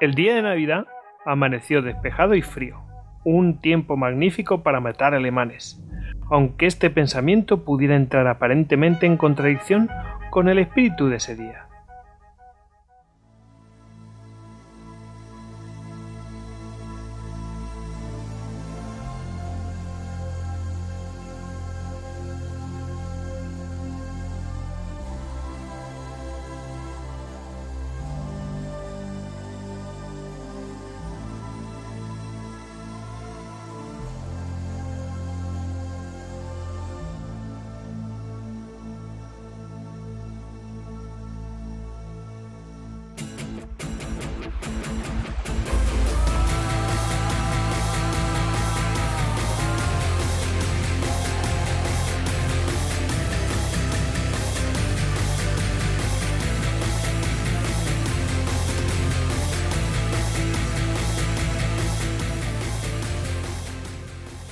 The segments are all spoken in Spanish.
El día de Navidad amaneció despejado y frío, un tiempo magnífico para matar alemanes, aunque este pensamiento pudiera entrar aparentemente en contradicción con el espíritu de ese día.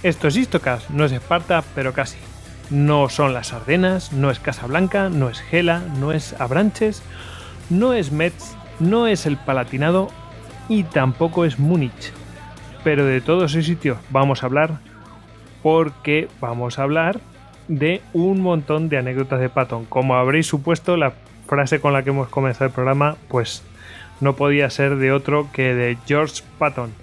Esto es Istocas, no es Esparta, pero casi. No son las Ardenas, no es Casablanca, no es Gela, no es Abranches, no es Metz, no es el Palatinado y tampoco es Múnich. Pero de todos esos sitios vamos a hablar porque vamos a hablar de un montón de anécdotas de Patton. Como habréis supuesto, la frase con la que hemos comenzado el programa, pues no podía ser de otro que de George Patton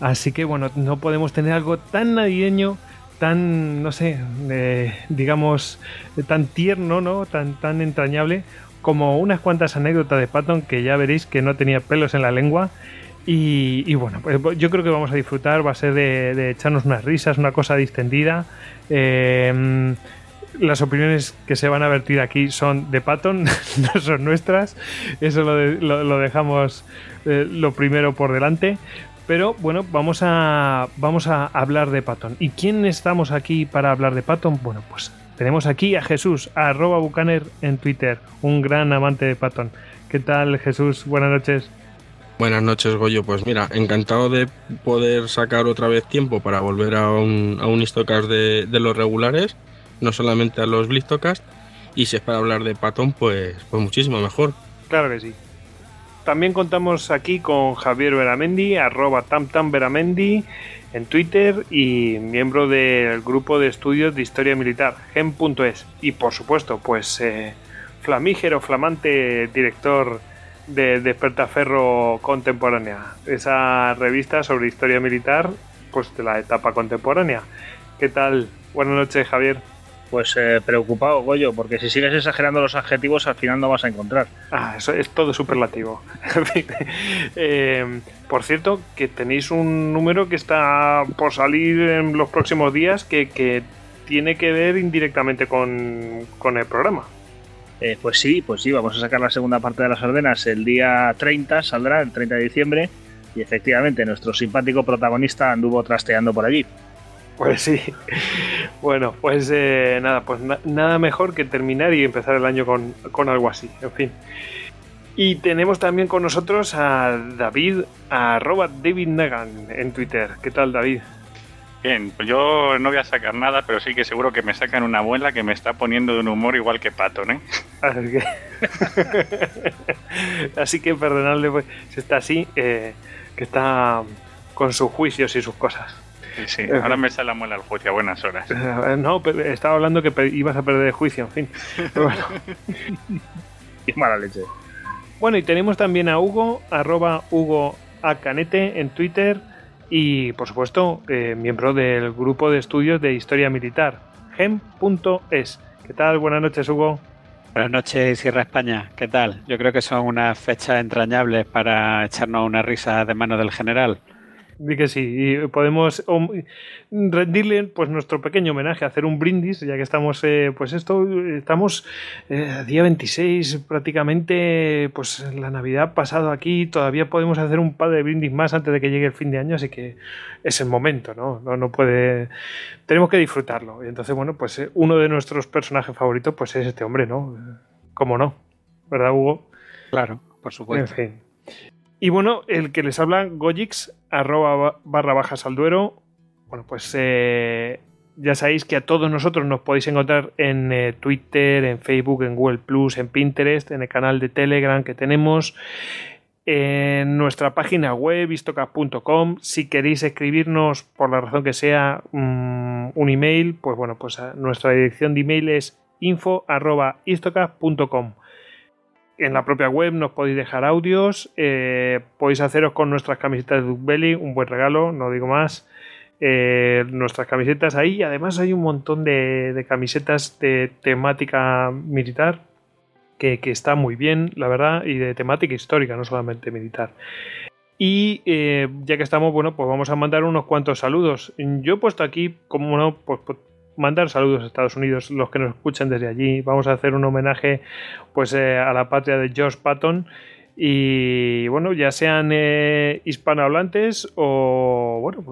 Así que bueno, no podemos tener algo tan navideño, tan, no sé, eh, digamos, tan tierno, ¿no? Tan, tan entrañable como unas cuantas anécdotas de Patton que ya veréis que no tenía pelos en la lengua. Y, bueno, pues yo creo que vamos a disfrutar, va a ser de, echarnos unas risas, una cosa distendida. Eh, las opiniones que se van a vertir aquí son de Patton, no son nuestras. Eso lo, dejamos eh, lo primero por delante. Pero bueno, vamos a, vamos a hablar de Patton. ¿Y quién estamos aquí para hablar de Patton? Bueno, pues tenemos aquí a Jesús, a arroba bucaner en Twitter, un gran amante de Patton. ¿Qué tal Jesús? Buenas noches. Buenas noches, Goyo. Pues mira, encantado de poder sacar otra vez tiempo para volver a un, a un de, de, los regulares, no solamente a los Blistocast. Y si es para hablar de Patton, pues, pues muchísimo mejor. Claro que sí. También contamos aquí con Javier Veramendi, arroba tamtamveramendi en Twitter y miembro del grupo de estudios de historia militar, gen.es. Y por supuesto, pues eh, flamígero, flamante director de Despertaferro Contemporánea, esa revista sobre historia militar, pues de la etapa contemporánea. ¿Qué tal? Buenas noches, Javier. Pues eh, preocupado, Goyo, porque si sigues exagerando los adjetivos al final no vas a encontrar. Ah, eso es todo superlativo. Eh, por cierto, que tenéis un número que está por salir en los próximos días que, tiene que ver indirectamente con, el programa. Eh, pues sí, pues sí, vamos a sacar la segunda parte de las ordenas el día 30, saldrá el 30 de diciembre, y efectivamente nuestro simpático protagonista anduvo trasteando por allí. Pues sí. Bueno, pues eh, nada, pues nada mejor que terminar y empezar el año con, algo así. En fin. Y tenemos también con nosotros a David, a arroba David Negan en Twitter. ¿Qué tal, David? Bien, pues yo no voy a sacar nada, pero sí que seguro que me sacan una abuela que me está poniendo de un humor igual que Patton, ¿eh? Así que, así que perdonadle, pues, si está así, eh, que está con sus juicios y sus cosas. Sí, ahora me sale la muela al juicio a buenas horas. Eh, no, estaba hablando que ibas a perder el juicio, en fin. bueno. y mala leche. Bueno, y tenemos también a Hugo, arroba Hugo Acanete en Twitter y, por supuesto, eh, miembro del grupo de estudios de historia militar, gem.es. ¿Qué tal? Buenas noches, Hugo. Buenas noches, Sierra España. ¿Qué tal? Yo creo que son unas fechas entrañables para echarnos una risa de mano del general. Di que sí, y podemos rendirle pues nuestro pequeño homenaje, hacer un brindis, ya que estamos, eh, pues esto, estamos eh, día 26 prácticamente, pues la Navidad pasado aquí, todavía podemos hacer un par de brindis más antes de que llegue el fin de año, así que es el momento, ¿no? No, no puede, tenemos que disfrutarlo. Y entonces, bueno, pues eh, uno de nuestros personajes favoritos, pues es este hombre, ¿no? ¿Cómo no? ¿Verdad, Hugo? Claro, por supuesto. En fin. Y bueno, el que les habla, Gojix, arroba barra bajas al duero. Bueno, pues eh, ya sabéis que a todos nosotros nos podéis encontrar en eh, Twitter, en Facebook, en Google Plus, en Pinterest, en el canal de Telegram que tenemos. en nuestra página web istocas.com. Si queréis escribirnos por la razón que sea mm, un email, pues bueno, pues nuestra dirección de email es info.istocas.com. En la propia web nos podéis dejar audios, eh, podéis haceros con nuestras camisetas de Duke Belly, un buen regalo, no digo más. Eh, nuestras camisetas ahí, además hay un montón de camisetas de temática militar, que, está muy bien, la verdad, y de temática histórica, no solamente militar. Y eh, ya que estamos, bueno, pues vamos a mandar unos cuantos saludos. Yo he puesto aquí, como no, pues, pues, mandar saludos a Estados Unidos, los que nos escuchan desde allí. Vamos a hacer un homenaje pues eh, a la patria de George Patton. Y bueno, ya sean eh, hispanohablantes o bueno,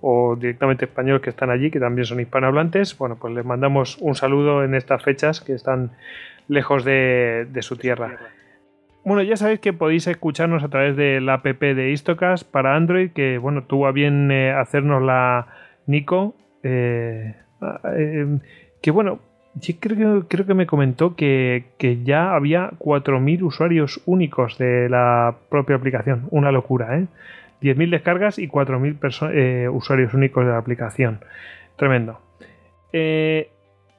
o directamente españoles que están allí, que también son hispanohablantes, bueno, pues les mandamos un saludo en estas fechas que están lejos de, su tierra. Bueno, ya sabéis que podéis escucharnos a través de la app de Istocast para Android, que bueno, tuvo a bien eh, hacernos la Nico. Eh, eh, que bueno, sí creo, creo que me comentó que, ya había 4.000 usuarios únicos de la propia aplicación. Una locura, ¿eh? 10.000 descargas y 4.000 usuarios únicos de la aplicación. Tremendo. Eh,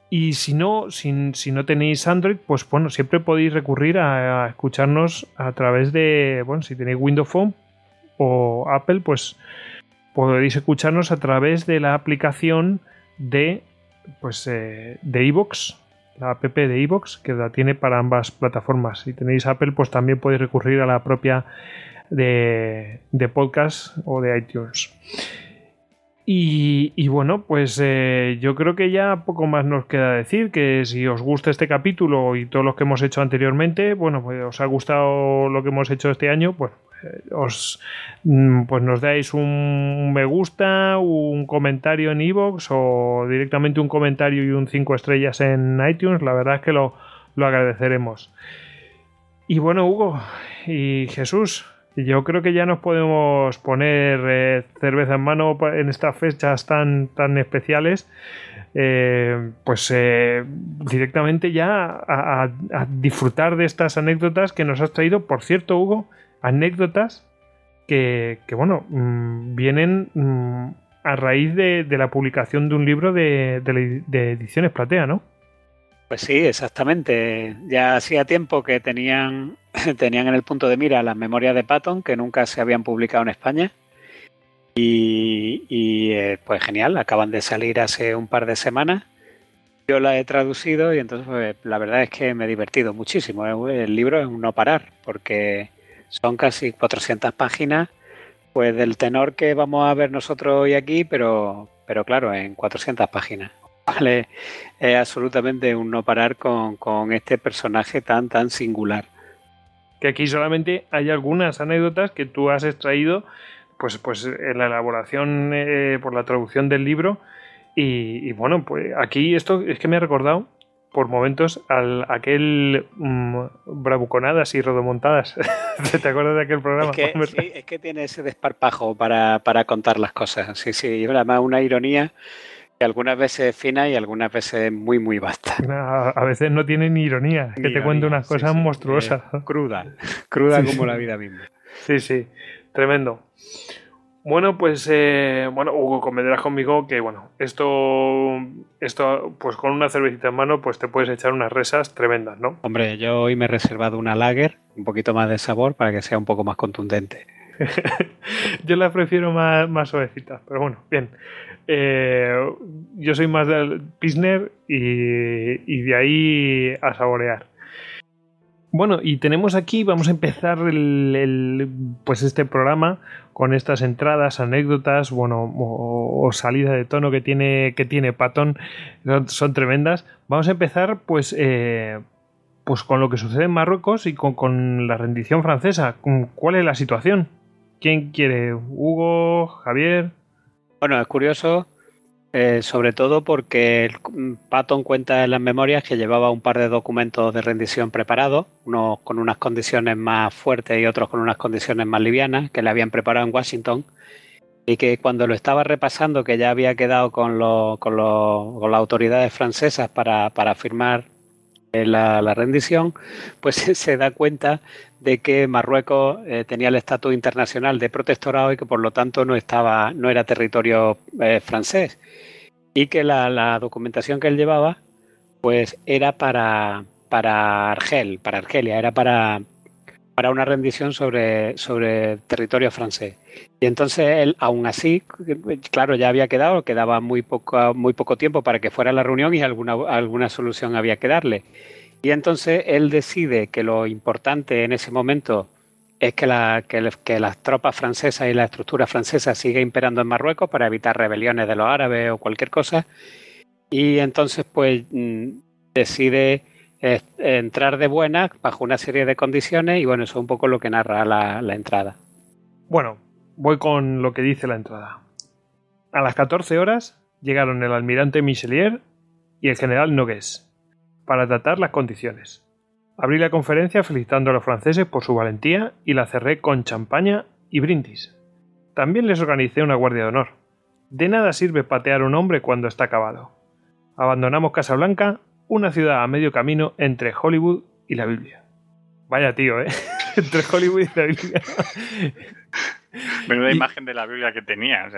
y si no, si, no tenéis Android, pues bueno, siempre podéis recurrir a, escucharnos a través de, bueno, si tenéis Windows Phone o Apple, pues podéis escucharnos a través de la aplicación de, pues, eh, de la app de iVoox, que la tiene para ambas plataformas. Si tenéis Apple, pues también podéis recurrir a la propia de, de podcast o de iTunes. Y, bueno, pues eh, yo creo que ya poco más nos queda decir, que si os gusta este capítulo y todos los que hemos hecho anteriormente, bueno, pues os ha gustado lo que hemos hecho este año, pues os mm, pues nos dais un me gusta, un comentario en iVoox o directamente un comentario y un 5 estrellas en iTunes, la verdad es que lo, lo agradeceremos. Y bueno, Hugo y Jesús, yo creo que ya nos podemos poner eh, cerveza en mano en estas fechas tan, tan especiales. Eh, pues eh, directamente ya a, disfrutar de estas anécdotas que nos has traído. Por cierto, Hugo, anécdotas que, bueno, mm, vienen mm, a raíz de, la publicación de un libro de, de Ediciones Platea, ¿no? Pues sí, exactamente. Ya hacía tiempo que tenían, tenían en el punto de mira las memorias de Patton, que nunca se habían publicado en España. Y, eh, pues genial, acaban de salir hace un par de semanas. Yo la he traducido y entonces pues, la verdad es que me he divertido muchísimo. El libro es un no parar, porque son casi 400 páginas, pues del tenor que vamos a ver nosotros hoy aquí, pero, pero claro, en 400 páginas. Vale, es absolutamente un no parar con, este personaje tan, tan singular. Que aquí solamente hay algunas anécdotas que tú has extraído pues, pues en la elaboración eh, por la traducción del libro. Y, bueno, pues aquí esto es que me ha recordado por momentos al aquel mm, bravuconadas y rodomontadas. ¿Te acuerdas de aquel programa? Es que, sí, es que tiene ese desparpajo para, para contar las cosas. Sí, sí, y además una ironía y algunas veces fina y algunas veces muy, muy vasta. A, veces no tiene ni ironía, que te cuenta unas cosas monstruosas. Eh, cruda, cruda como la vida misma. Sí, sí, tremendo. Bueno, pues eh, bueno, Hugo, convendrás conmigo que bueno, esto, esto, pues con una cervecita en mano, pues te puedes echar unas resas tremendas, ¿no? Hombre, yo hoy me he reservado una lager, un poquito más de sabor para que sea un poco más contundente. yo la prefiero más, más suavecita, pero bueno, bien. Eh, yo soy más del Pilsner y, de ahí a saborear. Bueno, y tenemos aquí, vamos a empezar el, pues este programa con estas entradas, anécdotas, bueno, o, salida de tono que tiene, que tiene Patón, son, tremendas. Vamos a empezar, pues, eh, pues con lo que sucede en Marruecos y con, con la rendición francesa. ¿Cuál es la situación? ¿Quién quiere? ¿Hugo? ¿Javier? Bueno, es curioso, eh, sobre todo porque Patton cuenta en las memorias que llevaba un par de documentos de rendición preparados, unos con unas condiciones más fuertes y otros con unas condiciones más livianas, que le habían preparado en Washington, y que cuando lo estaba repasando, que ya había quedado con, con, las autoridades francesas para, firmar eh, la, rendición, pues se da cuenta de que Marruecos eh, tenía el estatus internacional de protectorado y que por lo tanto no estaba, no era territorio eh, francés. Y que la, documentación que él llevaba, pues era para, para Argel, para Argelia, era para, para una rendición sobre, sobre territorio francés. Y entonces él, aún así, claro, ya había quedado, quedaba muy poco, muy poco tiempo para que fuera la reunión y alguna, alguna solución había que darle. Y entonces él decide que lo importante en ese momento es que, la, que, las tropas francesas y la estructura francesa siga imperando en Marruecos para evitar rebeliones de los árabes o cualquier cosa. Y entonces pues mm, decide eh, entrar de buena bajo una serie de condiciones y bueno, eso es un poco lo que narra la, la entrada. Bueno, voy con lo que dice la entrada. A las 14 horas llegaron el almirante Michelier y el general Nogues para tratar las condiciones. Abrí la conferencia felicitando a los franceses por su valentía y la cerré con champaña y brindis. También les organicé una guardia de honor. De nada sirve patear a un hombre cuando está acabado. Abandonamos Casablanca, una ciudad a medio camino entre Hollywood y la Biblia. Vaya tío, ¿eh? entre Hollywood y la Biblia. Menuda imagen de la Biblia que tenía.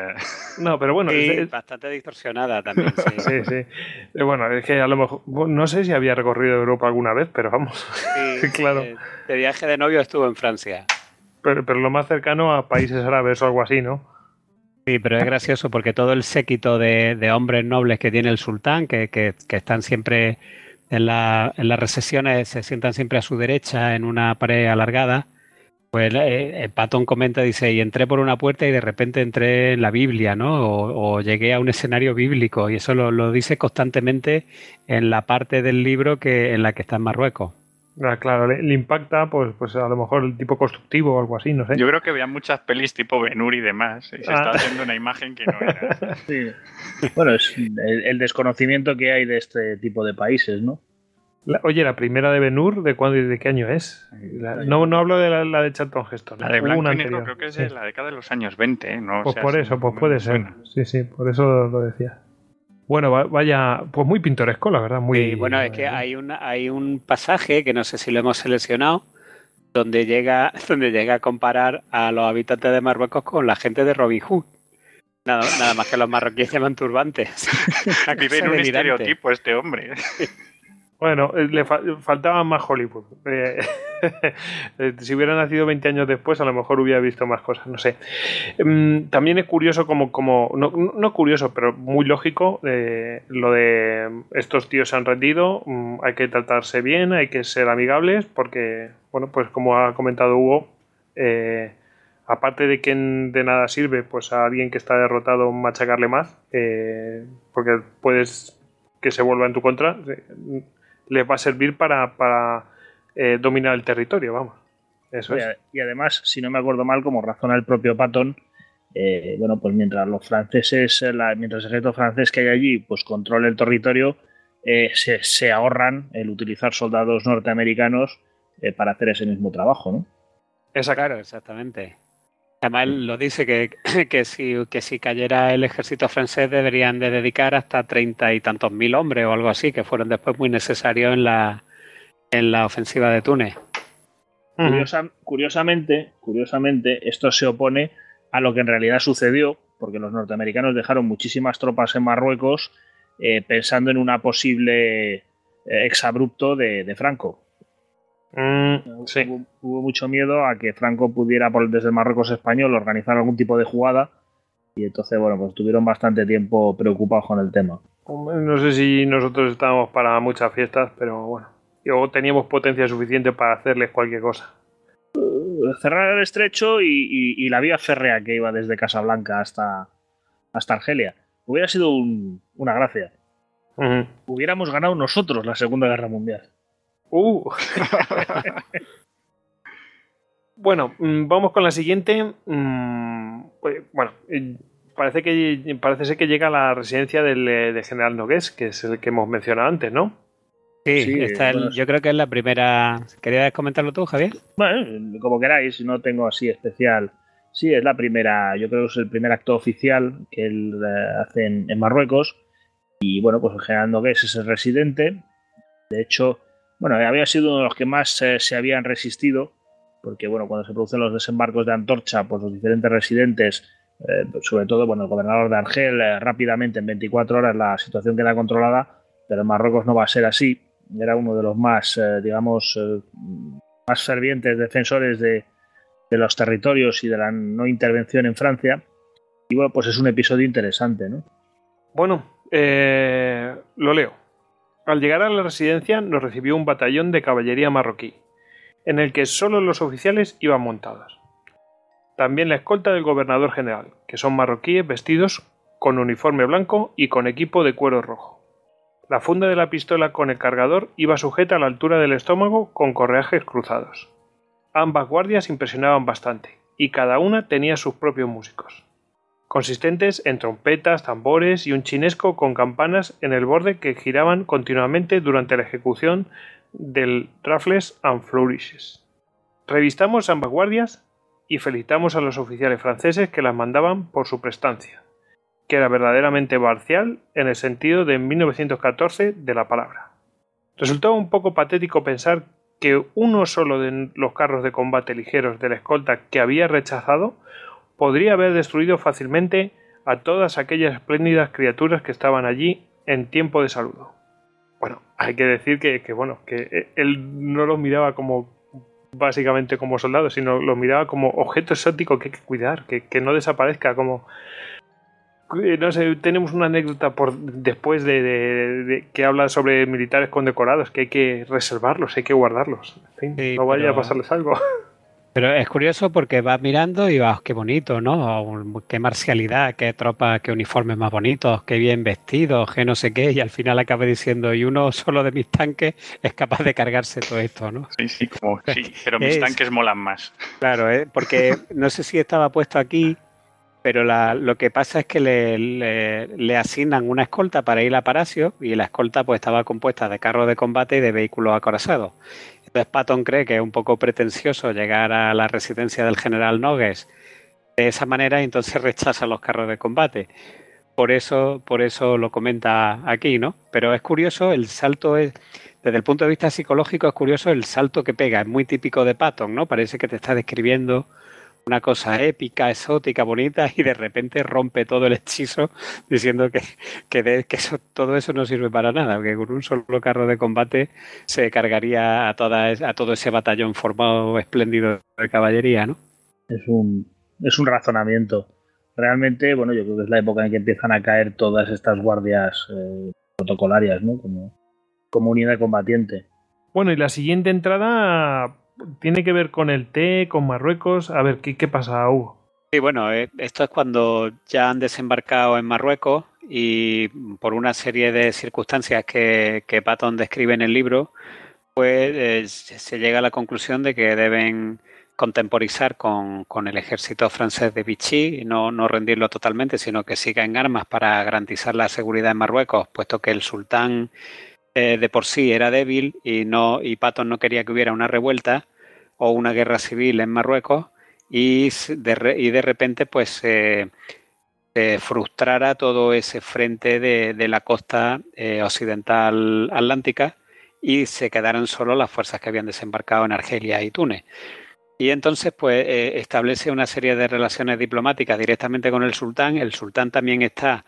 No, pero bueno. es, bastante distorsionada también. Sí. sí, sí. Bueno, es que a lo mejor. No sé si había recorrido Europa alguna vez, pero vamos. Sí, claro. Eh, de viaje de novio estuvo en Francia. Pero, pero lo más cercano a países árabes o algo así, ¿no? Sí, pero es gracioso porque todo el séquito de, hombres nobles que tiene el sultán, que, que, que están siempre en, la, en las recesiones, se sientan siempre a su derecha en una pared alargada pues eh, eh, Patton comenta, dice, y entré por una puerta y de repente entré en la Biblia, ¿no? O, llegué a un escenario bíblico y eso lo, dice constantemente en la parte del libro que en la que está en Marruecos. Ah, claro, le, impacta, pues, pues a lo mejor el tipo constructivo o algo así, no sé. Yo creo que veía muchas pelis tipo Benur y demás, y se está ah. haciendo una imagen que no era. Sí. Bueno, es el desconocimiento que hay de este tipo de países, ¿no? Oye, la primera de Benur, ¿de cuándo y de qué año es? no, no hablo de la, de Charlton Heston. La de Blanco y Negro creo que es de la década de los años 20, ¿eh? pues por eso, pues puede ser. Sí, sí, por eso lo decía. Bueno, vaya, pues muy pintoresco, la verdad. Muy, bueno, es que hay, una, hay un pasaje que no sé si lo hemos seleccionado, donde llega, donde llega a comparar a los habitantes de Marruecos con la gente de Robin Hood. Nada, nada más que los marroquíes llaman turbantes. Aquí ven un estereotipo este hombre. Bueno, eh, le faltaba más Hollywood. Eh, eh, si hubiera nacido 20 años después, a lo mejor hubiera visto más cosas, no sé. Mm, también es curioso, como, como no, curioso, pero muy lógico, lo de estos tíos se han rendido, mm, hay que tratarse bien, hay que ser amigables, porque, bueno, pues como ha comentado Hugo, aparte de que de nada sirve, pues a alguien que está derrotado machacarle más, porque puedes que se vuelva en tu contra les va a servir para, para eh, dominar el territorio, vamos. Eso y, es. y además, si no me acuerdo mal, como razona el propio Patton, eh, bueno, pues mientras los franceses, mientras el ejército francés que hay allí, pues controle el territorio, eh, se, ahorran el utilizar soldados norteamericanos para hacer ese mismo trabajo, ¿no? Esa, claro, exactamente. Además, él lo dice que, que, si, que si cayera el ejército francés deberían de dedicar hasta treinta y tantos mil hombres o algo así, que fueron después muy necesarios en la, en la ofensiva de Túnez. curiosamente, curiosamente, esto se opone a lo que en realidad sucedió, porque los norteamericanos dejaron muchísimas tropas en Marruecos eh, pensando en una posible eh, exabrupto de Franco. Mm, hubo, mucho miedo a que Franco pudiera, por, desde el Marruecos español, organizar algún tipo de jugada. Y entonces, bueno, pues tuvieron bastante tiempo preocupados con el tema. No sé si nosotros estábamos para muchas fiestas, pero bueno. Luego teníamos potencia suficiente para hacerles cualquier cosa. Uh, cerrar el estrecho y, la vía férrea que iba desde Casablanca hasta, hasta Argelia. Hubiera sido una gracia. Hubiéramos ganado nosotros la Segunda Guerra Mundial. Uh. bueno, mm, vamos con la siguiente. Mm, pues, bueno, parece que parece ser que llega a la residencia del, eh, general Nogués, que es el que hemos mencionado antes, ¿no? Sí, yo creo que es la primera. ¿Querías comentarlo tú, Javier? Bueno, como queráis, no tengo así especial. Sí, es la primera, yo creo que es el primer acto oficial que él eh, hace en, Marruecos. Y bueno, pues el general Nogués es el residente. De hecho, bueno, había sido uno de los que más se habían resistido porque bueno, cuando se producen los desembarcos de Antorcha, pues los diferentes residentes, eh, sobre todo bueno, el gobernador de Argel, eh, rápidamente en 24 horas la situación queda controlada, pero en Marruecos no va a ser así. Era uno de los más, eh, digamos, más fervientes defensores de, de los territorios y de la no intervención en Francia. Y bueno, pues es un episodio interesante, ¿no? Bueno, eh, lo leo. Al llegar a la residencia nos recibió un batallón de caballería marroquí, en el que solo los oficiales iban montados. También la escolta del gobernador general, que son marroquíes vestidos con uniforme blanco y con equipo de cuero rojo. La funda de la pistola con el cargador iba sujeta a la altura del estómago con correajes cruzados. Ambas guardias impresionaban bastante, y cada una tenía sus propios músicos, consistentes en trompetas, tambores y un chinesco con campanas en el borde que giraban continuamente durante la ejecución del Raffles and Flourishes. Revistamos ambas guardias y felicitamos a los oficiales franceses que las mandaban por su prestancia, que era verdaderamente parcial en el sentido de 1914 de la palabra. Resultaba un poco patético pensar que uno solo de los carros de combate ligeros de la escolta que había rechazado podría haber destruido fácilmente a todas aquellas espléndidas criaturas que estaban allí en tiempo de saludo. Bueno, hay que decir que, bueno, que él no los miraba como básicamente como soldados, sino los miraba como objeto exótico que hay que cuidar, que, que no desaparezca, como eh, no sé, tenemos una anécdota por después de, que habla sobre militares condecorados, que hay que reservarlos, hay que guardarlos. En fin, no vaya a pasarles algo. Pero es curioso porque vas mirando y vas, qué bonito, ¿no? Qué marcialidad, qué tropas, qué uniformes más bonitos, qué bien vestidos, qué no sé qué, y al final acaba diciendo, y uno solo de mis tanques es capaz de cargarse todo esto, ¿no? Sí, sí, como, sí pero mis tanques molan más. Claro, ¿eh? porque no sé si estaba puesto aquí, pero lo que pasa es que le, asignan una escolta para ir a Palacio y la escolta pues estaba compuesta de carros de combate y de vehículos acorazados. Entonces Patton cree que es un poco pretencioso llegar a la residencia del general Nogues de esa manera y entonces rechaza los carros de combate. Por eso, por eso lo comenta aquí, ¿no? Pero es curioso, el salto es, desde el punto de vista psicológico es curioso el salto que pega, es muy típico de Patton, ¿no? Parece que te está describiendo una cosa épica, exótica, bonita, y de repente rompe todo el hechizo diciendo que, que, eso, todo eso no sirve para nada, que con un solo carro de combate se cargaría a, toda, a todo ese batallón formado espléndido de caballería, ¿no? Es un, es un razonamiento. Realmente, bueno, yo creo que es la época en que empiezan a caer todas estas guardias eh, protocolarias, ¿no? Como, como unidad combatiente. Bueno, y la siguiente entrada tiene que ver con el té, con Marruecos. A ver, ¿qué, pasa, Hugo? Sí, bueno, eh, esto es cuando ya han desembarcado en Marruecos y por una serie de circunstancias que, que Patton describe en el libro, pues eh, se llega a la conclusión de que deben contemporizar con, con el ejército francés de Vichy y no, no, rendirlo totalmente, sino que siga en armas para garantizar la seguridad en Marruecos, puesto que el sultán eh, de por sí era débil y, no, y Patton no quería que hubiera una revuelta o una guerra civil en Marruecos y de, y de repente pues se frustrara todo ese frente de, la costa eh, occidental atlántica y se quedaran solo las fuerzas que habían desembarcado en Argelia y Túnez. Y entonces, pues, eh, establece una serie de relaciones diplomáticas directamente con el sultán. El sultán también está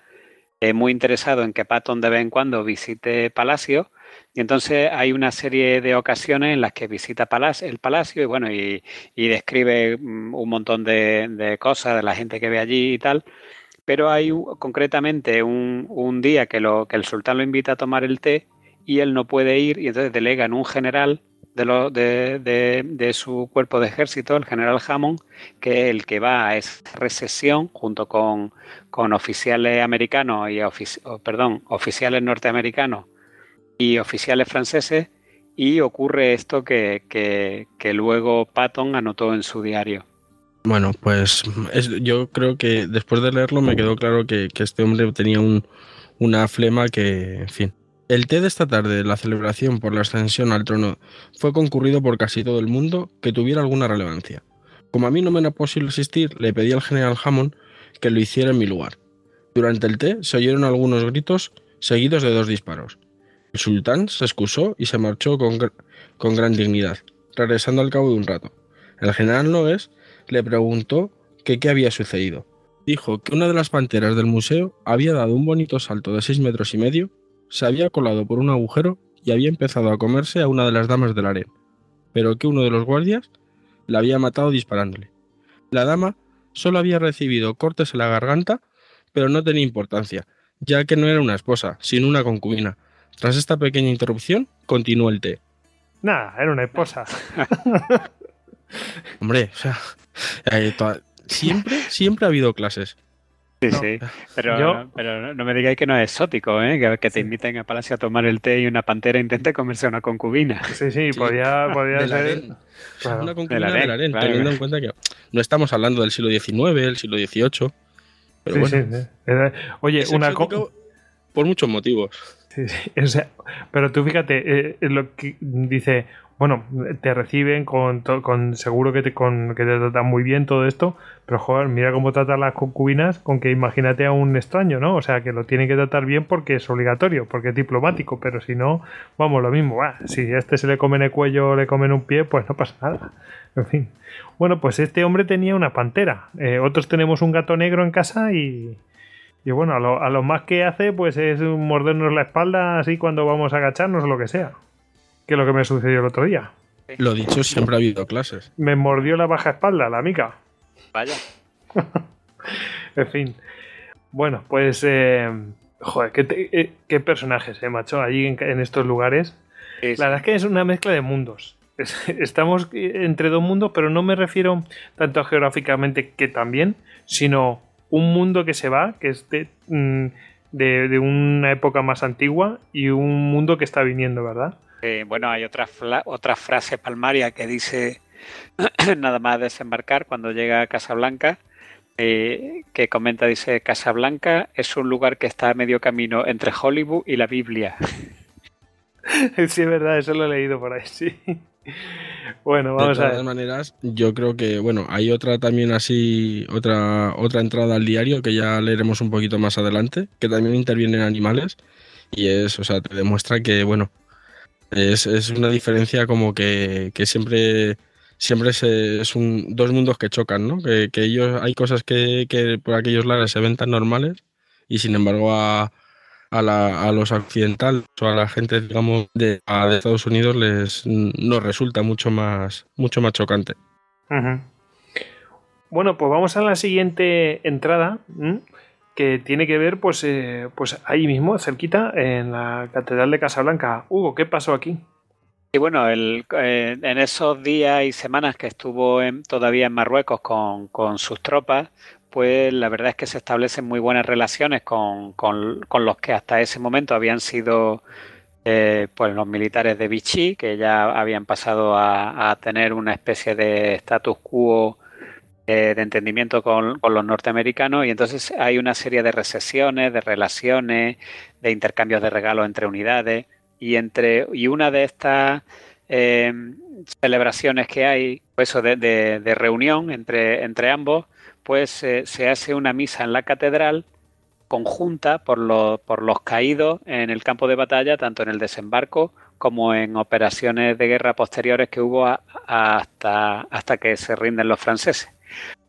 muy interesado en que Patton de vez en cuando visite Palacio. Y entonces hay una serie de ocasiones en las que visita el palacio y bueno, y, describe mm, un montón de, cosas de la gente que ve allí y tal. Pero hay concretamente un, día que, lo, que el sultán lo invita a tomar el té y él no puede ir y entonces delega en un general de, de, su cuerpo de ejército, el general Hammond, que es el que va a esa recesión junto con, con oficiales americanos y perdón, oficiales norteamericanos y oficiales franceses y ocurre esto que, que, luego Patton anotó en su diario. Bueno, pues yo creo que después de leerlo me quedó claro que, que este hombre tenía un, una flema que, en fin, el té de esta tarde, la celebración por la ascensión al trono, fue concurrido por casi todo el mundo que tuviera alguna relevancia. Como a mí no me era posible asistir, le pedí al general Hammond que lo hiciera en mi lugar. Durante el té se oyeron algunos gritos seguidos de dos disparos. El sultán se excusó y se marchó con, con gran dignidad, regresando al cabo de un rato. El general Noes le preguntó que qué había sucedido. Dijo que una de las panteras del museo había dado un bonito salto de seis metros y medio, se había colado por un agujero y había empezado a comerse a una de las damas del harén, pero que uno de los guardias la había matado disparándole. La dama solo había recibido cortes en la garganta, pero no tenía importancia, ya que no era una esposa, sino una concubina. Tras esta pequeña interrupción, continuó el té. Nada, era una esposa. Hombre, o sea, eh, toda- siempre, siempre ha habido clases. Sí, No. sí. Pero, Yo- pero no me digáis que no es exótico, ¿eh? Que, que te inviten a Palacio a tomar el té y una pantera intente comerse a una concubina. Sí, sí, Sí, podía, podía ser. Claro. Una concubina claro. teniendo en cuenta que no estamos hablando del siglo XIX, el siglo XVIII. Pero Sí, bueno, sí, sí. Oye, es una co- exótico por muchos motivos. Sí, sí, o sea, pero tú fíjate, eh, lo que dice, bueno, te reciben con, seguro que te, con, que te tratan muy bien todo esto, pero joder, mira cómo tratan las concubinas con que imagínate a un extraño, ¿no? O sea, que lo tienen que tratar bien porque es obligatorio, porque es diplomático, pero si no, vamos, lo mismo, ah, si a este se le comen el cuello o le comen un pie, pues no pasa nada. En fin. Bueno, pues este hombre tenía una pantera, eh, otros tenemos un gato negro en casa y, y bueno, a lo, a lo más que hace, pues es mordernos la espalda así cuando vamos a agacharnos o lo que sea. Que es lo que me sucedió el otro día. Lo dicho, siempre ha habido clases. Me mordió la baja espalda, la amiga. Vaya. En fin. Bueno, pues. eh, joder, qué, te- eh, qué personajes, eh, macho, allí en, en estos lugares. La verdad es que es una mezcla de mundos. Es- Estamos entre dos mundos, pero no me refiero tanto geográficamente que también, sino un mundo que se va, que es de, mm, de- de una época más antigua, y un mundo que está viniendo, ¿verdad? Eh, bueno, hay otra, otra frase palmaria que dice nada más desembarcar cuando llega a Casablanca, eh, que comenta, dice, Casablanca es un lugar que está a medio camino entre Hollywood y la Biblia. sí, es verdad, eso lo he leído por ahí, sí. Bueno, De vamos a todas ver. maneras, yo creo que, bueno, hay otra también así, otra, otra entrada al diario que ya leeremos un poquito más adelante, que también intervienen animales y es, o sea, te demuestra que, bueno, es, es una diferencia como que, que siempre, siempre se- es un, dos mundos que chocan, ¿no? Que, que ellos, hay cosas que, que por aquellos lares se ven tan normales y sin embargo a, a, la- a los occidentales o a la gente, digamos, de, a- de Estados Unidos les nos resulta mucho más, mucho más chocante. Bueno, pues vamos a la siguiente entrada, ¿m? que tiene que ver, pues, eh, pues ahí mismo, cerquita, en la Catedral de Casablanca. Hugo, ¿qué pasó aquí? Y bueno, el, eh, en esos días y semanas que estuvo en- todavía en Marruecos con, con sus tropas, pues la verdad es que se establecen muy buenas relaciones con, con- con los que hasta ese momento habían sido eh, pues los militares de Vichy, que ya habían pasado a, a tener una especie de status quo eh, de entendimiento con, con los norteamericanos. Y entonces hay una serie de recesiones, de relaciones, de intercambios de regalos entre unidades. Y entre y una de estas eh, celebraciones que hay, pues eso de, de- de reunión entre, entre ambos, se hace una misa en la catedral conjunta por los, por los caídos en el campo de batalla, tanto en el desembarco como en operaciones de guerra posteriores que hubo hasta, hasta que se rinden los franceses.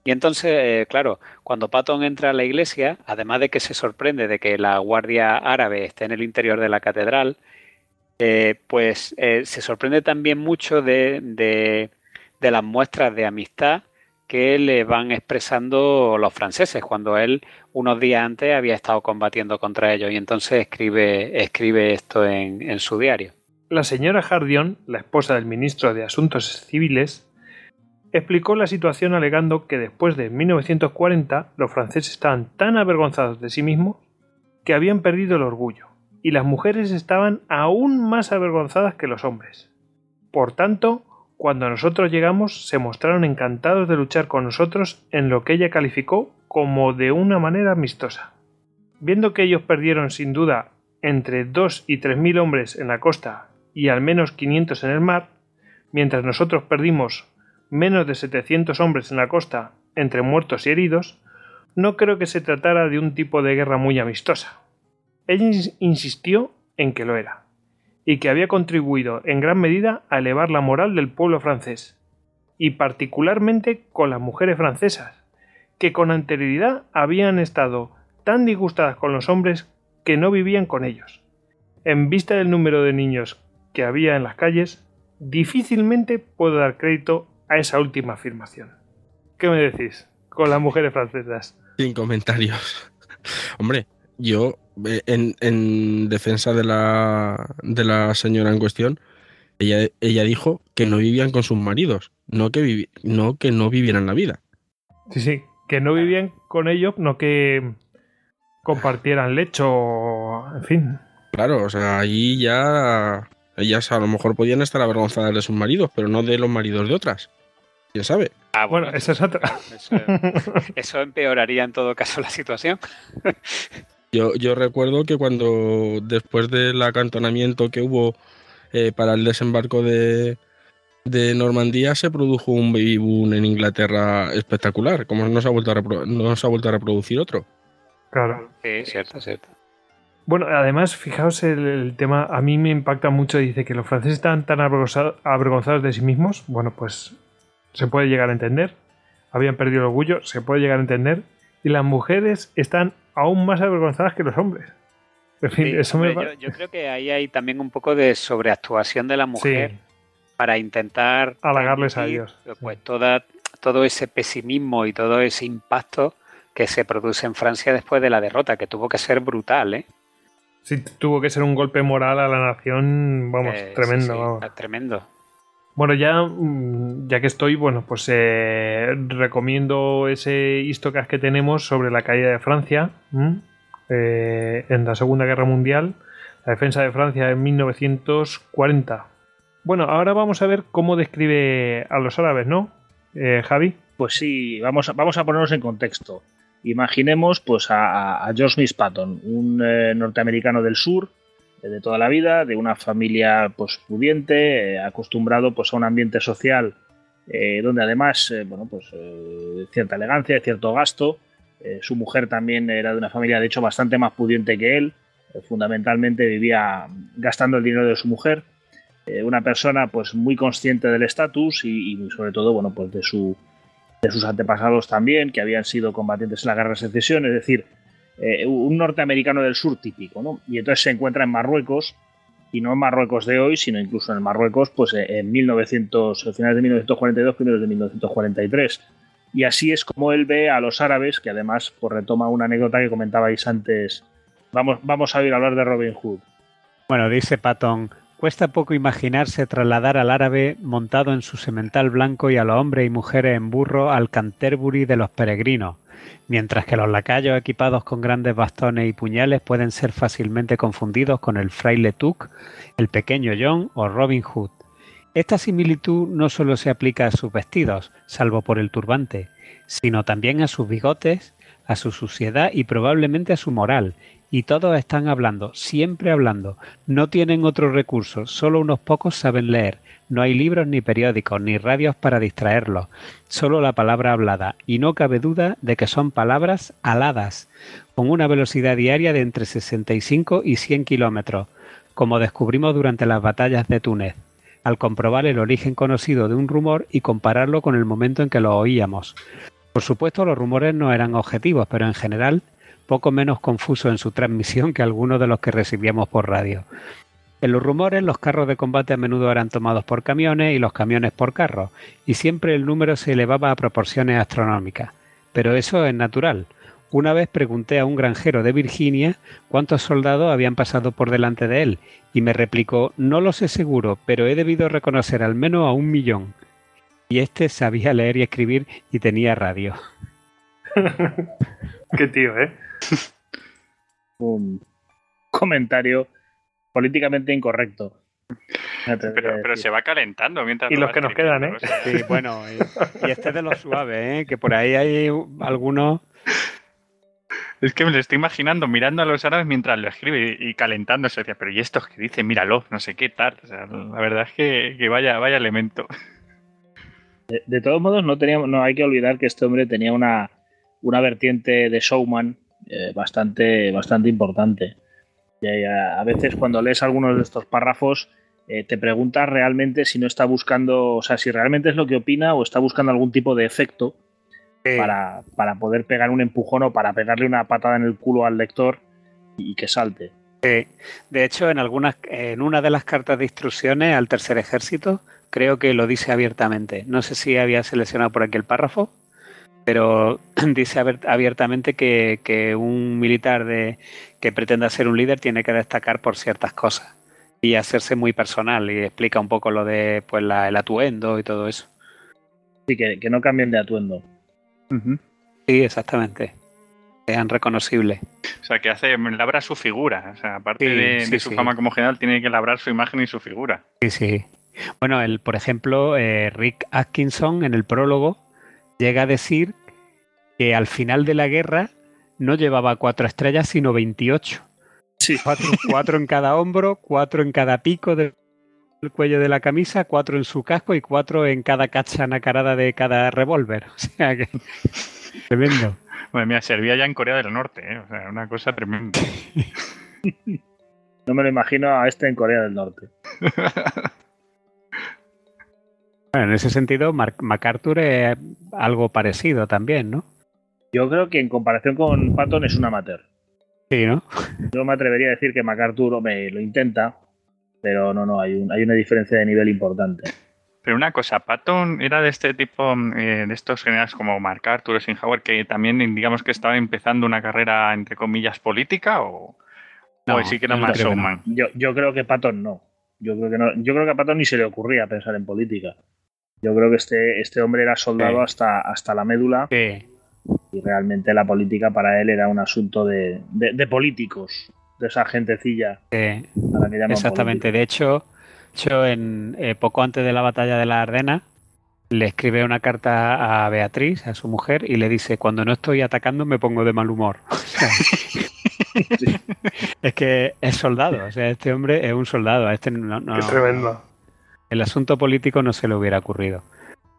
Y entonces, eh, claro, cuando Patton entra a la iglesia, además de que se sorprende de que la guardia árabe esté en el interior de la catedral, eh, pues eh, se sorprende también mucho de- de las muestras de amistad que le van expresando los franceses cuando él unos días antes había estado combatiendo contra ellos y entonces escribe, escribe esto en, en su diario. La señora Hardion, la esposa del ministro de Asuntos Civiles, explicó la situación alegando que después de 1940 los franceses estaban tan avergonzados de sí mismos que habían perdido el orgullo, y las mujeres estaban aún más avergonzadas que los hombres. Por tanto, cuando nosotros llegamos se mostraron encantados de luchar con nosotros en lo que ella calificó como de una manera amistosa. Viendo que ellos perdieron sin duda entre 2 y 3 mil hombres en la costa y al menos 500 en el mar, mientras nosotros perdimos menos de 700 hombres en la costa entre muertos y heridos, no creo que se tratara de un tipo de guerra muy amistosa. Ella ins- insistió en que lo era, y que había contribuido en gran medida a elevar la moral del pueblo francés, y particularmente con las mujeres francesas, que con anterioridad habían estado tan disgustadas con los hombres que no vivían con ellos. En vista del número de niños que había en las calles, difícilmente puedo dar crédito a esa última afirmación. ¿Qué me decís con las mujeres francesas? Sin comentarios. Hombre, yo, eh, en, defensa de la, de la señora en cuestión, ella, ella dijo que no vivían con sus maridos, no que, no que no vivieran la vida. Sí, sí, que no vivían con ellos, no que compartieran lecho, en fin. Claro, o sea, ahí ya ellas a lo mejor podían estar avergonzadas de sus maridos, pero no de los maridos de otras. ¿Quién sabe? Ah, bueno, esa es otra. Eso, empeoraría en todo caso la situación. Yo, yo recuerdo que cuando después del acantonamiento que hubo eh, para el desembarco de, de Normandía se produjo un baby boom en Inglaterra espectacular, como no se ha vuelto a, no se ha vuelto a reproducir otro. Claro. Sí, cierto, cierto. Bueno, además, fijaos el, tema, a mí me impacta mucho, dice que los franceses están tan avergonzados de sí mismos, bueno, pues se puede llegar a entender, habían perdido el orgullo, se puede llegar a entender, y las mujeres están aún más avergonzadas que los hombres. En fin, eso me... yo, yo, creo que ahí hay también un poco de sobreactuación de la mujer para intentar... Halagarles a ellos. Pues toda, todo ese pesimismo y todo ese impacto que se produce en Francia después de la derrota, que tuvo que ser brutal, ¿eh? Sí, tuvo que ser un golpe moral a la nación, vamos, eh, tremendo. Tremendo. Bueno, ya, mm, ya que estoy, bueno, pues eh, recomiendo ese histocast que tenemos sobre la caída de Francia eh, en la Segunda Guerra Mundial, la defensa de Francia en 1940. Bueno, ahora vamos a ver cómo describe a los árabes, ¿no, Javi? Pues sí, vamos vamos a ponernos en contexto. Imaginemos pues a, George Miss Patton, un eh, norteamericano del sur eh, de toda la vida, de una familia pues pudiente, eh, acostumbrado pues a un ambiente social donde además bueno pues cierta elegancia, cierto gasto. su mujer también era de una familia de hecho bastante más pudiente que él. fundamentalmente vivía gastando el dinero de su mujer. una persona pues muy consciente del estatus y, y sobre todo bueno pues de su de sus antepasados también, que habían sido combatientes en la guerra de secesión, es decir, eh, un norteamericano del sur típico, ¿no? Y entonces se encuentra en Marruecos, y no en Marruecos de hoy, sino incluso en Marruecos, pues eh, en 1900, finales de 1942, primeros de 1943. Y así es como él ve a los árabes, que además pues, retoma una anécdota que comentabais antes. Vamos, vamos a oír hablar de Robin Hood. Bueno, dice Patton, Cuesta poco imaginarse trasladar al árabe montado en su semental blanco y a los hombres y mujeres en burro al Canterbury de los peregrinos, mientras que los lacayos equipados con grandes bastones y puñales pueden ser fácilmente confundidos con el fraile Tuck, el pequeño John o Robin Hood. Esta similitud no solo se aplica a sus vestidos, salvo por el turbante, sino también a sus bigotes, a su suciedad y probablemente a su moral, y todos están hablando, siempre hablando. No tienen otro recurso, solo unos pocos saben leer. No hay libros ni periódicos ni radios para distraerlos, solo la palabra hablada, y no cabe duda de que son palabras aladas, con una velocidad diaria de entre 65 y 100 kilómetros, como descubrimos durante las batallas de Túnez, al comprobar el origen conocido de un rumor y compararlo con el momento en que lo oíamos. Por supuesto, los rumores no eran objetivos, pero en general poco menos confuso en su transmisión que algunos de los que recibíamos por radio. En los rumores, los carros de combate a menudo eran tomados por camiones y los camiones por carros, y siempre el número se elevaba a proporciones astronómicas. Pero eso es natural. Una vez pregunté a un granjero de Virginia cuántos soldados habían pasado por delante de él, y me replicó No lo sé seguro, pero he debido reconocer al menos a un millón. Y este sabía leer y escribir y tenía radio. Qué tío, ¿eh? Un comentario políticamente incorrecto. Pero, se va calentando mientras. Y los que nos quedan, ¿eh? Sí, bueno, y, este de los suaves, ¿eh? Que por ahí hay algunos. Es que me lo estoy imaginando mirando a los árabes mientras lo escribe y, calentándose. Decía, pero ¿y estos que dicen? Míralo, no sé qué tal. la verdad es que, vaya, vaya elemento. De, todos modos, no, teníamos, no hay que olvidar que este hombre tenía una, una vertiente de showman eh, bastante, bastante importante. Y a, veces cuando lees algunos de estos párrafos eh, te preguntas realmente si no está buscando, o sea, si realmente es lo que opina o está buscando algún tipo de efecto para, para, poder pegar un empujón o para pegarle una patada en el culo al lector y que salte. de hecho, en algunas, en una de las cartas de instrucciones al tercer ejército, creo que lo dice abiertamente. No sé si había seleccionado por aquí el párrafo, pero dice abiertamente que, que, un militar de, que pretenda ser un líder tiene que destacar por ciertas cosas y hacerse muy personal y explica un poco lo de pues la, el atuendo y todo eso. Sí, que, que no cambien de atuendo. Sí, exactamente. Sean reconocibles. O sea, que hace, labra su figura. O sea, aparte de, su fama como general, tiene que labrar su imagen y su figura. Sí, sí. Bueno, el, por ejemplo, eh, Rick Atkinson en el prólogo llega a decir que al final de la guerra no llevaba cuatro estrellas, sino 28. Sí. Cuatro, en cada hombro, cuatro en cada pico del cuello de la camisa, cuatro en su casco y cuatro en cada cacha nacarada de cada revólver. O sea que. Tremendo. Bueno, mira, servía ya en Corea del Norte, ¿eh? o sea, una cosa tremenda. No me lo imagino a este en Corea del Norte. Bueno, en ese sentido, MacArthur es algo parecido también, ¿no? Yo creo que en comparación con Patton es un amateur. Sí, ¿no? Yo me atrevería a decir que MacArthur me lo intenta, pero no, no, hay, un, hay una diferencia de nivel importante. Pero una cosa, Patton era de este tipo, eh, de estos generales como MacArthur o Eisenhower, que también digamos que estaba empezando una carrera, entre comillas, política, o, no, sí que era más showman. Yo, yo creo que Patton no. Yo creo que no. Yo creo que a Patton ni se le ocurría pensar en política. Yo creo que este, este hombre era soldado hasta, hasta la médula. Y realmente la política para él era un asunto de, políticos, de esa gentecilla. Exactamente. De hecho, yo en, eh, poco antes de la batalla de la Ardena le escribe una carta a Beatriz, a su mujer, y le dice, cuando no estoy atacando me pongo de mal humor. Es que es soldado, o sea, este hombre es un soldado. A este no, Qué tremendo el asunto político no se le hubiera ocurrido.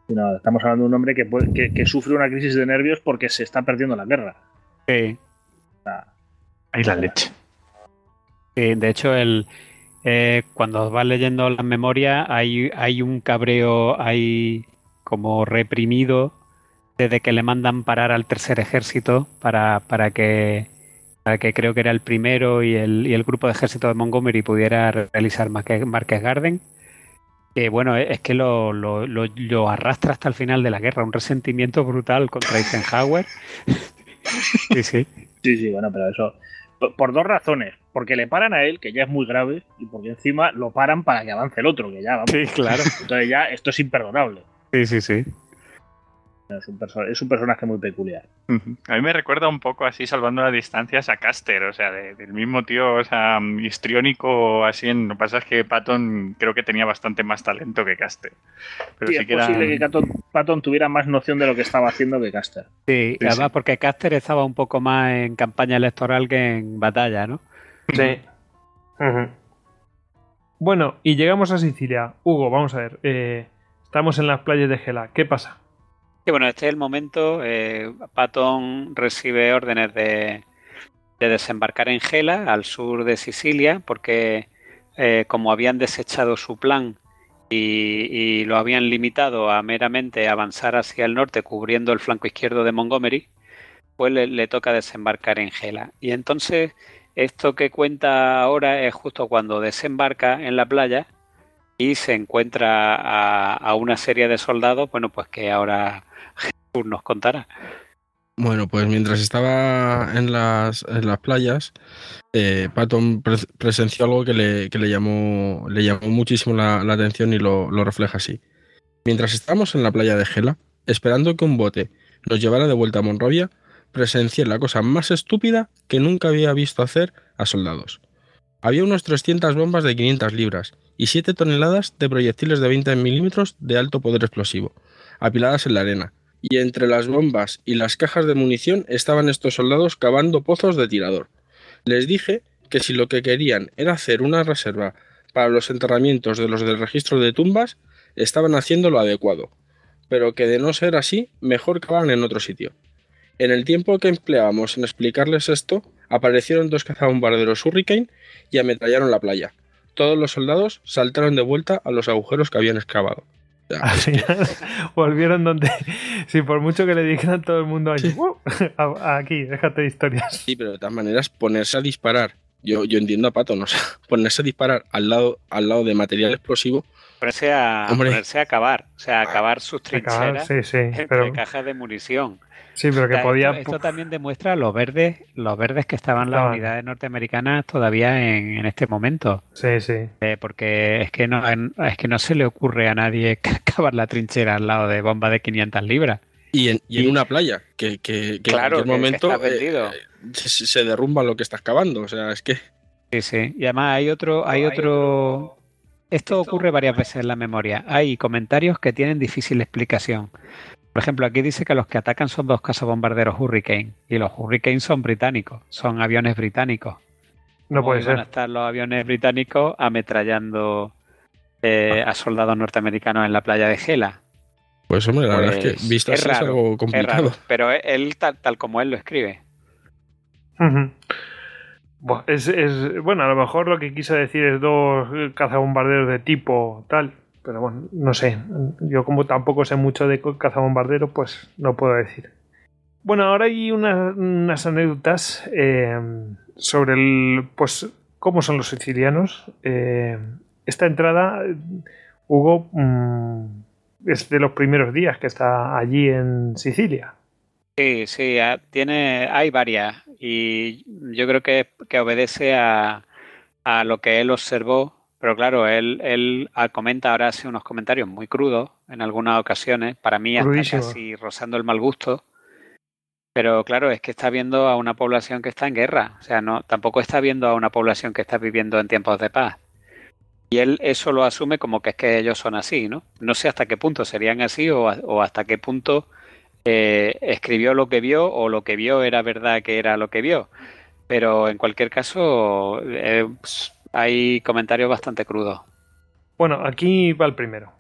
No, estamos hablando de un hombre que, sufre una crisis de nervios porque se está perdiendo la guerra. Sí. Ahí la leche. Sí, de hecho, el, eh, cuando vas leyendo las memorias hay, hay un cabreo hay como reprimido desde que le mandan parar al tercer ejército para, para que para que creo que era el primero y el, y el grupo de ejército de Montgomery pudiera realizar Marquez Garden que bueno, es que lo, lo, lo, arrastra hasta el final de la guerra, un resentimiento brutal contra Eisenhower. sí, sí. Sí, sí, bueno, pero eso. Por dos razones. Porque le paran a él, que ya es muy grave, y porque encima lo paran para que avance el otro, que ya vamos. Sí, claro. Entonces ya esto es imperdonable. Sí, sí, sí. Es un, es un, personaje muy peculiar. A mí me recuerda un poco así, salvando las distancias, a Caster, o sea, del mismo tío, o sea, histriónico, así. En, lo que pasa es que Patton creo que tenía bastante más talento que Caster. Pero sí, es posible que Patton tuviera más noción de lo que estaba haciendo que Caster. Sí, además porque Caster estaba un poco más en campaña electoral que en batalla, ¿no? Sí. Bueno, y llegamos a Sicilia. Hugo, vamos a ver. Eh, estamos en las playas de Gela. ¿Qué pasa? Bueno, este es el momento. Eh, Patton recibe órdenes de, desembarcar en Gela, al sur de Sicilia, porque eh, como habían desechado su plan y, lo habían limitado a meramente avanzar hacia el norte, cubriendo el flanco izquierdo de Montgomery, pues le, toca desembarcar en Gela. Y entonces, esto que cuenta ahora es justo cuando desembarca en la playa y se encuentra a, a una serie de soldados, bueno, pues que ahora nos contará. Bueno, pues mientras estaba en las, en las playas, eh, Patton presenció algo que le, que le, llamó, le llamó muchísimo la, atención y lo, lo, refleja así. Mientras estábamos en la playa de Gela, esperando que un bote nos llevara de vuelta a Monrovia, presencié la cosa más estúpida que nunca había visto hacer a soldados. Había unas 300 bombas de 500 libras y 7 toneladas de proyectiles de 20 milímetros de alto poder explosivo, apiladas en la arena, y entre las bombas y las cajas de munición estaban estos soldados cavando pozos de tirador. Les dije que si lo que querían era hacer una reserva para los enterramientos de los del registro de tumbas, estaban haciendo lo adecuado, pero que de no ser así, mejor cavaban en otro sitio. En el tiempo que empleábamos en explicarles esto, aparecieron dos cazabombarderos Hurricane y ametrallaron la playa. todos los soldados saltaron de vuelta a los agujeros que habían excavado. Al final volvieron donde, sí, por mucho que le dijeran todo el mundo allí, "Uh, aquí, déjate de historias. Sí, pero de todas maneras, ponerse a disparar. Yo, yo entiendo a Pato, ¿no? O sea, ponerse a disparar al lado, al lado de material explosivo. Ponerse a, ponerse a acabar, o sea, a acabar sus Acabar, trincheras sí, sí, entre pero, cajas de munición. Sí, pero que O sea, podía. Esto, esto también demuestra los verdes, los verdes que estaban las unidades norteamericanas todavía en, en este momento. Sí, sí. Eh, porque es que no es que no se le ocurre a nadie cavar la trinchera al lado de bombas de 500 libras. Y en, y en una playa, que, que, que Claro, en cualquier que momento eh, se, se derrumba lo que estás cavando. O sea, es que. Sí, sí. Y además hay otro, hay otro. Esto ocurre varias veces en la memoria. Hay comentarios que tienen difícil explicación. Por ejemplo, aquí dice que los que atacan son dos cazabombarderos Hurricane. Y los Hurricane son británicos, son aviones británicos. No ¿Cómo puede iban a ser. estar los aviones británicos ametrallando eh, a soldados norteamericanos en la playa de Gela. Pues hombre, la verdad es Pues, que visto es así es algo Es complicado. raro, pero él tal, tal como él lo escribe. Es, es- bueno, a lo mejor lo que quiso decir es dos cazabombarderos de tipo tal, pero bueno, no sé. Yo como tampoco sé mucho de cazabombarderos, pues no puedo decir. Bueno, ahora hay una- unas anécdotas eh, sobre el, pues, cómo son los sicilianos. Eh, esta entrada, Hugo, mm, es de los primeros días que está allí en Sicilia. Sí, sí, tiene, hay varias y yo creo que, que obedece a, a lo que él observó, pero claro, él, él ah, comenta ahora hace unos comentarios muy crudos en algunas ocasiones, para mí hasta casi rozando el mal gusto, pero claro, es que está viendo a una población que está en guerra, o sea, no, tampoco está viendo a una población que está viviendo en tiempos de paz. Y él eso lo asume como que es que ellos son así, ¿no? No sé hasta qué punto serían así o, a- o hasta qué punto eh, escribió lo que vio o lo que vio era verdad que era lo que vio. Pero en cualquier caso, eh, pues, hay comentarios bastante crudos. Bueno, aquí va el primero.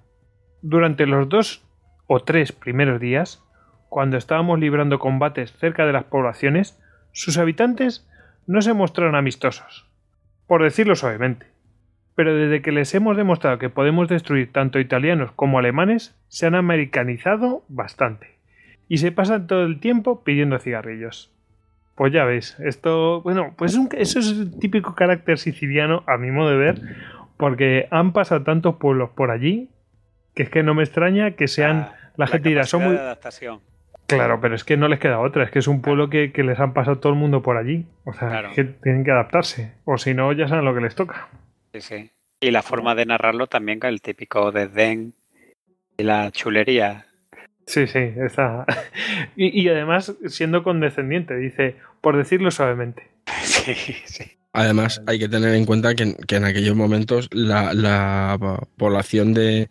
Durante los dos o tres primeros días, cuando estábamos librando combates cerca de las poblaciones, sus habitantes no se mostraron amistosos, por decirlo suavemente. Pero desde que les hemos demostrado que podemos destruir tanto italianos como alemanes, se han americanizado bastante. Y se pasan todo el tiempo pidiendo cigarrillos. Pues ya ves, esto, bueno, pues es un- eso es el típico carácter siciliano, a mi modo de ver, porque han pasado tantos pueblos por allí que es que no me extraña que sean. La, gente dirá, son muy. adaptación. Claro, pero es que no les queda otra, es que es un pueblo que, que les han pasado todo el mundo por allí. O sea, Claro. es que tienen que adaptarse. O si no, ya saben lo que les toca. Sí, sí. Y la forma de narrarlo también con el típico desdén y la chulería. Sí, sí, está. Y, y además, siendo condescendiente, dice, por decirlo suavemente. Sí, sí. Además, hay que tener en cuenta que, en- que en aquellos momentos la, la población de,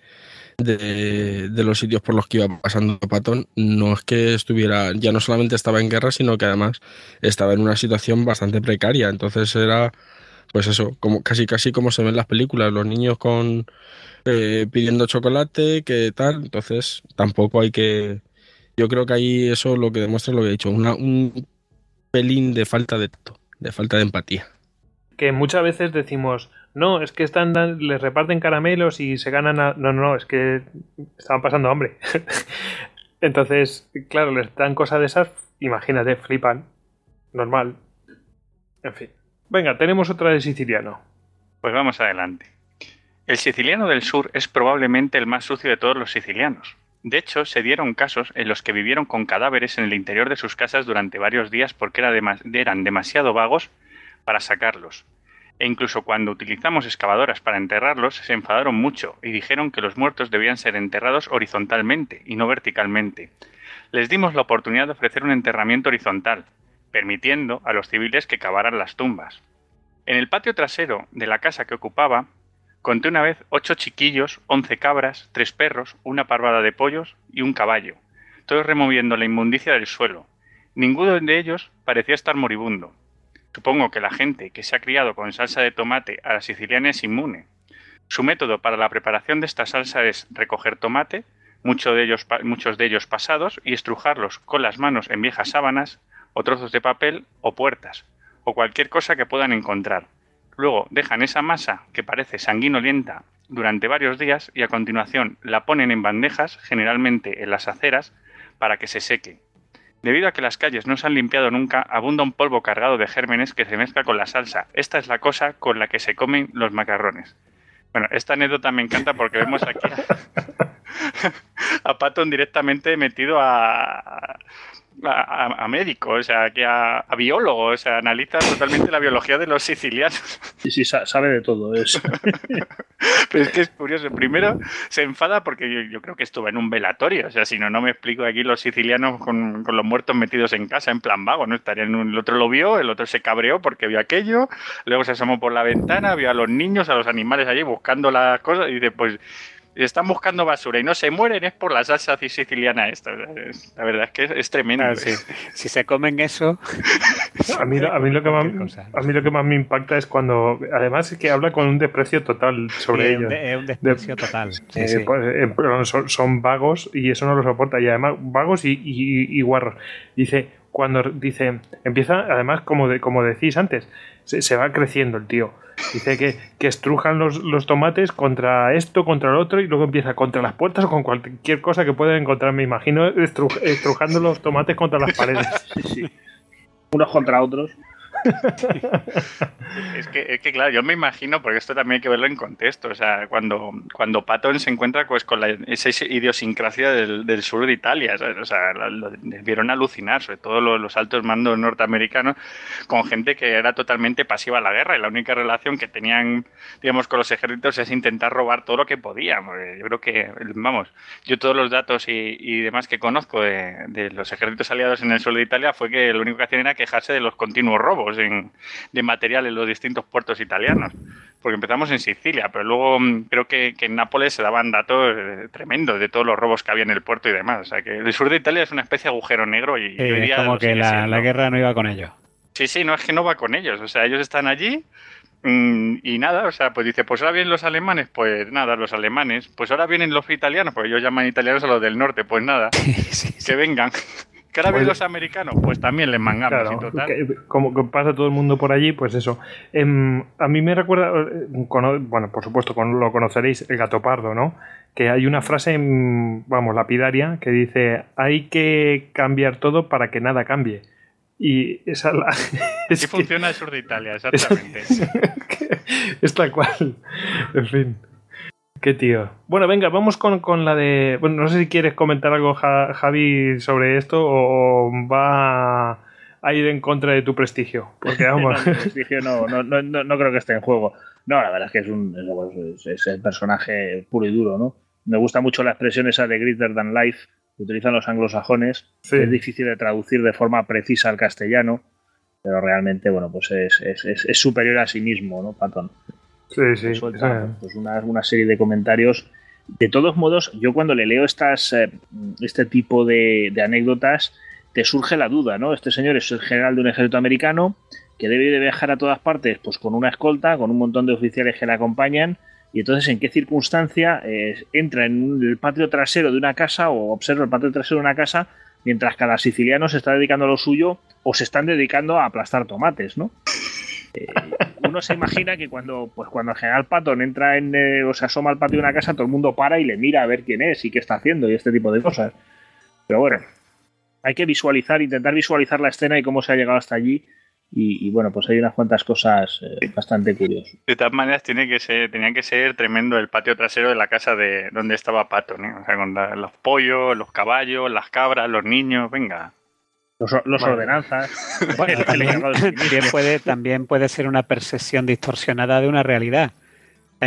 de, de los sitios por los que iba pasando Patton no es que estuviera, ya no solamente estaba en guerra, sino que además estaba en una situación bastante precaria. Entonces era, pues eso, como casi casi como se ven en las películas, los niños con eh, pidiendo chocolate, que tal. Entonces tampoco hay que, yo creo que ahí eso lo que demuestra es lo que he dicho, una, un pelín de falta de tacto, de falta de empatía. Que muchas veces decimos, no, es que están les reparten caramelos y se ganan. a-". No, no, no, es que estaban pasando hambre. Entonces, claro, les dan cosas de esas, imagínate, flipan. Normal. En fin. Venga, tenemos otra de siciliano. Pues vamos adelante. El siciliano del sur es probablemente el más sucio de todos los sicilianos. De hecho, se dieron casos en los que vivieron con cadáveres en el interior de sus casas durante varios días porque eran demasiado vagos para sacarlos. E incluso cuando utilizamos excavadoras para enterrarlos, se enfadaron mucho y dijeron que los muertos debían ser enterrados horizontalmente y no verticalmente. Les dimos la oportunidad de ofrecer un enterramiento horizontal, permitiendo a los civiles que cavaran las tumbas. En el patio trasero de la casa que ocupaba, conté una vez ocho chiquillos, once cabras, tres perros, una parvada de pollos y un caballo, todos removiendo la inmundicia del suelo. Ninguno de ellos parecía estar moribundo. Supongo que la gente que se ha criado con salsa de tomate a la siciliana es inmune. Su método para la preparación de esta salsa es recoger tomate, mucho de ellos muchos de ellos pasados, y estrujarlos con las manos en viejas sábanas, o trozos de papel, o puertas, o cualquier cosa que puedan encontrar. Luego dejan esa masa que parece sanguinolienta durante varios días y a continuación la ponen en bandejas, generalmente en las aceras, para que se seque. Debido a que las calles no se han limpiado nunca, abunda un polvo cargado de gérmenes que se mezcla con la salsa. Esta es la cosa con la que se comen los macarrones. Bueno, esta anécdota me encanta porque vemos aquí a, Patton directamente metido a, a, médico, o sea, que a, biólogo, o sea, analiza totalmente la biología de los sicilianos. Sí, sí, sabe de todo eso. Pero es que es curioso. Primero se enfada porque yo, creo que estuvo en un velatorio, o sea, si no, no me explico aquí los sicilianos con, los muertos metidos en casa, en plan vago, ¿no? Estaría en el otro lo vio, el otro se cabreó porque vio aquello, luego se asomó por la ventana, vio a los niños, a los animales allí buscando las cosas y dice, pues están buscando basura y no se mueren es por la salsa siciliana esta. La verdad es que es, tremendo. Ah, si se comen eso... a, mí, a, mí lo que más, a mí lo que más me impacta es cuando... Además es que habla con un desprecio total sobre ellos. Es un desprecio total. Eh, pues, eh, son, vagos y eso no lo soporta. Y además vagos y, y guarros. Dice, cuando dice, empieza, además, como, de, como decís antes, se, va creciendo el tío. Dice que, que estrujan los, los, tomates contra esto, contra el otro, y luego empieza contra las puertas o con cualquier cosa que pueda encontrar. Me imagino estrujando los tomates contra las paredes. Sí, sí. Unos contra otros. es, que, es que, claro, yo me imagino, porque esto también hay que verlo en contexto, o sea, cuando, cuando Patton se encuentra pues, con la, esa idiosincrasia del, sur de Italia, o sea, lo, vieron alucinar, sobre todo los, altos mandos norteamericanos, con gente que era totalmente pasiva a la guerra y la única relación que tenían, digamos, con los ejércitos es intentar robar todo lo que podían. Yo creo que, vamos, yo todos los datos y, demás que conozco de los ejércitos aliados en el sur de Italia fue que lo único que hacían era quejarse de los continuos robos de material en los distintos puertos italianos. Porque empezamos en Sicilia, pero luego mm, creo que, en Nápoles se daban datos eh, tremendos de todos los robos que había en el puerto y demás. O sea que el sur de Italia es una especie de agujero negro y hoy día como que la, guerra no iba con ellos. Sí, sí, no es que no va con ellos. O sea, ellos están allí mm, y nada, o sea, pues dice, pues ahora vienen los alemanes, pues nada, los alemanes, pues ahora vienen los italianos, pues ellos llaman italianos a los del norte, pues nada, que vengan. ¿Que ahora pues, los americanos? Pues también les mangamos. como pasa todo el mundo por allí, pues eso. Em, a mí me recuerda, eh, bueno, por supuesto, lo conoceréis, el gato pardo, ¿no? Que hay una frase, vamos, lapidaria, que dice, hay que cambiar todo para que nada cambie. Y esa la, es funciona el sur de Italia, exactamente. es tal cual. En fin. Qué tío. Bueno, venga, vamos con, la de. Bueno, no sé si quieres comentar algo, Javi, sobre esto o va a ir en contra de tu prestigio. Porque vamos. no, prestigio no, no, no, no, creo que esté en juego. No, la verdad es que es un es, el personaje puro y duro, ¿no? Me gusta mucho la expresión esa de Greater Than Life que utilizan los anglosajones. Es difícil de traducir de forma precisa al castellano, pero realmente, bueno, pues es, es, es superior a sí mismo, ¿no, Patton? Sí, sí. pues una, serie de comentarios. De todos modos, yo cuando le leo estas, eh, este tipo de, anécdotas, te surge la duda, ¿no? Este señor es el general de un ejército americano que debe de viajar a todas partes pues con una escolta, con un montón de oficiales que le acompañan, y entonces en qué circunstancia eh, entra en el patio trasero de una casa o observa el patio trasero de una casa mientras cada siciliano se está dedicando a lo suyo o se están dedicando a aplastar tomates, ¿no? Eh, uno se imagina que cuando, pues cuando el general Patton entra en, eh, o se asoma al patio de una casa, todo el mundo para y le mira a ver quién es y qué está haciendo y este tipo de cosas. Pero bueno, hay que visualizar, intentar visualizar la escena y cómo se ha llegado hasta allí. Y, bueno, pues hay unas cuantas cosas eh, bastante curiosas. De todas maneras, tiene que ser, tenía que ser tremendo el patio trasero de la casa de donde estaba Patton, o sea, con los pollos, los caballos, las cabras, los niños, venga los, ordenanzas. también, puede, también puede ser una percepción distorsionada de una realidad.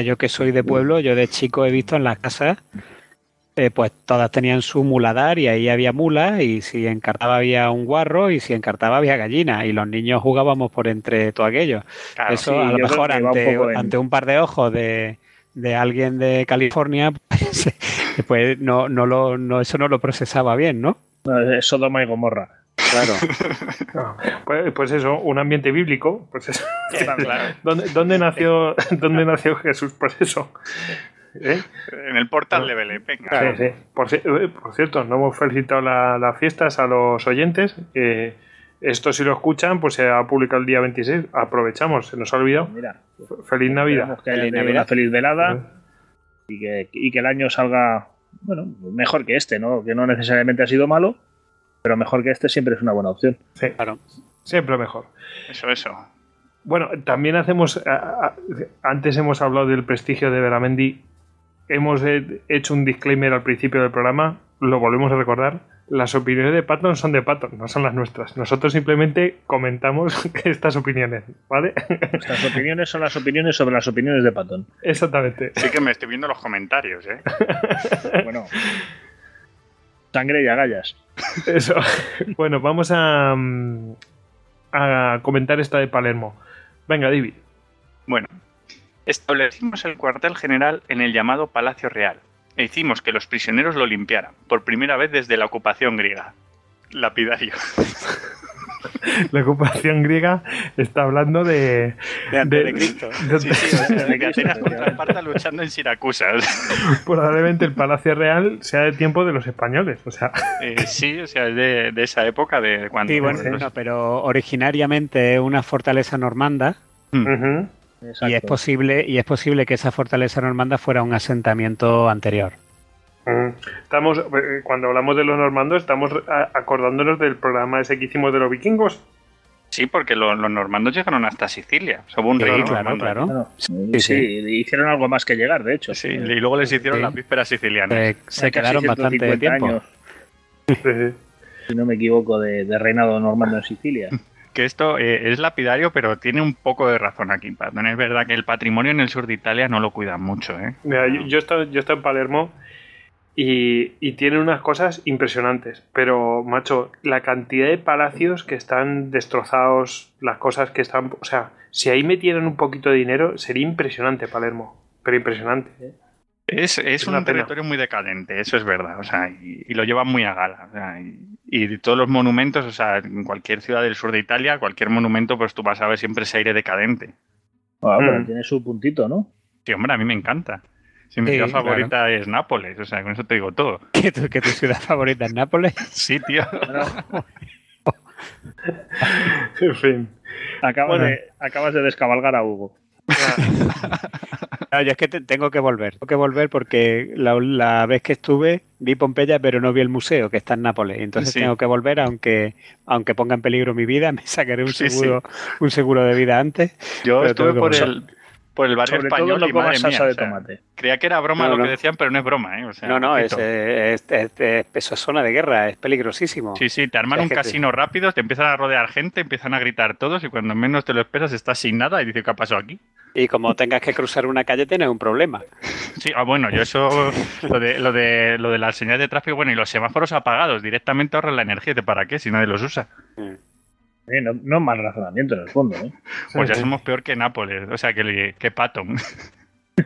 Yo que soy de pueblo, yo de chico he visto en las casas, eh, pues todas tenían su muladar y ahí había mulas y si encartaba había un guarro y si encartaba había gallina y los niños jugábamos por entre todo aquello. Eso a lo mejor ante, un par de ojos de, de alguien de California, pues, pues no, no lo, no, eso no lo procesaba bien, ¿no? no es Sodoma y Gomorra. Claro. Pues, pues, eso, un ambiente bíblico. Pues eso. ¿Dónde, nació, ¿Dónde nació Jesús? Pues eso. ¿Eh? En el portal de Belén. Venga. Sí, sí. Por, eh, cierto, no hemos felicitado las fiestas a los oyentes. Esto si lo escuchan, pues se ha publicado el día 26. Aprovechamos, se nos ha olvidado. Mira, Feliz Navidad. Feliz Navidad. feliz velada y que, y que el año salga bueno, mejor que este, ¿no? Que no necesariamente ha sido malo, pero mejor que este siempre es una buena opción. Sí, Claro. siempre mejor. Eso, eso. Bueno, también hacemos. Antes hemos hablado del prestigio de Veramendi. Hemos hecho un disclaimer al principio del programa. Lo volvemos a recordar. Las opiniones de Patton son de Patton, no son las nuestras. Nosotros simplemente comentamos estas opiniones, ¿vale? Nuestras opiniones son las opiniones sobre las opiniones de Patton. Exactamente. Sí que me estoy viendo los comentarios, ¿eh? Bueno, sangre y agallas. Eso. Bueno, vamos a, mm, a comentar esta de Palermo. Venga, David. Bueno, establecimos el cuartel general en el llamado Palacio Real e hicimos que los prisioneros lo limpiaran, por primera vez desde la ocupación griega. Lapidario. La ocupación griega está hablando de. De de, de- Cristo. de- Sí, sí, o sea, de que Atenas contra Esparta luchando en Siracusa. o sea, probablemente el Palacio Real sea de tiempo de los españoles. O sea, eh, sí, o sea, es de, de esa época de cuando... Sí, bueno, los- no, pero originariamente es una fortaleza normanda. Exacto. y es posible y es posible que esa fortaleza normanda fuera un asentamiento anterior. Mm. Estamos, eh, cuando hablamos de los normandos, estamos acordándonos del programa ese que hicimos de los vikingos. Sí, porque lo- los normandos llegaron hasta Sicilia. Hubo un Sí, rey claro, normando. claro. Sí, Sí, sí. hicieron algo más que llegar, de hecho. Sí, y luego les hicieron Sí. las vísperas sicilianas. Eh, se quedaron bastante 150 tiempo. años, si no me equivoco, de, de reinado normando en Sicilia. que esto eh, es lapidario, pero tiene un poco de razón aquí, Patton. Es verdad que el patrimonio en el sur de Italia no lo cuidan mucho, ¿eh? Mira, yo, yo he estado, yo he estado en Palermo y, y tiene unas cosas impresionantes. Pero, macho, la cantidad de palacios que están destrozados, las cosas que están. O sea, si ahí metieran un poquito de dinero, sería impresionante Palermo. Pero impresionante. ¿eh? Es, es un pena. territorio muy decadente, eso es verdad, o sea, y, y lo llevan muy a gala. o sea, y, y todos los monumentos, o sea, en cualquier ciudad del sur de Italia, cualquier monumento, pues tú vas a ver siempre ese aire decadente. Bueno, pero Mm. tiene su puntito, ¿no? Sí, hombre, a mí me encanta. Sí, mi Sí, ciudad claro. favorita es Nápoles, o sea, con eso te digo todo. ¿Que tu, que tu ciudad favorita es Nápoles? Sí, tío. En fin. Acabas, Bueno. de, acabas de descabalgar a Hugo. No, yo es que te- tengo que volver. Tengo que volver porque la, la vez que estuve vi Pompeya, pero no vi el museo que está en Nápoles. Entonces Sí. tengo que volver, aunque aunque ponga en peligro mi vida, me sacaré un Sí, seguro, un seguro de vida antes. Yo estuve por el, por el barrio Sobre todo español no y madre salsa mía, de o sea, tomate. creía que era broma No, lo no. que decían, pero no es broma, ¿eh? O sea, no, no, es, es, es- es- eso es zona de guerra, es peligrosísimo. Sí, sí, te arman Es un casino rápido, te empiezan a rodear gente, empiezan a gritar todos y cuando menos te lo esperas estás sin nada y dices, ¿qué ha pasado aquí? Y como tengas que cruzar una calle, tienes un problema. Sí, ah, bueno, yo eso, lo de, lo de, lo de las señales de tráfico, bueno, y los semáforos apagados, directamente ahorran la energía, ¿de para qué? Si nadie los usa. Eh, no, no es mal razonamiento en el fondo. ¿eh? Pues ya somos peor que Nápoles, o sea, que, que Patton.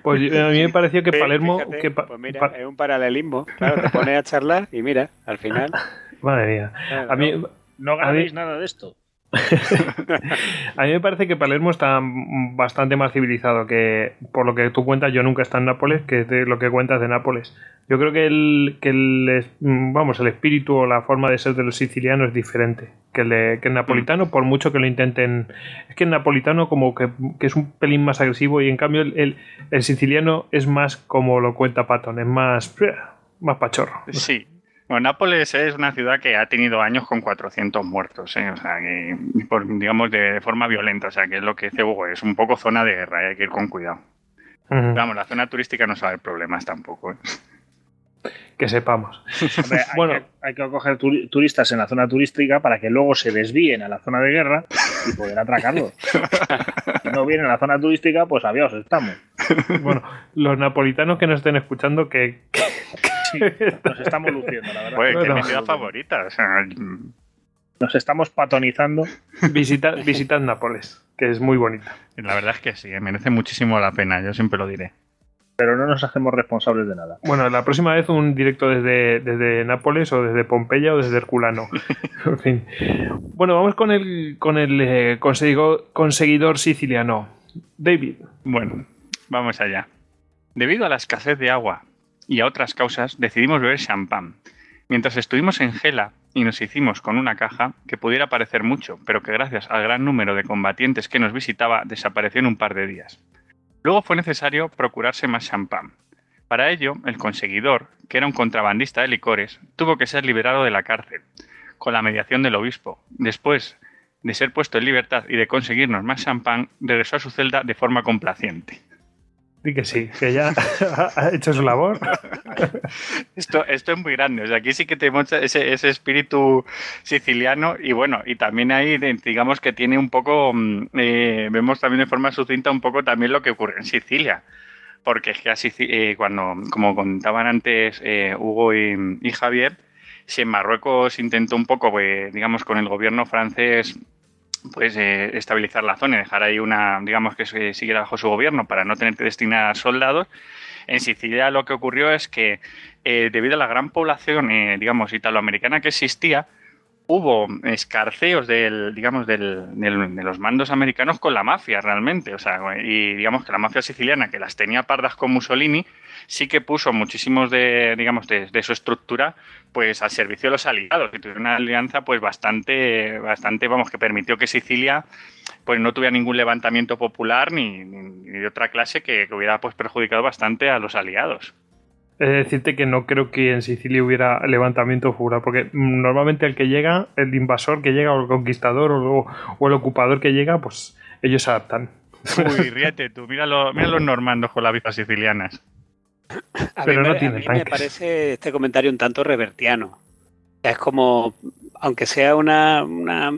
Pues a mí me pareció que Palermo. fíjate, que Pa- pues mira, Pa- es un paralelismo. Claro, te pones a charlar y mira, al final. Madre mía. A mí, No ganéis nada de esto. A mí me parece que Palermo está bastante más civilizado que, por lo que tú cuentas, yo nunca estado en Nápoles, que lo que cuentas de Nápoles. Yo creo que el, que el, vamos, el espíritu o la forma de ser de los sicilianos es diferente que el, que el napolitano, por mucho que lo intenten. Es que el napolitano como que, que es un pelín más agresivo y en cambio el, el- el siciliano es más como lo cuenta Patton, es más, más pachorro. Sí. Bueno, Nápoles es una ciudad que ha tenido años con 400 muertos, ¿eh? o sea, que, por- digamos, de forma violenta, o sea, que es lo que dice Hugo, es un poco zona de guerra, ¿eh? hay que ir con cuidado. Vamos, la zona turística no sabe problemas tampoco. ¿eh? Que sepamos. Hombre, hay, Bueno. que, hay que coger turi- turistas en la zona turística para que luego se desvíen a la zona de guerra y poder atracarlos. si no vienen a la zona turística, pues adiós, estamos. Bueno, los napolitanos que nos estén escuchando, que, que- Sí, nos estamos luciendo, la verdad. Pues, que es mi Bueno. ciudad favorita, o sea, Nos estamos patonizando. visita, visitad Nápoles, que es muy bonita. la verdad es que sí, ¿eh? merece muchísimo la pena, yo siempre lo diré. pero no nos hacemos responsables de nada. Bueno, la próxima vez un directo desde, desde Nápoles o desde Pompeya o desde Herculano. en fin. Bueno, vamos con el, con el eh, consegui- conseguidor siciliano. David. Bueno, vamos allá. Debido a la escasez de agua y a otras causas, decidimos beber champán. Mientras estuvimos en Gela, y nos hicimos con una caja que pudiera parecer mucho, pero que gracias al gran número de combatientes que nos visitaba desapareció en un par de días. Luego fue necesario procurarse más champán. Para ello, el conseguidor, que era un contrabandista de licores, tuvo que ser liberado de la cárcel, con la mediación del obispo. Después de ser puesto en libertad y de conseguirnos más champán, regresó a su celda de forma complaciente. Que sí, que ya ha hecho su labor. Esto, esto es muy grande. Aquí sí que ese, ese espíritu siciliano y bueno, y también ahí digamos que tiene un poco, mm, eh, vemos también de forma sucinta un poco también lo que ocurre en Sicilia. Porque es que así, eh, cuando, como contaban antes eh, Hugo y, y, Javier, si en Marruecos intentó un poco, pues, digamos, con el gobierno francés pues eh, estabilizar la zona y dejar ahí una, digamos que siguiera bajo su gobierno para no tener que destinar soldados. En Sicilia lo que ocurrió es que eh, debido a la gran población, eh, digamos, italoamericana que existía, hubo escarceos del, digamos, del, de los mandos americanos con la mafia realmente. O sea, y digamos que la mafia siciliana, que las tenía pardas con Mussolini, sí que puso muchísimos de, digamos, de, su estructura pues al servicio de los aliados y tuvieron una alianza pues bastante, bastante, vamos, que permitió que Sicilia pues no tuviera ningún levantamiento popular ni, de otra clase que, hubiera pues perjudicado bastante a los aliados. Es decirte que no creo que en Sicilia hubiera levantamiento popular, porque normalmente el que llega, el invasor que llega, o el conquistador, o, el ocupador que llega, pues ellos se adaptan. Uy, ríete tú, mira, mira los normandos con las vistas sicilianas. A Pero mí, no tiene a mí me parece este comentario un tanto revertiano. Es como, aunque sea una, una,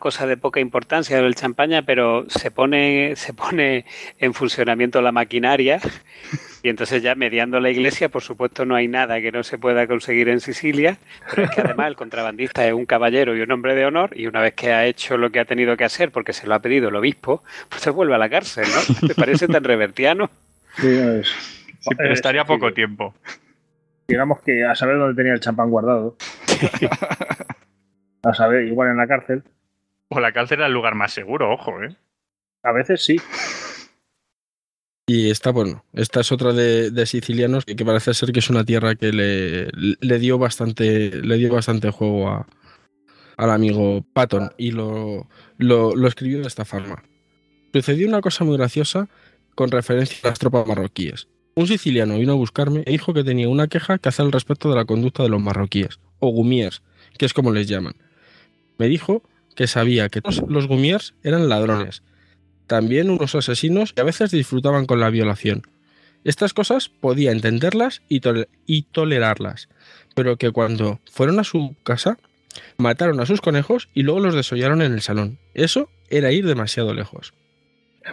cosa de poca importancia el champaña, pero se pone, se pone en funcionamiento la maquinaria y entonces ya mediando la iglesia, por supuesto no hay nada que no se pueda conseguir en Sicilia, pero es que además el contrabandista es un caballero y un hombre de honor y una vez que ha hecho lo que ha tenido que hacer porque se lo ha pedido el obispo, pues se vuelve a la cárcel, ¿no? ¿Te parece tan revertiano? Sí, es. Sí, pero estaría poco tiempo. Digamos que a saber dónde tenía el champán guardado. a saber, igual en la cárcel. O la cárcel era el lugar más seguro, ojo, ¿eh? A veces sí. Y esta, bueno, esta es otra de, sicilianos que, parece ser que es una tierra que le, le dio bastante le dio bastante juego a, al amigo Patton y lo, lo, escribió de esta forma. Sucedió una cosa muy graciosa con referencia a las tropas marroquíes. Un siciliano vino a buscarme e dijo que tenía una queja que hacer al respecto de la conducta de los marroquíes, o gumiers, que es como les llaman. Me dijo que sabía que los gumiers eran ladrones, también unos asesinos que a veces disfrutaban con la violación. Estas cosas podía entenderlas y, y tolerarlas, pero que cuando fueron a su casa mataron a sus conejos y luego los desollaron en el salón. Eso era ir demasiado lejos.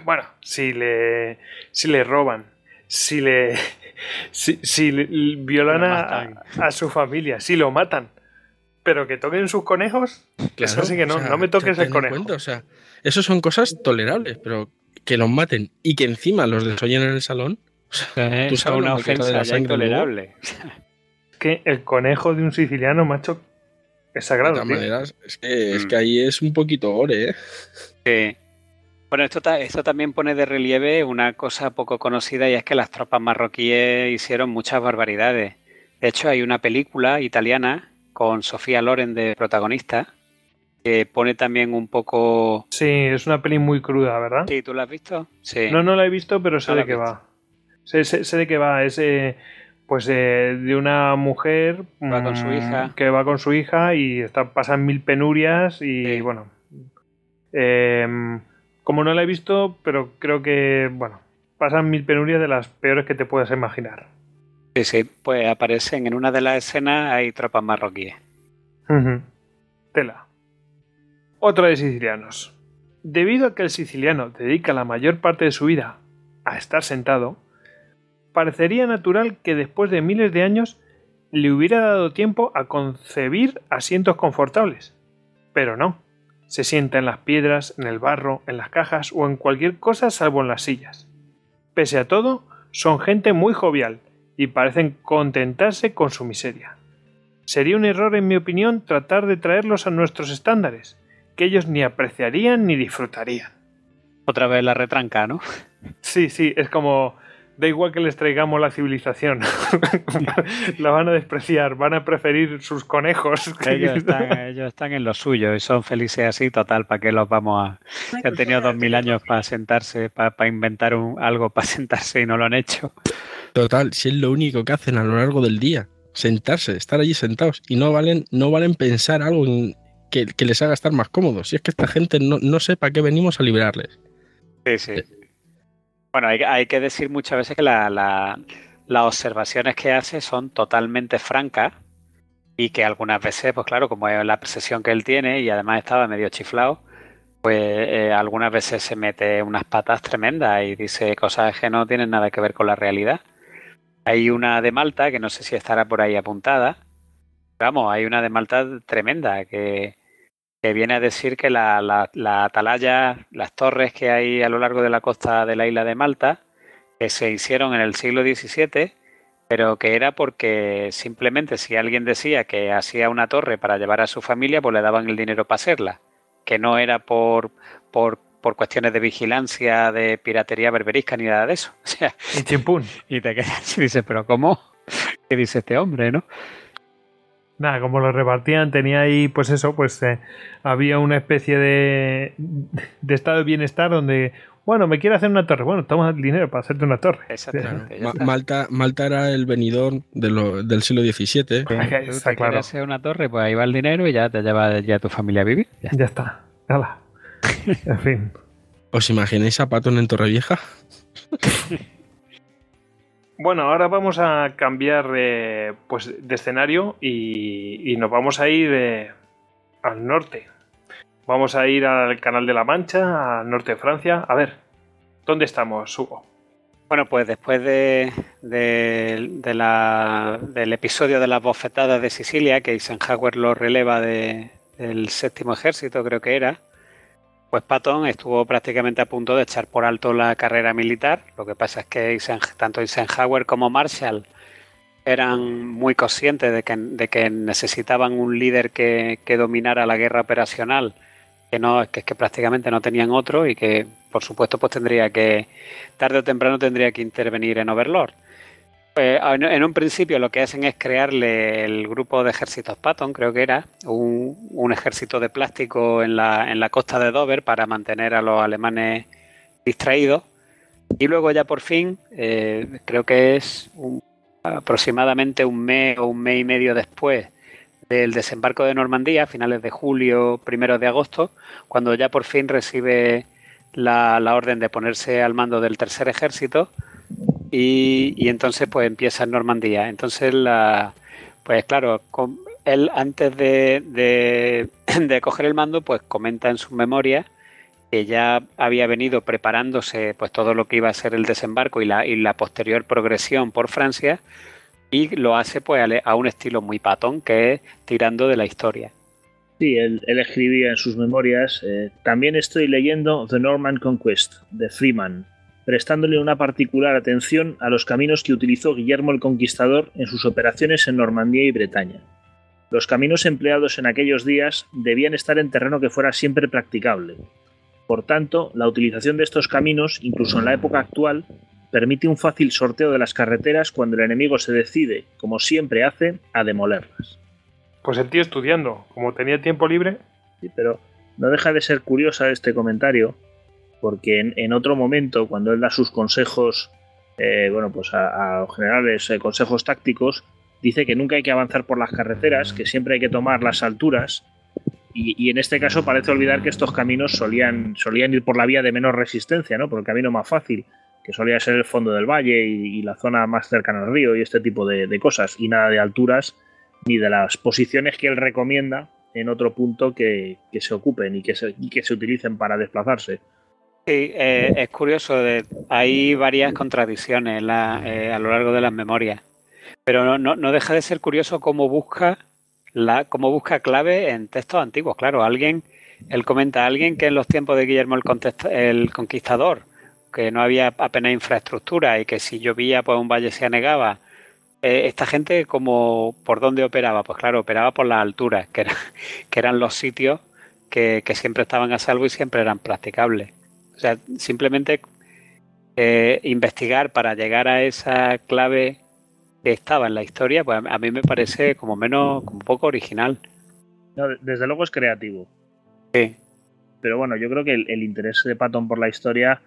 Bueno, si le, si le roban si le si, violan a, su familia, si lo matan, pero que toquen sus conejos, eso sí que no, no me toques el conejo. o sea, eso son cosas tolerables, pero que los maten y que encima los desollen en el salón, tú sabes una ofensa ya intolerable. que el conejo de un siciliano, macho, es sagrado. De todas maneras, es que, es que ahí es un poquito ore, ¿eh? Sí. Bueno, esto, esto también pone de relieve una cosa poco conocida y es que las tropas marroquíes hicieron muchas barbaridades. De hecho, hay una película italiana con Sofía Loren de protagonista que pone también un poco... Sí, es una peli muy cruda, ¿verdad? Sí, ¿tú la has visto? Sí. No, no la he visto, pero sé de qué va. Sé, de qué va. Es eh, pues eh, de una mujer va con su mm, hija. que va con su hija y está, pasan mil penurias y bueno... Eh, como no la he visto, pero creo que, bueno, pasan mil penurias de las peores que te puedas imaginar. Sí, sí, pues aparecen en una de las escenas, hay tropas marroquíes. Tela. Otra de sicilianos. Debido a que el siciliano dedica la mayor parte de su vida a estar sentado, parecería natural que después de miles de años le hubiera dado tiempo a concebir asientos confortables. Pero no se sienta en las piedras, en el barro, en las cajas o en cualquier cosa salvo en las sillas. Pese a todo, son gente muy jovial y parecen contentarse con su miseria. Sería un error, en mi opinión, tratar de traerlos a nuestros estándares, que ellos ni apreciarían ni disfrutarían. Otra vez la retranca, ¿no? Sí, sí, es como Da igual que les traigamos la civilización. la van a despreciar, van a preferir sus conejos. Ellos están, ellos están en lo suyo y son felices así, total, ¿para qué los vamos a...? Han tenido dos mil años para sentarse, para, inventar un, algo para sentarse y no lo han hecho. Total, si es lo único que hacen a lo largo del día, sentarse, estar allí sentados y no valen, no valen pensar algo que, les haga estar más cómodos. Si es que esta gente no, no sé para qué venimos a liberarles. Sí, sí. Bueno, hay, que decir muchas veces que las observaciones que hace son totalmente francas y que algunas veces, pues claro, como es la percepción que él tiene y además estaba medio chiflado, pues eh, algunas veces se mete unas patas tremendas y dice cosas que no tienen nada que ver con la realidad. Hay una de Malta, que no sé si estará por ahí apuntada, vamos, hay una de Malta tremenda que, que viene a decir que la, la, atalaya, las torres que hay a lo largo de la costa de la isla de Malta, que se hicieron en el siglo XVII, pero que era porque simplemente si alguien decía que hacía una torre para llevar a su familia, pues le daban el dinero para hacerla, que no era por, por, por cuestiones de vigilancia, de piratería berberisca ni nada de eso. O sea, y chimpún. Y te quedas y dices, pero ¿cómo? ¿Qué dice este hombre, no? Nada, como lo repartían, tenía ahí, pues eso, pues eh, había una especie de, de estado de bienestar donde, bueno, me quiero hacer una torre, bueno, toma el dinero para hacerte una torre. Exactamente. Malta, Malta era el venidor del siglo XVII. está claro. hacer una torre, pues ahí va el dinero y ya te lleva ya tu familia a vivir. Ya, está. Hala. en fin. ¿Os imagináis a Patton en Torrevieja? Bueno, ahora vamos a cambiar pues, de escenario y, nos vamos a ir eh, al norte. Vamos a ir al Canal de la Mancha, al norte de Francia. A ver, ¿dónde estamos, Hugo? Bueno, pues después de, del episodio de las bofetadas de Sicilia, que Eisenhower lo releva del séptimo ejército, creo que era, pues Patton estuvo prácticamente a punto de echar por alto la carrera militar. Lo que pasa es que tanto Eisenhower como Marshall eran muy conscientes de que, necesitaban un líder que, dominara la guerra operacional, que no que, que prácticamente no tenían otro y que por supuesto pues tendría que tarde o temprano tendría que intervenir en Overlord. Pues, en un principio lo que hacen es crearle el grupo de ejércitos Patton, creo que era, un, ejército de plástico en la, en la costa de Dover para mantener a los alemanes distraídos. Y luego ya por fin, eh, creo que es aproximadamente un mes o un mes y medio después del desembarco de Normandía, finales de julio, primeros de agosto, cuando ya por fin recibe la, la orden de ponerse al mando del tercer ejército, y, entonces pues empieza en Normandía. Entonces, la, pues claro, él antes de, de, coger el mando, pues comenta en su memoria que ya había venido preparándose pues todo lo que iba a ser el desembarco y la, la posterior progresión por Francia y lo hace pues a, un estilo muy patón que es tirando de la historia. Sí, él, escribía en sus memorias, eh, también estoy leyendo The Norman Conquest de Freeman, prestándole una particular atención a los caminos que utilizó Guillermo el Conquistador en sus operaciones en Normandía y Bretaña. Los caminos empleados en aquellos días debían estar en terreno que fuera siempre practicable. Por tanto, la utilización de estos caminos, incluso en la época actual, permite un fácil sorteo de las carreteras cuando el enemigo se decide, como siempre hace, a demolerlas. Pues el tío estudiando, como tenía tiempo libre. Sí, pero no deja de ser curiosa este comentario, porque en, otro momento, cuando él da sus consejos, eh, bueno, pues a, generales eh, consejos tácticos, dice que nunca hay que avanzar por las carreteras, que siempre hay que tomar las alturas, y, en este caso parece olvidar que estos caminos solían, solían ir por la vía de menor resistencia, ¿no? por el camino más fácil, que solía ser el fondo del valle y, la zona más cercana al río y este tipo de, cosas, y nada de alturas ni de las posiciones que él recomienda en otro punto que, se ocupen y que y que se utilicen para desplazarse. Sí, eh, es curioso, hay varias contradicciones eh, a lo largo de las memorias, pero no, no, deja de ser curioso cómo busca, la, cómo busca clave en textos antiguos. Claro, alguien, él comenta alguien que en los tiempos de Guillermo el, Conquistador, que no había apenas infraestructura y que si llovía pues un valle se anegaba, eh, esta gente como por dónde operaba, pues claro, operaba por las alturas, que, que eran los sitios que, que siempre estaban a salvo y siempre eran practicables. O sea, simplemente eh, investigar para llegar a esa clave que estaba en la historia, pues a mí me parece como menos, como un poco original. desde luego es creativo. Sí. Pero bueno, yo creo que el, interés de Patton por la historia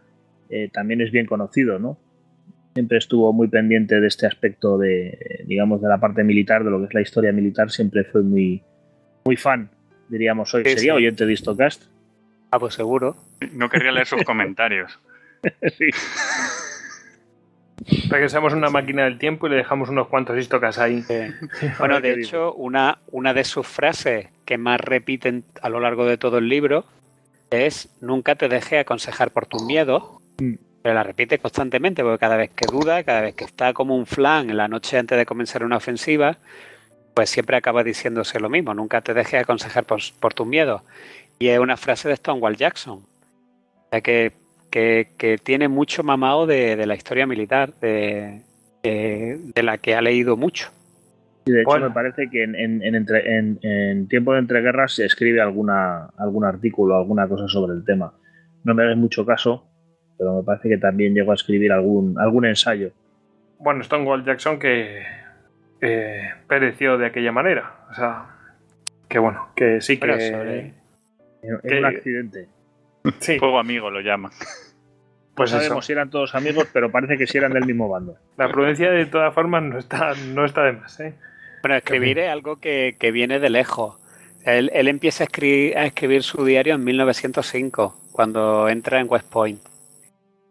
eh, también es bien conocido, ¿no? Siempre estuvo muy pendiente de este aspecto de, digamos, de la parte militar, de lo que es la historia militar, siempre fue muy, muy fan, diríamos hoy. ¿Sería oyente de Histocast? Ah, pues seguro. No querría leer sus comentarios. sí. Para que seamos una máquina del tiempo y le dejamos unos cuantos histocas ahí. Bueno, de hecho, una, una de sus frases que más repiten a lo largo de todo el libro es nunca te deje aconsejar por tus miedos. Mm. Pero la repite constantemente, porque cada vez que duda, cada vez que está como un flan en la noche antes de comenzar una ofensiva, pues siempre acaba diciéndose lo mismo, nunca te dejes aconsejar por, por tus miedos. Y es una frase de Stonewall Jackson. O sea que que, tiene mucho mamado de, la historia militar, de, la que ha leído mucho. Y de hecho, me parece que en, tiempo de entreguerras se escribe alguna, algún artículo, alguna cosa sobre el tema. No me hagas mucho caso, pero me parece que también llegó a escribir algún, algún ensayo. Bueno, Stonewall Jackson que eh, pereció de aquella manera. O sea, que bueno, que sí que. En un accidente. Fuego amigo lo llaman. Pues no sabemos si eran todos amigos, pero parece que sí eran del mismo bando. La prudencia de todas formas no está, no está de más. ¿eh? Bueno, escribir es algo que, viene de lejos. Él, empieza a escribir, a escribir, su diario en 1905, cuando entra en West Point.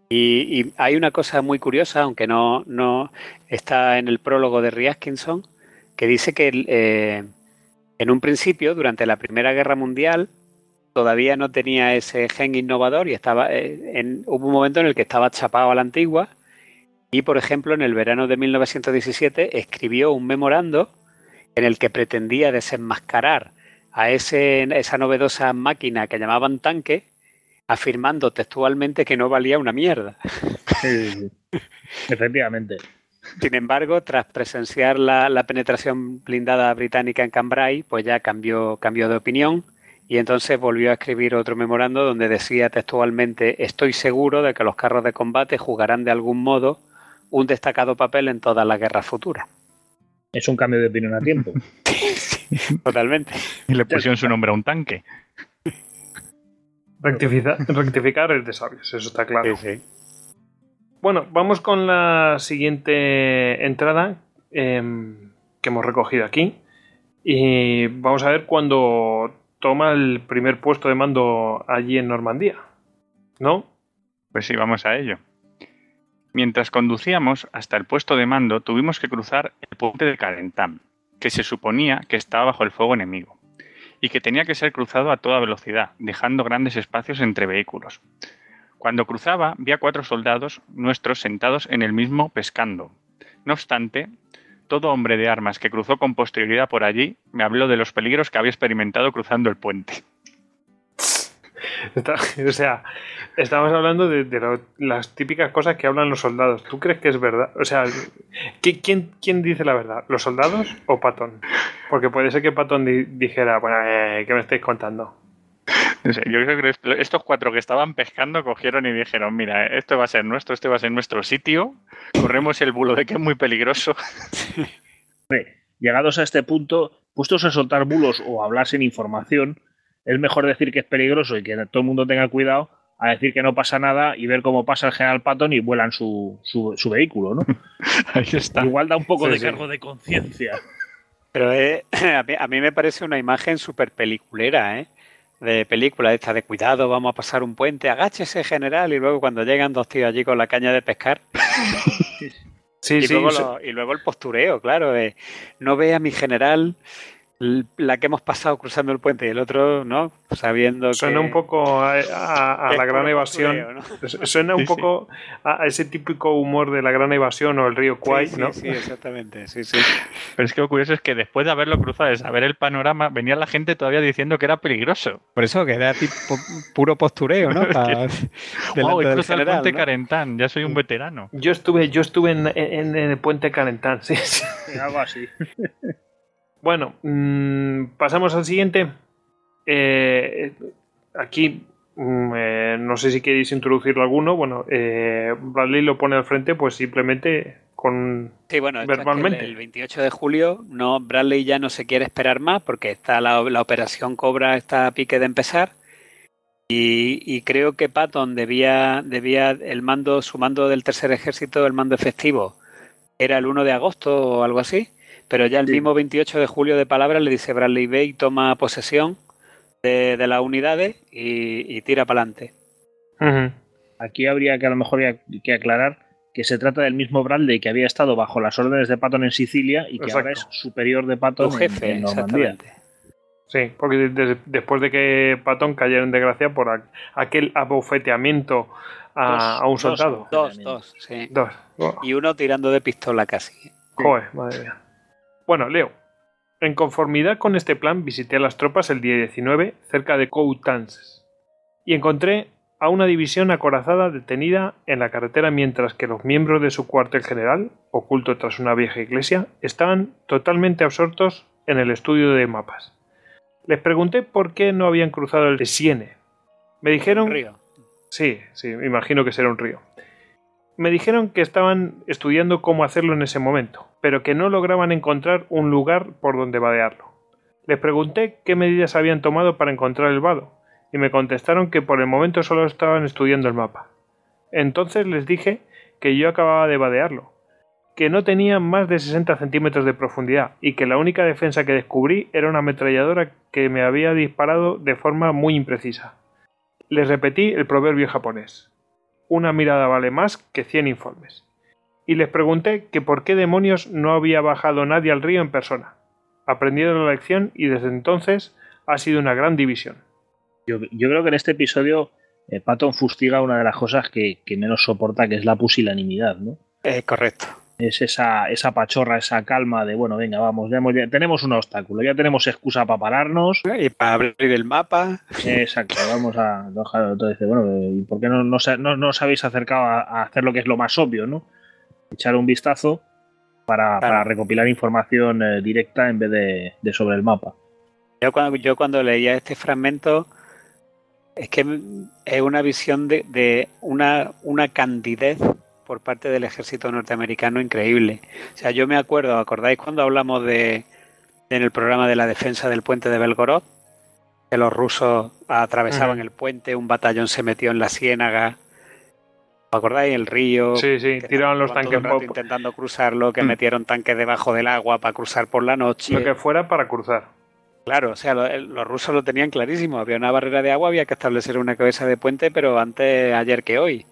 Y, hay una cosa muy curiosa, aunque no, no está en el prólogo de Riaskinson, que dice que eh, en un principio, durante la Primera Guerra Mundial, todavía no tenía ese gen innovador y estaba eh, en, hubo un momento en el que estaba chapado a la antigua y, por ejemplo, en el verano de 1917 escribió un memorando en el que pretendía desenmascarar a ese, esa novedosa máquina que llamaban tanque, afirmando textualmente que no valía una mierda. Sí, efectivamente. Sin embargo, tras presenciar la, la, penetración blindada británica en Cambrai, pues ya cambió, cambió de opinión y entonces volvió a escribir otro memorando donde decía textualmente, estoy seguro de que los carros de combate jugarán de algún modo un destacado papel en todas las guerras futuras. Es un cambio de opinión a tiempo. totalmente. Y le pusieron su nombre a un tanque. rectificar es de sabios, eso está claro. Bueno, vamos con la siguiente entrada em, que hemos recogido aquí. Y vamos a ver cuando toma el primer puesto de mando allí en Normandía. ¿No? Pues sí, vamos a ello. Mientras conducíamos hasta el puesto de mando, tuvimos que cruzar el puente de Carentam, que se suponía que estaba bajo el fuego enemigo, y que tenía que ser cruzado a toda velocidad, dejando grandes espacios entre vehículos. Cuando cruzaba, vi a cuatro soldados nuestros sentados en el mismo pescando. No obstante, todo hombre de armas que cruzó con posterioridad por allí me habló de los peligros que había experimentado cruzando el puente. o sea, estamos hablando de, las típicas cosas que hablan los soldados. ¿Tú crees que es verdad? O sea, ¿quién, quién dice la verdad? ¿Los soldados o Patón? Porque puede ser que Patón dijera, bueno, eh, ¿qué me estáis contando? yo creo que estos cuatro que estaban pescando cogieron y dijeron, mira, esto va a ser nuestro, este va a ser nuestro sitio, corremos el bulo de que es muy peligroso. Llegados a este punto, puestos a soltar bulos o a hablar sin información, es mejor decir que es peligroso y que todo el mundo tenga cuidado a decir que no pasa nada y ver cómo pasa el general Patton y vuelan su, su, vehículo, ¿no? Ahí está. Igual da un poco de cargo de conciencia. Pero eh, a, mí, a, mí, me parece una imagen súper peliculera, ¿eh? De película esta de cuidado, vamos a pasar un puente, agáchese general y luego cuando llegan dos tíos allí con la caña de pescar. sí, y, luego y luego el postureo, claro, de no ve a mi general la que hemos pasado cruzando el puente y el otro, ¿no? Sabiendo Suena un poco a, la gran evasión. Suena un poco a ese típico humor de la gran evasión o el río Kwai, ¿no? Sí, exactamente, sí, sí. Pero es que lo curioso es que después de haberlo cruzado, de saber el panorama, venía la gente todavía diciendo que era peligroso. Por eso que era tipo puro postureo, ¿no? Para, wow, el puente Carentán, ya soy un veterano. Yo estuve, yo estuve en, en el puente Carentán, sí, sí. Algo así. Bueno, mm, pasamos al siguiente. Eh, aquí Mm, eh, no sé si queréis introducirlo alguno. Bueno, eh, Bradley lo pone al frente, pues simplemente con Sí, bueno, esto es que verbalmente. el, el 28 de julio no, Bradley ya no se quiere esperar más porque está la, la operación Cobra está a pique de empezar. Y, y creo que Patton debía, debía el mando, su mando del tercer ejército, el mando efectivo, era el 1 de agosto o algo así. Pero ya el Sí. mismo 28 de julio de palabra le dice Bradley ve y toma posesión de, de las unidades y, y tira para adelante. Aquí habría que a lo mejor que- aclarar que se trata del mismo Bradley que había estado bajo las órdenes de Patton en Sicilia y que ahora es superior de Patton en- jefe, en, Normandía. exactamente. Sí, porque de- de- después de que Patton cayera en desgracia por a- aquel abofeteamiento a, Dos- a un dos soldado. Dos, dos, sí. Dos. Oh. Y uno tirando de pistola casi. Joder, madre mía. Bueno, Leo. En conformidad con este plan, visité a las tropas el día 19 cerca de Coutances y encontré a una división acorazada detenida en la carretera mientras que los miembros de su cuartel general, oculto tras una vieja iglesia, estaban totalmente absortos en el estudio de mapas. Les pregunté por qué no habían cruzado el Siene. Me dijeron Río. Sí, sí, me imagino que será un río. Me dijeron que estaban estudiando cómo hacerlo en ese momento, pero que no lograban encontrar un lugar por donde vadearlo. Les pregunté qué medidas habían tomado para encontrar el vado, y me contestaron que por el momento solo estaban estudiando el mapa. Entonces les dije que yo acababa de vadearlo, que no tenía más de 60 centímetros de profundidad y que la única defensa que descubrí era una ametralladora que me había disparado de forma muy imprecisa. Les repetí el proverbio japonés. Una mirada vale más que 100 informes. Y les pregunté que por qué demonios no había bajado nadie al río en persona. Aprendieron la lección y desde entonces ha sido una gran división. Yo, yo creo que en este episodio eh, Patton fustiga una de las cosas que, que menos soporta, que es la pusilanimidad, ¿no? Eh, correcto. Es esa, esa pachorra, esa calma de, bueno, venga, vamos, ya hemos- ya tenemos un obstáculo, ya tenemos excusa para pararnos. Y para abrir el mapa, Exacto, vamos a. Entonces dice, bueno, ¿y por qué no, no, no- no os habéis acercado a, a hacer lo que es lo más obvio, ¿no? Echar un vistazo para, Claro. para recopilar información eh, directa en vez de, de sobre el mapa. yo cuando, yo cuando leía este fragmento, es que es una visión de, de una, una candidez por parte del ejército norteamericano increíble. O sea, yo me acuerdo, ¿acordáis cuando hablamos de en el programa de la defensa del puente de Belgorod? Que los rusos atravesaban el puente, un batallón se metió en la ciénaga. ¿Os acordáis? El río. Sí, sí, que tiraban los todo tanques el rato pop, intentando cruzarlo, que Mm. metieron tanques debajo del agua para cruzar por la noche. lo que fuera para cruzar. Claro, o sea, lo- los rusos lo tenían clarísimo. Había una barrera de agua, había que establecer una cabeza de puente, pero antes ayer que hoy.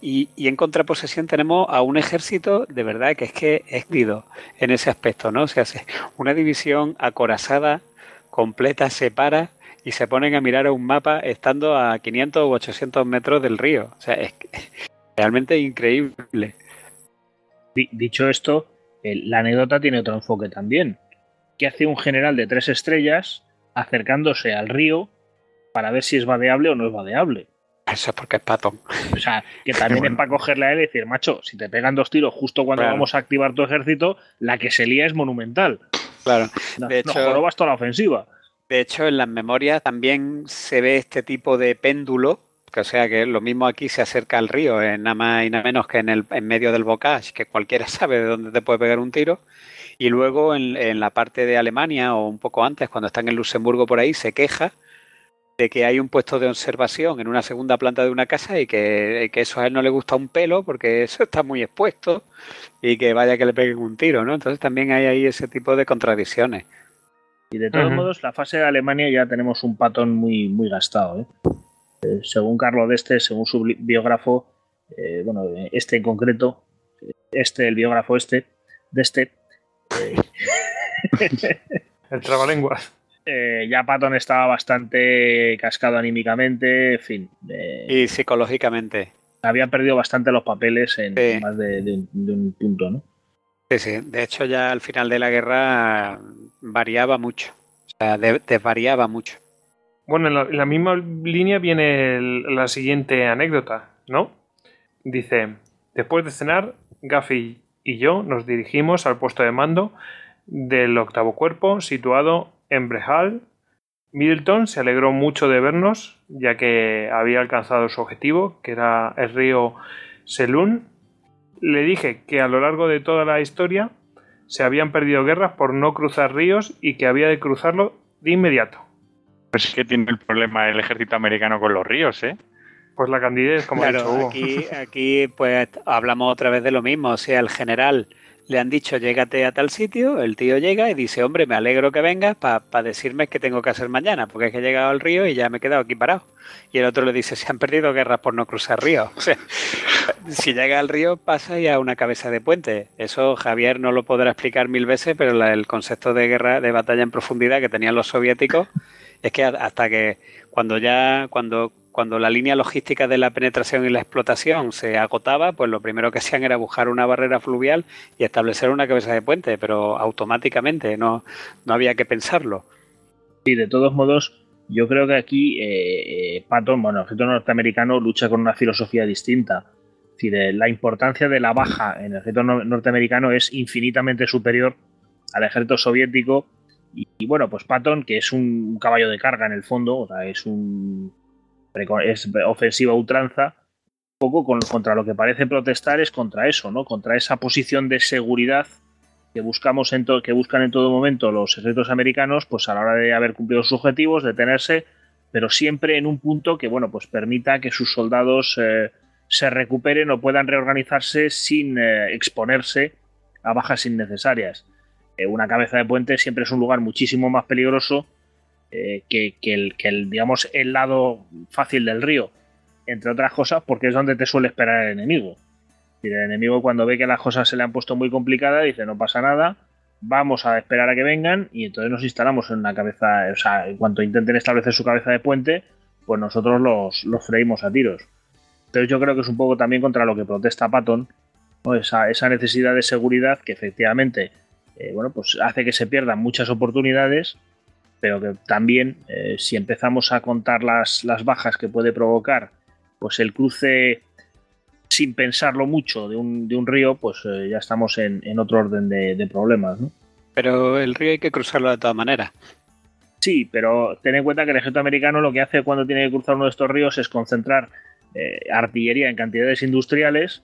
Y, en contraposición tenemos a un ejército de verdad que es que es grido en ese aspecto, ¿no? O sea, se- una división acorazada, completa, se para y se ponen a mirar a un mapa estando a 500 u 800 metros del río. O sea, es realmente increíble. Di- dicho esto, la anécdota tiene otro enfoque también. ¿Qué hace un general de tres estrellas acercándose al río para ver si es vadeable o no es vadeable? Eso es porque es patón. O sea, que también Bueno. es para cogerle a él y decir, macho, si te pegan dos tiros justo cuando Claro. vamos a activar tu ejército, la que se lía es monumental. Claro. No, De no hecho- jorobas toda la ofensiva. De hecho, en las memorias también se ve este tipo de péndulo, que o sea que lo mismo aquí se acerca al río, eh, nada más y nada menos que en, el, en medio del bocage, que cualquiera sabe de dónde te puede pegar un tiro. Y luego en, en la parte de Alemania, o un poco antes, cuando están en Luxemburgo por ahí, se queja de que hay un puesto de observación en una segunda planta de una casa y que, que eso a él no le gusta un pelo porque eso está muy expuesto y que vaya que le peguen un tiro, ¿no? Entonces también hay ahí ese tipo de contradicciones. Y de todos modos, la fase de Alemania ya tenemos un patón muy, muy gastado. ¿eh? Eh, según Carlos Deste, según su bi- biógrafo, eh, bueno, eh, este en concreto, eh, este, el biógrafo este, de este, El trabalenguas. Eh, ya Patton estaba bastante cascado anímicamente, en fin, eh, Y psicológicamente. había perdido bastante los papeles en Sí. más de, de un, de un punto, ¿no? Sí, sí. De hecho, ya al final de la guerra variaba mucho. O sea, de- desvariaba mucho. Bueno, en la, en la misma línea viene el- la siguiente anécdota, ¿no? Dice, después de cenar, Gaffy y yo nos dirigimos al puesto de mando del octavo cuerpo situado en Brejal, Middleton se alegró mucho de vernos, ya que había alcanzado su objetivo, que era el río Selun. Le dije que a lo largo de toda la historia se habían perdido guerras por no cruzar ríos y que había de cruzarlo de inmediato. Pues es que tiene el problema el ejército americano con los ríos, ¿eh? Pues la candidez, como ha dicho Hugo. Aquí, aquí pues hablamos otra vez de lo mismo. O sea, el general le han dicho llégate a tal sitio, el tío llega y dice, hombre, me alegro que vengas para decirme qué tengo que hacer mañana, porque es que he llegado al río y ya me he quedado aquí parado. Y el otro le dice, se han perdido guerras por no cruzar ríos. O sea, si llega al río pasa ya una cabeza de puente. Eso Javier no lo podrá explicar mil veces, pero el concepto de guerra, de batalla en profundidad que tenían los soviéticos, es que hasta que cuando ya, cuando cuando la línea logística de la penetración y la explotación se agotaba, pues lo primero que hacían era buscar una barrera fluvial y establecer una cabeza de puente, pero automáticamente, no, no había que pensarlo. Sí, de todos modos, yo creo que aquí eh, eh, Patton, bueno, el ejército norteamericano lucha con una filosofía distinta. Es decir, eh, la importancia de la baja en el ejército norteamericano es infinitamente superior al ejército soviético. Y, bueno, pues Patton, que es un caballo de carga en el fondo, o sea, es un es ofensiva ultranza, un poco con, contra lo que parece protestar es contra eso, ¿no? Contra esa posición de seguridad que buscamos en que buscan en todo momento los ejércitos americanos, pues a la hora de haber cumplido sus objetivos, detenerse, pero siempre en un punto que, bueno, pues permita que sus soldados eh, se recuperen o puedan reorganizarse sin eh, exponerse a bajas innecesarias. Eh, una cabeza de puente siempre es un lugar muchísimo más peligroso eh, que, el, digamos, el lado fácil del río, entre otras cosas, porque es donde te suele esperar el enemigo. Y el enemigo cuando ve que las cosas se le han puesto muy complicadas, dice, no pasa nada, vamos a esperar a que vengan y entonces nos instalamos en una cabeza, o sea, en cuanto intenten establecer su cabeza de puente, pues nosotros los, los freímos a tiros. Entonces yo creo que es un poco también contra lo que protesta Patton, esa, esa, necesidad de seguridad que efectivamente eh, bueno, pues hace que se pierdan muchas oportunidades pero que también eh, si empezamos a contar las, las, bajas que puede provocar, pues el cruce sin pensarlo mucho de un, de un río, pues eh, ya estamos en, en, otro orden de, de problemas. ¿no? Pero el río hay que cruzarlo de todas maneras. Sí, pero ten en cuenta que el ejército americano lo que hace cuando tiene que cruzar uno de estos ríos es concentrar eh, artillería en cantidades industriales,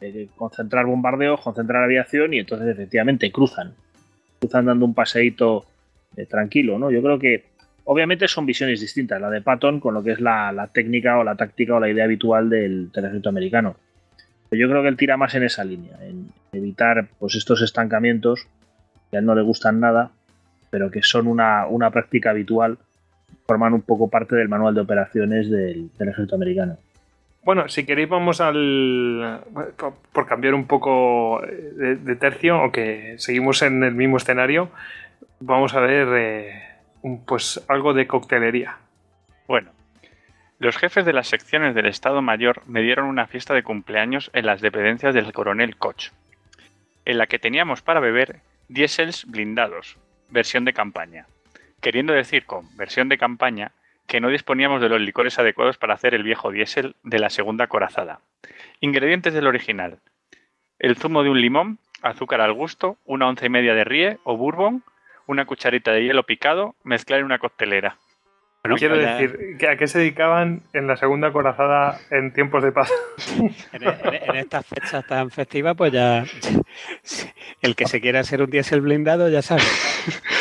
eh, concentrar bombardeos, concentrar aviación y entonces efectivamente cruzan. Cruzan dando un paseíto eh, tranquilo, ¿no? Yo creo que obviamente son visiones distintas, la de Patton con lo que es la, la técnica o la táctica o la idea habitual del, ejército americano. Pero yo creo que él tira más en esa línea, en evitar pues estos estancamientos que a él no le gustan nada, pero que son una, una práctica habitual, forman un poco parte del manual de operaciones del, del americano. Bueno, si queréis vamos al... por cambiar un poco de, de tercio, aunque seguimos en el mismo escenario, vamos a ver eh, pues algo de coctelería. Bueno, los jefes de las secciones del Estado Mayor me dieron una fiesta de cumpleaños en las dependencias del coronel Koch, en la que teníamos para beber diésels blindados, versión de campaña. Queriendo decir con versión de campaña que no disponíamos de los licores adecuados para hacer el viejo diésel de la segunda corazada. Ingredientes del original. El zumo de un limón, azúcar al gusto, una once y media de rie o bourbon, una cucharita de hielo picado, mezclar en una coctelera. Bueno, Quiero decir, ¿a qué se dedicaban en la segunda corazada en tiempos de paz? en, en, en, estas fechas tan festivas, pues ya. El que se quiera hacer un diésel blindado, ya sabe.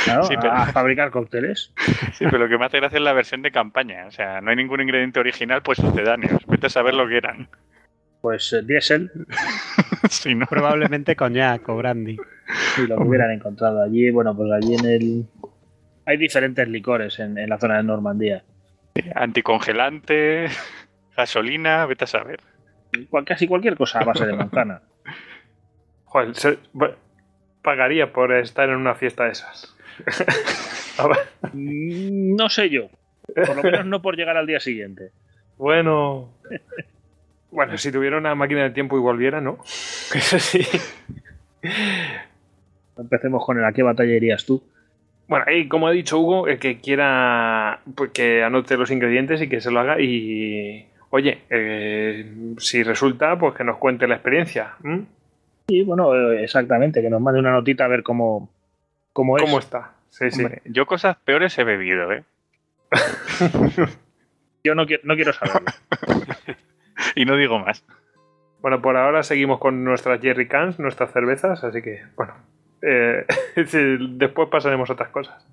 Claro, sí, pero, a fabricar cócteles. Sí, pero lo que me hace gracia es la versión de campaña. O sea, no hay ningún ingrediente original, pues sucedáneos. Vete a saber lo que eran. Pues eh, diésel. sí, ¿no? Probablemente coñac o brandy. Sí, lo que hubieran encontrado allí. Bueno, pues allí en el. Hay diferentes licores en, en la zona de Normandía. Anticongelante, gasolina, vete a saber. Cual, casi cualquier cosa a base de manzana. Joder, se, bueno, pagaría por estar en una fiesta de esas. no sé yo. Por lo menos no por llegar al día siguiente. Bueno. Bueno, si tuviera una máquina de tiempo y volviera, ¿no? Eso sí. Empecemos con el a qué batalla irías tú. Bueno, y como ha dicho Hugo, el que quiera pues que anote los ingredientes y que se lo haga y oye, eh, si resulta, pues que nos cuente la experiencia. ¿Mm? Sí, bueno, exactamente, que nos mande una notita a ver cómo, cómo es. ¿Cómo está? Sí, sí. Hombre, yo cosas peores he bebido, ¿eh? Yo no quiero, no quiero saberlo. y no digo más. Bueno, por ahora seguimos con nuestras Jerry Cans, nuestras cervezas, así que, bueno, eh, después pasaremos a otras cosas.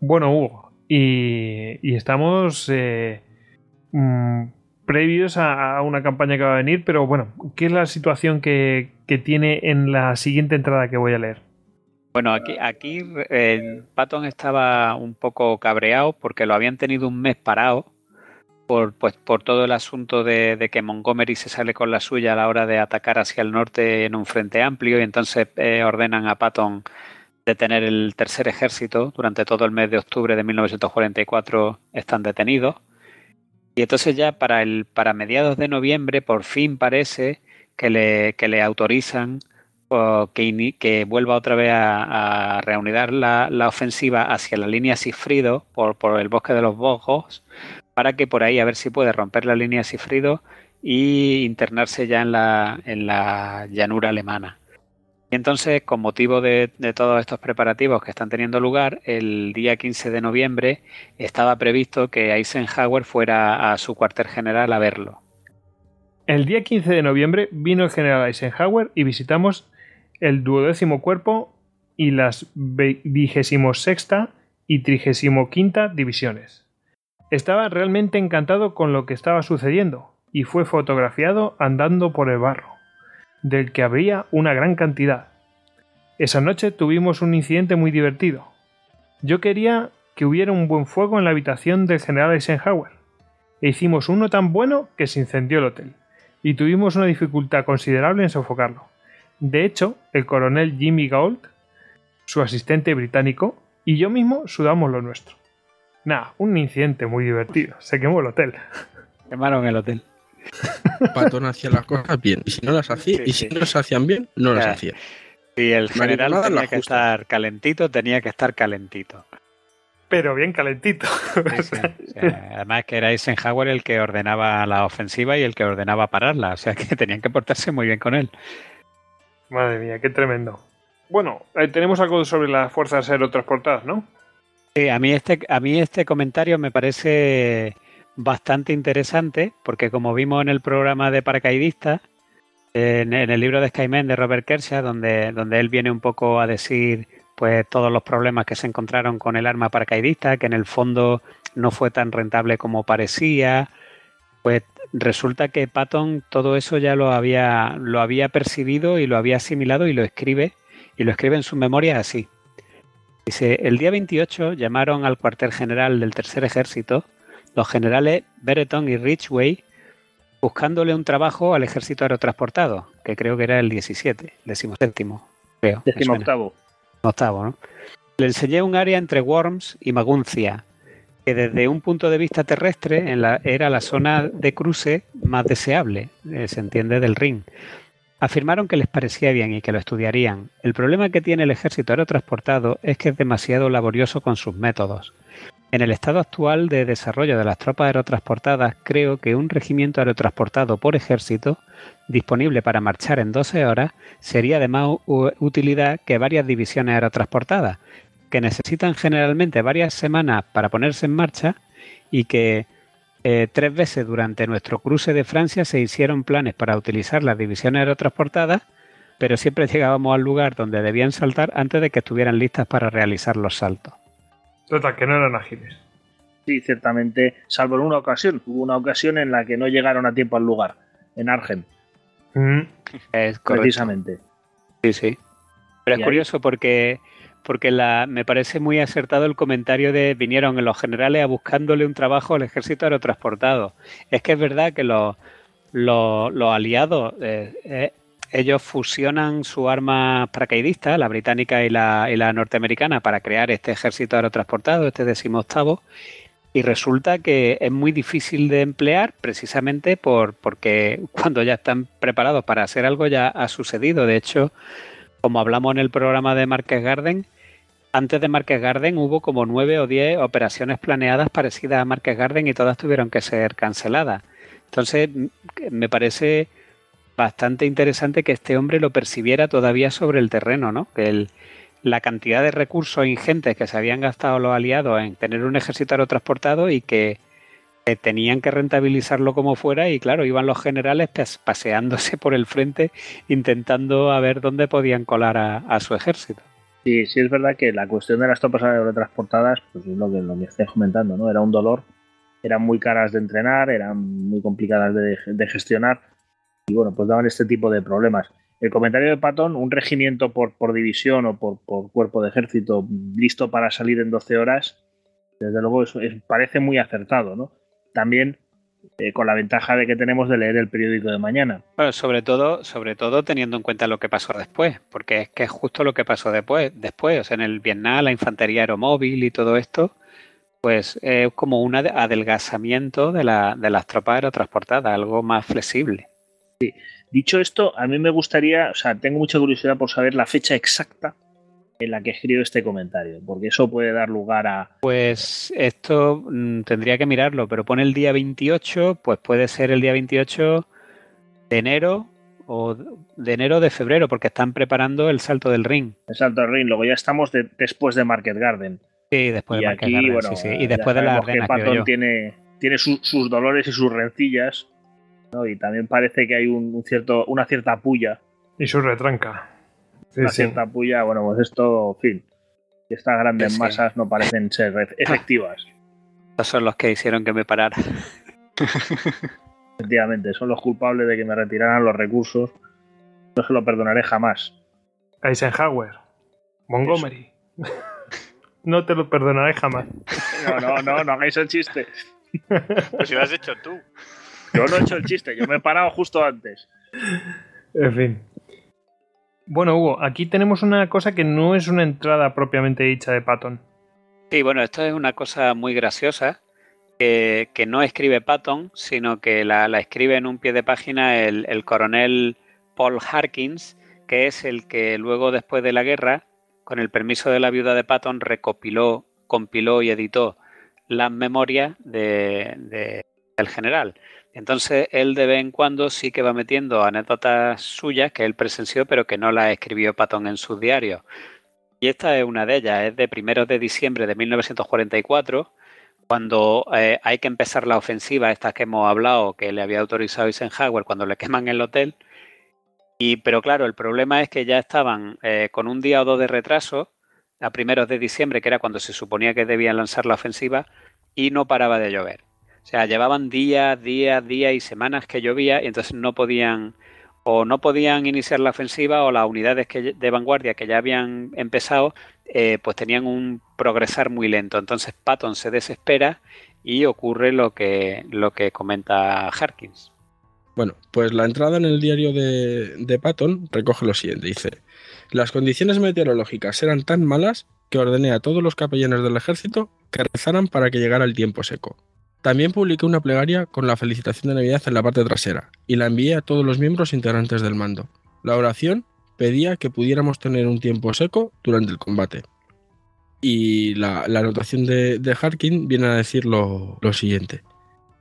Bueno, Hugo, y, y estamos eh, mm, previos a, a una campaña que va a venir, pero bueno, ¿qué es la situación que, que tiene en la siguiente entrada que voy a leer? Bueno, aquí, aquí eh, Patton estaba un poco cabreado porque lo habían tenido un mes parado por, pues, por todo el asunto de, que Montgomery se sale con la suya a la hora de atacar hacia el norte en un frente amplio y entonces eh, ordenan a Patton detener el tercer ejército. Durante todo el mes de octubre de 1944 están detenidos. Y entonces ya para, el, para mediados de noviembre por fin parece que le, que le autorizan que, que, vuelva otra vez a, a reunir la, la, ofensiva hacia la línea Sifrido por, por, el bosque de los Bojos para que por ahí a ver si puede romper la línea Sifrido y internarse ya en la, en la llanura alemana. Y entonces, con motivo de, de, todos estos preparativos que están teniendo lugar, el día 15 de noviembre estaba previsto que Eisenhower fuera a su cuartel general a verlo. El día 15 de noviembre vino el general Eisenhower y visitamos el duodécimo cuerpo y las vigésimo sexta y trigésimo quinta divisiones. Estaba realmente encantado con lo que estaba sucediendo y fue fotografiado andando por el barro, del que habría una gran cantidad. Esa noche tuvimos un incidente muy divertido. Yo quería que hubiera un buen fuego en la habitación del general Eisenhower, e hicimos uno tan bueno que se incendió el hotel, y tuvimos una dificultad considerable en sofocarlo. De hecho, el coronel Jimmy Gault, su asistente británico, y yo mismo sudamos lo nuestro. Nada, un incidente muy divertido. Se quemó el hotel. Quemaron el hotel. Patón hacía las cosas bien. Y si no las hacía, sí, y si sí. no las hacían bien, no las hacía. Y el general tenía que justa. estar calentito, tenía que estar calentito. Pero bien calentito. Sí, sí. O sea, además que era Eisenhower el que ordenaba la ofensiva y el que ordenaba pararla. O sea que tenían que portarse muy bien con él. Madre mía, qué tremendo. Bueno, eh, tenemos algo sobre las fuerzas aerotransportadas, ¿no? Sí, a mí este, a mí este comentario me parece bastante interesante porque como vimos en el programa de paracaidistas, en, el libro de Skyman de Robert Kershaw, donde, donde él viene un poco a decir pues todos los problemas que se encontraron con el arma paracaidista, que en el fondo no fue tan rentable como parecía, pues resulta que Patton todo eso ya lo había, lo había percibido y lo había asimilado y lo escribe, y lo escribe en su memoria así. Dice, el día 28 llamaron al cuartel general del Tercer Ejército los generales Bereton y Ridgway buscándole un trabajo al ejército aerotransportado, que creo que era el 17, el 17, creo. 18. Octavo, ¿no? Le enseñé un área entre Worms y Maguncia, que desde un punto de vista terrestre en la, era la zona de cruce más deseable, eh, se entiende, del Ring. Afirmaron que les parecía bien y que lo estudiarían. El problema que tiene el ejército aerotransportado es que es demasiado laborioso con sus métodos. En el estado actual de desarrollo de las tropas aerotransportadas, creo que un regimiento aerotransportado por ejército, disponible para marchar en 12 horas, sería de más utilidad que varias divisiones aerotransportadas, que necesitan generalmente varias semanas para ponerse en marcha y que eh, tres veces durante nuestro cruce de Francia se hicieron planes para utilizar las divisiones aerotransportadas, pero siempre llegábamos al lugar donde debían saltar antes de que estuvieran listas para realizar los saltos. Total, que no eran ágiles. Sí, ciertamente, salvo en una ocasión. Hubo una ocasión en la que no llegaron a tiempo al lugar, en Argen. Mm. Es correcto. Precisamente. Sí, sí. Pero es curioso porque porque la, me parece muy acertado el comentario de vinieron los generales a buscándole un trabajo al ejército aerotransportado. Es que es verdad que los, aliados, eh, eh, ellos fusionan su arma paracaidista, la británica y la, y la, norteamericana, para crear este ejército aerotransportado, este decimoctavo, y resulta que es muy difícil de emplear precisamente por, porque cuando ya están preparados para hacer algo ya ha sucedido. De hecho, como hablamos en el programa de Marquez Garden, antes de Marquez Garden hubo como nueve o diez operaciones planeadas parecidas a Marquez Garden y todas tuvieron que ser canceladas. Entonces, me parece bastante interesante que este hombre lo percibiera todavía sobre el terreno, ¿no? Que la cantidad de recursos ingentes que se habían gastado los aliados en tener un ejército aerotransportado y que tenían que rentabilizarlo como fuera y claro, iban los generales paseándose por el frente intentando a ver dónde podían colar a, su ejército. Sí, sí es verdad que la cuestión de las tropas aerotransportadas, pues es lo que, lo que estoy comentando, ¿no? Era un dolor, eran muy caras de entrenar, eran muy complicadas de, gestionar y bueno, pues daban este tipo de problemas. El comentario de Patton, un regimiento por, por división o por, por, cuerpo de ejército listo para salir en 12 horas, desde luego es, parece muy acertado, ¿no? también eh, con la ventaja de que tenemos de leer el periódico de mañana. Bueno, sobre todo, sobre todo teniendo en cuenta lo que pasó después, porque es que es justo lo que pasó después, después, o sea, en el Vietnam, la infantería aeromóvil y todo esto, pues es como un adelgazamiento de, la, de las tropas aerotransportadas, algo más flexible. Sí. Dicho esto, a mí me gustaría, o sea, tengo mucha curiosidad por saber la fecha exacta en la que escribo este comentario, porque eso puede dar lugar a... Pues esto mm, tendría que mirarlo, pero pone el día 28, pues puede ser el día 28 de enero o de enero de febrero, porque están preparando el salto del ring. El salto del ring, luego ya estamos después de Market Garden. Sí, después de Market Garden, sí, sí. Y después de la arena, que tiene, tiene sus dolores y sus rencillas, ¿no? y también parece que hay un cierto, una cierta puya. Y su retranca una cierta puya, bueno, pues esto, en fin, estas grandes masas no parecen ser efectivas. Estos son los que hicieron que me parara. Efectivamente, son los culpables de que me retiraran los recursos. No se lo perdonaré jamás. Eisenhower, Montgomery. no te lo perdonaré jamás. No, no, no, no hagáis el chiste. Pues si lo has hecho tú. Yo no he hecho el chiste, yo me he parado justo antes. En fin. Bueno, Hugo, aquí tenemos una cosa que no es una entrada propiamente dicha de Patton. Sí, bueno, esto es una cosa muy graciosa, que, no escribe Patton, sino que la, escribe en un pie de página el, coronel Paul Harkins, que es el que luego, después de la guerra, con el permiso de la viuda de Patton, recopiló, compiló y editó las memorias de, del general. Entonces él de vez en cuando sí que va metiendo anécdotas suyas que él presenció pero que no las escribió Patton en sus diarios. Y esta es una de ellas, es de primeros de diciembre de 1944, cuando eh, hay que empezar la ofensiva, esta que hemos hablado, que le había autorizado Eisenhower cuando le queman el hotel. Y, pero claro, el problema es que ya estaban eh, con un día o dos de retraso, a primeros de diciembre, que era cuando se suponía que debían lanzar la ofensiva, y no paraba de llover. O sea, llevaban días, días, días y semanas que llovía y entonces no podían o no podían iniciar la ofensiva o las unidades que, de vanguardia que ya habían empezado eh, pues tenían un progresar muy lento. Entonces Patton se desespera y ocurre lo que, lo que comenta Harkins. Bueno, pues la entrada en el diario de, de Patton recoge lo siguiente. Dice, las condiciones meteorológicas eran tan malas que ordené a todos los capellanes del ejército que rezaran para que llegara el tiempo seco. También publiqué una plegaria con la felicitación de Navidad en la parte trasera y la envié a todos los miembros integrantes del mando. La oración pedía que pudiéramos tener un tiempo seco durante el combate. Y la, anotación de, Harkin viene a decir lo, siguiente.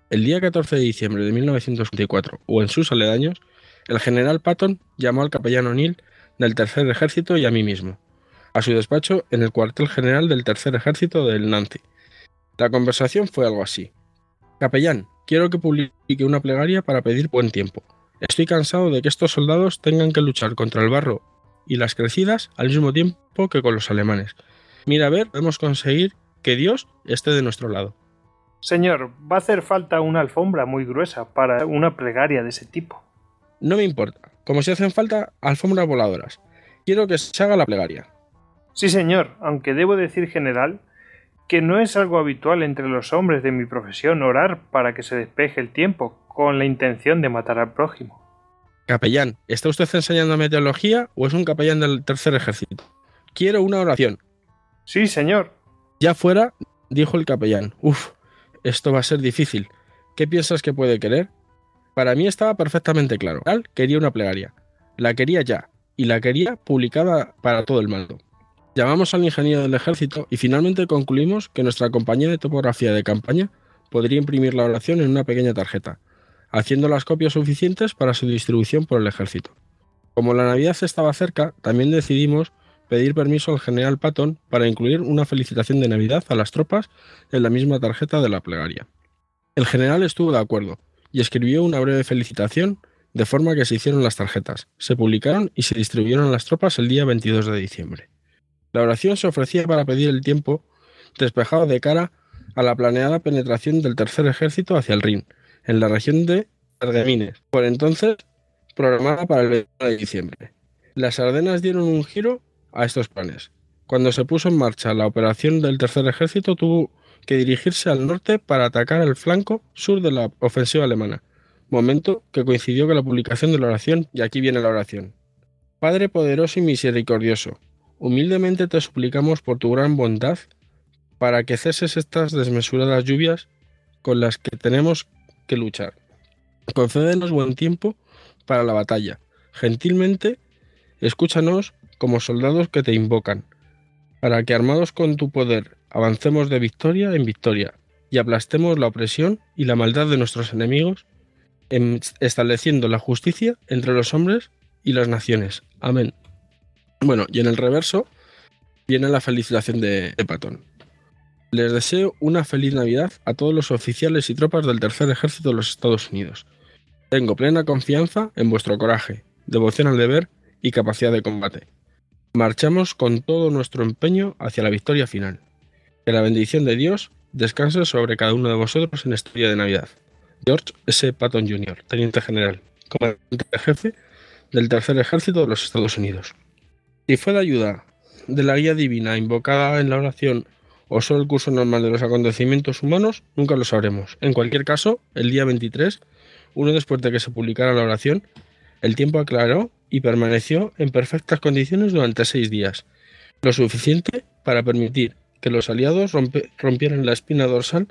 El día 14 de diciembre de 1924, o en sus aledaños, el general Patton llamó al capellán O'Neill del Tercer Ejército y a mí mismo, a su despacho en el cuartel general del Tercer Ejército del Nancy. La conversación fue algo así. Capellán, quiero que publique una plegaria para pedir buen tiempo. Estoy cansado de que estos soldados tengan que luchar contra el barro y las crecidas al mismo tiempo que con los alemanes. Mira a ver, podemos conseguir que Dios esté de nuestro lado. Señor, va a hacer falta una alfombra muy gruesa para una plegaria de ese tipo. No me importa, como si hacen falta alfombras voladoras. Quiero que se haga la plegaria. Sí, señor, aunque debo decir, general, que no es algo habitual entre los hombres de mi profesión orar para que se despeje el tiempo con la intención de matar al prójimo. Capellán, ¿está usted enseñando meteorología o es un capellán del tercer ejército? Quiero una oración. Sí, señor. Ya fuera, dijo el capellán. Uf, esto va a ser difícil. ¿Qué piensas que puede querer? Para mí estaba perfectamente claro. Quería una plegaria. La quería ya, y la quería publicada para todo el mundo. Llamamos al ingeniero del ejército y finalmente concluimos que nuestra compañía de topografía de campaña podría imprimir la oración en una pequeña tarjeta, haciendo las copias suficientes para su distribución por el ejército. Como la Navidad estaba cerca, también decidimos pedir permiso al general Patton para incluir una felicitación de Navidad a las tropas en la misma tarjeta de la plegaria. El general estuvo de acuerdo y escribió una breve felicitación de forma que se hicieron las tarjetas, se publicaron y se distribuyeron a las tropas el día 22 de diciembre. La oración se ofrecía para pedir el tiempo despejado de cara a la planeada penetración del tercer ejército hacia el Rin, en la región de Argemines, por entonces programada para el 21 de diciembre. Las Ardenas dieron un giro a estos planes. Cuando se puso en marcha la operación del tercer ejército tuvo que dirigirse al norte para atacar el flanco sur de la ofensiva alemana, momento que coincidió con la publicación de la oración, y aquí viene la oración. Padre poderoso y misericordioso, humildemente te suplicamos por tu gran bondad para que ceses estas desmesuradas lluvias con las que tenemos que luchar. Concédenos buen tiempo para la batalla. Gentilmente, escúchanos como soldados que te invocan, para que armados con tu poder avancemos de victoria en victoria y aplastemos la opresión y la maldad de nuestros enemigos, estableciendo la justicia entre los hombres y las naciones. Amén. Bueno, y en el reverso viene la felicitación de, Patón. Les deseo una feliz Navidad a todos los oficiales y tropas del Tercer Ejército de los Estados Unidos. Tengo plena confianza en vuestro coraje, devoción al deber y capacidad de combate. Marchamos con todo nuestro empeño hacia la victoria final. Que la bendición de Dios descanse sobre cada uno de vosotros en este día de Navidad. George S. Patton Jr., Teniente General, comandante jefe del Tercer Ejército de los Estados Unidos. Si fue de ayuda de la guía divina invocada en la oración o solo el curso normal de los acontecimientos humanos, nunca lo sabremos. En cualquier caso, el día 23 uno después de que se publicara la oración, el tiempo aclaró y permaneció en perfectas condiciones durante seis días, lo suficiente para permitir que los aliados rompieran la espina dorsal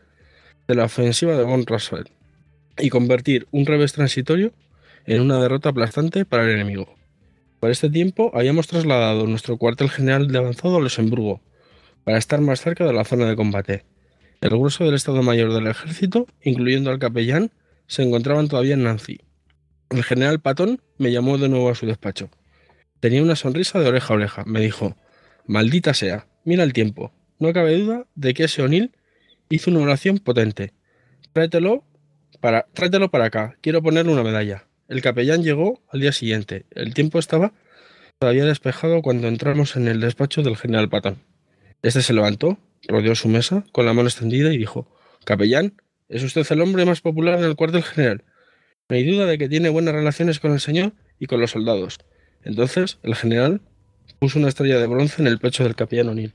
de la ofensiva de von Russell y convertir un revés transitorio en una derrota aplastante para el enemigo. Por este tiempo habíamos trasladado nuestro cuartel general de avanzado a Luxemburgo para estar más cerca de la zona de combate. El grueso del Estado Mayor del Ejército, incluyendo al capellán, se encontraban todavía en Nancy. El general Patton me llamó de nuevo a su despacho. Tenía una sonrisa de oreja a oreja. Me dijo, maldita sea, mira el tiempo. No cabe duda de que ese O'Neill hizo una oración potente. Tráetelo para, tráetelo para acá. Quiero ponerle una medalla. El capellán llegó al día siguiente. El tiempo estaba todavía despejado cuando entramos en el despacho del general Patton. Este se levantó, rodeó su mesa con la mano extendida y dijo, Capellán, es usted el hombre más popular en el cuartel general. No hay duda de que tiene buenas relaciones con el señor y con los soldados. Entonces, el general puso una estrella de bronce en el pecho del capellán O'Neill.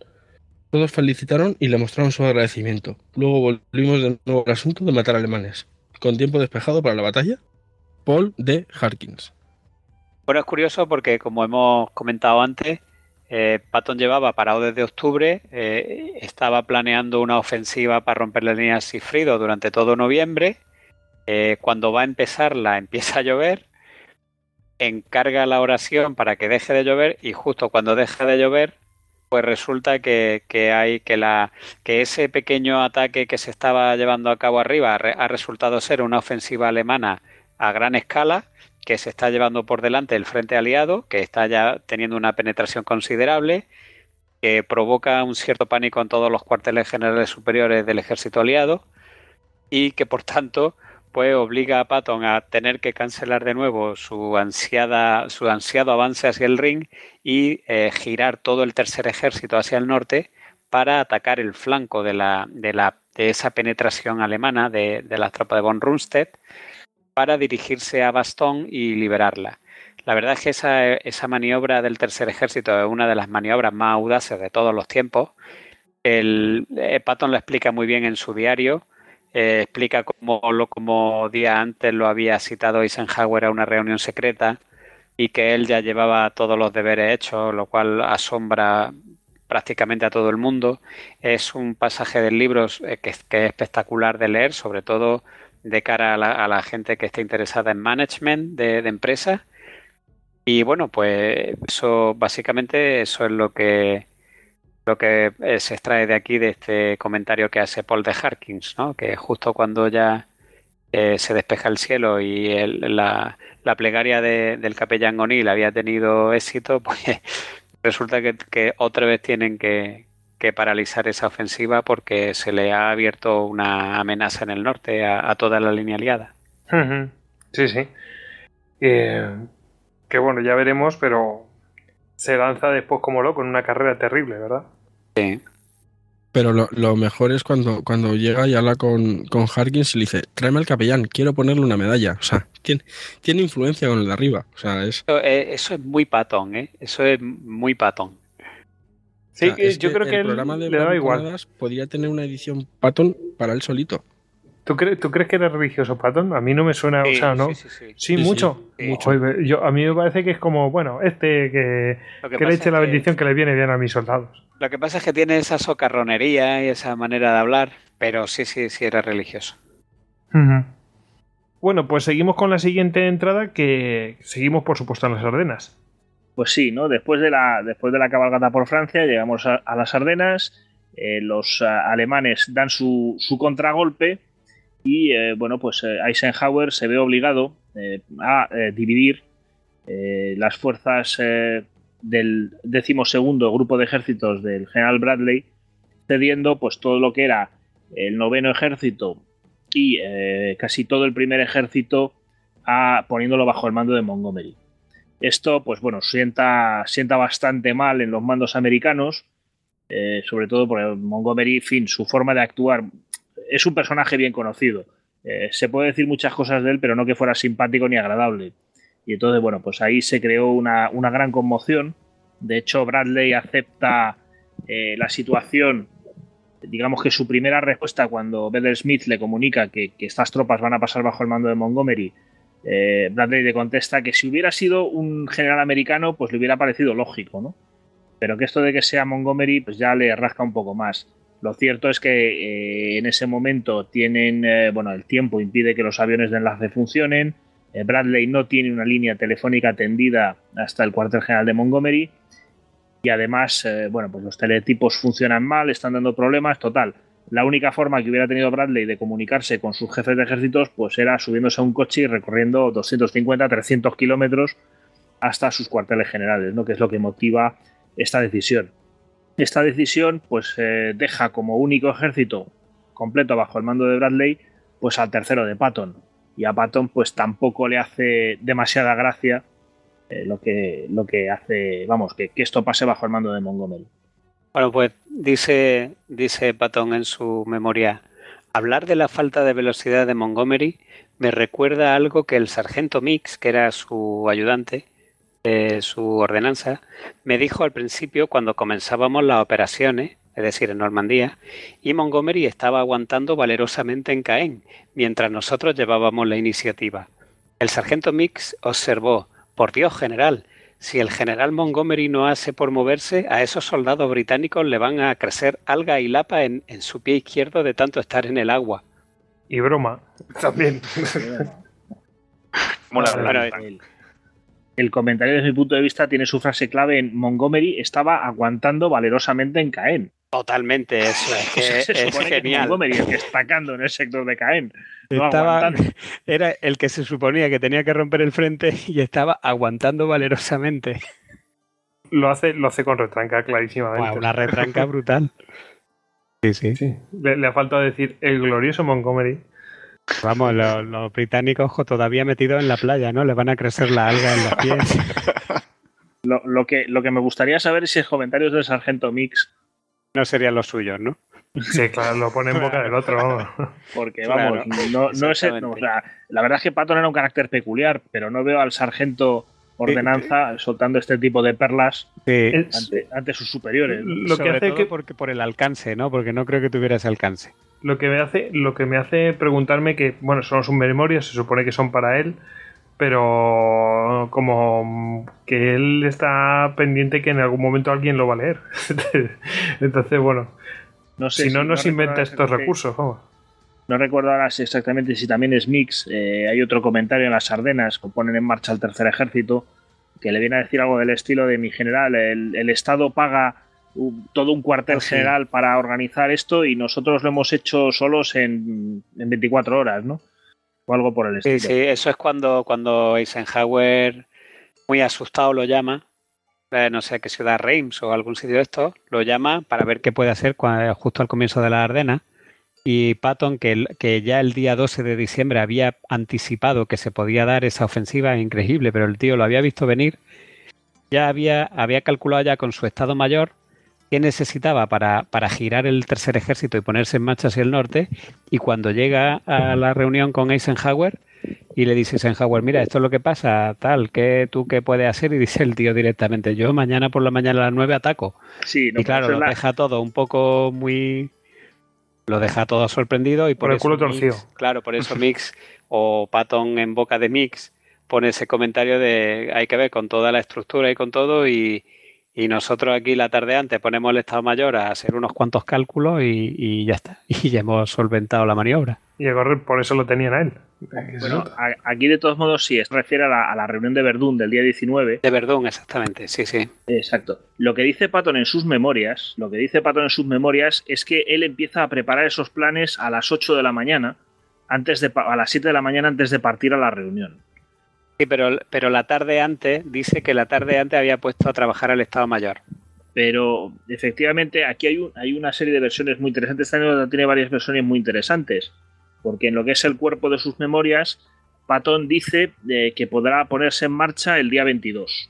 Todos felicitaron y le mostraron su agradecimiento. Luego volvimos de nuevo al asunto de matar alemanes. Con tiempo despejado para la batalla, Paul D. Harkins. Bueno, es curioso porque, como hemos comentado antes, eh, Patton llevaba parado desde octubre, eh, estaba planeando una ofensiva para romper la línea Sifrido durante todo noviembre. Eh, cuando va a empezarla empieza a llover, encarga la oración para que deje de llover y justo cuando deja de llover, pues resulta que, hay que la que ese pequeño ataque que se estaba llevando a cabo arriba ha resultado ser una ofensiva alemana a gran escala que se está llevando por delante el frente aliado, que está ya teniendo una penetración considerable, que provoca un cierto pánico en todos los cuarteles generales superiores del ejército aliado y que por tanto pues obliga a Patton a tener que cancelar de nuevo su ansiada su ansiado avance hacia el ring y eh, girar todo el tercer ejército hacia el norte para atacar el flanco de la de la de esa penetración alemana de, de las tropas de von Rundstedt para dirigirse a Bastón y liberarla. La verdad es que esa, esa, maniobra del tercer ejército es una de las maniobras más audaces de todos los tiempos. El, eh, Patton lo explica muy bien en su diario. Eh, explica cómo, lo, como día antes lo había citado Eisenhower a una reunión secreta y que él ya llevaba todos los deberes hechos, lo cual asombra prácticamente a todo el mundo. Es un pasaje del libro eh, que, que es espectacular de leer, sobre todo de cara a la, gente que esté interesada en management de, empresas. Y bueno, pues eso básicamente eso es lo que lo que eh, se extrae de aquí de este comentario que hace Paul de Harkins, ¿no? Que justo cuando ya eh, se despeja el cielo y la, plegaria del capellán O'Neill había tenido éxito, pues resulta que, otra vez tienen que, paralizar esa ofensiva porque se le ha abierto una amenaza en el norte a, toda la línea aliada. Sí, sí. Eh, que bueno, ya veremos, pero se lanza después como loco en una carrera terrible, ¿verdad? Sí. Pero lo, mejor es cuando, cuando llega y habla con, con Harkins y le dice, tráeme al capellán, quiero ponerle una medalla. O sea, tiene, tiene influencia con el de arriba. O sea, es... Eh, eso, es muy patón, ¿eh? Eso es muy patón. Sí, yo creo que el programa de le da igual. Podría tener una edición patón para él solito. ¿Tú, crees, ¿Tú crees que eres religioso, Patton? A mí no me suena, o sea, ¿no? Sí, sí, sí. mucho. Yo, a mí me parece que es como, bueno, este que, que, le eche la bendición que... le viene bien a mis soldados. Lo que pasa es que tiene esa socarronería y esa manera de hablar, pero sí, sí, sí eres religioso. Bueno, pues seguimos con la siguiente entrada que seguimos, por supuesto, en las Ardenas. Pues sí, ¿no? Después de la, después de la cabalgata por Francia, llegamos a, las Ardenas. Eh, los alemanes dan su, su contragolpe y eh, bueno, pues eh, Eisenhower se ve obligado eh, a dividir las fuerzas del decimosegundo grupo de ejércitos del general Bradley, cediendo pues todo lo que era el noveno ejército y casi todo el primer ejército a, poniéndolo bajo el mando de Montgomery. Esto, pues bueno, sienta, sienta bastante mal en los mandos americanos, sobre todo porque Montgomery, fin, su forma de actuar es un personaje bien conocido. Eh, se puede decir muchas cosas de él, pero no que fuera simpático ni agradable. Y entonces, bueno, pues ahí se creó una, gran conmoción. De hecho, Bradley acepta eh, la situación, digamos que su primera respuesta cuando Bedell Smith le comunica que, estas tropas van a pasar bajo el mando de Montgomery, eh, Bradley le contesta que si hubiera sido un general americano, pues le hubiera parecido lógico, ¿no? Pero que esto de que sea Montgomery, pues ya le rasca un poco más. Lo cierto es que eh, en ese momento tienen, eh, bueno, el tiempo impide que los aviones de enlace funcionen. Eh, Bradley no tiene una línea telefónica tendida hasta el cuartel general de Montgomery. Y además, bueno, pues los teletipos funcionan mal, están dando problemas. Total, la única forma que hubiera tenido Bradley de comunicarse con sus jefes de ejércitos, pues era subiéndose a un coche y recorriendo 250, 300 kilómetros hasta sus cuarteles generales, ¿no? Que es lo que motiva esta decisión. Esta decisión pues eh, deja como único ejército completo bajo el mando de Bradley pues al tercero de Patton y a Patton pues tampoco le hace demasiada gracia eh, lo, que, lo que hace, vamos, que, esto pase bajo el mando de Montgomery. Bueno, pues dice, dice Patton en su memoria, hablar de la falta de velocidad de Montgomery me recuerda algo que el sargento Mix, que era su ayudante, su ordenanza, me dijo al principio cuando comenzábamos las operaciones, es decir, en Normandía, y Montgomery estaba aguantando valerosamente en Caen, mientras nosotros llevábamos la iniciativa. El sargento Mix observó, por Dios, general, si el general Montgomery no hace por moverse, a esos soldados británicos le van a crecer alga y lapa en, su pie izquierdo de tanto estar en el agua. Y broma, también el comentario desde mi punto de vista tiene su frase clave en Montgomery estaba aguantando valerosamente en Caen. Totalmente, eso es, es genial. Montgomery destacando en el sector de Caen. era el que se suponía que tenía que romper el frente y estaba aguantando valerosamente. Lo hace, lo hace con retranca, clarísimamente. una retranca brutal. Sí, sí. sí. Le, le ha faltado decir el glorioso Montgomery. Vamos, los, británicos todavía metidos en la playa, ¿no? Le van a crecer la alga en los pies. Lo, que, lo que me gustaría saber es si los comentarios del sargento Mix no serían los suyos, ¿no? Sí, claro, lo pone en boca del otro, vamos. Porque, vamos, no, no es. la verdad es que Patton era un carácter peculiar, pero no veo al sargento ordenanza soltando este tipo de perlas ante, sus superiores. Lo que hace que porque por el alcance, ¿no? Porque no creo que tuviera ese alcance. Lo que me hace, lo que me hace preguntarme que, bueno, son sus memorias, se supone que son para él, pero como que él está pendiente que en algún momento alguien lo va a leer. Entonces, bueno, no sé si, no nos inventa estos recursos, vamos. No recuerdo ahora exactamente si también es Mix. Eh, hay otro comentario en las Ardenas que ponen en marcha el tercer ejército que le viene a decir algo del estilo de mi general. El, Estado paga todo un cuartel ah, general para organizar esto y nosotros lo hemos hecho solos en, 24 horas, ¿no? O algo por el estilo. Sí, sí, eso es cuando, cuando Eisenhower, muy asustado, lo llama no sé qué ciudad, Reims o algún sitio de estos, lo llama para ver qué puede hacer justo al comienzo de la Ardena. Y Patton, que, que, ya el día 12 de diciembre había anticipado que se podía dar esa ofensiva, increíble, pero el tío lo había visto venir, ya había, había calculado ya con su estado mayor qué necesitaba para, para, girar el tercer ejército y ponerse en marcha hacia el norte. Y cuando llega a la reunión con Eisenhower y le dice Eisenhower, mira, esto es lo que pasa, tal, ¿qué tú qué puedes hacer? Y dice el tío directamente, yo mañana por la mañana a las 9 ataco. Sí, y claro, lo deja todo un poco muy... Lo deja todo sorprendido y por, el culo torcido. Claro, por eso Mix o Patton en boca de Mix pone ese comentario de hay que ver con toda la estructura y con todo y, y nosotros aquí la tarde antes ponemos el Estado Mayor a hacer unos cuantos cálculos y, ya está. Y ya hemos solventado la maniobra. Y por eso lo tenían a él. Bueno, aquí de todos modos sí, se refiere a la, reunión de Verdún del día 19. De Verdún, exactamente, sí, sí. Exacto. Lo que dice Patton en sus memorias, lo que dice Patton en sus memorias es que él empieza a preparar esos planes a las 8 de la mañana, antes de, a las 7 de la mañana antes de partir a la reunión. Sí, pero, pero la tarde antes, dice que la tarde antes había puesto a trabajar al Estado Mayor. Pero efectivamente aquí hay, hay una serie de versiones muy interesantes. Año tiene varias versiones muy interesantes. Porque en lo que es el cuerpo de sus memorias, Patton dice eh, que podrá ponerse en marcha el día 22.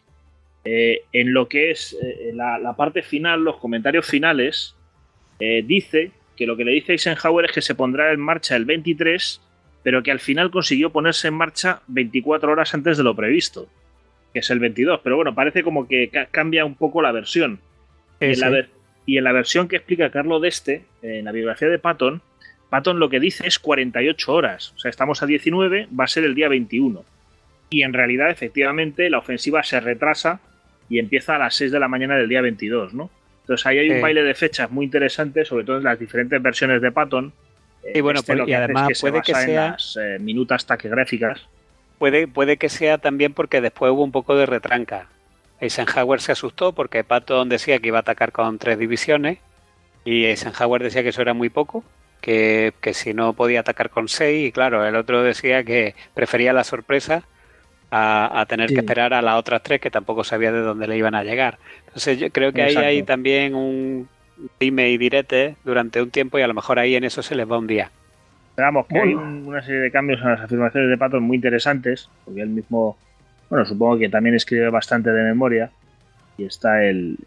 Eh, en lo que es eh, la, parte final, los comentarios finales, dice que lo que le dice Eisenhower es que se pondrá en marcha el 23 pero que al final consiguió ponerse en marcha 24 horas antes de lo previsto, que es el 22. Pero bueno, parece como que cambia un poco la versión. y en la versión que explica Carlo Deste, en la biografía de Patton, Patton lo que dice es 48 horas. O sea, estamos a 19, va a ser el día 21. Y en realidad, efectivamente, la ofensiva se retrasa y empieza a las 6 de la mañana del día 22, ¿no? Entonces ahí hay un baile de fechas muy interesante, sobre todo en las diferentes versiones de Patton, y bueno, este y además puede que sea las, eh, minutas taquigráficas. Puede, puede que sea también porque después hubo un poco de retranca. Eisenhower se asustó porque Patton decía que iba a atacar con tres divisiones y Eisenhower decía que eso era muy poco, que, si no podía atacar con seis y claro, el otro decía que prefería la sorpresa a, tener que esperar a las otras tres que tampoco sabía de dónde le iban a llegar. Entonces yo creo que ahí hay también un, dime y direte durante un tiempo y a lo mejor ahí en eso se les va un día. Esperamos que hay una serie de cambios en las afirmaciones de Patton muy interesantes, porque él mismo, bueno, supongo que también escribe bastante de memoria, y está el,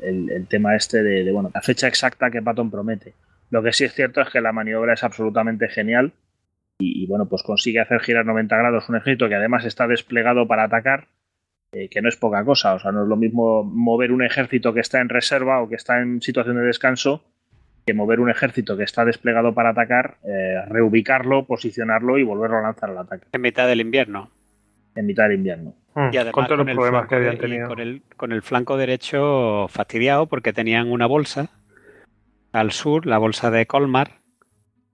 tema este de, bueno, la fecha exacta que Patton promete. Lo que sí es cierto es que la maniobra es absolutamente genial y, y, bueno, pues consigue hacer girar 90 grados un ejército que además está desplegado para atacar eh, que no es poca cosa. O sea, no es lo mismo mover un ejército que está en reserva o que está en situación de descanso que mover un ejército que está desplegado para atacar, eh, reubicarlo, posicionarlo y volverlo a lanzar al ataque. En mitad del invierno. En mitad del invierno. Hmm, y además, con todos los problemas que habían tenido. Con el, con el flanco derecho fastidiado porque tenían una bolsa al sur, la bolsa de Colmar,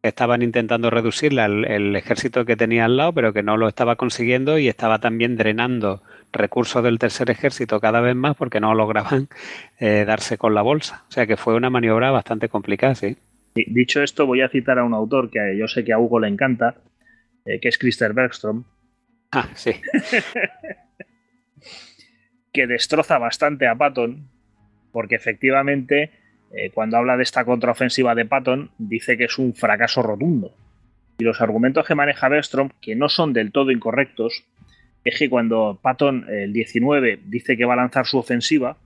estaban intentando reducirla el, ejército que tenía al lado, pero que no lo estaba consiguiendo y estaba también drenando recursos del tercer ejército cada vez más porque no lograban eh, darse con la bolsa. O sea que fue una maniobra bastante complicada, sí. Dicho esto, voy a citar a un autor que yo sé que a Hugo le encanta, eh, que es Christer Bergstrom. Ah, sí. que destroza bastante a Patton, porque efectivamente eh, cuando habla de esta contraofensiva de Patton, dice que es un fracaso rotundo. Y los argumentos que maneja Bergstrom, que no son del todo incorrectos, es que cuando Patton, el 19, dice que va a lanzar su ofensiva,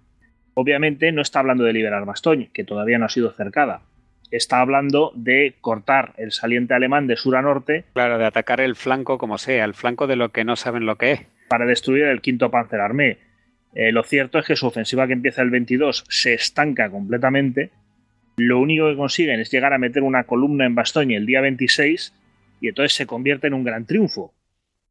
obviamente no está hablando de liberar Bastogne, que todavía no ha sido cercada. Está hablando de cortar el saliente alemán de sur a norte. Claro, de atacar el flanco como sea, el flanco de lo que no saben lo que es. Para destruir el quinto Panzerarmee eh, lo cierto es que su ofensiva que empieza el 22 se estanca completamente. Lo único que consiguen es llegar a meter una columna en Bastogne el día 26 y entonces se convierte en un gran triunfo.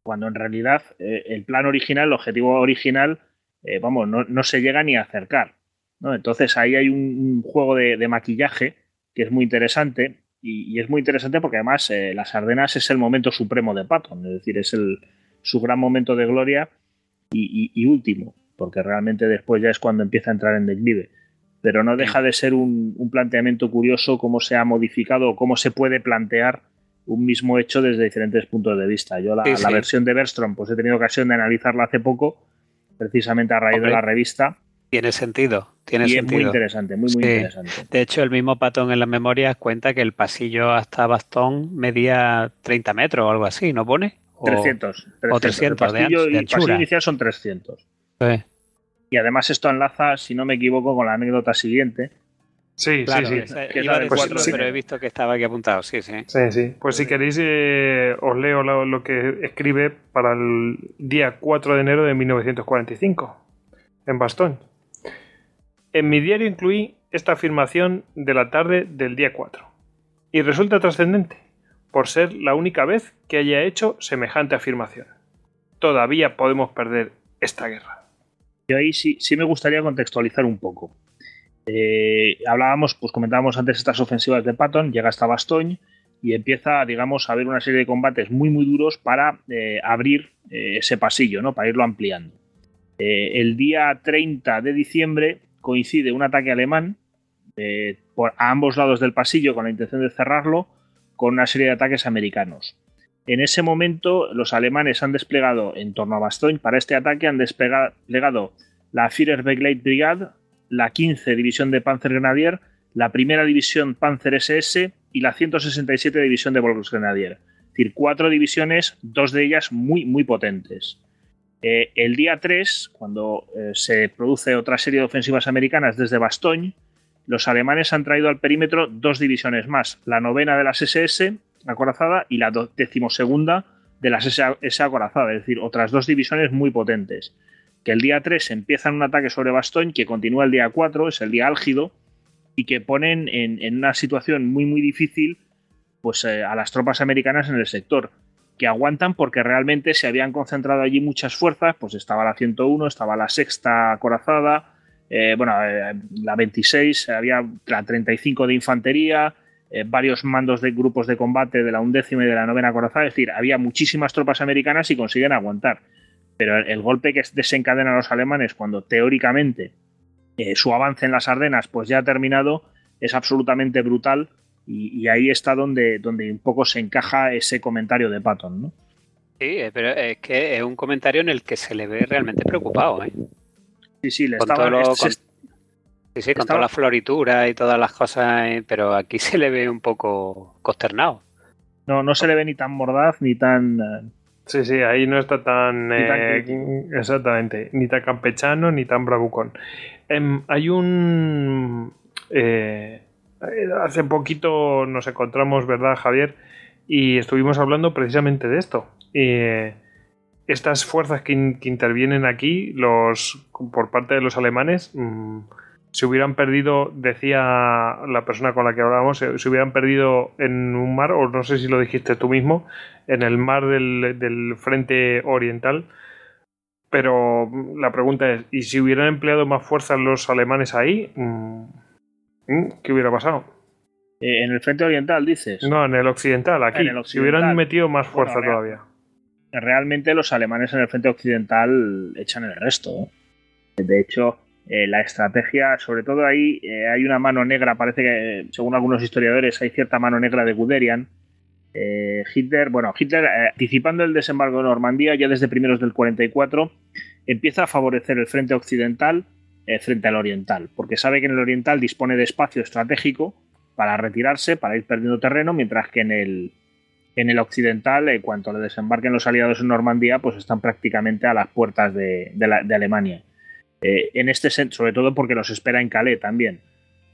Cuando en realidad eh, el plan original, el objetivo original, eh, vamos, no, se llega ni a acercar. Entonces ahí hay un, juego de, maquillaje que es muy interesante y, es muy interesante porque además las Ardenas es el momento supremo de Patton, es decir, es el, su gran momento de gloria y último porque realmente después ya es cuando empieza a entrar en declive. Pero no deja de ser un, planteamiento curioso cómo se ha modificado o cómo se puede plantear un mismo hecho desde diferentes puntos de vista. Yo la, versión de Bergstrom pues he tenido ocasión de analizarla hace poco, precisamente a raíz de la revista, Tiene sentido, tiene y sentido. es muy interesante, muy, muy Sí. interesante. De hecho, el mismo Patton en las memorias cuenta que el pasillo hasta Bastón medía 30 metros o algo así, ¿no pone? O- 300. 300. 300 el de pasillo, anch- de el pasillo inicial son 300. Sí. Y además esto enlaza, si no me equivoco, con la anécdota siguiente. Sí, Claro, sí, sí. Que es iba de decirlo, cuatro pero he visto que estaba aquí apuntado, sí, sí. Sí, sí. Pues si queréis, eh, os leo lo, lo que escribe para el día 4 de enero de 1945, en Bastón. En mi diario incluí esta afirmación de la tarde del día 4. Y resulta trascendente, por ser la única vez que haya hecho semejante afirmación. Todavía podemos perder esta guerra. Yo ahí sí, sí me gustaría contextualizar un poco. Eh, hablábamos, pues comentábamos antes estas ofensivas de Patton, llega hasta Bastogne y empieza, digamos, a haber una serie de combates muy, muy duros para eh, abrir eh, ese pasillo, ¿no? Para irlo ampliando. El día 30 de diciembre coincide un ataque alemán por, a ambos lados del pasillo con la intención de cerrarlo con una serie de ataques americanos. En ese momento, los alemanes han desplegado en torno a Bastogne para este ataque, han desplega- desplegado la Führerbegleiter Brigade, la 15 División de Panzergrenadier, la primera División Panzer SS y la 167 División de Volksgrenadier. Es decir, cuatro divisiones, dos de ellas muy, muy potentes. Eh, el día 3, cuando eh, se produce otra serie de ofensivas americanas desde Bastogne, los alemanes han traído al perímetro dos divisiones más, la novena de las SS acorazada y la decimosegunda de las SA acorazada, es decir, otras dos divisiones muy potentes. Que el día 3 empiezan un ataque sobre Bastogne, que continúa el día 4, es el día álgido, y que ponen en, en una situación muy, muy difícil pues, eh, a las tropas americanas en el sector, que aguantan porque realmente se habían concentrado allí muchas fuerzas, pues estaba la 101, estaba la sexta acorazada, eh, bueno, eh, la 26, había la 35 de infantería, eh, varios mandos de grupos de combate de la undécima y de la novena acorazada, es decir, había muchísimas tropas americanas y consiguen aguantar. Pero el, el golpe que desencadena a los alemanes cuando teóricamente eh, su avance en las Ardenas pues ya ha terminado es absolutamente brutal y, y ahí está donde, donde un poco se encaja ese comentario de Patton, ¿no? Sí, eh, pero es que es un comentario en el que se le ve realmente preocupado, ¿eh? Sí, sí, le estaba, todo lo- se- con- Sí, sí, con Estaba- toda la floritura y todas las cosas, eh, pero aquí se le ve un poco consternado. no, no se le ve ni tan mordaz ni tan... Sí, sí, ahí no está tan. Ni tan eh, exactamente, ni tan campechano ni tan bravucón. Em, hay un. eh, hace poquito nos encontramos, ¿verdad, Javier? Y estuvimos hablando precisamente de esto. Eh, estas fuerzas que, in- que intervienen aquí, los por parte de los alemanes, mm, se hubieran perdido, decía la persona con la que hablábamos, se, se hubieran perdido en un mar, o no sé si lo dijiste tú mismo, en el mar del, del frente oriental. Pero la pregunta es, ¿y si hubieran empleado más fuerzas los alemanes ahí? Mm, mm, ¿Qué hubiera pasado? eh, en el frente oriental, dices. No, en el occidental, aquí. En el Si hubieran occidental. metido más fuerza todavía. realmente los alemanes en el frente occidental echan el resto. ¿eh? De hecho, eh, la estrategia, sobre todo ahí, eh, hay una mano negra, parece que, según algunos historiadores, hay cierta mano negra de Guderian. Eh, Hitler, bueno, Hitler, anticipando el desembarco de Normandía ya desde primeros del 44, empieza a favorecer el frente occidental frente al oriental, porque sabe que en el oriental dispone de espacio estratégico para retirarse, para ir perdiendo terreno, mientras que en el, en el occidental, en cuanto le desembarquen los aliados en Normandía, pues están prácticamente a las puertas de, de Alemania. Eh, en este sobre todo porque los espera en Calais también.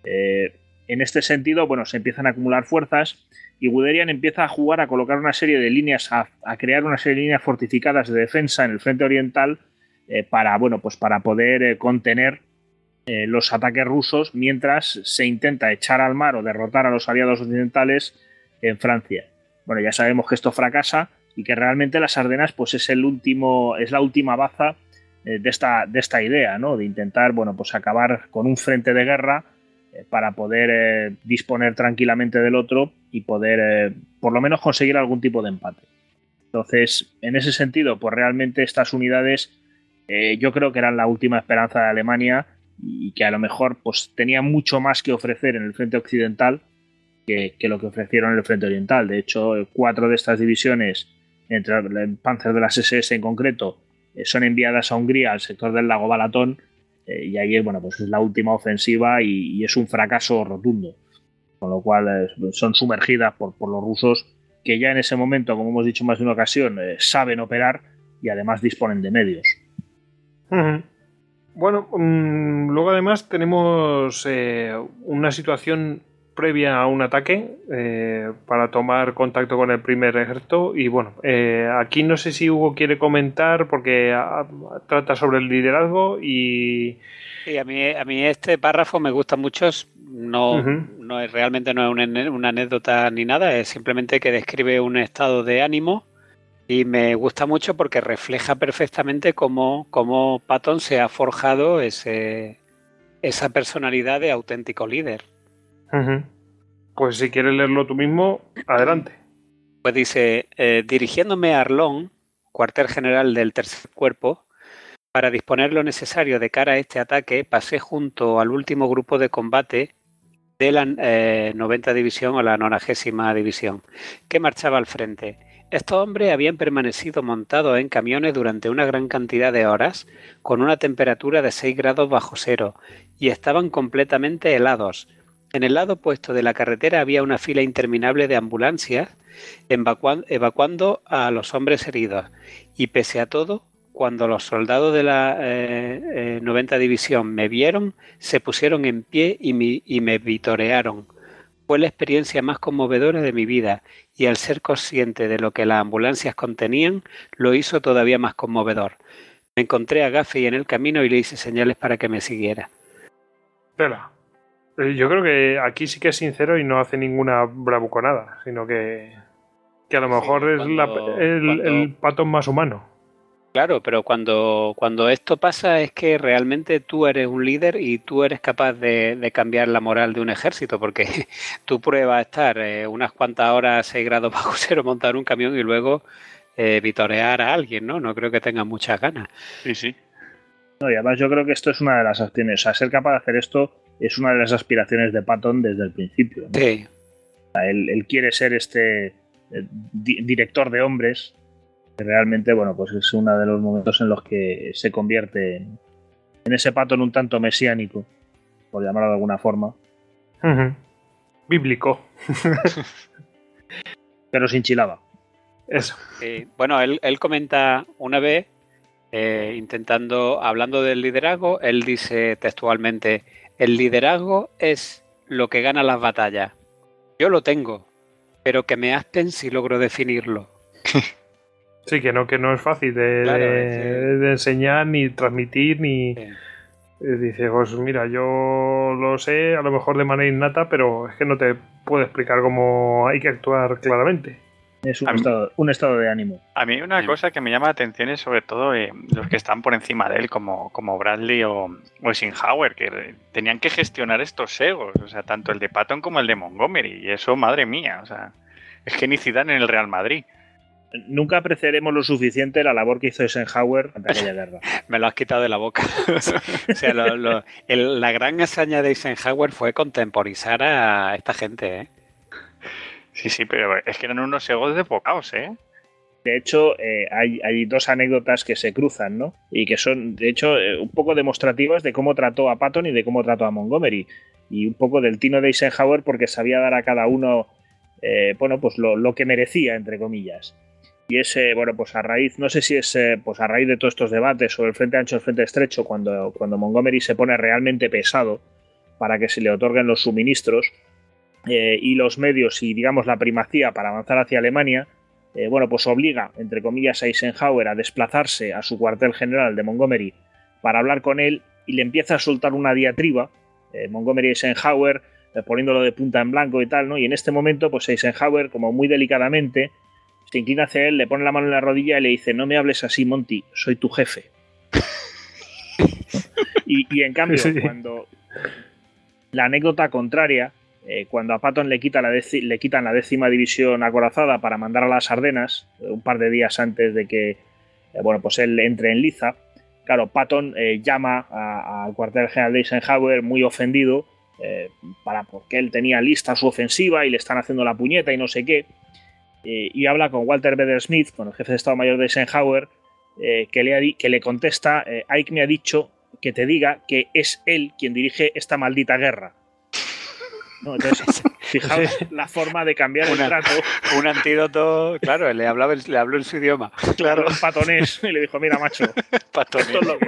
Eh, en este sentido, bueno, se empiezan a acumular fuerzas y Guderian empieza a jugar a colocar una serie de líneas, a, a crear una serie de líneas fortificadas de defensa en el frente oriental eh, para, bueno, pues para poder contener los ataques rusos mientras se intenta echar al mar o derrotar a los aliados occidentales en Francia. Bueno, ya sabemos que esto fracasa y que realmente las Ardenas pues es el último es la última baza de esta de esta idea, ¿no? De intentar, bueno, pues acabar con un frente de guerra eh, para poder eh, disponer tranquilamente del otro y poder eh, por lo menos conseguir algún tipo de empate. Entonces, en ese sentido, pues realmente estas unidades eh, yo creo que eran la última esperanza de Alemania y que a lo mejor pues tenían mucho más que ofrecer en el frente occidental que, que lo que ofrecieron en el frente oriental. De hecho, eh, cuatro de estas divisiones, entre el Panzer de las SS en concreto, eh, son enviadas a Hungría, al sector del lago Balatón, eh, y ahí bueno, pues es la última ofensiva y, es un fracaso rotundo. Con lo cual son sumergidas por, los rusos que ya en ese momento, como hemos dicho más de una ocasión, saben operar y además disponen de medios. Bueno, mm, luego además tenemos una situación previa a un ataque eh, para tomar contacto con el primer ejército. Y bueno, eh, aquí no sé si Hugo quiere comentar porque trata sobre el liderazgo y... Sí, a mí, a mí este párrafo me gusta mucho. No, no es realmente no es una, anécdota ni nada, es simplemente que describe un estado de ánimo y me gusta mucho porque refleja perfectamente cómo, cómo Patton se ha forjado ese, esa personalidad de auténtico líder. Pues si quieres leerlo tú mismo, adelante. Pues dice, eh, dirigiéndome a Arlón, cuartel general del tercer cuerpo, para disponer lo necesario de cara a este ataque, pasé junto al último grupo de combate de la 90 eh, División o la 90 División, que marchaba al frente. Estos hombres habían permanecido montados en camiones durante una gran cantidad de horas, con una temperatura de 6 grados bajo cero, y estaban completamente helados, en el lado opuesto de la carretera había una fila interminable de ambulancias evacuando a los hombres heridos. Y pese a todo, cuando los soldados de la 90 eh, eh, División me vieron, se pusieron en pie y me, vitorearon. Fue la experiencia más conmovedora de mi vida y al ser consciente de lo que las ambulancias contenían, lo hizo todavía más conmovedor. Me encontré a Gaffey en el camino y le hice señales para que me siguiera. Eh, yo creo que aquí sí que es sincero y no hace ninguna bravuconada, sino que, que a lo mejor es el, pato más humano. Claro, pero cuando, cuando esto pasa es que realmente tú eres un líder y tú eres capaz de, cambiar la moral de un ejército, porque tú pruebas a estar eh, unas cuantas horas a 6 grados bajo cero, montar un camión y luego eh, vitorear a alguien, ¿no? No creo que tengas muchas ganas. Sí, sí. No, y además yo creo que esto es una de las acciones. O sea, ser capaz de hacer esto es una de las aspiraciones de Patton desde el principio. Sí. él, quiere ser este eh, director de hombres. Que realmente, bueno, pues es uno de los momentos en los que se convierte en, ese Patton un tanto mesiánico, por llamarlo de alguna forma. Bíblico. Pero sin chilaba. Eso. bueno, él, comenta una vez, eh, intentando, hablando del liderazgo, él dice textualmente, el liderazgo es lo que gana las batallas. Yo lo tengo, pero que me aspen si logro definirlo. Sí, que no, que no es fácil de, enseñar, ni transmitir, ni... Eh, dice, pues mira, yo lo sé a lo mejor de manera innata, pero es que no te puedo explicar cómo hay que actuar claramente. Es un, estado, un estado de ánimo. A mí una cosa que me llama la atención es sobre todo eh, los que están por encima de él, como, como Bradley o, o Eisenhower, que tenían que gestionar estos egos, o sea, tanto el de Patton como el de Montgomery, y eso, madre mía, o sea, es genicidad en el Real Madrid. Nunca apreciaremos lo suficiente la labor que hizo Eisenhower ante aquella guerra. Me lo has quitado de la boca. o sea, la gran hazaña de Eisenhower fue contemporizar a esta gente, ¿eh? Sí, sí, pero es que eran unos egos de pocaos, ¿eh? De hecho, eh, hay, dos anécdotas que se cruzan, ¿no? Y que son, de hecho, eh, un poco demostrativas de cómo trató a Patton y de cómo trató a Montgomery. Y un poco del tino de Eisenhower porque sabía dar a cada uno, eh, bueno, pues lo, que merecía, entre comillas. Y ese, bueno, pues a raíz, no sé si es pues a raíz de todos estos debates sobre el frente ancho, el frente estrecho, cuando, cuando Montgomery se pone realmente pesado para que se le otorguen los suministros, eh, y los medios y digamos la primacía para avanzar hacia Alemania, eh, bueno, pues obliga, entre comillas, a Eisenhower a desplazarse a su cuartel general de Montgomery para hablar con él y le empieza a soltar una diatriba, eh, Montgomery Eisenhower, poniéndolo de punta en blanco y tal, ¿no? Y en este momento, pues Eisenhower, como muy delicadamente, se inclina hacia él, le pone la mano en la rodilla y le dice, no me hables así, Monty, soy tu jefe. y, en cambio, cuando la anécdota contraria eh, cuando a Patton le, quita la quitan la décima división acorazada para mandar a las Ardenas, eh, un par de días antes de que eh, bueno, pues él entre en Liza, claro, Patton llama al cuartel general de Eisenhower muy ofendido para porque él tenía lista su ofensiva y le están haciendo la puñeta y no sé qué. y habla con Walter Beder Smith, con el jefe de Estado Mayor de Eisenhower, que, le que le contesta, Ike me ha dicho que te diga que es él quien dirige esta maldita guerra. ¿No? Entonces, fijaos la forma de cambiar el trato. Un antídoto, claro, le, hablaba, le habló en su idioma. Claro. En patonés y le dijo, mira, macho, patonés. esto es lo que...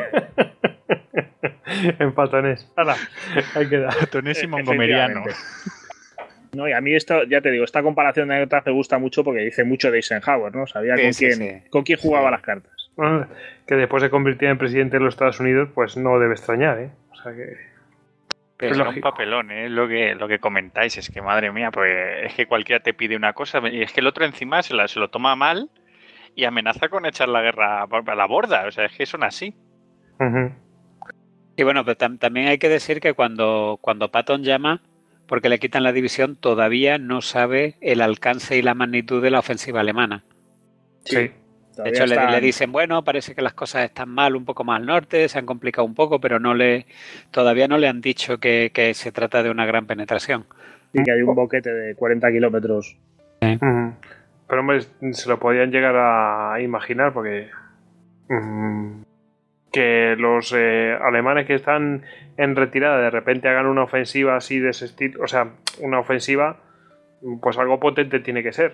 en patonés. Hala, ahí queda. Patonés y mongomeriano. No, y a mí esto, ya te digo, esta comparación de anécdotas me gusta mucho porque dice mucho de Eisenhower, ¿no? Sabía Sí, con, sí, quién, sí. con quién jugaba las cartas. Bueno, que después se convirtiera en presidente de los Estados Unidos, pues no debe extrañar, ¿eh? O sea que. Pero Es un papelón, ¿eh? Lo que, lo que comentáis, es que madre mía, pues es que cualquiera te pide una cosa y es que el otro encima se, la- se lo toma mal y amenaza con echar la guerra a la borda. O sea, es que son así. Y bueno, pero tam- también hay que decir que cuando, cuando Patton llama, porque le quitan la división, todavía no sabe el alcance y la magnitud de la ofensiva alemana. Sí. De hecho, le, están- le dicen, bueno, parece que las cosas están mal un poco más al norte, se han complicado un poco, pero no le, todavía no le han dicho que, que se trata de una gran penetración. sí que hay un boquete de 40 kilómetros. Pero hombre, se lo podían llegar a imaginar porque que los eh, alemanes que están en retirada de repente hagan una ofensiva así de ese estilo, o sea, una ofensiva, pues algo potente tiene que ser.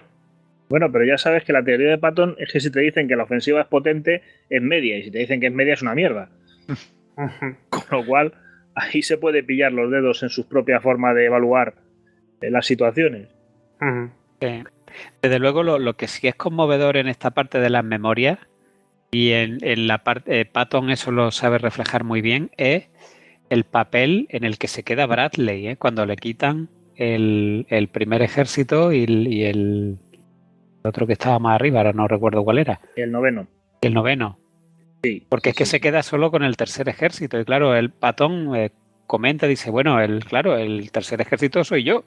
Bueno, pero ya sabes que la teoría de Patton es que si te dicen que la ofensiva es potente, es media, y si te dicen que es media, es una mierda. Con lo cual, ahí se puede pillar los dedos en su propia forma de evaluar eh, las situaciones. Sí. Desde luego, lo, lo que sí es conmovedor en esta parte de las memorias, y en, en la parte, eh, Patton eso lo sabe reflejar muy bien, es el papel en el que se queda Bradley, ¿eh? cuando le quitan el, el primer ejército y el, y el otro que estaba más arriba, ahora no recuerdo cuál era, El noveno. el noveno. Sí. Porque es que sí. se queda solo con el tercer ejército. Y claro, el patón eh, comenta, dice, bueno, el, claro, el tercer ejército soy yo.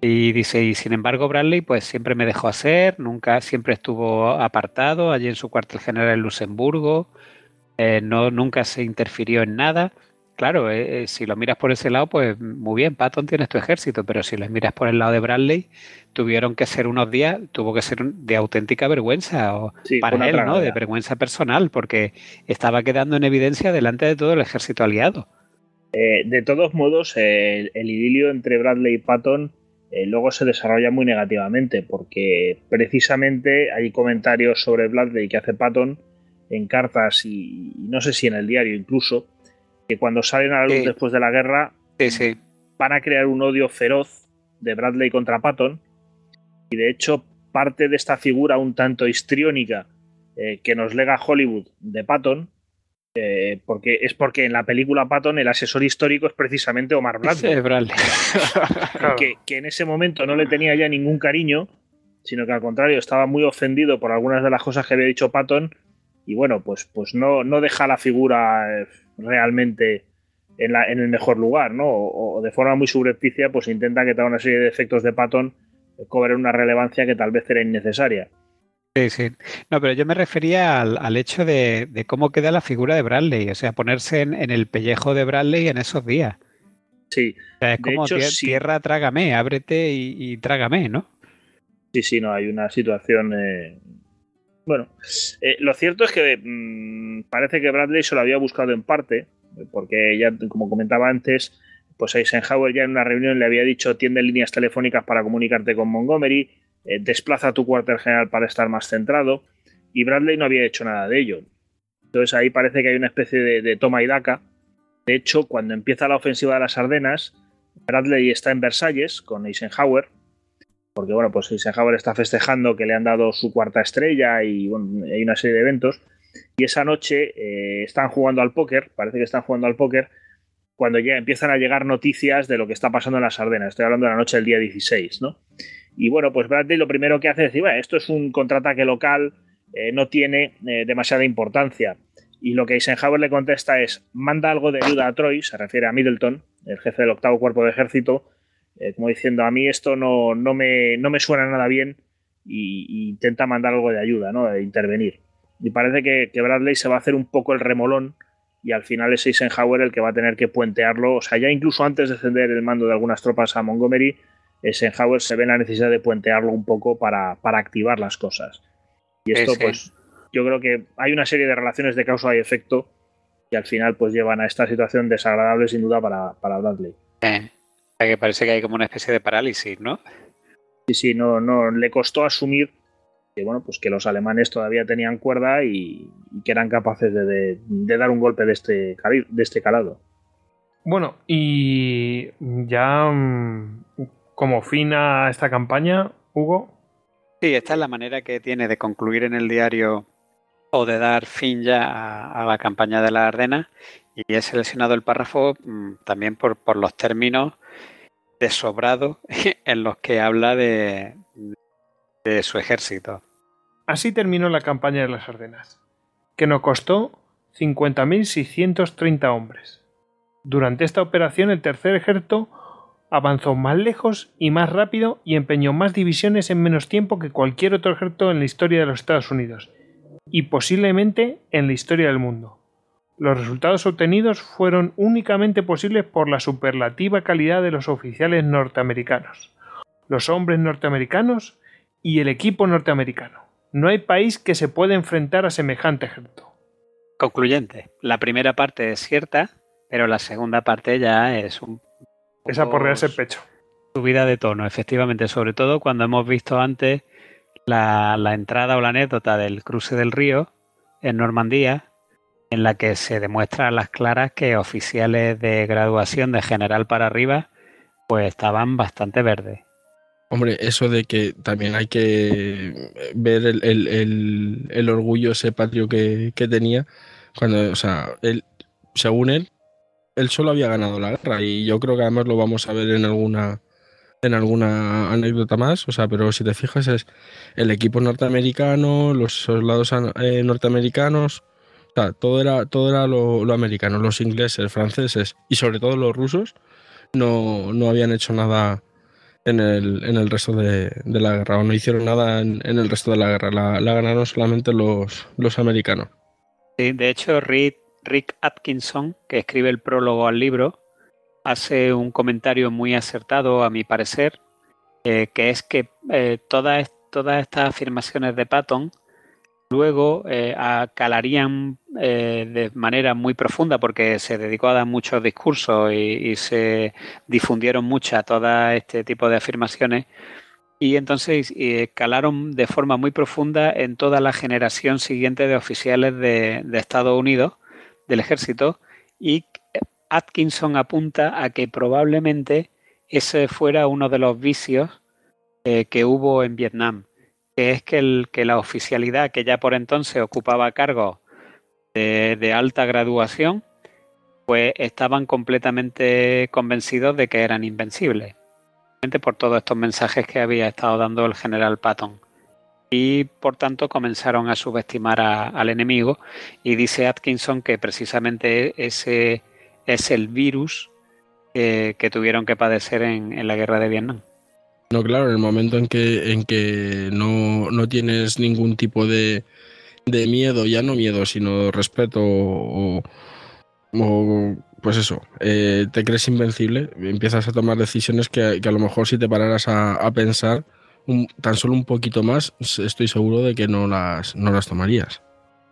Y dice, y sin embargo, Bradley, pues siempre me dejó hacer, nunca, siempre estuvo apartado allí en su cuartel general en Luxemburgo, eh, no, nunca se interfirió en nada. Claro, eh, eh, si lo miras por ese lado, pues muy bien, Patton tienes tu ejército, pero si lo miras por el lado de Bradley, tuvieron que ser unos días, tuvo que ser de auténtica vergüenza. O, Sí, para él, ¿no? De vergüenza personal, porque estaba quedando en evidencia delante de todo el ejército aliado. Eh, de todos modos, eh, el, el idilio entre Bradley y Patton eh, luego se desarrolla muy negativamente, porque precisamente hay comentarios sobre Bradley que hace Patton en cartas y, y no sé si en el diario incluso, que cuando salen a la luz Sí. después de la guerra Sí, sí. van a crear un odio feroz de Bradley contra Patton y de hecho parte de esta figura un tanto histriónica eh, que nos lega Hollywood de Patton eh, porque es porque en la película Patton el asesor histórico es precisamente Omar Bradley Sí, Bradley. Claro. que, que en ese momento no le tenía ya ningún cariño sino que al contrario estaba muy ofendido por algunas de las cosas que había dicho Patton y bueno pues, pues no, no deja la figura eh, realmente en, la- en el mejor lugar, ¿no? O, o de forma muy subrepticia, pues intenta que toda una serie de efectos de Patton cobren una relevancia que tal vez era innecesaria. Sí, sí. No, pero yo me refería al, al hecho de, de cómo queda la figura de Bradley, o sea, ponerse en, en el pellejo de Bradley en esos días. Sí, O sea, es como hecho, tie- sí. tierra, trágame, ábrete y, y trágame, ¿no? sí, sí, no, hay una situación. eh, Bueno, eh, lo cierto es que mm, parece que Bradley se lo había buscado en parte, porque ya, como comentaba antes, pues Eisenhower ya en una reunión le había dicho tiende líneas telefónicas para comunicarte con Montgomery, eh, desplaza tu cuartel general para estar más centrado, y Bradley no había hecho nada de ello. Entonces ahí parece que hay una especie de, de toma y daca. De hecho, cuando empieza la ofensiva de las Ardenas, Bradley está en Versalles con Eisenhower, porque bueno, pues Eisenhower está festejando que le han dado su cuarta estrella y hay una serie de eventos. Y esa noche eh, están jugando al póker, parece que están jugando al póker, cuando ya empiezan a llegar noticias de lo que está pasando en las Ardenas. Estoy hablando de la noche del día 16, ¿no? Y bueno, pues Bradley lo primero que hace es decir, bueno, esto es un contraataque local, eh, no tiene eh, demasiada importancia. Y lo que Eisenhower le contesta es, manda algo de ayuda a Troy, se refiere a Middleton, el jefe del octavo cuerpo de ejército, eh, como diciendo, a mí esto no, no, me, no me suena nada bien y, y intenta mandar algo de ayuda, ¿no? de intervenir. Y parece que, que Bradley se va a hacer un poco el remolón y al final es Eisenhower el que va a tener que puentearlo. O sea, ya incluso antes de ceder el mando de algunas tropas a Montgomery, Eisenhower se ve en la necesidad de puentearlo un poco para, para activar las cosas. Y esto, pues, yo creo que hay una serie de relaciones de causa y efecto y al final pues llevan a esta situación desagradable sin duda para, para Bradley. Eh, que parece que hay como una especie de parálisis, ¿no? Sí, sí, no, no, le costó asumir que bueno, pues que los alemanes todavía tenían cuerda y, que eran capaces de, dar un golpe de este, de este calado. Bueno, y ya mm, como fin a esta campaña, Hugo. Sí, esta es la manera que tiene de concluir en el diario o de dar fin ya a, la campaña de la Ardena y he seleccionado el párrafo mm, también por, los términos desobrados en los que habla de, de su ejército. Así terminó la campaña de las Ardenas, que nos costó 50.630 hombres. Durante esta operación el tercer ejército avanzó más lejos y más rápido y empeñó más divisiones en menos tiempo que cualquier otro ejército en la historia de los Estados Unidos, y posiblemente en la historia del mundo. Los resultados obtenidos fueron únicamente posibles por la superlativa calidad de los oficiales norteamericanos, los hombres norteamericanos y el equipo norteamericano. No hay país que se pueda enfrentar a semejante ejército. Concluyente. La primera parte es cierta, pero la segunda parte ya es un... Es aporrearse el pecho. Subida de tono, efectivamente, sobre todo cuando hemos visto antes la, la entrada o la anécdota del cruce del río en Normandía, en la que se demuestra a las claras que oficiales de graduación de general para arriba pues estaban bastante verdes. Hombre, eso de que también hay que ver el, orgullo ese patrio que, tenía, cuando, o sea, él, según él, él solo había ganado la guerra y yo creo que además lo vamos a ver en alguna en alguna anécdota más, o sea, pero si te fijas es el equipo norteamericano, los soldados eh, norteamericanos, todo era, todo era lo, americano, los ingleses, franceses y sobre todo los rusos no, no habían hecho nada en el, en el resto de, la guerra, o no hicieron nada en, el resto de la guerra, la, ganaron solamente los, los americanos. Sí, de hecho, Rick, Rick Atkinson, que escribe el prólogo al libro, hace un comentario muy acertado, a mi parecer, eh, que es que eh, todas, todas estas afirmaciones de Patton luego eh, calarían de manera muy profunda porque se dedicó a dar muchos discursos y, se difundieron muchas todo este tipo de afirmaciones. Y entonces calaron de forma muy profunda en toda la generación siguiente de oficiales de, de Estados Unidos, del ejército, y Atkinson apunta a que probablemente ese fuera uno de los vicios eh, que hubo en Vietnam, que es que, el, que, la oficialidad que ya por entonces ocupaba cargos de, alta graduación, pues estaban completamente convencidos de que eran invencibles, por todos estos mensajes que había estado dando el general Patton. Y por tanto comenzaron a subestimar al enemigo y dice Atkinson que precisamente ese es el virus que tuvieron que padecer en, la guerra de Vietnam. No, claro, en el momento en que, en que no, tienes ningún tipo de, miedo, ya no miedo, sino respeto o, pues eso, eh, te crees invencible, empiezas a tomar decisiones que, a lo mejor si te pararas a, pensar tan solo un poquito más, estoy seguro de que no las, no las tomarías.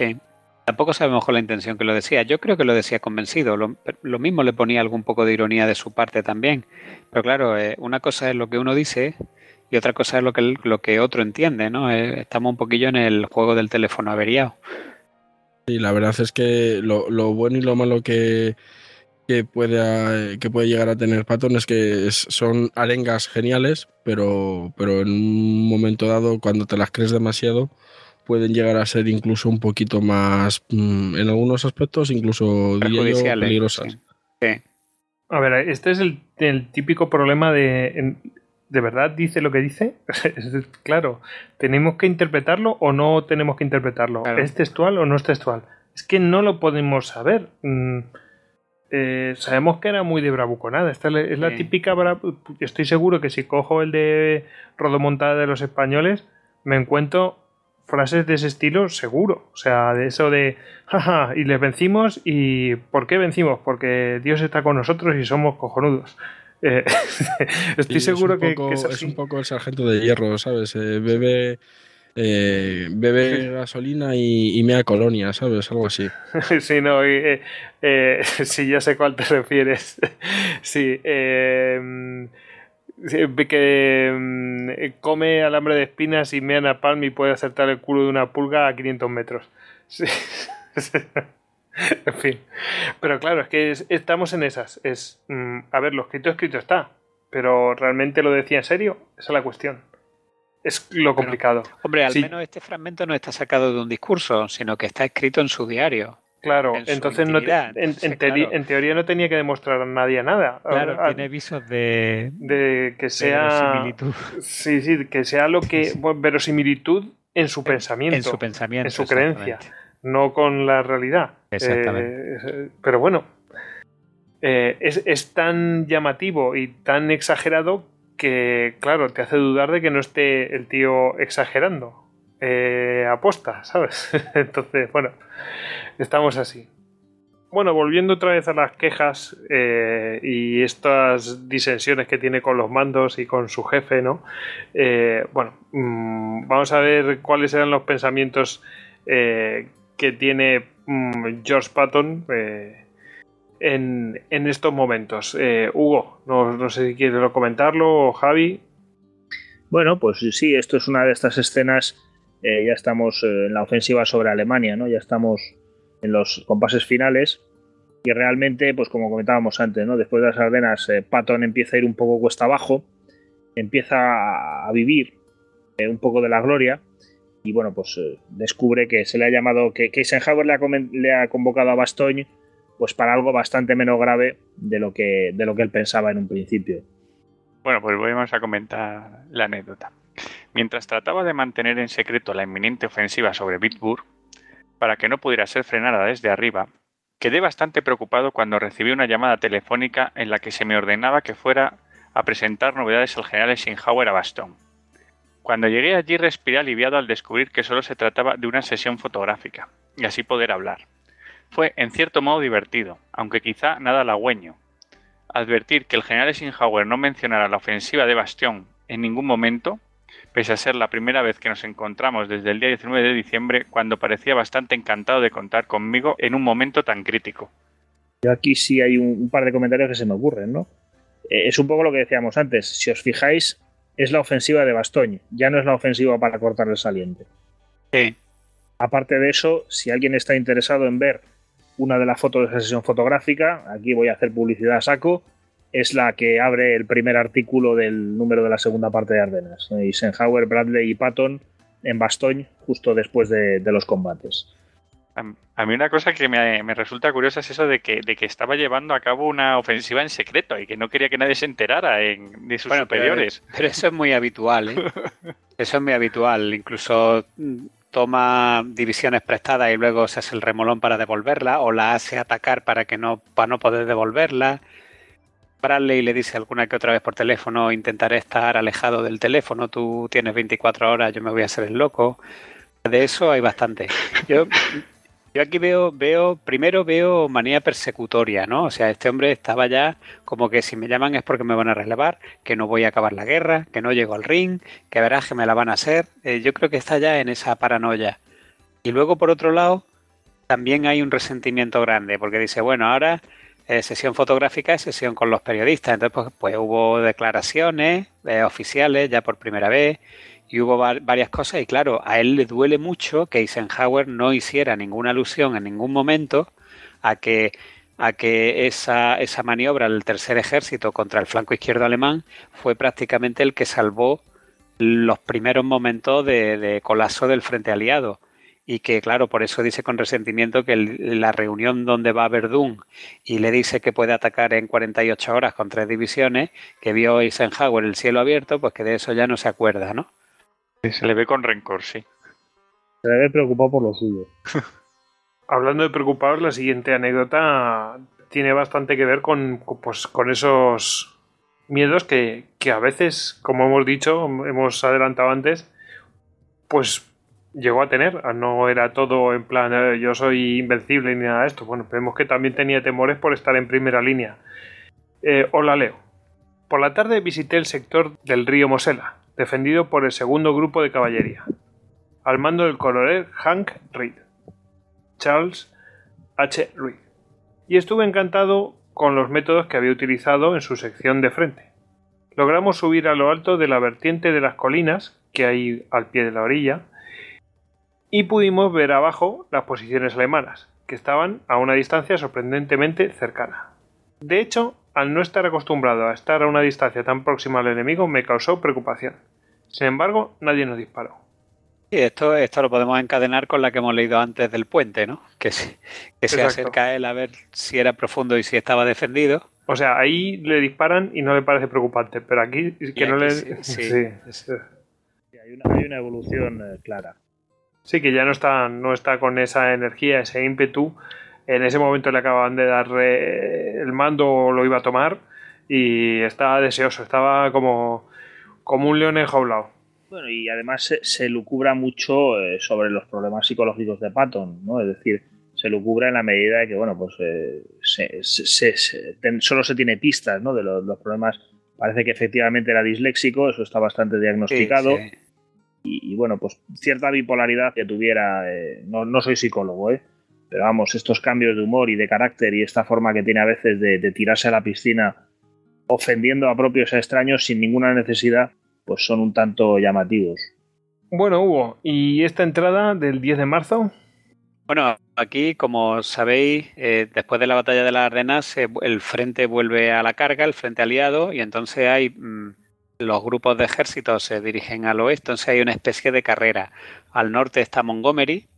Sí. Tampoco sabemos con la intención que lo decía. Yo creo que lo decía convencido. Lo, mismo le ponía algún poco de ironía de su parte también. Pero claro, eh, una cosa es lo que uno dice y otra cosa es lo que, lo que otro entiende, ¿no? Eh, estamos un poquillo en el juego del teléfono averiado. Y la verdad es que lo, bueno y lo malo que, que, puede, que puede llegar a tener Patton es que son arengas geniales, pero, pero en un momento dado, cuando te las crees demasiado, pueden llegar a ser incluso un poquito más, mm, en algunos aspectos, incluso peligrosas. A ver, este es el, típico problema de... ¿De verdad dice lo que dice? claro, ¿tenemos que interpretarlo o no tenemos que interpretarlo? ¿Es textual o no es textual? Es que no lo podemos saber. Mm, eh, sabemos que era muy de bravuconada. Esta es la típica. Estoy seguro que si cojo el de Rodomontada de los españoles, me encuentro frases de ese estilo seguro. O sea, de eso de, jaja, y les vencimos y ¿por qué vencimos? Porque Dios está con nosotros y somos cojonudos. Eh, estoy seguro que, es, un poco el sargento de hierro, ¿sabes? Eh, bebe, eh, bebe gasolina y, y, mea colonia, ¿sabes? Algo así. sí, no, eh, eh, sí, ya sé cuál te refieres. sí, eh, que mm, come alambre de espinas y mea napalm y puede acertar el culo de una pulga a 500 metros. Sí. en fin. Pero claro, es que estamos en esas. Es, mm, a ver, lo escrito escrito está. Pero ¿realmente lo decía en serio? Esa es la cuestión. Es lo complicado. hombre, al menos este fragmento no está sacado de un discurso, sino que está escrito en su diario. Claro, entonces no en, teoría no tenía que demostrar a nadie nada. Claro, tiene visos de, de que sea Sí, sí, que sea lo que verosimilitud en su pensamiento, en su pensamiento, en su creencia, no con la realidad. Exactamente. Eh, pero bueno, eh, es, es, tan llamativo y tan exagerado que, claro, te hace dudar de que no esté el tío exagerando. Eh, aposta, ¿sabes? Entonces, bueno, estamos así. Bueno, volviendo otra vez a las quejas eh, y estas disensiones que tiene con los mandos y con su jefe, ¿no? Eh, bueno, mm, vamos a ver cuáles eran los pensamientos que tiene mm, George Patton en, estos momentos. Hugo, no, no, sé si quieres comentarlo o Javi. Bueno, pues sí, esto es una de estas escenas eh, ya estamos eh, en la ofensiva sobre Alemania, ¿no? Ya estamos en los compases finales y realmente, pues como comentábamos antes, ¿no? Después de las Ardenas, eh, Patton empieza a ir un poco cuesta abajo, empieza a vivir un poco de la gloria y bueno, pues descubre que se le ha llamado, que, Eisenhower le ha, convocado a Bastogne pues para algo bastante menos grave de lo que, de lo que él pensaba en un principio. Bueno, pues vamos a comentar la anécdota. Mientras trataba de mantener en secreto la inminente ofensiva sobre Bitburg, para que no pudiera ser frenada desde arriba, quedé bastante preocupado cuando recibí una llamada telefónica en la que se me ordenaba que fuera a presentar novedades al general Eisenhower a Bastón. Cuando llegué allí respiré aliviado al descubrir que solo se trataba de una sesión fotográfica, y así poder hablar. Fue en cierto modo divertido, aunque quizá nada halagüeño. Advertir que el general Eisenhower no mencionara la ofensiva de Bastión en ningún momento pese a ser la primera vez que nos encontramos desde el día 19 de diciembre, cuando parecía bastante encantado de contar conmigo en un momento tan crítico. Yo aquí sí hay un, par de comentarios que se me ocurren, ¿no? Eh, es un poco lo que decíamos antes. Si os fijáis, es la ofensiva de Bastogne, ya no es la ofensiva para cortar el saliente. Sí. Aparte de eso, si alguien está interesado en ver una de las fotos de esa sesión fotográfica, aquí voy a hacer publicidad a saco, es la que abre el primer artículo del número de la segunda parte de Ardenas. Eisenhower, Bradley y Patton en Bastogne justo después de, los combates. A mí una cosa que me, resulta curiosa es eso de que, de que, estaba llevando a cabo una ofensiva en secreto y que no quería que nadie se enterara en, de sus superiores. Pero, eso es muy habitual, ¿eh? eso es muy habitual. Incluso mm, toma divisiones prestadas y luego se hace el remolón para devolverla o la hace atacar para que no para no poder devolverla y le dice alguna que otra vez por teléfono, intentaré estar alejado del teléfono, tú tienes 24 horas, yo me voy a hacer el loco. De eso hay bastante. Yo, yo aquí veo, veo, primero veo manía persecutoria, ¿no? O sea, este hombre estaba ya como que si me llaman es porque me van a relevar, que no voy a acabar la guerra, que no llego al ring, que verás que me la van a hacer. Eh, yo creo que está ya en esa paranoia. Y luego, por otro lado, también hay un resentimiento grande, porque dice, bueno, ahora eh, sesión fotográfica y sesión con los periodistas. Entonces, pues, pues hubo declaraciones eh, oficiales ya por primera vez y hubo varias cosas. Y claro, a él le duele mucho que Eisenhower no hiciera ninguna alusión en ningún momento a que a que esa, esa maniobra del tercer ejército contra el flanco izquierdo alemán fue prácticamente el que salvó los primeros momentos de, de colapso del frente aliado y que claro, por eso dice con resentimiento que la reunión donde va Verdún y le dice que puede atacar en 48 horas con tres divisiones, que vio Eisenhower el cielo abierto, pues que de eso ya no se acuerda, ¿no? Se le ve con rencor, sí. Se le ve preocupado por lo suyo. Hablando de preocupados, la siguiente anécdota tiene bastante que ver con, pues, con esos miedos que, que a veces, como hemos dicho, hemos adelantado antes, pues llegó a tener. No era todo en plan eh, yo soy invencible ni nada de esto. Bueno, vemos que también tenía temores por estar en primera línea. Eh, leo. Por la tarde visité el sector del río Mosela, defendido por el segundo grupo de caballería. al mando del coronel Hank Reed, Charles H. Reed, y estuve encantado con los métodos que había utilizado en su sección de frente. Logramos subir a lo alto de la vertiente de las colinas que hay al pie de la orilla y pudimos ver abajo las posiciones alemanas, que estaban a una distancia sorprendentemente cercana. De hecho, al no estar acostumbrado a estar a una distancia tan próxima al enemigo, me causó preocupación. Sin embargo, nadie nos disparó. Y esto, esto lo podemos encadenar con la que hemos leído antes del puente, ¿no? Que, se, que se acerca a él a ver si era profundo y si estaba defendido. O sea, ahí le disparan y no le parece preocupante, pero aquí que no le... Sí, Hay, una, hay, una, evolución eh, clara. Sí, que ya no está, no está con esa energía, ese ímpetu. En ese momento le acaban de dar eh, el mando, lo iba a tomar y estaba deseoso, estaba como, como un león enjaulado. Bueno, y además se, se lucubra mucho eh, sobre los problemas psicológicos de Patton, ¿no? Es decir, se lucubra en la medida de que, bueno, pues eh, se, se, ten, solo se tiene pistas, ¿no? De los, los, problemas. Parece que efectivamente era disléxico, eso está bastante diagnosticado. Sí, sí. Y, y, bueno, pues cierta bipolaridad que tuviera, eh, no, no, soy psicólogo, ¿eh? Pero vamos, estos cambios de humor y de carácter y esta forma que tiene a veces de, de tirarse a la piscina ofendiendo a propios a extraños sin ninguna necesidad, pues son un tanto llamativos. Bueno, Hugo, ¿y esta entrada del 10 de marzo? Bueno, aquí, como sabéis, eh, después de la batalla de las Ardenas, eh, el frente vuelve a la carga, el frente aliado, y entonces hay mmm, los grupos de ejércitos se dirigen al oeste, entonces hay una especie de carrera. Al norte está Montgomery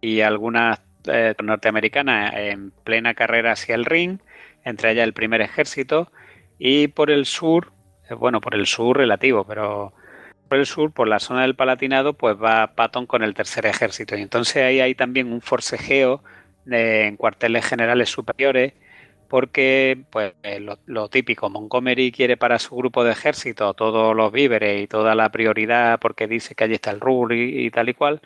y algunas eh, norteamericanas en plena carrera hacia el Rin, entre ellas el primer ejército, y por el sur bueno, por el sur relativo, pero por el sur, por la zona del Palatinado, pues va Patton con el tercer ejército. Y entonces ahí hay también un forcejeo de, en cuarteles generales superiores, porque pues lo, lo, típico, Montgomery quiere para su grupo de ejército todos los víveres y toda la prioridad porque dice que allí está el RUR y, tal y cual.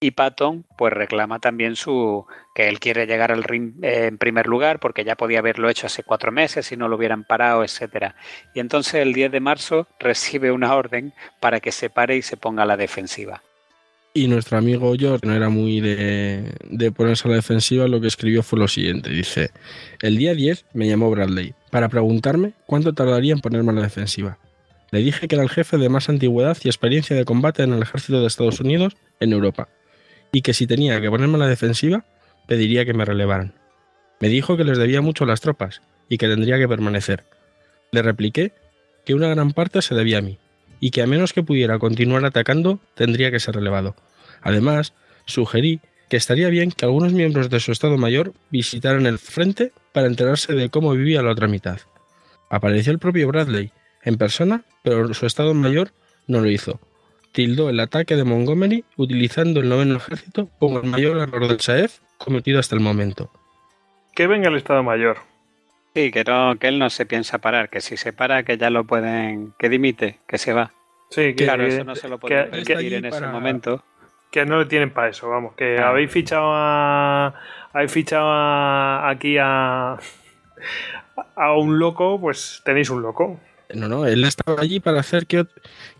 Y Patton pues reclama también su que él quiere llegar al ring eh, en primer lugar porque ya podía haberlo hecho hace cuatro meses si no lo hubieran parado, etcétera. Y entonces el 10 de marzo recibe una orden para que se pare y se ponga a la defensiva. Y nuestro amigo George no era muy de, ponerse a la defensiva, lo que escribió fue lo siguiente. Dice, el día 10 me llamó Bradley para preguntarme cuánto tardaría en ponerme a la defensiva. Le dije que era el jefe de más antigüedad y experiencia de combate en el ejército de Estados Unidos en Europa y que si tenía que ponerme a la defensiva, pediría que me relevaran. Me dijo que les debía mucho a las tropas y que tendría que permanecer. Le repliqué que una gran parte se debía a mí, y que a menos que pudiera continuar atacando, tendría que ser relevado. Además, sugerí que estaría bien que algunos miembros de su Estado Mayor visitaran el frente para enterarse de cómo vivía la otra mitad. Apareció el propio Bradley, en persona, pero su Estado Mayor no lo hizo, tildó el ataque de Montgomery utilizando el noveno ejército como el mayor error del SAEF cometido hasta el momento. Que venga el Estado Mayor. Sí, que, no, que él no se piensa parar, que si se para que ya lo pueden, que dimite, que se va. Sí, que, claro, eso no se lo puede permitir en ese momento. Que no le tienen para eso, vamos, que claro. habéis fichado a, habéis fichado a, aquí a, a un loco, pues tenéis un loco. No, no, él estaba allí para hacer que,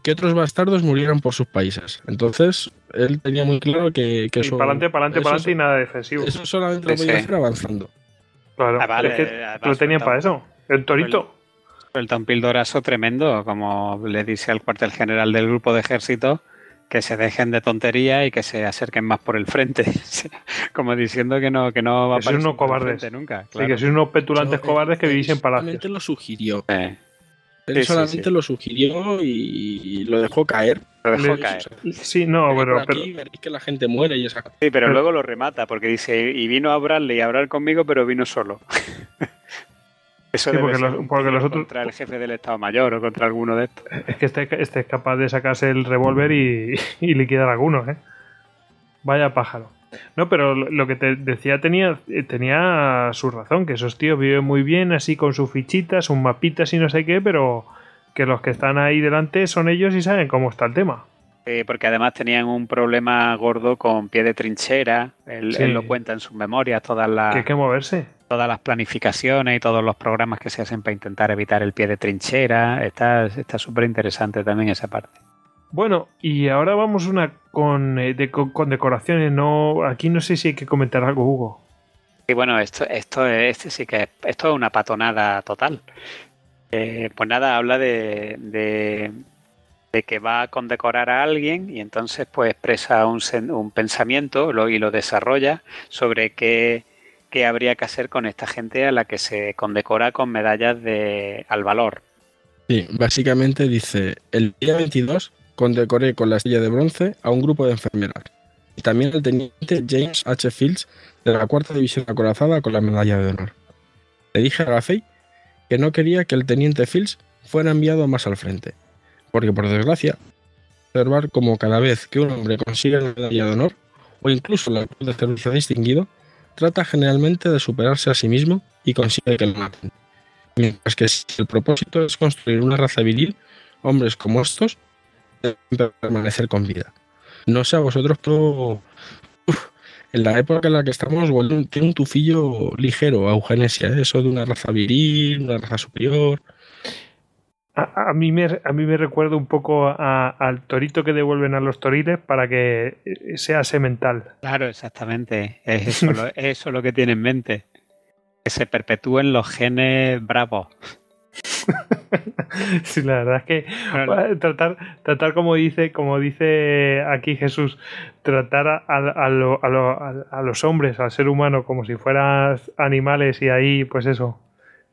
que, otros bastardos murieran por sus países. Entonces, él tenía muy claro que, que eso. Para adelante, para adelante, para adelante y nada defensivo. Eso solamente lo podía hacer avanzando. Claro, ah, vale, es que lo tenían para eso. El torito. El, el Tompildorazo tremendo, como le dice al cuartel general del grupo de ejército, que se dejen de tontería y que se acerquen más por el frente. Como diciendo que no, que no va a unos cobardes. nunca. Claro. Sí, que sois unos petulantes Yo, cobardes que vivís en palacios. lo sugirió. Eh. Él sí, solamente sí, sí. lo sugirió y lo dejó caer. Lo dejó Le, caer. Sí, no, pero, aquí pero... veréis que la gente muere y esa Sí, pero, pero, luego lo remata porque dice, y vino a hablarle y a hablar conmigo, pero vino solo. Eso sí, porque, los, porque los otros contra el jefe del Estado Mayor o contra alguno de estos. Es que este, este es capaz de sacarse el revólver y, y, liquidar a algunos, ¿eh? Vaya pájaro. No, pero lo que te decía tenía, tenía su razón, que esos tíos viven muy bien así con sus fichitas, sus mapitas y no sé qué, pero que los que están ahí delante son ellos y saben cómo está el tema. Eh, porque además tenían un problema gordo con pie de trinchera, él, sí. él lo cuenta en sus memorias, todas las... Que hay que moverse. Todas las planificaciones y todos los programas que se hacen para intentar evitar el pie de trinchera, está súper está interesante también esa parte. Bueno, y ahora vamos una con, eh, de- con, con decoraciones. No, aquí no sé si hay que comentar algo, Hugo. Y bueno, esto, esto es, este sí que es, esto es una patonada total. Eh, pues nada, habla de, de, de que va a condecorar a alguien y entonces pues expresa un, un pensamiento lo- y lo desarrolla sobre qué, qué habría que hacer con esta gente a la que se condecora con medallas de, al valor. Sí, básicamente dice, el día 22 condecoré con la estrella de bronce a un grupo de enfermeras y también al teniente James H. Fields de la cuarta división acorazada con la medalla de honor. Le dije a Gaffey que no quería que el teniente Fields fuera enviado más al frente, porque por desgracia, observar como cada vez que un hombre consigue la medalla de honor o incluso la cruz de servicio distinguido, trata generalmente de superarse a sí mismo y consigue que lo maten. Mientras que si el propósito es construir una raza viril, hombres como estos deben permanecer con vida. No sé a vosotros, pero en la época en la que estamos tiene un tufillo ligero a eugenesia, ¿eh? eso de una raza viril, una raza superior. A, a mí, me, a mí me recuerda un poco a- al torito que devuelven a los toriles para que eh, sea semental. Claro, exactamente. Es eso, lo, es eso lo que tiene en mente. Que se perpetúen los genes bravos. Sí, la verdad es que Bueno, tratar, tratar como dice, como dice aquí Jesús, tratar a, a- lo- a lo- a- los hombres, al ser humano, como si fueran animales y ahí, pues eso,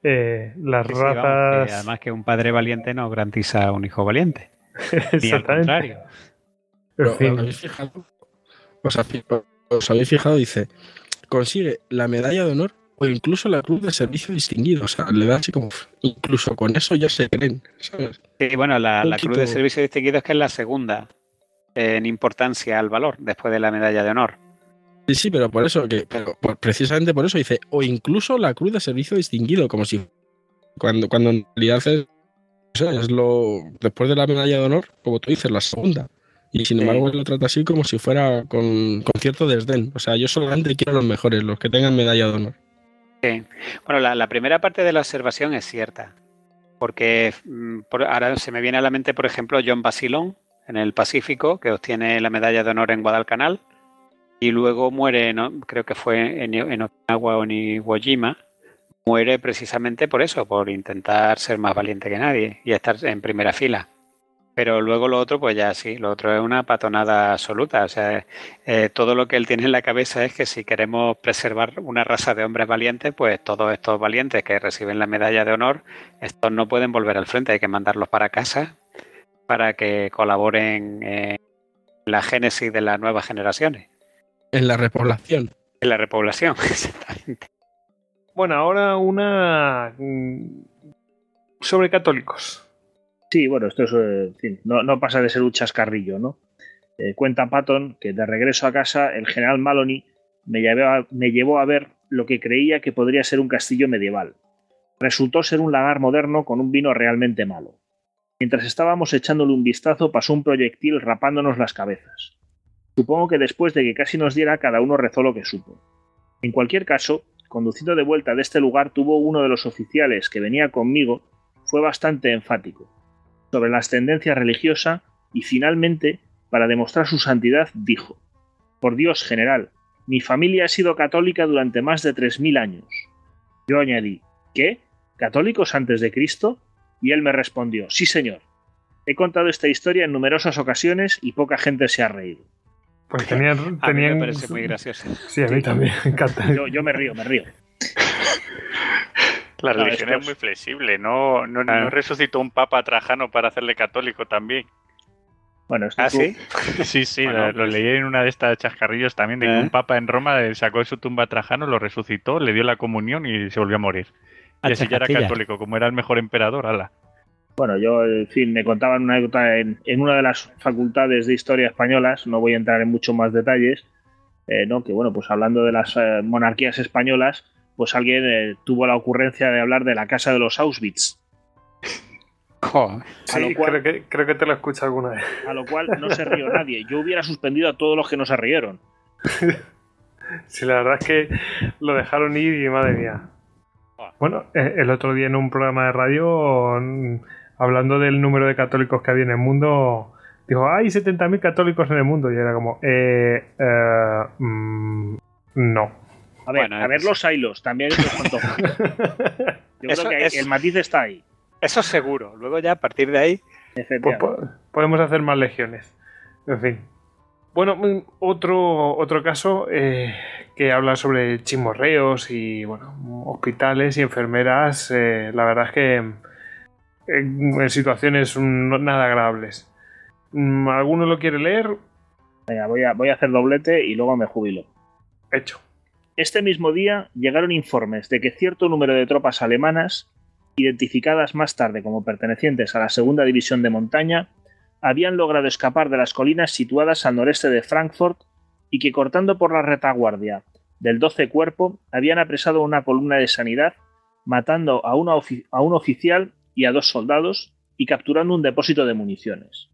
eh, las Sí, sí, vamos, razas. que además que un padre valiente no garantiza un hijo valiente. Al Exactamente. contrario. En Pero. ¿os habéis fijado? ¿Os habéis- os habéis fijado? Dice, consigue la medalla de honor o incluso la cruz de servicio distinguido. O sea, le da así como, incluso con eso ya se creen, ¿sabes? Sí, bueno, la, Cruz de Servicio Distinguido es que es la segunda en importancia al valor, después de la medalla de honor. Sí, sí, pero por eso, que, pero por- precisamente por eso dice, o incluso la cruz de servicio distinguido, como si cuando, cuando en realidad es, o sea, es lo, después de la medalla de honor, como tú dices, la segunda. Y sin embargo lo trata así como si fuera con, con cierto desdén. O sea, yo solamente quiero los mejores, los que tengan medalla de honor. Sí. Bueno, la, la primera parte de la observación es cierta, porque mm, por- ahora se me viene a la mente, por ejemplo, John Basilón en el Pacífico, que obtiene la medalla de honor en Guadalcanal, y luego muere, creo que fue en, en Okinawa o en Iwo Jima, muere precisamente por eso, por intentar ser más valiente que nadie y estar en primera fila. Pero luego lo otro, pues ya sí, lo otro es una patonada absoluta. O sea, eh, todo lo que él tiene en la cabeza es que si queremos preservar una raza de hombres valientes, pues todos estos valientes que reciben la medalla de honor, estos no pueden volver al frente, hay que mandarlos para casa para que colaboren en la génesis de las nuevas generaciones, En la repoblación. en la repoblación, exactamente. Bueno, ahora una mm, sobre católicos. Sí, bueno, esto es, eh, en fin, no, no pasa de ser un chascarrillo, ¿no? Eh, cuenta Patton que de regreso a casa el general Maloney me llevó, a, me llevó a ver lo que creía que podría ser un castillo medieval. Resultó ser un lagar moderno con un vino realmente malo. Mientras estábamos echándole un vistazo pasó un proyectil rapándonos las cabezas. Supongo que después de que casi nos diera cada uno rezó lo que supo. En cualquier caso, conducido de vuelta de este lugar tuvo uno de los oficiales que venía conmigo, fue bastante enfático sobre la ascendencia religiosa y finalmente, para demostrar su santidad, dijo, Por Dios, general, mi familia ha sido católica durante más de 3.000 años. Yo añadí, ¿qué? ¿Católicos antes de Cristo? Y él me respondió, sí, señor. He contado esta historia en numerosas ocasiones y poca gente se ha reído. Pues tenían. A mí tenían me parece muy gracioso. Sí, a mí también me encanta. Yo, yo me río, me río. La No, religión es es- muy flexible, no, no, no resucitó un papa trajano para hacerle católico también. Bueno, ¿Ah, tú- sí? Sí, sí, Bueno, lo, lo pues- leí en una de estas chascarrillos también, de que ¿Eh? un papa en Roma eh, sacó de su tumba a Trajano, lo resucitó, le dio la comunión y se volvió a morir. Y así ya era católico, como era el mejor emperador, ala. Bueno, yo, en fin, me contaban una anécdota en, en una de las facultades de historia españolas, no voy a entrar en muchos más detalles, eh, ¿no? que bueno, pues hablando de las eh, monarquías españolas, pues alguien eh, tuvo la ocurrencia de hablar de la casa de los Auschwitz, Joder. a lo Sí, cual- creo, que, creo que te lo he escuchado alguna vez. a lo cual no se rió nadie. Yo hubiera suspendido a todos los que no se rieron. Sí, la verdad es que lo dejaron ir y madre mía. Bueno, el otro día en un programa de radio, mm, hablando del número de católicos que había en el mundo, dijo, hay 70.000 católicos en el mundo. Y era como, eh, eh mm, no. A ver, a ver los hilos, también Yo creo que el matiz está ahí. Eso seguro. Luego ya a partir de ahí... Pues podemos hacer más legiones. En fin. Bueno, mm, otro, otro caso eh, que habla sobre chismorreos y bueno, hospitales y enfermeras, eh, la verdad es que en, situaciones nada agradables. Mm, ¿Alguno lo quiere leer? Venga, voy a, voy a hacer doblete y luego me jubilo. Hecho. Este mismo día llegaron informes de que cierto número de tropas alemanas, identificadas más tarde como pertenecientes a la Segunda División de Montaña, habían logrado escapar de las colinas situadas al noreste de Frankfurt y que cortando por la retaguardia del 12 Cuerpo habían apresado una columna de sanidad, matando a, a un oficial y a dos soldados y capturando un depósito de municiones.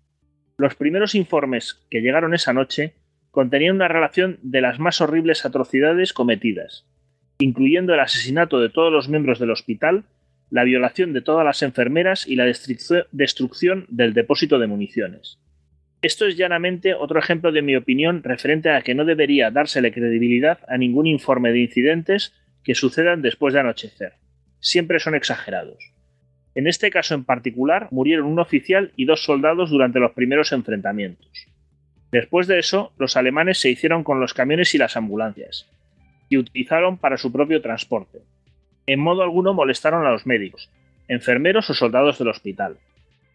Los primeros informes que llegaron esa noche contenían una relación de las más horribles atrocidades cometidas, incluyendo el asesinato de todos los miembros del hospital la violación de todas las enfermeras y la destrucción del depósito de municiones. Esto es llanamente otro ejemplo de mi opinión referente a que no debería dársele credibilidad a ningún informe de incidentes que sucedan después de anochecer. Siempre son exagerados. En este caso en particular murieron un oficial y dos soldados durante los primeros enfrentamientos. Después de eso, los alemanes se hicieron con los camiones y las ambulancias, y utilizaron para su propio transporte, en modo alguno molestaron a los médicos, enfermeros o soldados del hospital.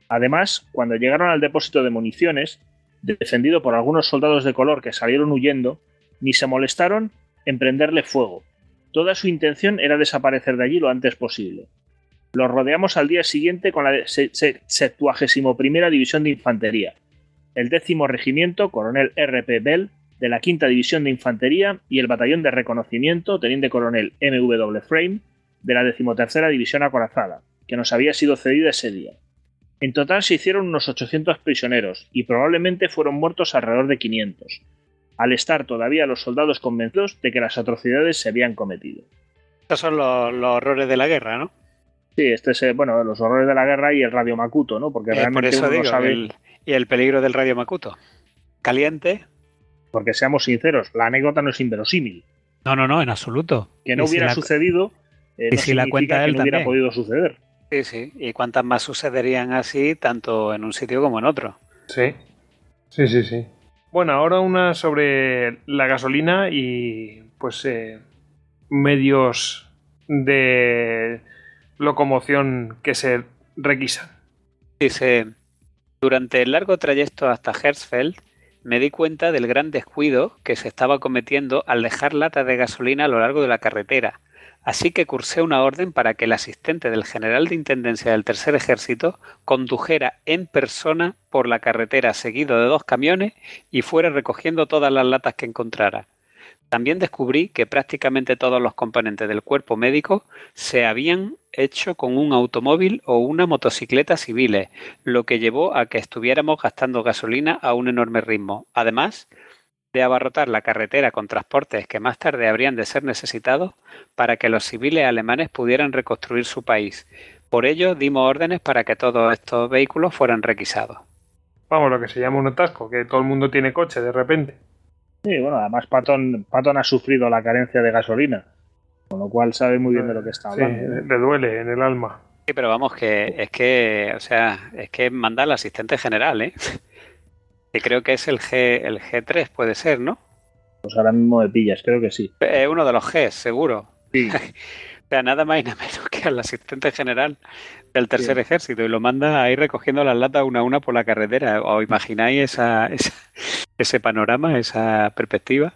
Además, cuando llegaron al depósito de municiones, defendido por algunos soldados de color que salieron huyendo, ni se molestaron en prenderle fuego. Toda su intención era desaparecer de allí lo antes posible. Los rodeamos al día siguiente con la 71 División de Infantería, el décimo regimiento, coronel R.P. Bell, de la quinta División de Infantería y el batallón de reconocimiento, teniente coronel M.W. Frame, de la decimotercera División Acorazada, que nos había sido cedida ese día. En total se hicieron unos 800 prisioneros y probablemente fueron muertos alrededor de 500, al estar todavía los soldados convencidos de que las atrocidades se habían cometido. Estos son los, horrores de la guerra, ¿no? Sí, este es, eh, bueno, los horrores de la guerra y el radio Macuto, ¿no? Porque eh, realmente por eso sabe... y el peligro del radio Macuto. Caliente. Porque seamos sinceros, la anécdota no es inverosímil. No, no, no, en absoluto. Que no hubiera sucedido eh, y si la cuenta él no hubiera podido suceder. Sí, sí. ¿Y cuántas más sucederían así, tanto en un sitio como en otro? Sí. Sí, sí, sí. Bueno, ahora una sobre la gasolina y pues eh, medios de locomoción que se requisan. Dice, durante el largo trayecto hasta Herzfeld me di cuenta del gran descuido que se estaba cometiendo al dejar latas de gasolina a lo largo de la carretera, Así que cursé una orden para que el asistente del general de intendencia del Tercer Ejército condujera en persona por la carretera seguido de dos camiones y fuera recogiendo todas las latas que encontrara. También descubrí que prácticamente todos los componentes del cuerpo médico se habían hecho con un automóvil o una motocicleta civiles, lo que llevó a que estuviéramos gastando gasolina a un enorme ritmo. Además, de abarrotar la carretera con transportes que más tarde habrían de ser necesitados para que los civiles alemanes pudieran reconstruir su país. Por ello, dimos órdenes para que todos estos vehículos fueran requisados. Vamos, lo que se llama un atasco, que todo el mundo tiene coche de repente. Sí, bueno, además Patton, Patton ha sufrido la carencia de gasolina, con lo cual sabe muy bien de lo que está hablando. Sí, le duele en el alma. Sí, pero vamos, que es que, o sea, es que manda al asistente general, ¿eh? creo que es el, G, el G3, puede ser, ¿no? Pues ahora mismo me pillas, creo que sí. Es uno de los G, seguro. Sí. o sea, nada más y nada menos que al asistente general del tercer ejército y lo manda a ir recogiendo las latas una a una por la carretera. ¿Os imagináis esa, ese panorama, esa perspectiva?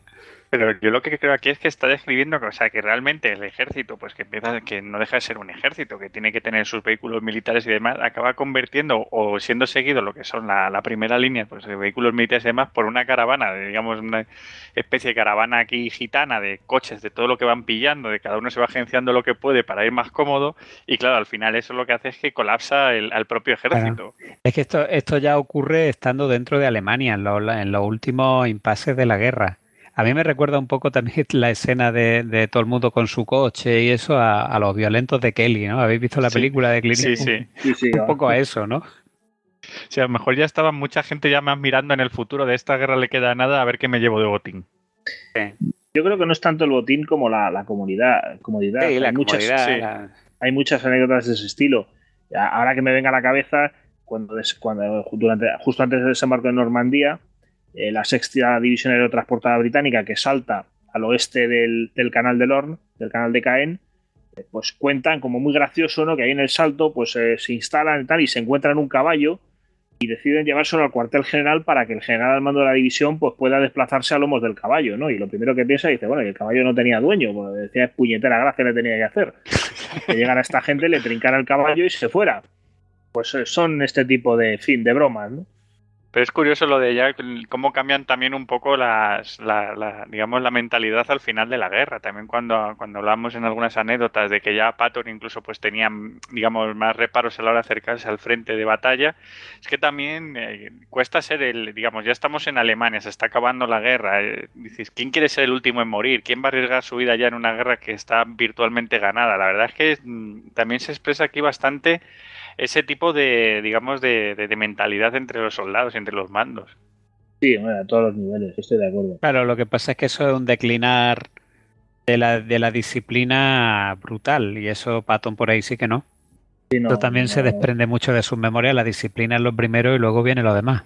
Pero yo lo que creo aquí es que está describiendo o sea, que realmente el ejército, pues que empieza, que no deja de ser un ejército, que tiene que tener sus vehículos militares y demás, acaba convirtiendo o siendo seguido lo que son la, primera línea, pues de vehículos militares y demás, por una caravana, digamos, una especie de caravana aquí gitana de coches, de todo lo que van pillando, de cada uno se va agenciando lo que puede para ir más cómodo, y claro, al final eso lo que hace es que colapsa el, al propio ejército. Es que esto, esto ya ocurre estando dentro de Alemania, en, en los últimos impases de la guerra a mí me recuerda un poco también la escena de, todo el mundo con su coche y eso a, los violentos de Kelly, ¿no? ¿Habéis visto la película de Clint? Sí, sí. Un, poco a eso, ¿no? Sí, a lo mejor ya estaba mucha gente ya más mirando en el futuro de esta guerra le queda nada a ver qué me llevo de botín. Yo creo que no es tanto el botín como la, la comunidad. comodidad. Sí, la hay, muchas, comodidad, sí, la- hay muchas anécdotas de ese estilo. Ahora que me venga a la cabeza, cuando, durante, justo antes del desembarco en Normandía, eh, la sexta división aerotransportada británica que salta al oeste del, canal de Lorne, del canal de Caen, eh, pues cuentan como muy gracioso, ¿no? Que ahí en el salto, pues eh, se instalan y tal y se encuentran un caballo y deciden llevárselo al cuartel general para que el general al mando de la división pues pueda desplazarse a lomos del caballo, ¿no? Y lo primero que piensa dice, bueno, que el caballo no tenía dueño, pues decía puñetera gracia le tenía que hacer. Que llegara esta gente, le trincara el caballo y se fuera. Pues son este tipo de fin de bromas, ¿no? Pero es curioso lo de ya cómo cambian también un poco las, la, digamos, la mentalidad al final de la guerra. También cuando, cuando hablamos en algunas anécdotas de que ya Patton incluso pues tenía, digamos, más reparos a la hora de acercarse al frente de batalla, es que también eh, cuesta ser el, digamos, ya estamos en Alemania, se está acabando la guerra. Eh, dices, ¿quién quiere ser el último en morir? ¿Quién va a arriesgar su vida ya en una guerra que está virtualmente ganada? La verdad es que mm, también se expresa aquí bastante ese tipo de, digamos, de, de, de, mentalidad entre los soldados, entre los mandos. Sí, bueno, a todos los niveles, estoy de acuerdo. Claro, lo que pasa es que eso es un declinar de la, de la disciplina brutal, y eso Patton por ahí sí que no. Sí, no eso también no, se desprende mucho de sus memorias, la disciplina es lo primero y luego viene lo demás.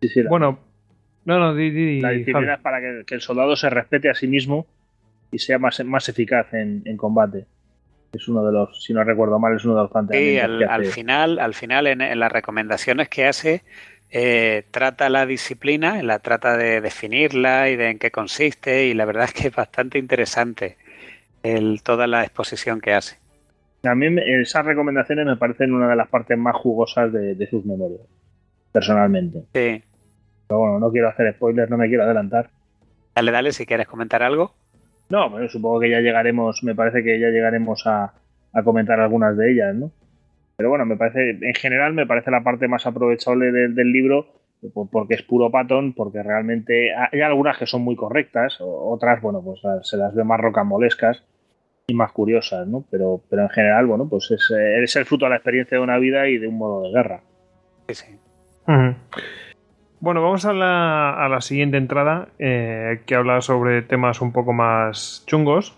Sí, sí, la, Bueno, no, no, di, di, la disciplina Javi. es para que, que, el soldado se respete a sí mismo y sea más, más eficaz en, en combate. Es uno de los, si no recuerdo mal, es uno de los Sí, planteamientos. al, que hace. al final, al final en, en, las recomendaciones que hace, eh, trata la disciplina, la trata de definirla y de en qué consiste, y la verdad es que es bastante interesante el, toda la exposición que hace. A mí esas recomendaciones me parecen una de las partes más jugosas de, de sus memorias, personalmente. Sí. Pero bueno, no quiero hacer spoilers, no me quiero adelantar. Dale, dale, si quieres comentar algo. No, pero supongo que ya llegaremos, me parece que ya llegaremos a, a comentar algunas de ellas, ¿no? Pero bueno, me parece, en general me parece la parte más aprovechable del, del libro por- porque es puro patón, porque realmente hay algunas que son muy correctas, otras, bueno, pues las- se las ve más rocambolescas y más curiosas, ¿no? Pero, pero en general, bueno, pues es, eh, es el fruto de la experiencia de una vida y de un modo de guerra. Sí, sí. Ujú. Bueno, vamos a la, a la siguiente entrada eh, que habla sobre temas un poco más chungos.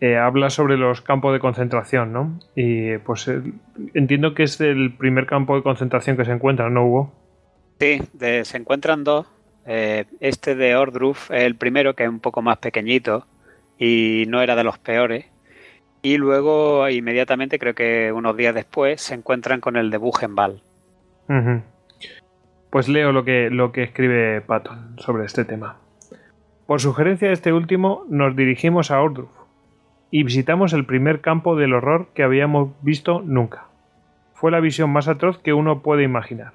Eh, habla sobre los campos de concentración, ¿no? Y pues eh, entiendo que es el primer campo de concentración que se encuentra, ¿no, Hugo? Sí, de- se encuentran dos. Eh, este de Ordruf es el primero, que es un poco más pequeñito y no era de los peores. Y luego, inmediatamente, creo que unos días después, se encuentran con el de Buchenwald. Ujú. Pues leo lo que, lo que escribe Patton sobre este tema. Por sugerencia de este último, nos dirigimos a Ordruf y visitamos el primer campo del horror que habíamos visto nunca. Fue la visión más atroz que uno puede imaginar.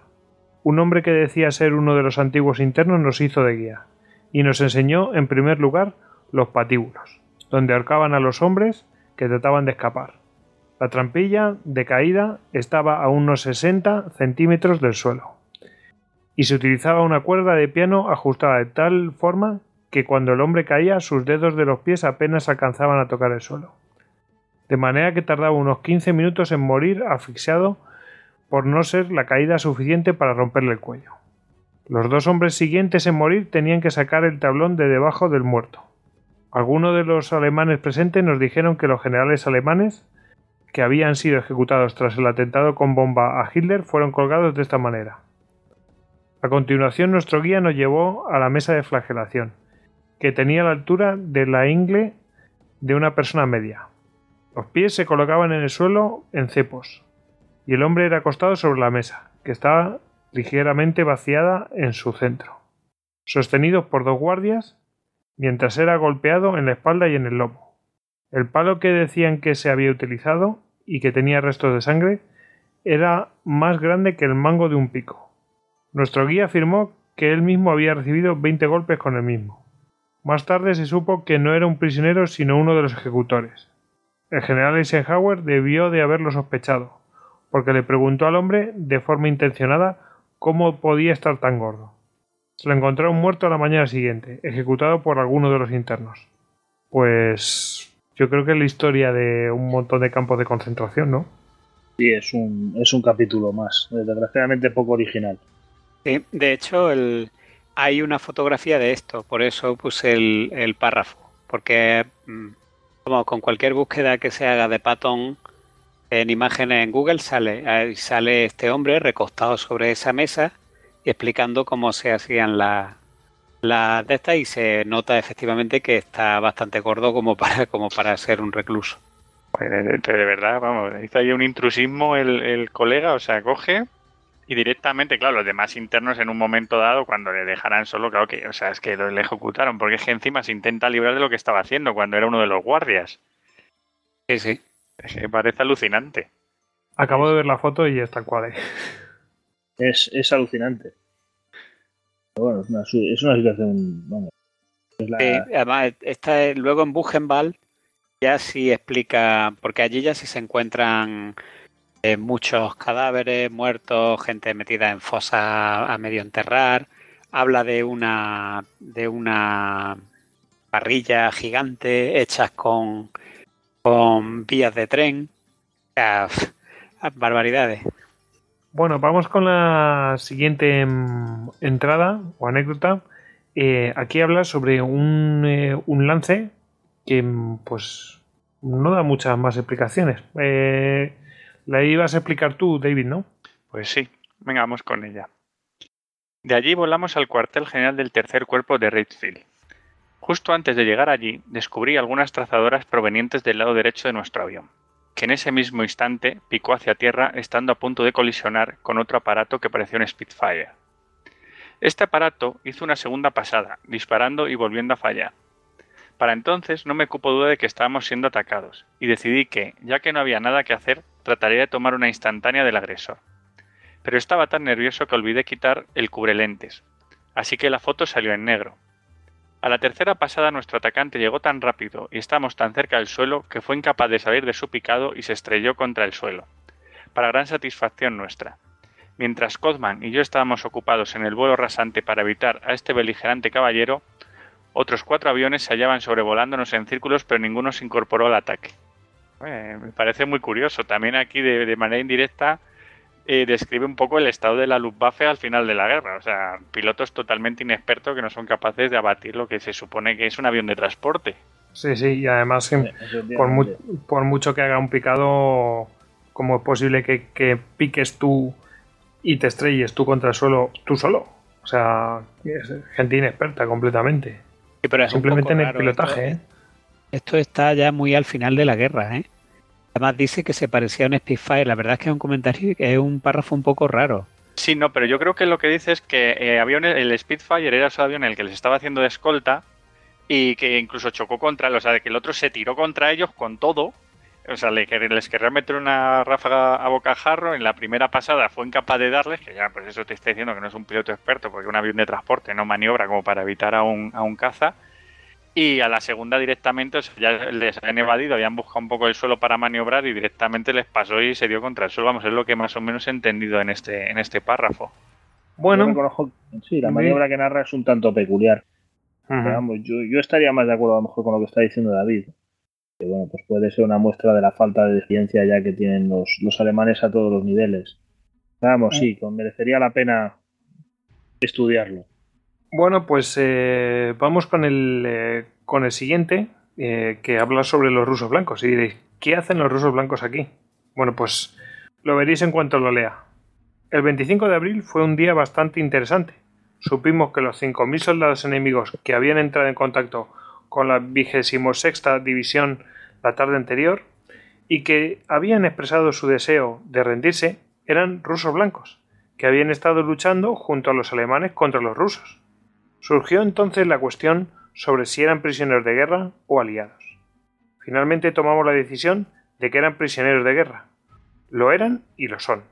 Un hombre que decía ser uno de los antiguos internos nos hizo de guía y nos enseñó, en primer lugar, los patíbulos, donde ahorcaban a los hombres que trataban de escapar. La trampilla de caída estaba a unos 60 centímetros del suelo y se utilizaba una cuerda de piano ajustada de tal forma que cuando el hombre caía sus dedos de los pies apenas alcanzaban a tocar el suelo. De manera que tardaba unos 15 minutos en morir asfixiado por no ser la caída suficiente para romperle el cuello. Los dos hombres siguientes en morir tenían que sacar el tablón de debajo del muerto. Algunos de los alemanes presentes nos dijeron que los generales alemanes que habían sido ejecutados tras el atentado con bomba a Hitler fueron colgados de esta manera. A continuación, nuestro guía nos llevó a la mesa de flagelación, que tenía la altura de la ingle de una persona media. Los pies se colocaban en el suelo en cepos, y el hombre era acostado sobre la mesa, que estaba ligeramente vaciada en su centro, sostenidos por dos guardias, mientras era golpeado en la espalda y en el lomo. El palo que decían que se había utilizado y que tenía restos de sangre era más grande que el mango de un pico. Nuestro guía afirmó que él mismo había recibido 20 golpes con el mismo. Más tarde se supo que no era un prisionero sino uno de los ejecutores. El general Eisenhower debió de haberlo sospechado, porque le preguntó al hombre de forma intencionada cómo podía estar tan gordo. Se lo encontraron muerto a la mañana siguiente, ejecutado por alguno de los internos. Pues yo creo que es la historia de un montón de campos de concentración, ¿no? Sí, es un, es un capítulo más, desgraciadamente poco original. Sí, de hecho, el, hay una fotografía de esto, por eso puse el, párrafo, porque mm, como con cualquier búsqueda que se haga de Patton en imágenes en Google sale, sale este hombre recostado sobre esa mesa y explicando cómo se hacían las la de estas y se nota efectivamente que está bastante gordo como para, como para ser un recluso. Pues de, verdad, vamos, hizo ahí un intrusismo el, el, colega, o sea, coge y directamente, claro, los demás internos en un momento dado, cuando le dejarán solo, claro que, o sea, es que lo, le ejecutaron, porque es que encima se intenta librar de lo que estaba haciendo cuando era uno de los guardias. Sí, sí. Es que parece alucinante. Acabo de ver la foto y está cual. ¿eh? Es, es alucinante. Bueno, es una, es una situación. Bueno, es la... sí, además, está, luego en Buchenwald ya sí explica, porque allí ya sí se encuentran eh, muchos cadáveres muertos, gente metida en fosas a medio enterrar. Habla de una de una parrilla gigante hechas con, con vías de tren. Sea, barbaridades. Bueno, vamos con la siguiente entrada o anécdota. Eh, aquí habla sobre un, eh, un, lance que pues no da muchas más explicaciones. La ibas a explicar tú, David, ¿no? Pues sí, venga, vamos con ella. De allí volamos al cuartel general del tercer cuerpo de Richfield. Justo antes de llegar allí, descubrí algunas trazadoras provenientes del lado derecho de nuestro avión que en ese mismo instante picó hacia tierra estando a punto de colisionar con otro aparato que parecía un Spitfire. Este aparato hizo una segunda pasada, disparando y volviendo a fallar. Para entonces no me cupo duda de que estábamos siendo atacados, y decidí que, ya que no había nada que hacer, trataría de tomar una instantánea del agresor. Pero estaba tan nervioso que olvidé quitar el cubrelentes, así que la foto salió en negro, a la tercera pasada nuestro atacante llegó tan rápido y estábamos tan cerca del suelo que fue incapaz de salir de su picado y se estrelló contra el suelo, para gran satisfacción nuestra. Mientras Codman y yo estábamos ocupados en el vuelo rasante para evitar a este beligerante caballero, otros cuatro aviones se hallaban sobrevolándonos en círculos pero ninguno se incorporó al ataque. Eh, me parece muy curioso. También aquí de, de manera indirecta eh, describe un poco el estado de la Luftwaffe al final de la guerra. O sea, pilotos totalmente inexpertos que no son capaces de abatir lo que se supone que es un avión de transporte. Sí, sí, y además por, mu por, mucho que haga un picado, ¿cómo es posible que, que, piques tú y te estrelles tú contra el suelo tú solo? O sea, es gente inexperta completamente. Sí, pero Simplemente en el pilotaje. Esto, ¿eh? esto está ya muy al final de la guerra, ¿eh? Además dice que se parecía a un Spitfire. La verdad es que es un comentario que es un párrafo un poco raro. Sí, no, pero yo creo que lo que dice es que eh, aviones, el Spitfire era ese avión en el que les estaba haciendo de escolta y que incluso chocó contra él, o sea, de que el otro se tiró contra ellos con todo. O sea, les querría meter una ráfaga a bocajarro. En la primera pasada fue incapaz de darles, que ya, pues eso te está diciendo que no es un piloto experto, porque un avión de transporte no maniobra como para evitar a un, a un caza y a la segunda directamente o sea, ya les habían evadido, habían buscado un poco el suelo para maniobrar y directamente les pasó y se dio contra el suelo. Vamos, es lo que más o menos he entendido en este, en este párrafo. Bueno, sí, la maniobra que narra es un tanto peculiar. vamos, yo, yo, estaría más de acuerdo a lo mejor con lo que está diciendo David. Que bueno, pues puede ser una muestra de la falta de ciencia ya que tienen los, los alemanes a todos los niveles. Vamos, sí, merecería la pena estudiarlo. Bueno, pues eh, vamos con el, eh, con el siguiente, eh, que habla sobre los rusos blancos. Y diréis, ¿qué hacen los rusos blancos aquí? Bueno, pues lo veréis en cuanto lo lea. El 25 de abril fue un día bastante interesante. Supimos que los 5.000 soldados enemigos que habían entrado en contacto con la 26 División la tarde anterior y que habían expresado su deseo de rendirse eran rusos blancos, que habían estado luchando junto a los alemanes contra los rusos. Surgió entonces la cuestión sobre si eran prisioneros de guerra o aliados. Finalmente tomamos la decisión de que eran prisioneros de guerra. Lo eran y lo son.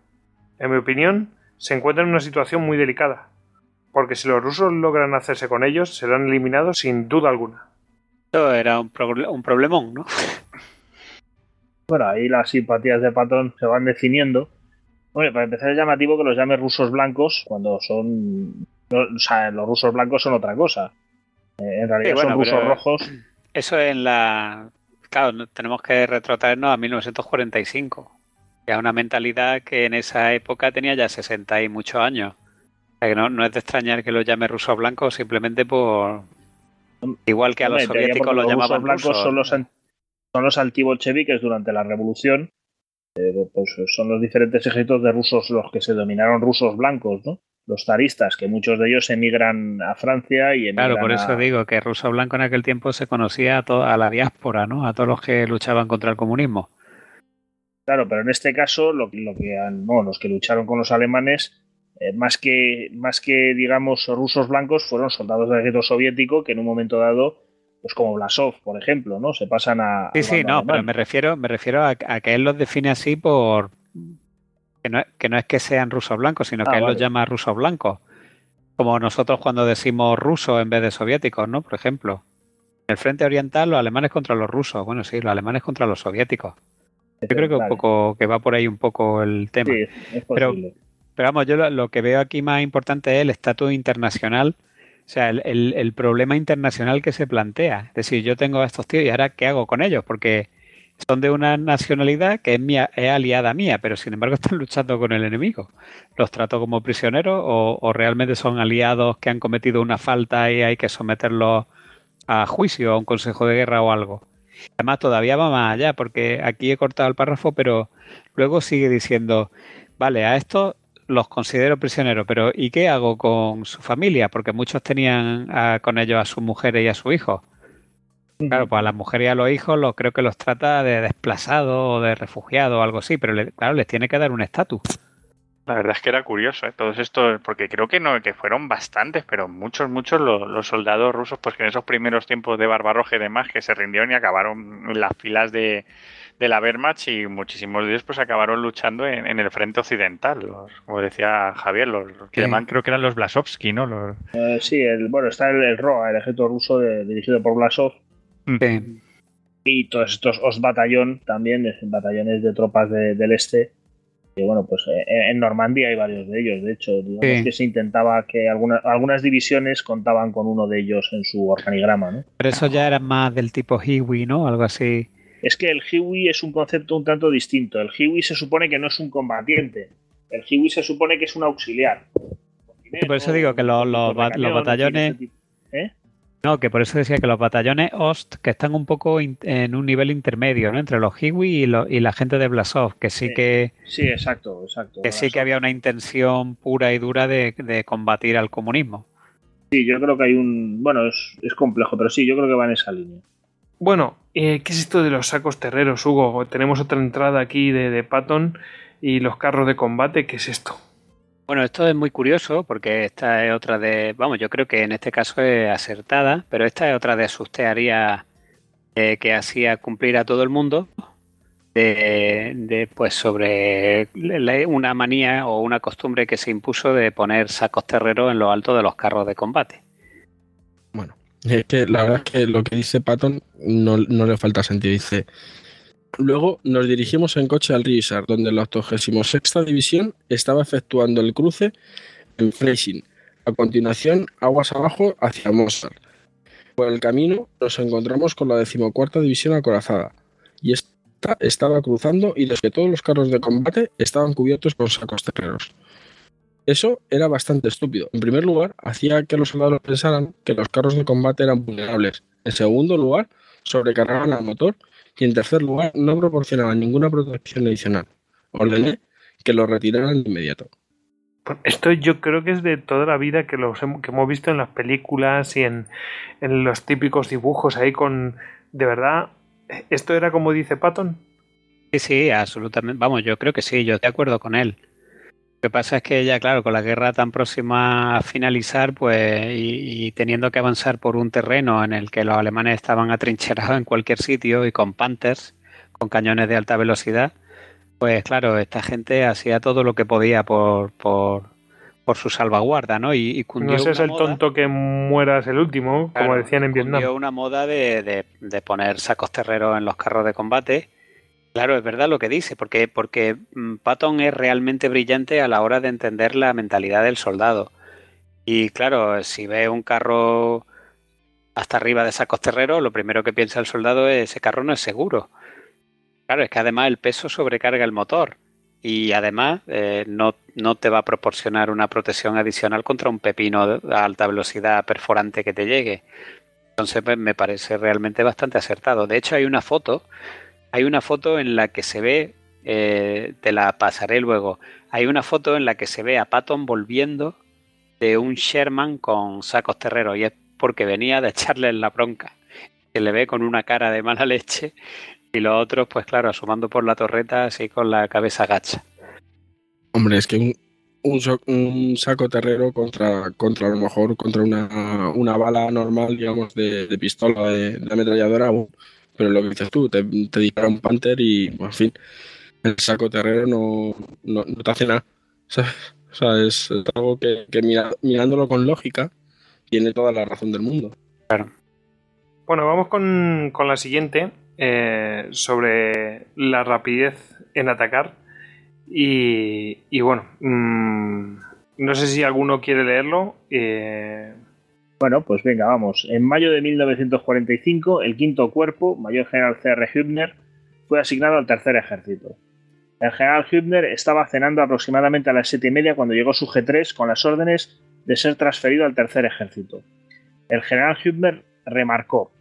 En mi opinión, se encuentran en una situación muy delicada, porque si los rusos logran hacerse con ellos, serán eliminados sin duda alguna. Esto era un, un problemón, ¿no? Bueno, ahí las simpatías de Patton se van definiendo. Bueno, para empezar es llamativo que los llame rusos blancos cuando son o sea, los rusos blancos son otra cosa. Eh, en realidad son rusos rojos. Eso en la. Claro, tenemos que retrotraernos a 1945. Es una mentalidad que en esa época tenía ya 60 y muchos años. O sea que no, no es de extrañar que lo llame ruso blanco simplemente por. Igual que a los soviéticos porque lo los llamaban rusos blancos rusos. son los, son los antibolcheviques durante la revolución. eh, pues son los diferentes ejércitos de rusos los que se dominaron rusos blancos, ¿no? Los zaristas, que muchos de ellos emigran a Francia y emigran Claro, por eso a- digo que ruso blanco en aquel tiempo se conocía a, a la diáspora, ¿no? A todos los que luchaban contra el comunismo. Claro, pero en este caso, lo, lo que han- no, los que lucharon con los alemanes, eh, más, que, más que, digamos, rusos blancos, fueron soldados del ejército soviético que en un momento dado, pues como Blasov, por ejemplo, ¿no? Se pasan a. Sí, sí, no, pero me refiero, me refiero a, a que él los define así por que no, que no es que sean rusos blancos, sino que Ah, él los llama rusos blancos. Como nosotros cuando decimos rusos en vez de soviéticos, ¿no? Por ejemplo. En el frente oriental, los alemanes contra los rusos. Bueno, sí, los alemanes contra los soviéticos. Yo creo que un poco, que va por ahí un poco el tema. Sí, es posible. Pero vamos, yo lo, lo que veo aquí más importante es el estatus internacional, o sea, el, el- problema internacional que se plantea. Es decir, yo tengo a estos tíos y ahora ¿qué hago con ellos? Porque son de una nacionalidad que es, mía, es aliada mía, pero sin embargo están luchando con el enemigo. ¿Los trato como prisioneros o, o realmente son aliados que han cometido una falta y hay que someterlos a juicio, a un consejo de guerra o algo? Además, todavía va más allá, porque aquí he cortado el párrafo, pero luego sigue diciendo, vale, a estos los considero prisioneros, pero ¿y qué hago con su familia? Porque muchos tenían ah, con ellos a sus mujeres y a sus hijos. Claro, pues a las mujeres y a los hijos los creo que los trata de desplazados o de refugiados o algo así, pero le- claro, les tiene que dar un estatus. La verdad es que era curioso, ¿eh? Todos estos, porque creo que no, que fueron bastantes, pero muchos, muchos los, los soldados rusos, pues que en esos primeros tiempos de Barbarroja y demás, que se rindieron y acabaron en las filas de, de la Wehrmacht y muchísimos de ellos pues acabaron luchando en, en el frente occidental, los, como decía Javier, los, los que Sí. llaman, creo que eran los Blasovsky, ¿no? Los, Eh, sí, el, bueno, está el, el ROA, el ejército ruso de- dirigido por Blasov, Sí. y todos estos Ost Batallón también, es- batallones de tropas de- del este. Que bueno, pues eh, en Normandía hay varios de ellos, de hecho, digamos Sí. que se intentaba que alguna- algunas divisiones contaban con uno de ellos en su organigrama, ¿no? Pero eso ya era más del tipo Hiwi, ¿no? Algo así. Es que el Hiwi es un concepto un tanto distinto. El Hiwi se supone que no es un combatiente. El Hiwi se supone que es un auxiliar. por eso digo que los- los ba- los batallones- ¿Eh? No, que por eso decía que los batallones Ost, que están un poco en un nivel intermedio, ¿no? Entre los Hiwi y, la gente de Blasov, que sí Sí. que, Sí, exacto, exacto. que sí que había una intención pura y dura de, de combatir al comunismo. Sí, yo creo que hay un. Bueno, es, es complejo, pero sí, yo creo que va en esa línea. Bueno, eh, ¿qué es esto de los sacos terreros, Hugo? Tenemos otra entrada aquí de, Patton y los carros de combate. ¿Qué es esto? Bueno, esto es muy curioso porque esta es otra de, vamos, yo creo que en este caso es acertada, pero esta es otra de sus teorías que hacía cumplir a todo el mundo de, de, pues sobre una manía o una costumbre que se impuso de poner sacos terreros en lo alto de los carros de combate. Es que la verdad es que lo que dice Patton no, no le falta sentido. Dice, luego nos dirigimos en coche al río Isar, donde la 86 División estaba efectuando el cruce en Freising. A continuación, aguas abajo hacia Mostar. Por el camino nos encontramos con la decimocuarta División acorazada, y esta estaba cruzando y los que todos los carros de combate estaban cubiertos con sacos terreros. Eso era bastante estúpido. En primer lugar, hacía que los soldados pensaran que los carros de combate eran vulnerables. En segundo lugar, sobrecargaban al motor. Y en tercer lugar, no proporcionaban ninguna protección adicional. Ordené que lo retiraran de inmediato. Pues Esto yo creo que es de toda la vida que, los hem- que hemos visto en las películas y en, en los típicos dibujos ahí con... De verdad, ¿esto era como dice Patton? Sí, sí, absolutamente. Vamos, yo creo que sí, yo estoy de acuerdo con él. Lo que pasa es que ya, claro, con la guerra tan próxima a finalizar, pues, y, y teniendo que avanzar por un terreno en el que los alemanes estaban atrincherados en cualquier sitio y con Panthers, con cañones de alta velocidad, pues claro, esta gente hacía todo lo que podía por, por, por su salvaguarda, ¿no? Y, y cundió No seas el moda- tonto que mueras el último, como decían en Vietnam. una moda de, de- de poner sacos terreros en los carros de combate. Claro, es verdad lo que dice, porque, porque mm, Patton es realmente brillante a la hora de entender la mentalidad del soldado. Y claro, si ve un carro hasta arriba de sacos terreros, lo primero que piensa el soldado es ese carro no es seguro. Claro, es que además el peso sobrecarga el motor. y además eh, no, no, te va a proporcionar una protección adicional contra un pepino a alta velocidad perforante que te llegue. Entonces pues, me parece realmente bastante acertado. De hecho hay una foto, hay una foto en la que se ve, eh, te la pasaré luego, hay una foto en la que se ve a Patton volviendo de un Sherman con sacos terreros y es porque venía de echarle en la bronca. Se le ve con una cara de mala leche y los otros, pues claro, asomando por la torreta así con la cabeza gacha. Hombre, es que un, saco terrero contra, contra a lo mejor contra una, una bala normal, digamos, de, pistola, de, ametralladora, pero lo que dices tú, te, dispara un Panther y, en fin, el saco terrero no, no, te hace nada. O sea, es, algo que, mirándolo con lógica tiene toda la razón del mundo. Claro. Bueno, vamos con, con la siguiente, eh, sobre la rapidez en atacar. Y, bueno, mm, no sé si alguno quiere leerlo. Eh, bueno, pues venga, vamos. En mayo de 1945, el quinto cuerpo, Mayor General C.R. Hübner, fue asignado al tercer ejército. El general Hübner estaba cenando aproximadamente a las siete y media cuando llegó su G3 con las órdenes de ser transferido al tercer ejército. El general Hübner remarcó: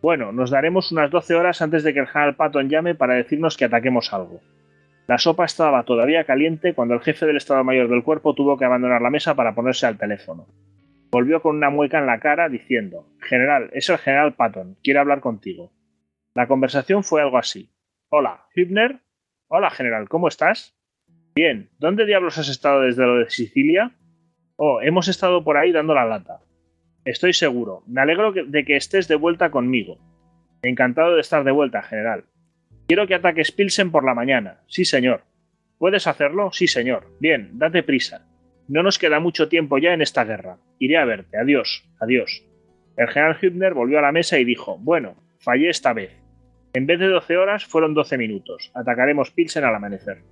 Bueno, nos daremos unas 12 horas antes de que el general Patton llame para decirnos que ataquemos algo. La sopa estaba todavía caliente cuando el jefe del Estado Mayor del Cuerpo tuvo que abandonar la mesa para ponerse al teléfono. Volvió con una mueca en la cara diciendo: General, es el general Patton, quiere hablar contigo. La conversación fue algo así: Hola, Hübner. Hola, general, ¿cómo estás? Bien, ¿dónde diablos has estado desde lo de Sicilia? Oh, hemos estado por ahí dando la lata. Estoy seguro. Me alegro de que estés de vuelta conmigo. Encantado de estar de vuelta, general. Quiero que ataques Pilsen por la mañana. Sí, señor. ¿Puedes hacerlo? Sí, señor. Bien, date prisa. No nos queda mucho tiempo ya en esta guerra. Iré a verte. Adiós. Adiós. El general Hübner volvió a la mesa y dijo: Bueno, fallé esta vez. En vez de 12 horas, fueron 12 minutos. Atacaremos Pilsen al amanecer.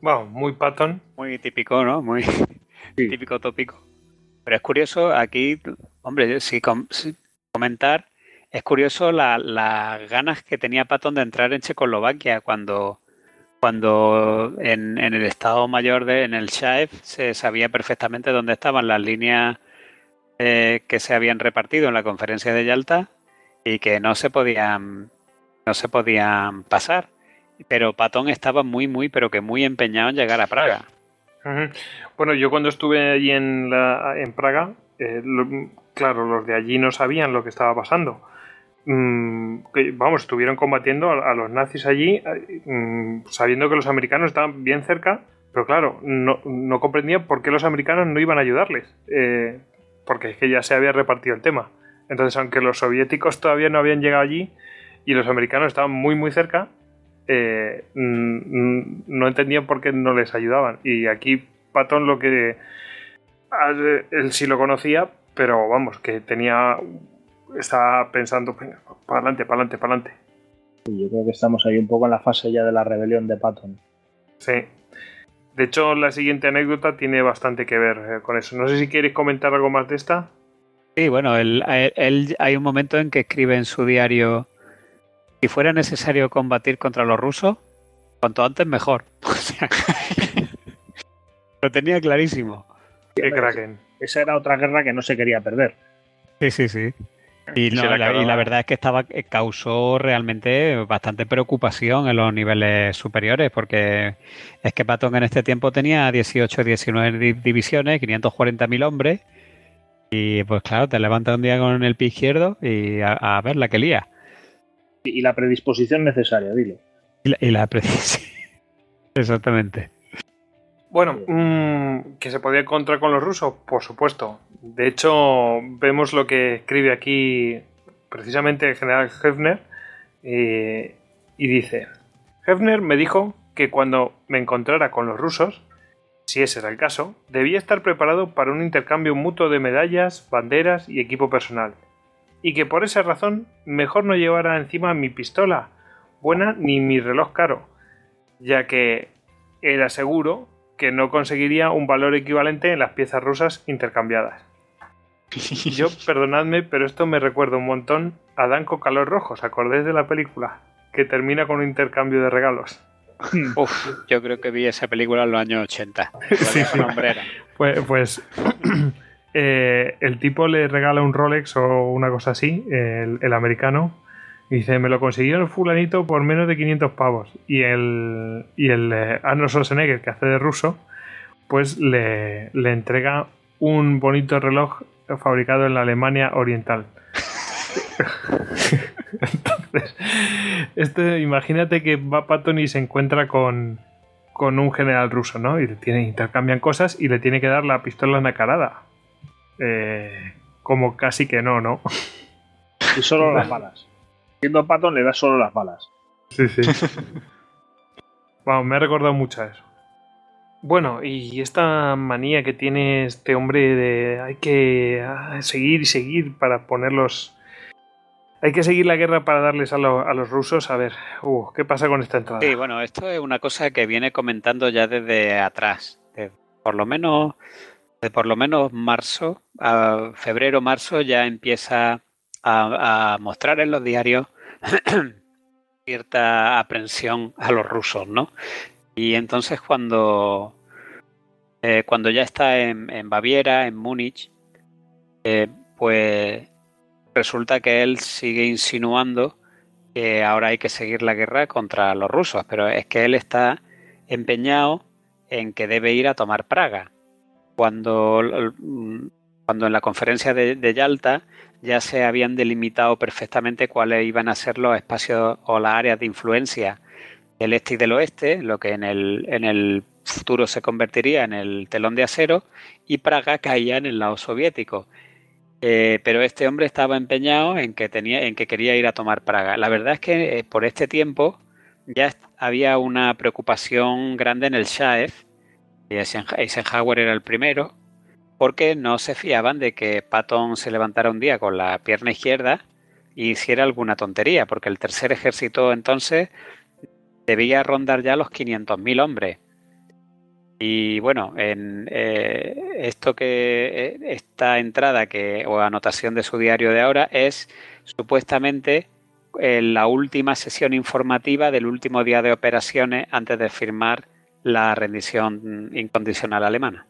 Wow, muy patón. Muy típico, ¿no? Muy típico tópico. Pero es curioso, aquí, hombre, si comentar es curioso las ganas que tenía Patton de entrar en Checoslovaquia cuando, cuando en, el Estado Mayor, de, en el Shaev, se sabía perfectamente dónde estaban las líneas eh, que se habían repartido en la conferencia de Yalta y que no se podían, no se podían pasar. Pero Patton estaba muy, muy, pero que muy empeñado en llegar a Praga. Bueno, yo cuando estuve allí en, la, en Praga, eh, claro, los de allí no sabían lo que estaba pasando. Mm, vamos, estuvieron combatiendo a, los nazis allí, eh, mm, sabiendo que los americanos estaban bien cerca, pero claro, no, no comprendían por qué los americanos no iban a ayudarles, eh, porque es que ya se había repartido el tema. Entonces, aunque los soviéticos todavía no habían llegado allí y los americanos estaban muy muy cerca, eh, mm, no entendían por qué no les ayudaban. Y aquí Patton lo que él sí lo conocía, pero vamos, que tenía está pensando, para adelante, para adelante, para adelante. Yo creo que estamos ahí un poco en la fase ya de la rebelión de Patton. Sí. De hecho, la siguiente anécdota tiene bastante que ver eh, con eso. No sé si quieres comentar algo más de esta. Sí, bueno, él, él, hay un momento en que escribe en su diario, si fuera necesario combatir contra los rusos, cuanto antes mejor. lo tenía clarísimo. Esa era otra guerra que no se quería perder. Sí, sí, sí. Y, la, verdad es que estaba eh, causó realmente bastante preocupación en los niveles superiores, porque es que Patton en este tiempo tenía 18, 19 divisiones, 540.000 hombres, y pues claro, te levanta un día con el pie izquierdo y a, ver la que lía. Y la predisposición necesaria, dilo. Y la, predisposición. Exactamente. Bueno, mm, que se podía encontrar con los rusos, por supuesto. De hecho, vemos lo que escribe aquí precisamente el general Hefner eh, y dice, Hefner me dijo que cuando me encontrara con los rusos, si ese era el caso, debía estar preparado para un intercambio mutuo de medallas, banderas y equipo personal, y que por esa razón mejor no llevara encima mi pistola buena ni mi reloj caro, ya que era seguro que no conseguiría un valor equivalente en las piezas rusas intercambiadas. Yo, perdonadme, pero esto me recuerda un montón a Danco Calor Rojo, ¿os acordáis de la película? Que termina con un intercambio de regalos. Uf, yo creo que vi esa película en los años 80. Sí, sí. Pues, pues eh, el tipo le regala un Rolex o una cosa así, el, el americano, y dice, me lo consiguió el fulanito por menos de 500 pavos. Y el, y el eh, Arnold Schwarzenegger, que hace de ruso, pues le, le entrega un bonito reloj fabricado en la Alemania Oriental. Entonces, este, imagínate que va Patton y se encuentra con, con un general ruso, ¿no? Y le tiene, intercambian cosas y le tiene que dar la pistola nacarada. Eh, como casi que no, ¿no? Y solo las balas. Siendo Patton le da solo las balas. Sí, sí. Vamos, me ha recordado mucho a eso. Bueno, y esta manía que tiene este hombre de hay que ah, seguir y seguir para ponerlos... Hay que seguir la guerra para darles a, a los rusos. A ver, uh, ¿qué pasa con esta entrada? Sí, bueno, esto es una cosa que viene comentando ya desde atrás. por lo menos, de por lo menos marzo, a febrero, marzo, ya empieza a, a mostrar en los diarios cierta aprensión a los rusos, ¿no? Y entonces cuando, eh, cuando ya está en, Baviera, en Múnich, eh, pues resulta que él sigue insinuando que ahora hay que seguir la guerra contra los rusos, pero es que él está empeñado en que debe ir a tomar Praga. Cuando, cuando en la conferencia de Yalta ya se habían delimitado perfectamente cuáles iban a ser los espacios o las áreas de influencia del este y del oeste, lo que en el, en el futuro se convertiría en el telón de acero, y Praga caía en el lado soviético. Eh, pero este hombre estaba empeñado en que tenía, en que quería ir a tomar Praga. La verdad es que eh, por este tiempo ya había una preocupación grande en el Shaef, y Eisenhower era el primero, porque no se fiaban de que Patton se levantara un día con la pierna izquierda y hiciera alguna tontería, porque el tercer ejército entonces debía rondar ya los 500.000 hombres. Y bueno, en eh, esto que eh, esta entrada que o anotación de su diario de ahora es supuestamente eh, la última sesión informativa del último día de operaciones antes de firmar la rendición incondicional alemana.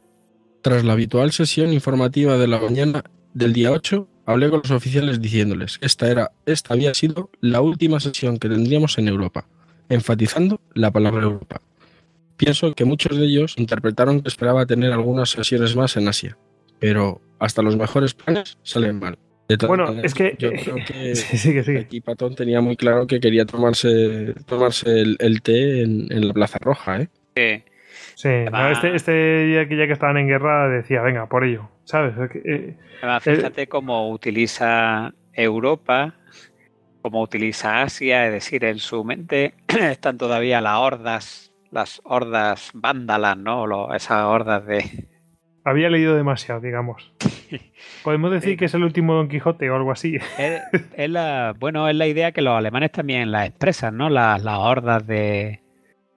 Tras la habitual sesión informativa de la mañana del día 8, hablé con los oficiales diciéndoles que esta, era, esta había sido la última sesión que tendríamos en Europa, enfatizando la palabra Europa. Pienso que muchos de ellos interpretaron que esperaba tener algunas sesiones más en Asia, pero hasta los mejores planes salen mal. De todas Bueno, maneras, es que- yo creo que Sí, aquí Patón tenía muy claro que quería tomarse, tomarse el, el té en, en la Plaza Roja, ¿eh? Eh, Sí, no, este, este ya que ya que estaban en guerra decía, venga, por ello, ¿sabes? Eh, Además, fíjate cómo utiliza Europa, cómo utiliza Asia, es decir, en su mente están todavía las hordas, las hordas vándalas, ¿no? Lo- esas hordas de... había leído demasiado, digamos. Podemos decir que es el último Don Quijote o algo así. Es, es la, bueno, es la idea que los alemanes también la expresan, ¿no? Las, las hordas de,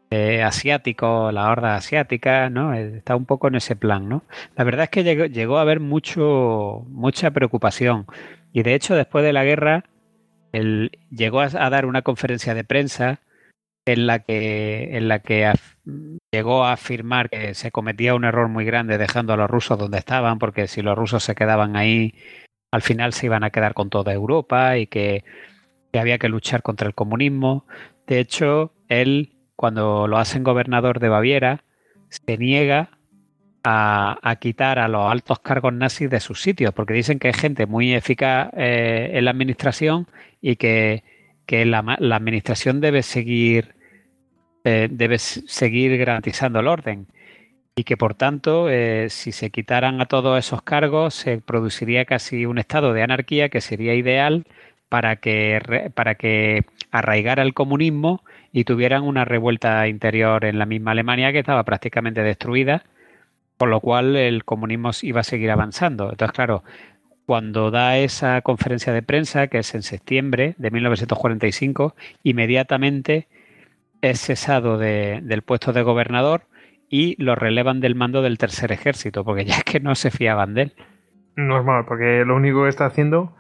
de asiáticos, las hordas asiáticas, ¿no? Está un poco en ese plan, ¿no? La verdad es que llegó, llegó a haber mucho, mucha preocupación. Y de hecho, después de la guerra, él llegó a, dar una conferencia de prensa en la que, en la que llegó a afirmar que se cometía un error muy grande dejando a los rusos donde estaban, porque si los rusos se quedaban ahí, al final se iban a quedar con toda Europa y que, había que luchar contra el comunismo. De hecho, él, cuando lo hacen gobernador de Baviera, se niega a, a quitar a los altos cargos nazis de sus sitios, porque dicen que es gente muy eficaz eh, en la administración y que, que la, la administración debe seguir, eh, debe seguir garantizando el orden y que por tanto, eh, si se quitaran a todos esos cargos, se produciría casi un estado de anarquía que sería ideal para que, para que arraigara el comunismo y tuvieran una revuelta interior en la misma Alemania que estaba prácticamente destruida, con lo cual el comunismo iba a seguir avanzando. Entonces, claro, cuando da esa conferencia de prensa, que es en septiembre de 1945, inmediatamente es cesado de- del puesto de gobernador y lo relevan del mando del tercer ejército, porque ya es que no se fiaban de él. Normal, porque lo único que está haciendo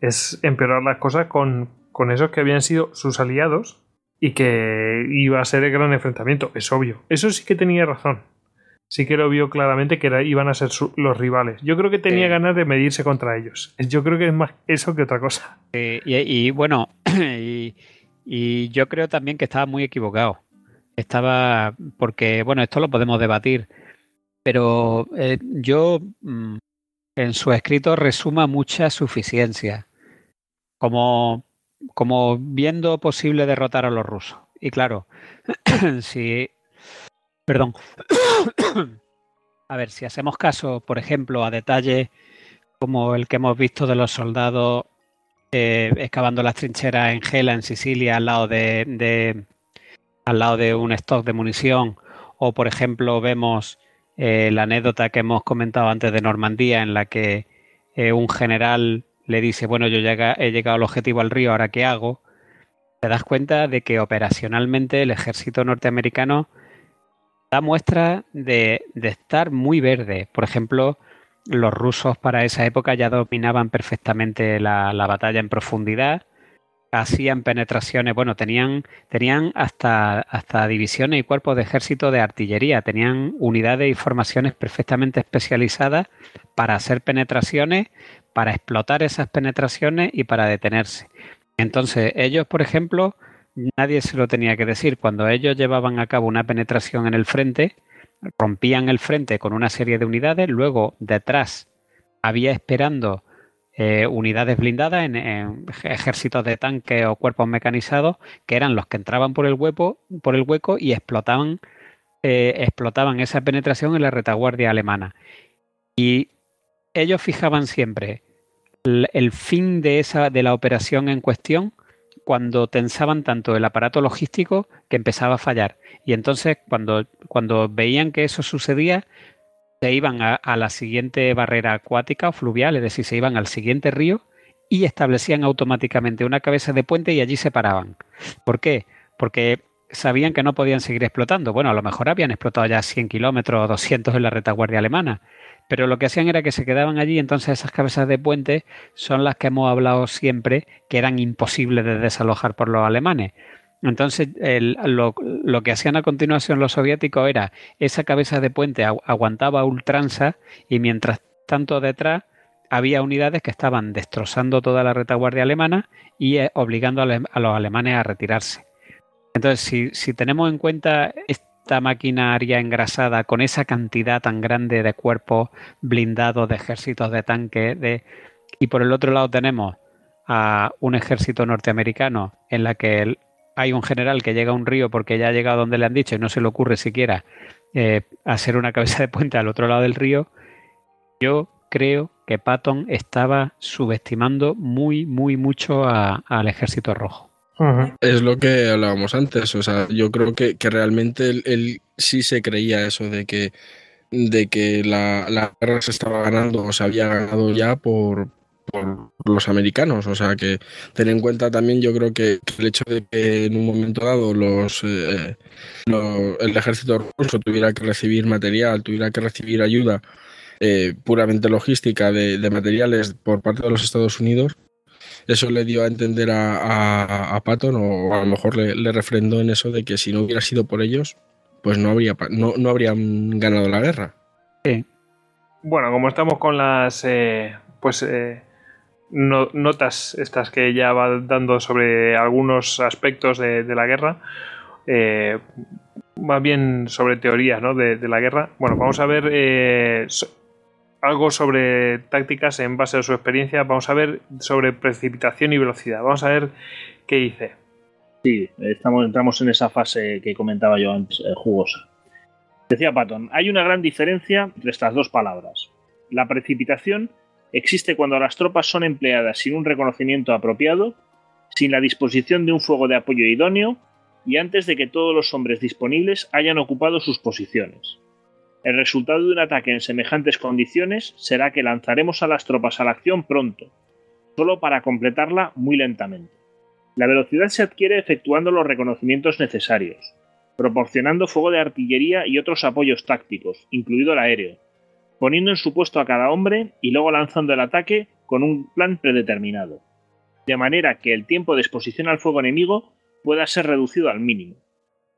es empeorar las cosas con, con esos que habían sido sus aliados y que iba a ser el gran enfrentamiento, es obvio. Eso sí que tenía razón. Sí que lo vio claramente que iban a ser los rivales. Yo creo que tenía ganas de medirse contra ellos. Yo creo que es más eso que otra cosa. y, bueno, y, yo creo también que estaba muy equivocado. Estaba, porque, bueno, esto lo podemos debatir, pero eh, yo mm, en su escrito resuma mucha suficiencia. Como como viendo posible derrotar a los rusos. Y claro, si... Perdón. a ver, si hacemos caso, por ejemplo, a detalles como el que hemos visto de los soldados eh, excavando las trincheras en Gela, en Sicilia, al lado de, al lado de un stock de munición, o por ejemplo vemos eh, la anécdota que hemos comentado antes de Normandía, en la que eh, un general le dice, bueno, yo he llegado al objetivo al río, ¿ahora qué hago? Te das cuenta de que operacionalmente el ejército norteamericano da muestra de, estar muy verde. Por ejemplo, los rusos para esa época ya dominaban perfectamente la, batalla en profundidad, hacían penetraciones, bueno, tenían, tenían hasta, hasta divisiones y cuerpos de ejército de artillería, tenían unidades y formaciones perfectamente especializadas para hacer penetraciones para explotar esas penetraciones y para detenerse. Entonces, ellos, por ejemplo, nadie se lo tenía que decir. Cuando ellos llevaban a cabo una penetración en el frente, rompían el frente con una serie de unidades, luego detrás había esperando eh, unidades blindadas en, ejércitos de tanques o cuerpos mecanizados, que eran los que entraban por el hueco, por el hueco y explotaban, eh, explotaban esa penetración en la retaguardia alemana. Y ellos fijaban siempre el, fin de, esa, de la operación en cuestión cuando tensaban tanto el aparato logístico que empezaba a fallar. Y entonces cuando, cuando veían que eso sucedía, se iban a, a, la siguiente barrera acuática o fluvial, es decir, se iban al siguiente río y establecían automáticamente una cabeza de puente y allí se paraban. ¿Por qué? Porque sabían que no podían seguir explotando. Bueno, a lo mejor habían explotado ya 100 kilómetros o 200 en la retaguardia alemana, pero lo que hacían era que se quedaban allí, entonces esas cabezas de puente son las que hemos hablado siempre que eran imposibles de desalojar por los alemanes. Entonces, lo, que hacían a continuación los soviéticos era esa cabeza de puente aguantaba ultranza y mientras tanto detrás había unidades que estaban destrozando toda la retaguardia alemana y eh, obligando a, los alemanes a retirarse. Entonces, si, si tenemos en cuenta esta maquinaria engrasada con esa cantidad tan grande de cuerpos blindados, de ejércitos de tanques, de... y por el otro lado tenemos a un ejército norteamericano en la que hay un general que llega a un río porque ya ha llegado donde le han dicho y no se le ocurre siquiera eh, hacer una cabeza de puente al otro lado del río, yo creo que Patton estaba subestimando muy, muy mucho al ejército rojo. Es lo que hablábamos antes, o sea, yo creo que, realmente él, sí se creía eso de que, de que la, guerra se estaba ganando o se había ganado ya por, los americanos, o sea que ten en cuenta también yo creo que, el hecho de que en un momento dado los, eh, el ejército ruso tuviera que recibir material, tuviera que recibir ayuda eh, puramente logística de materiales por parte de los Estados Unidos, eso le dio a entender a, a, Patton o a lo mejor le, refrendó en eso de que si no hubiera sido por ellos, pues no, habría, no, no habrían ganado la guerra. Sí. Bueno, como estamos con las eh, pues eh, notas estas que ya va dando sobre algunos aspectos de, la guerra, eh, más bien sobre teorías ¿no? de, la guerra. Bueno, vamos a ver algo sobre tácticas en base a su experiencia. Vamos a ver sobre precipitación y velocidad. Vamos a ver qué dice. Sí, estamos, entramos en esa fase que comentaba yo antes, eh, jugosa. Decía Patton, hay una gran diferencia entre estas dos palabras. La precipitación existe cuando las tropas son empleadas sin un reconocimiento apropiado, sin la disposición de un fuego de apoyo idóneo y antes de que todos los hombres disponibles hayan ocupado sus posiciones. El resultado de un ataque en semejantes condiciones será que lanzaremos a las tropas a la acción pronto, solo para completarla muy lentamente. La velocidad se adquiere efectuando los reconocimientos necesarios, proporcionando fuego de artillería y otros apoyos tácticos, incluido el aéreo, poniendo en su puesto a cada hombre y luego lanzando el ataque con un plan predeterminado. De manera que el tiempo de exposición al fuego enemigo pueda ser reducido al mínimo.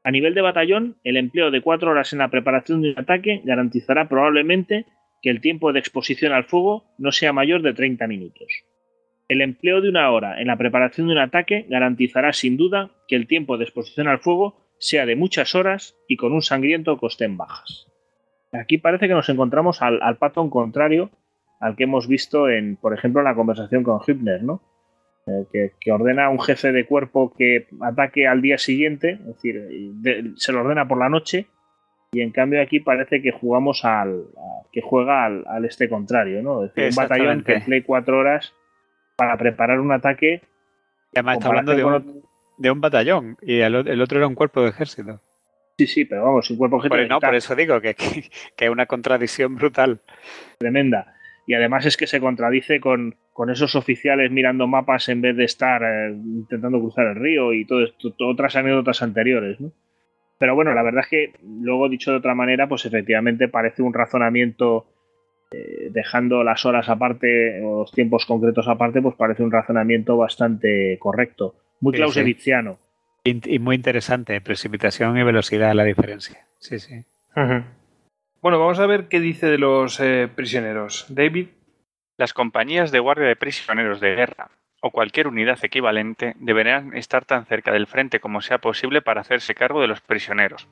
A nivel de batallón, el empleo de cuatro horas en la preparación de un ataque garantizará probablemente que el tiempo de exposición al fuego no sea mayor de 30 minutos. El empleo de una hora en la preparación de un ataque garantizará sin duda que el tiempo de exposición al fuego sea de muchas horas y con un sangriento coste en bajas. Aquí parece que nos encontramos al, al patrón contrario al que hemos visto en, por ejemplo, en la conversación con Hübner, ¿no? Eh, que, ordena a un jefe de cuerpo que ataque al día siguiente, es decir, se lo ordena por la noche, y en cambio aquí parece que jugamos al que juega al, este contrario, ¿no? Es decir, un batallón que play cuatro horas para preparar un ataque. además está hablando de un, batallón y el, otro era un cuerpo de ejército. Sí, sí, pero vamos, un cuerpo de ejército. no, por eso digo que, que, que es una contradicción brutal. Tremenda y además es que se contradice con, esos oficiales mirando mapas en vez de estar eh, intentando cruzar el río y todo esto, otras anécdotas anteriores, ¿no? Pero bueno, la verdad es que luego dicho de otra manera, pues efectivamente parece un razonamiento eh, dejando las horas aparte o los tiempos concretos aparte, pues parece un razonamiento bastante correcto, muy clausewitziano. Y muy interesante, precipitación y velocidad la diferencia. Sí, sí. Bueno, vamos a ver qué dice de los eh, prisioneros. David. Las compañías de guardia de prisioneros de guerra o cualquier unidad equivalente deberán estar tan cerca del frente como sea posible para hacerse cargo de los prisioneros,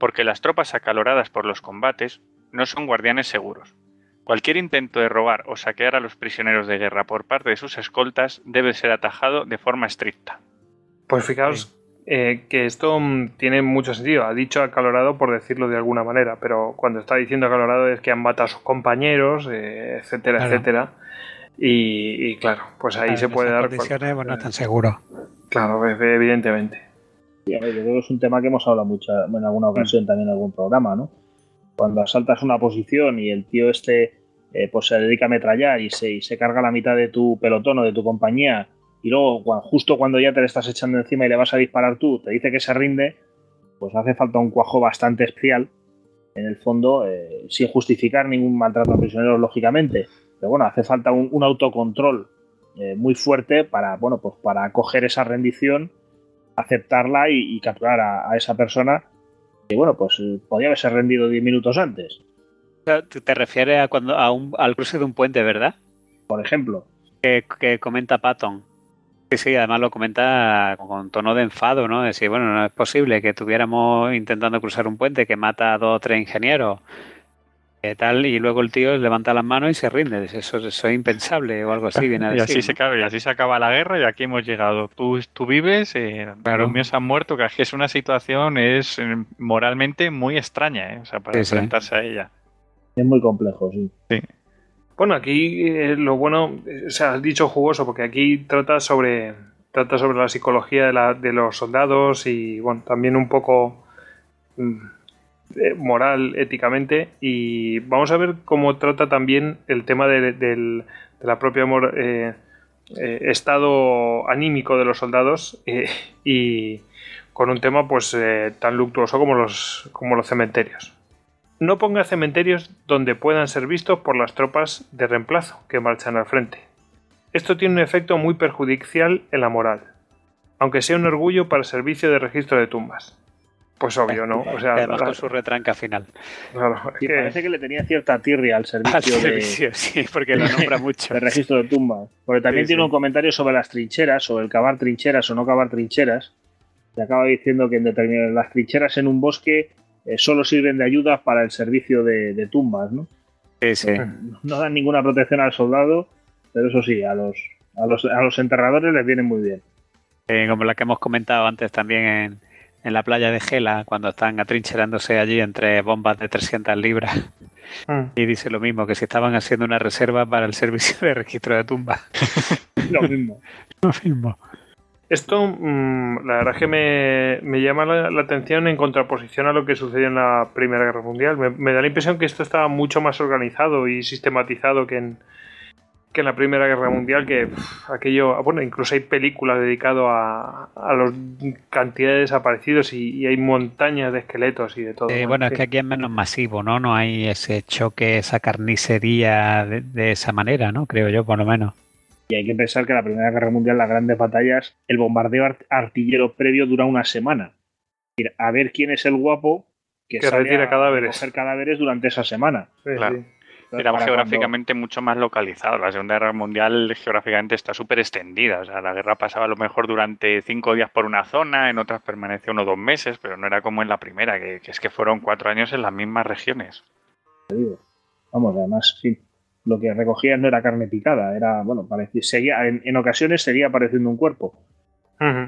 porque las tropas acaloradas por los combates no son guardianes seguros. Cualquier intento de robar o saquear a los prisioneros de guerra por parte de sus escoltas debe ser atajado de forma estricta. Pues fijaos eh, que esto mm, tiene mucho sentido. Ha dicho acalorado por decirlo de alguna manera, pero cuando está diciendo acalorado es que han matado a sus compañeros, eh, etcétera, etcétera. Y, claro, pues ahí se puede dar. condiciones pues no están seguros. Claro, evidentemente. yo creo que es un tema que hemos hablado mucho, en alguna ocasión también en algún programa, ¿no? Cuando asaltas una posición y el tío este eh, pues se dedica a ametrallar y se, y se carga la mitad de tu pelotón o de tu compañía y luego justo cuando ya te le estás echando encima y le vas a disparar tú, te dice que se rinde, pues hace falta un cuajo bastante especial, en el fondo, eh, sin justificar ningún maltrato a prisioneros, lógicamente. Pero bueno, hace falta un, autocontrol eh, muy fuerte para, bueno, pues para coger esa rendición, aceptarla y, capturar a, esa persona que, bueno, pues eh, podía haberse rendido 10 minutos antes. Te refieres a cuando, a un, al cruce de un puente, ¿verdad? Por ejemplo. Que, que comenta Patton Sí, sí, además lo comenta con tono de enfado, ¿no? Decir, bueno, no es posible que estuviéramos intentando cruzar un puente que mata a dos o tres ingenieros, eh, tal, y luego el tío levanta las manos y se rinde. Eso, eso es impensable o algo así. Viene y, así se acaba, y así se acaba la guerra y aquí hemos llegado. Tú, tú vives, eh, los míos han muerto, que es una situación es eh, moralmente muy extraña, ¿eh? O sea, para enfrentarse a ella. Es muy complejo, sí. Sí. Bueno, aquí eh, lo bueno, o sea, has dicho jugoso, porque aquí trata sobre, trata sobre la psicología de, la, de los soldados y, bueno, también un poco mm, eh, moral, éticamente. Y vamos a ver cómo trata también el tema de, de la propia eh, estado anímico de los soldados y con un tema pues tan luctuoso como los, como los cementerios no ponga cementerios donde puedan ser vistos por las tropas de reemplazo que marchan al frente. Esto tiene un efecto muy perjudicial en la moral, aunque sea un orgullo para el servicio de registro de tumbas. Pues obvio, ¿no? O sea, Además con su retranca final. Claro, parece que le tenía cierta tirria al servicio, de, sí, porque lo nombra mucho. De registro de tumbas. Porque también tiene un comentario sobre las trincheras, sobre el cavar trincheras o no cavar trincheras. Se acaba diciendo que en determinadas las trincheras en un bosque eh, solo sirven de ayuda para el servicio de, tumbas, ¿no? Sí, sí. No dan ninguna protección al soldado, pero eso sí, a los, a los, a los enterradores les viene muy bien. Eh, como la que hemos comentado antes también en, en la playa de Gela, cuando están atrincherándose allí entre bombas de 300 libras. Mm. Y dice lo mismo, que si estaban haciendo una reserva para el servicio de registro de tumbas. lo mismo. lo mismo. Esto, mm, la verdad es que me, llama la, atención en contraposición a lo que sucedió en la Primera Guerra Mundial. Me, da la impresión que esto estaba mucho más organizado y sistematizado que en, que en la Primera Guerra Mundial, que aquello, ah, bueno, incluso hay películas dedicadas a, a la cantidad de desaparecidos y, hay montañas de esqueletos y de todo. bueno, es que aquí es menos masivo, ¿no? No hay ese choque, esa carnicería de, de esa manera, ¿no? Creo yo, por lo menos. Y hay que pensar que la Primera Guerra Mundial, las grandes batallas, el bombardeo artillero previo dura una semana. A ver quién es el guapo que, que sale retira a cadáveres. cadáveres durante esa semana. Sí, Claro. sí. Era geográficamente mucho más localizado. La Segunda Guerra Mundial geográficamente está súper extendida. O sea, la guerra pasaba a lo mejor durante cinco días por una zona, en otras permanecía uno o dos meses, pero no era como en la primera, que, que es que fueron cuatro años en las mismas regiones. Vamos, además, sí. Lo que recogían no era carne picada, era, bueno, parecía, seguía, en, en ocasiones seguía apareciendo un cuerpo.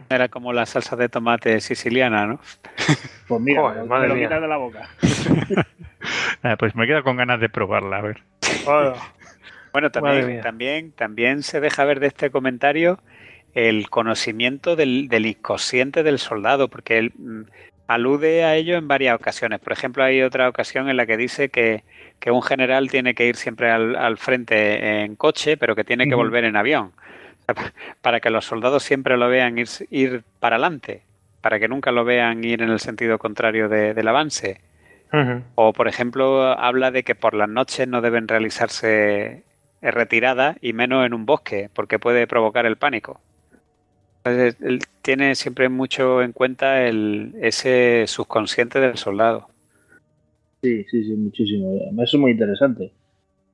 Era como la salsa de tomate siciliana, ¿no? Pues mira, Joder, me madre lo mía. quitas de la boca. Ah, pues me quedo con ganas de probarla, a ver. Hola. Bueno, también, también, también se deja ver de este comentario el conocimiento del, del inconsciente del soldado, porque él mm, alude a ello en varias ocasiones. Por ejemplo, hay otra ocasión en la que dice que, que un general tiene que ir siempre al, al frente en coche, pero que tiene que volver en avión, para que los soldados siempre lo vean ir, ir para adelante, para que nunca lo vean ir en el sentido contrario de- del avance. O, por ejemplo, habla de que por las noches no deben realizarse retiradas y menos en un bosque, porque puede provocar el pánico. Entonces, él tiene siempre mucho en cuenta el, ese subconsciente del soldado. Sí, sí, sí, muchísimo. Eso es muy interesante.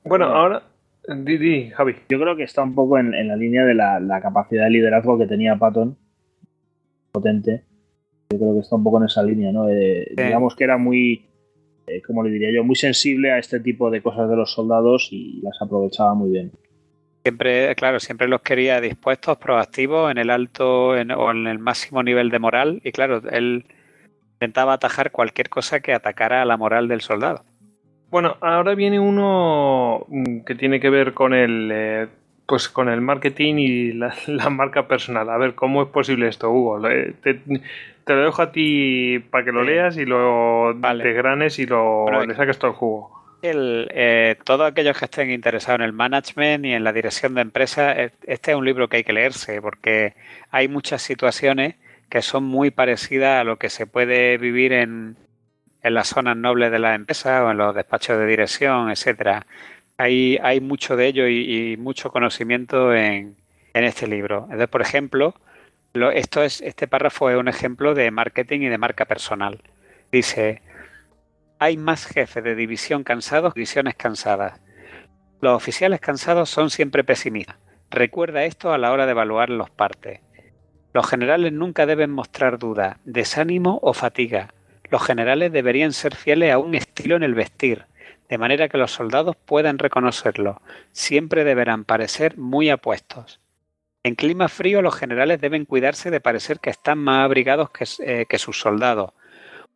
Bueno, ahora. Di, di, Javi. Yo creo que está un poco en, en la línea de la, la capacidad de liderazgo que tenía Patton, potente. Yo creo que está un poco en esa línea, ¿no? Eh, Sí. Digamos que era muy, eh, como le diría yo, muy sensible a este tipo de cosas de los soldados y las aprovechaba muy bien. Siempre, claro, siempre los quería dispuestos, proactivos, en el alto en- o en el máximo nivel de moral. Y claro, él intentaba atajar cualquier cosa que atacara a la moral del soldado. Bueno, ahora viene uno mm, que tiene que ver con el. eh, pues con el marketing y la, la marca personal. A ver, ¿cómo es posible esto, Hugo? Eh, Te, te lo dejo a ti para que lo leas y lo Vale. desgranes y lo, Bueno, le saques todo el jugo. El, eh, todos aquellos que estén interesados en el management y en la dirección de empresas, eh, este es un libro que hay que leerse porque hay muchas situaciones que son muy parecidas a lo que se puede vivir en, en las zonas nobles de las empresas o en los despachos de dirección, etcétera. Hay, hay mucho de ello y, mucho conocimiento en, en este libro. Entonces, por ejemplo, lo- esto es, este párrafo es un ejemplo de marketing y de marca personal. Dice, hay más jefes de división cansados que divisiones cansadas. Los oficiales cansados son siempre pesimistas. Recuerda esto a la hora de evaluar los partes. Los generales nunca deben mostrar duda, desánimo o fatiga. Los generales deberían ser fieles a un estilo en el vestir, de manera que los soldados puedan reconocerlo. Siempre deberán parecer muy apuestos. En clima frío los generales deben cuidarse de parecer que están más abrigados que, eh, que sus soldados.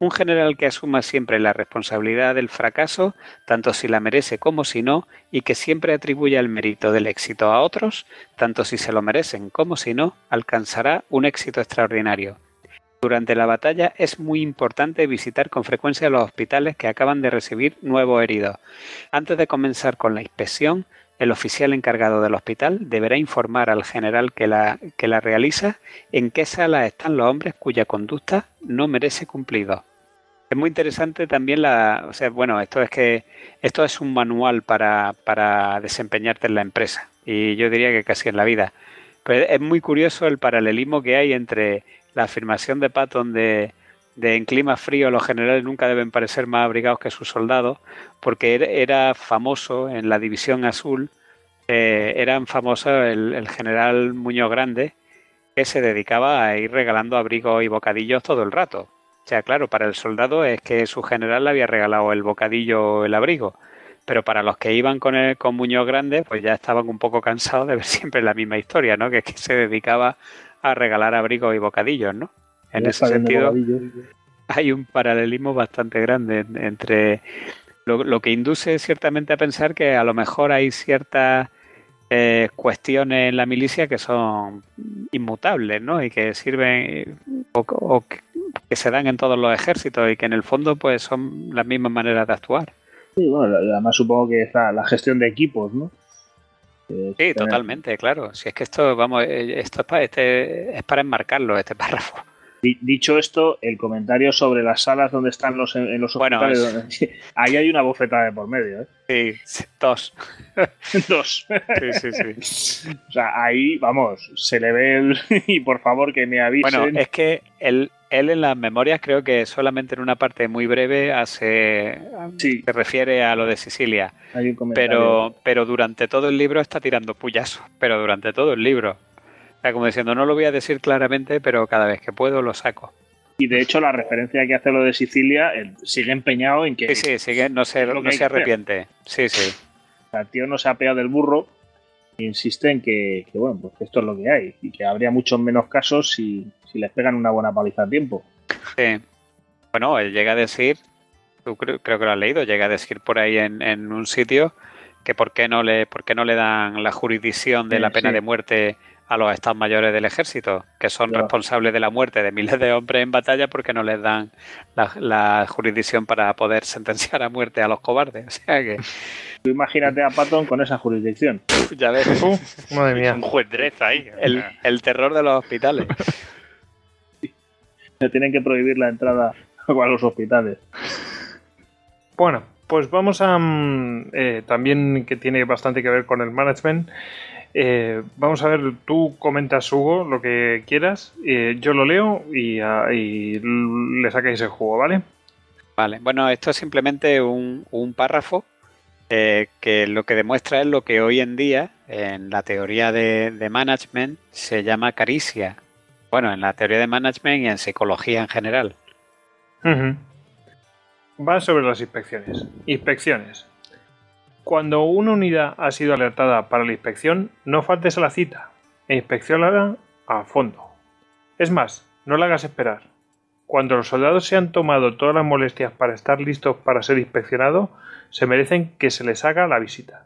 Un general que asuma siempre la responsabilidad del fracaso, tanto si la merece como si no, y que siempre atribuya el mérito del éxito a otros, tanto si se lo merecen como si no, alcanzará un éxito extraordinario. Durante la batalla es muy importante visitar con frecuencia los hospitales que acaban de recibir nuevos heridos. Antes de comenzar con la inspección, el oficial encargado del hospital deberá informar al general que la, que la realiza en qué sala están los hombres cuya conducta no merece cumplido. Es muy interesante también la, o sea, bueno, esto es que esto es un manual para, para desempeñarte en la empresa y yo diría que casi en la vida. Pero es muy curioso el paralelismo que hay entre la afirmación de Patton de, en clima frío los generales nunca deben parecer más abrigados que sus soldados, porque era, era famoso en la División Azul, eh, eran famosos el, el general Muñoz Grande, que se dedicaba a ir regalando abrigos y bocadillos todo el rato. O sea, claro, para el soldado es que su general le había regalado el bocadillo o el abrigo. Pero para los que iban con, el, con Muñoz Grande, pues ya estaban un poco cansados de ver siempre la misma historia, ¿no? Que es que se dedicaba a regalar abrigos y bocadillos, ¿no? En ese sentido, hay un paralelismo bastante grande en- entre lo, lo que induce ciertamente a pensar que a lo mejor hay ciertas eh, cuestiones en la milicia que son inmutables, ¿no? Y que sirven o, o que, que se dan en todos los ejércitos y que en el fondo pues son las mismas maneras de actuar. Sí, bueno, además supongo que es la, gestión de equipos, ¿no? Sí, tener- totalmente, claro. Si es que esto, vamos, eh, esto es para, este, es para enmarcarlo, este párrafo. Dicho esto, el comentario sobre las salas donde están los en los hospitales, ahí hay una bofetada de por medio. ¿eh? Sí, dos. dos. Sí, sí, sí. O sea, ahí, vamos, se le ve el... y por favor que me avisen. Bueno, es que él, él en las memorias creo que solamente en una parte muy breve hace, se refiere a lo de Sicilia. pero, pero durante todo el libro está tirando puyazos, pero durante todo el libro como diciendo, no lo voy a decir claramente, pero cada vez que puedo lo saco. Y de hecho, la referencia que hace lo de Sicilia sigue empeñado en que. Sí, sí, sigue, no se, no se arrepiente. Sí, sí. el tío no se ha pegado del burro e insiste en que, bueno, pues esto es lo que hay y que habría muchos menos casos si, les pegan una buena paliza a tiempo. Sí. Bueno, él llega a decir, tú creo, que lo has leído, llega a decir por ahí en, un sitio que por qué no le, por qué no le dan la jurisdicción de la pena de muerte a los estados mayores del ejército, que son responsables de la muerte de miles de hombres en batalla porque no les dan la, jurisdicción para poder sentenciar a muerte a los cobardes. O sea que... imagínate a Patton con esa jurisdicción. ya ves. madre mía. Un juez ahí. El, terror de los hospitales. Se tienen que prohibir la entrada a los hospitales. Bueno, pues vamos a... Mm, eh, también que tiene bastante que ver con el management. Eh, vamos a ver, tú comentas, Hugo, lo que quieras. Eh, yo lo leo y, ah, le sacáis el juego, ¿vale? Vale, bueno, esto es simplemente un, párrafo eh, que lo que demuestra es lo que hoy en día en la teoría de, management se llama caricia. Bueno, en la teoría de management y en psicología en general. Va sobre las inspecciones. Inspecciones. Cuando una unidad ha sido alertada para la inspección, no faltes a la cita e inspeccionala a fondo. Es más, no la hagas esperar. Cuando los soldados se han tomado todas las molestias para estar listos para ser inspeccionados, se merecen que se les haga la visita.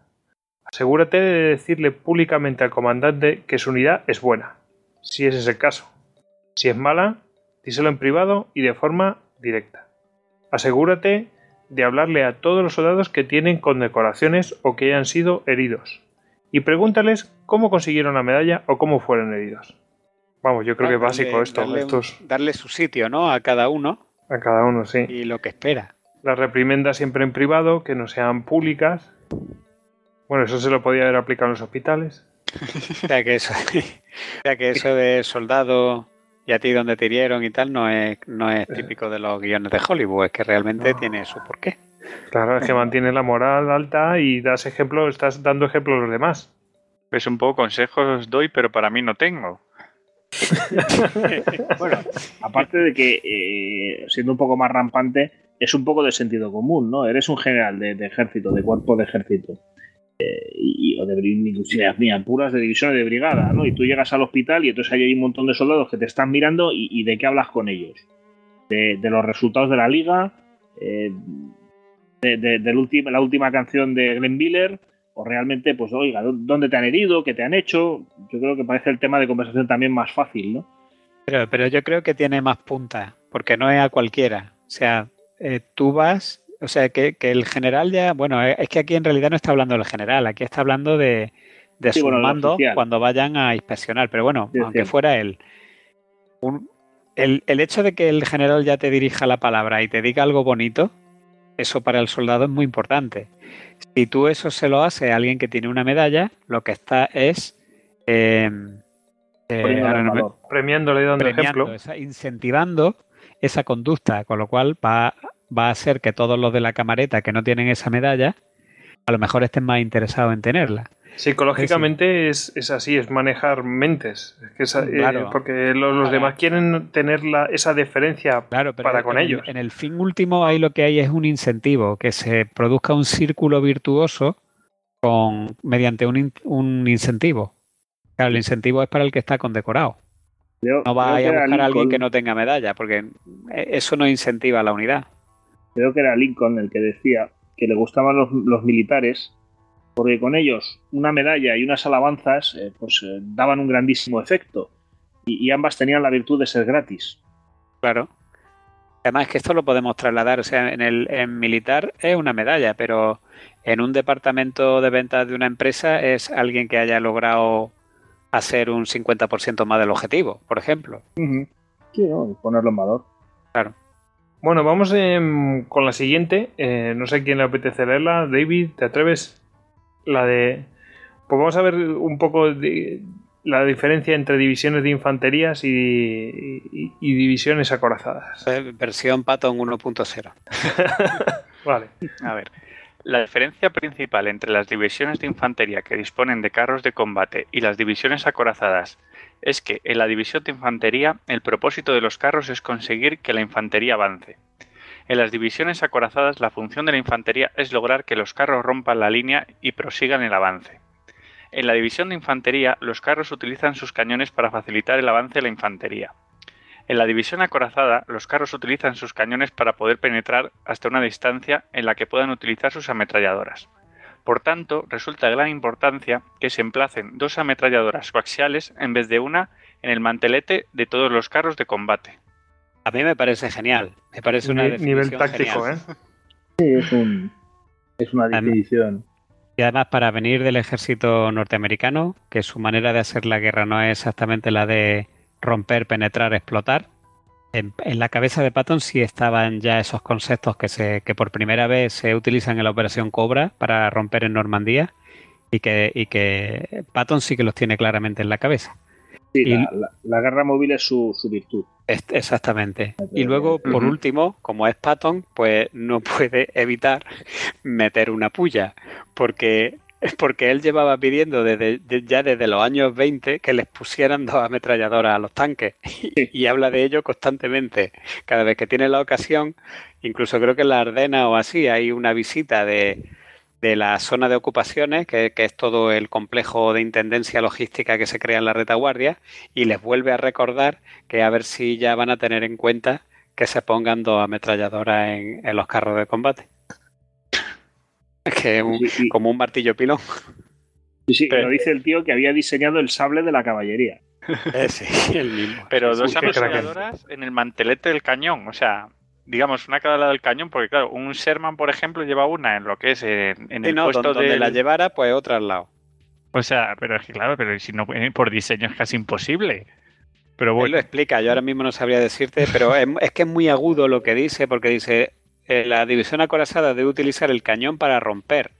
Asegúrate de decirle públicamente al comandante que su unidad es buena, si ese es el caso. Si es mala, díselo en privado y de forma directa. Asegúrate de hablarle a todos los soldados que tienen condecoraciones o que hayan sido heridos y pregúntales cómo consiguieron la medalla o cómo fueron heridos. Vamos, yo creo que es básico esto. Darle, estos... darle su sitio, ¿no? A cada uno. A cada uno, sí. Y lo que espera. Las reprimendas siempre en privado, que no sean públicas. Bueno, eso se lo podía haber aplicado en los hospitales. o, sea que eso, o sea que eso de soldado y a ti donde te hirieron y tal no es, no es típico de los guiones de Hollywood, es que realmente tiene su porqué. Claro, es que mantiene la moral alta y das ejemplo, estás dando ejemplo a los demás. Es un poco consejos doy, pero para mí no tengo. bueno, aparte de que, eh, siendo un poco más rampante, es un poco de sentido común, ¿no? Eres un general de ejército, de cuerpo de ejército y, o de ni puras de divisiones de brigada, ¿no? Y tú llegas al hospital y entonces hay un montón de soldados que te están mirando y, de qué hablas con ellos. De, los resultados de la liga, eh, de, la última canción de Glenn Miller, o realmente, pues, oiga, ¿dónde te han herido? ¿Qué te han hecho? Yo creo que parece el tema de conversación también más fácil, ¿no? Pero, pero yo creo que tiene más punta, porque no es a cualquiera. O sea, eh, tú vas o sea, que, el general ya, bueno, eh, es que aquí en realidad no está hablando del general, aquí está hablando de, de sus mandos cuando vayan a inspeccionar, pero bueno, aunque fuera él. el, hecho de que el general ya te dirija la palabra y te diga algo bonito, eso para el soldado es muy importante. Si tú eso se lo haces a alguien que tiene una medalla, lo que está es em, eh, premiándole dando ejemplo. incentivando esa conducta, con lo cual va va a ser que todos los de la camareta que no tienen esa medalla, a lo mejor estén más interesados en tenerla. Psicológicamente es, es, así, es manejar mentes. Es que eh, porque los, demás quieren tener la, esa deferencia para con ellos. En el fin último, ahí lo que hay es un incentivo, que se produzca un círculo virtuoso con, mediante un, un incentivo. Claro, el incentivo es para el que está condecorado. no va a buscar a alguien que no tenga medalla, porque eso no incentiva la unidad creo que era Lincoln el que decía que le gustaban los, militares porque con ellos una medalla y unas alabanzas eh, pues eh, daban un grandísimo efecto y, ambas tenían la virtud de ser gratis. Claro. Además que esto lo podemos trasladar, o sea, en el en militar es una medalla, pero en un departamento de ventas de una empresa es alguien que haya logrado hacer un 50% más del objetivo, por ejemplo. Sí, ¿no? ponerlo en valor. Claro. Bueno, vamos em, con la siguiente. Eh, no sé quién le apetece leerla. David, ¿te atreves? La de. Pues vamos a ver un poco de la diferencia entre divisiones de infanterías y, y- y divisiones acorazadas. Eh, Versión Patton 1.0. Vale. A ver, la diferencia principal entre las divisiones de infantería que disponen de carros de combate y las divisiones acorazadas es que en la división de infantería el propósito de los carros es conseguir que la infantería avance. En las divisiones acorazadas la función de la infantería es lograr que los carros rompan la línea y prosigan el avance. En la división de infantería los carros utilizan sus cañones para facilitar el avance de la infantería. En la división acorazada, los carros utilizan sus cañones para poder penetrar hasta una distancia en la que puedan utilizar sus ametralladoras. Por tanto, resulta de gran importancia que se emplacen dos ametralladoras coaxiales en vez de una en el mantelete de todos los carros de combate. A mí me parece genial. Me parece una nivel táctico, genial. ¿eh? Sí, es, un, es una definición. Y además para venir del ejército norteamericano, que su manera de hacer la guerra no es exactamente la de romper, penetrar, explotar, en, en la cabeza de Patton sí estaban ya esos conceptos que, se, que por primera vez se utilizan en la Operación Cobra para romper en Normandía y que, y que Patton sí que los tiene claramente en la cabeza. Sí, y- la, la- la guerra móvil es su, su virtud. Es- Exactamente. Y luego, por último, como es Patton, pues no puede evitar meter una puya, porque, porque él llevaba pidiendo desde, de- ya desde los años 20 que les pusieran dos ametralladoras a los tanques y, y habla de ello constantemente. Cada vez que tiene la ocasión, incluso creo que en la Ardena o así, hay una visita de, de la zona de ocupaciones, que, que es todo el complejo de intendencia logística que se crea en la retaguardia, y les vuelve a recordar que a ver si ya van a tener en cuenta que se pongan dos ametralladoras en, en los carros de combate. Que es un- Sí, como un martillo pilón. sí, sí, Pero- lo dice el tío que había diseñado el sable de la caballería. sí, el mismo. Pero dos ametralladoras en el mantelete del cañón, o sea, digamos una a cada lado del cañón, porque claro, un Sherman, por ejemplo, lleva una en lo que es en, en Sí, el no, puesto don- donde del- la llevara, pues otra al lado. O sea, pero es que claro, pero si no eh, por diseño es casi imposible. Pero Él lo bueno, explica, yo ahora mismo no sabría decirte, pero es, es que es muy agudo lo que dice, porque dice, eh, la división acorazada debe utilizar el cañón para romper.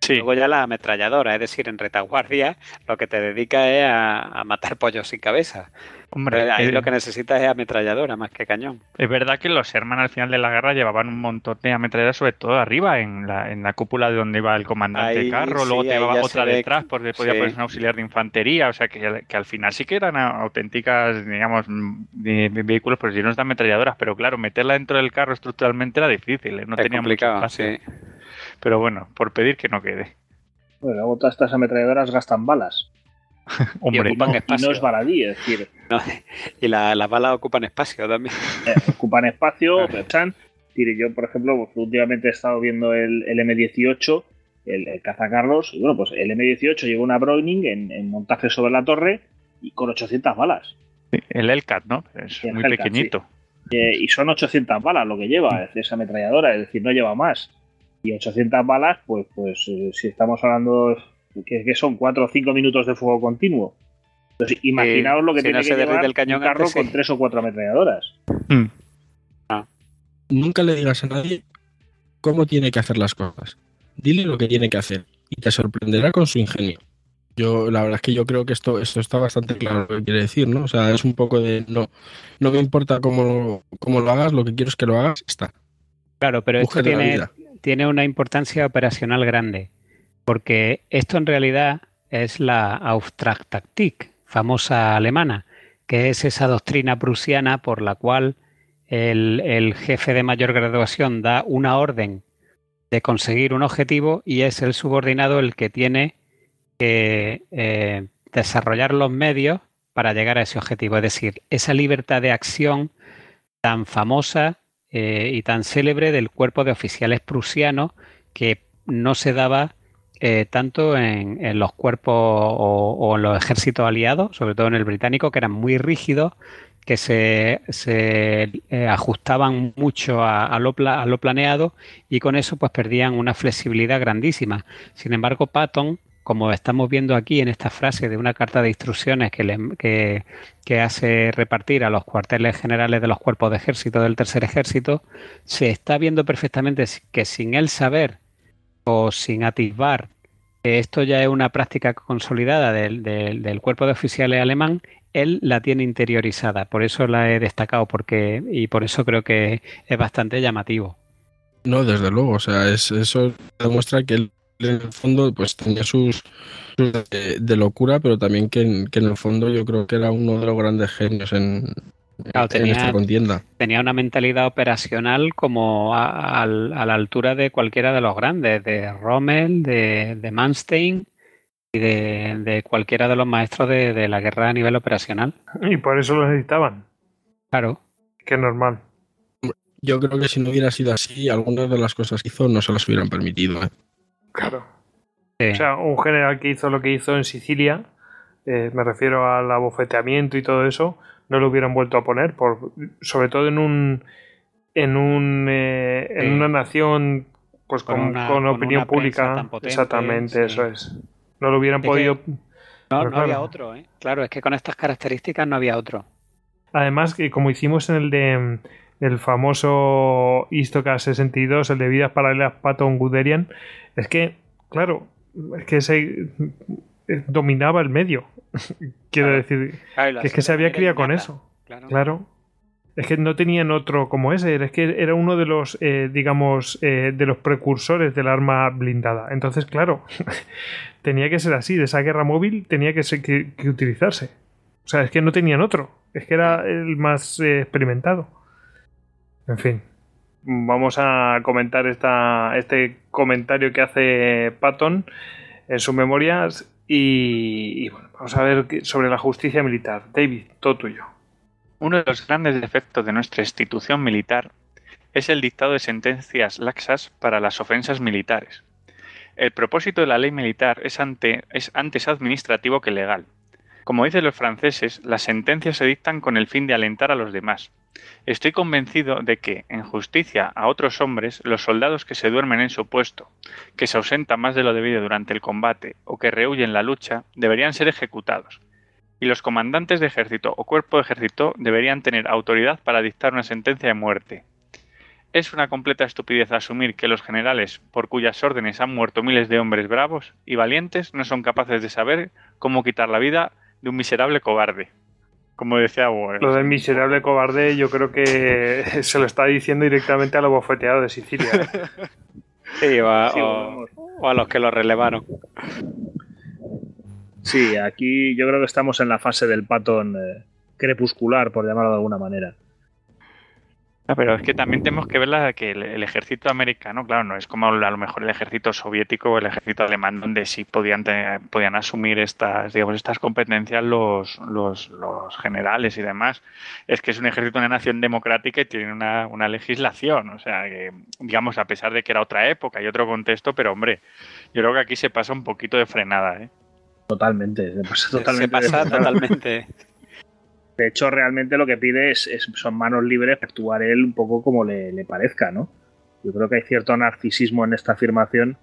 Sí. Luego ya la ametralladora, es decir, en retaguardia, lo que te dedica es a, a matar pollos sin cabeza. Hombre, Pero ahí eh, lo que necesitas es ametralladora más que cañón. es verdad que los Sherman al final de la guerra llevaban un montón de ametralladoras, sobre todo arriba, en la, en la cúpula de donde iba el comandante Ahí, de carro, sí, luego te ahí llevaba otra ve detrás, que- porque podía sí. ponerse un auxiliar de infantería, o sea que, que al final sí que eran auténticas, digamos, mm, de- de vehículos pues llenos de ametralladoras, pero claro, meterla dentro del carro estructuralmente era difícil, ¿eh? no es tenía mucho espacio. sí. Pero bueno, por pedir que no quede. Bueno, luego todas estas ametralladoras gastan balas. Hombre, y, ocupan no, y espacio. no es baladí, es decir, No, y la- las balas ocupan espacio también. eh, ocupan espacio, pesan. Yo, por ejemplo, pues, últimamente he estado viendo el, el M18, el, el cazacarros, y bueno, pues el M18 lleva una Browning en, en montaje sobre la torre y con 800 balas. el Hellcat, ¿no? Es El muy Hellcat, pequeñito. Eh, y son 800 balas lo que lleva es esa ametralladora, es decir, no lleva más. Y 800 balas, pues, pues eh, si estamos hablando que, que son 4 o 5 minutos de fuego continuo. Entonces, imaginaos lo que si tiene no que llevar el cañón un carro antes, sí. con 3 o 4 ametralladoras. Mm. Nunca le digas a nadie cómo tiene que hacer las cosas. Dile lo que tiene que hacer y te sorprenderá con su ingenio. Yo, la verdad es que yo creo que esto, esto está bastante claro lo que quiere decir, ¿no? O sea, es un poco de no, no me importa cómo, cómo lo hagas, lo que quiero es que lo hagas, está. Claro, pero esto tiene, vida. Tiene una importancia operacional grande, porque esto en realidad es la Auftragtaktik, famosa alemana, que es esa doctrina prusiana por la cual el, jefe de mayor graduación da una orden de conseguir un objetivo y es el subordinado el que tiene que eh, desarrollar los medios para llegar a ese objetivo. Es decir, esa libertad de acción tan famosa eh, y tan célebre del cuerpo de oficiales prusianos que no se daba eh, tanto en, los cuerpos o, en los ejércitos aliados, sobre todo en el británico, que eran muy rígidos, que se, se eh, ajustaban mucho a, lo a lo planeado y con eso pues perdían una flexibilidad grandísima. Sin embargo, Patton como estamos viendo aquí en esta frase de una carta de instrucciones que, le, que, hace repartir a los cuarteles generales de los cuerpos de ejército del tercer ejército, se está viendo perfectamente que sin él saber o sin atisbar que esto ya es una práctica consolidada del, del, cuerpo de oficiales alemán, él la tiene interiorizada. Por eso la he destacado porque y por eso creo que es bastante llamativo. No, desde luego, o sea, es, eso demuestra que él en el fondo pues tenía sus, sus de, de, locura, pero también que en, que en, el fondo yo creo que era uno de los grandes genios en, claro, tenía, en esta contienda. Tenía una mentalidad operacional como a, a, a, la altura de cualquiera de los grandes, de Rommel, de, de Manstein y de, de, cualquiera de los maestros de, de, la guerra a nivel operacional. Y por eso lo necesitaban. Claro. Que es normal. Yo creo que si no hubiera sido así, algunas de las cosas que hizo no se las hubieran permitido. ¿eh? Claro. Sí. O sea, un general que hizo lo que hizo en Sicilia, eh, me refiero al abofeteamiento y todo eso, no lo hubieran vuelto a poner, por, sobre todo en un en un eh, en sí. una nación pues con, con, una, con opinión con pública. Potente, Exactamente, sí. eso es. No lo hubieran es podido. Que, no, no claro. había otro, ¿eh? Claro, es que con estas características no había otro. Además, que como hicimos en el de el famoso Istoka 62, el de vidas paralelas Patton Guderian, es que, claro, es que se dominaba el medio. Quiero claro. decir, claro, que es que se había criado con eso. Claro. claro. Es que no tenían otro como ese, es que era uno de los, eh, digamos, eh, de los precursores del arma blindada. Entonces, claro, tenía que ser así, de esa guerra móvil tenía que, ser, que, que utilizarse. O sea, es que no tenían otro, es que era el más eh, experimentado. En fin. Vamos a comentar esta, este comentario que hace Patton en sus memorias y, y bueno, vamos a ver sobre la justicia militar. David, todo tuyo. Uno de los grandes defectos de nuestra institución militar es el dictado de sentencias laxas para las ofensas militares. El propósito de la ley militar es, ante, es antes administrativo que legal. Como dicen los franceses, las sentencias se dictan con el fin de alentar a los demás. Estoy convencido de que, en justicia a otros hombres, los soldados que se duermen en su puesto, que se ausentan más de lo debido durante el combate o que rehuyen la lucha, deberían ser ejecutados. Y los comandantes de ejército o cuerpo de ejército deberían tener autoridad para dictar una sentencia de muerte. Es una completa estupidez asumir que los generales, por cuyas órdenes han muerto miles de hombres bravos y valientes, no son capaces de saber cómo quitar la vida de un miserable cobarde. Como decía Ward. Lo del miserable cobarde, yo creo que se lo está diciendo directamente a los bofeteados de Sicilia. sí, o a, sí, o, o a los que lo relevaron. Sí, aquí yo creo que estamos en la fase del patón eh, crepuscular, por llamarlo de alguna manera. No, pero es que también tenemos que ver la, que el, el, ejército americano, claro, no es como a lo mejor el ejército soviético o el ejército alemán, donde sí podían, tener, podían asumir estas, digamos, estas competencias los, los, los, generales y demás. Es que es un ejército de una nación democrática y tiene una, una, legislación. O sea, que, digamos, a pesar de que era otra época y otro contexto, pero hombre, yo creo que aquí se pasa un poquito de frenada, ¿eh? Totalmente, se pasa totalmente. Se pasa totalmente. De hecho, realmente lo que pide es, es, son manos libres para actuar él un poco como le, le, parezca, ¿no? Yo creo que hay cierto narcisismo en esta afirmación.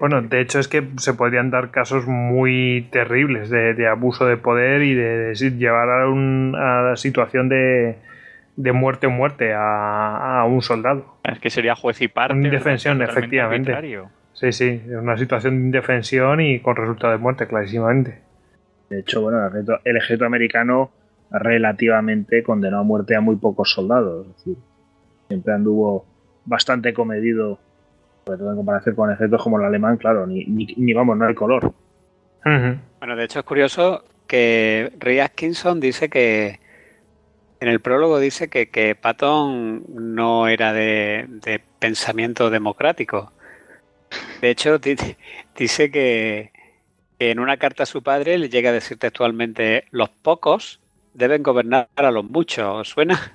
Bueno, de hecho es que se podrían dar casos muy terribles de, de abuso de poder y de, de llevar a, un, a, la situación de, de muerte o muerte a, a, un soldado. Es que sería juez y parte. Una indefensión, efectivamente. Arbitrario. Sí, sí, una situación de indefensión y con resultado de muerte, clarísimamente. De hecho, bueno, el ejército, el ejército americano relativamente condenó a muerte a muy pocos soldados. Es decir, siempre anduvo bastante comedido, sobre todo en comparación con ejércitos como el alemán, claro, ni, ni, ni vamos, no hay color. Uh -huh. Bueno, de hecho es curioso que Ray Atkinson dice que en el prólogo dice que, que Patton no era de, de, pensamiento democrático. De hecho, dice que, que en una carta a su padre le llega a decir textualmente los pocos deben gobernar a los muchos. ¿Os suena?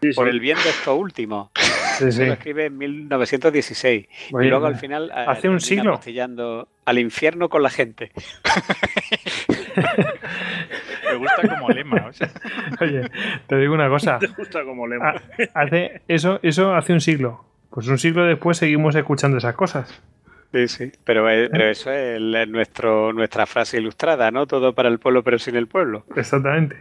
Sí, Por el bien de esto último. Sí, sí. Lo escribe en 1916. Bueno, y luego al final. Hace un siglo. Al infierno con la gente. Me gusta como lema. O sea. Oye, te digo una cosa. Te gusta como lema. Hace, eso, eso hace un siglo. Pues un siglo después seguimos escuchando esas cosas. Sí, sí, pero, eh, pero eso es nuestro, nuestra frase ilustrada, ¿no? Todo para el pueblo, pero sin el pueblo. Exactamente.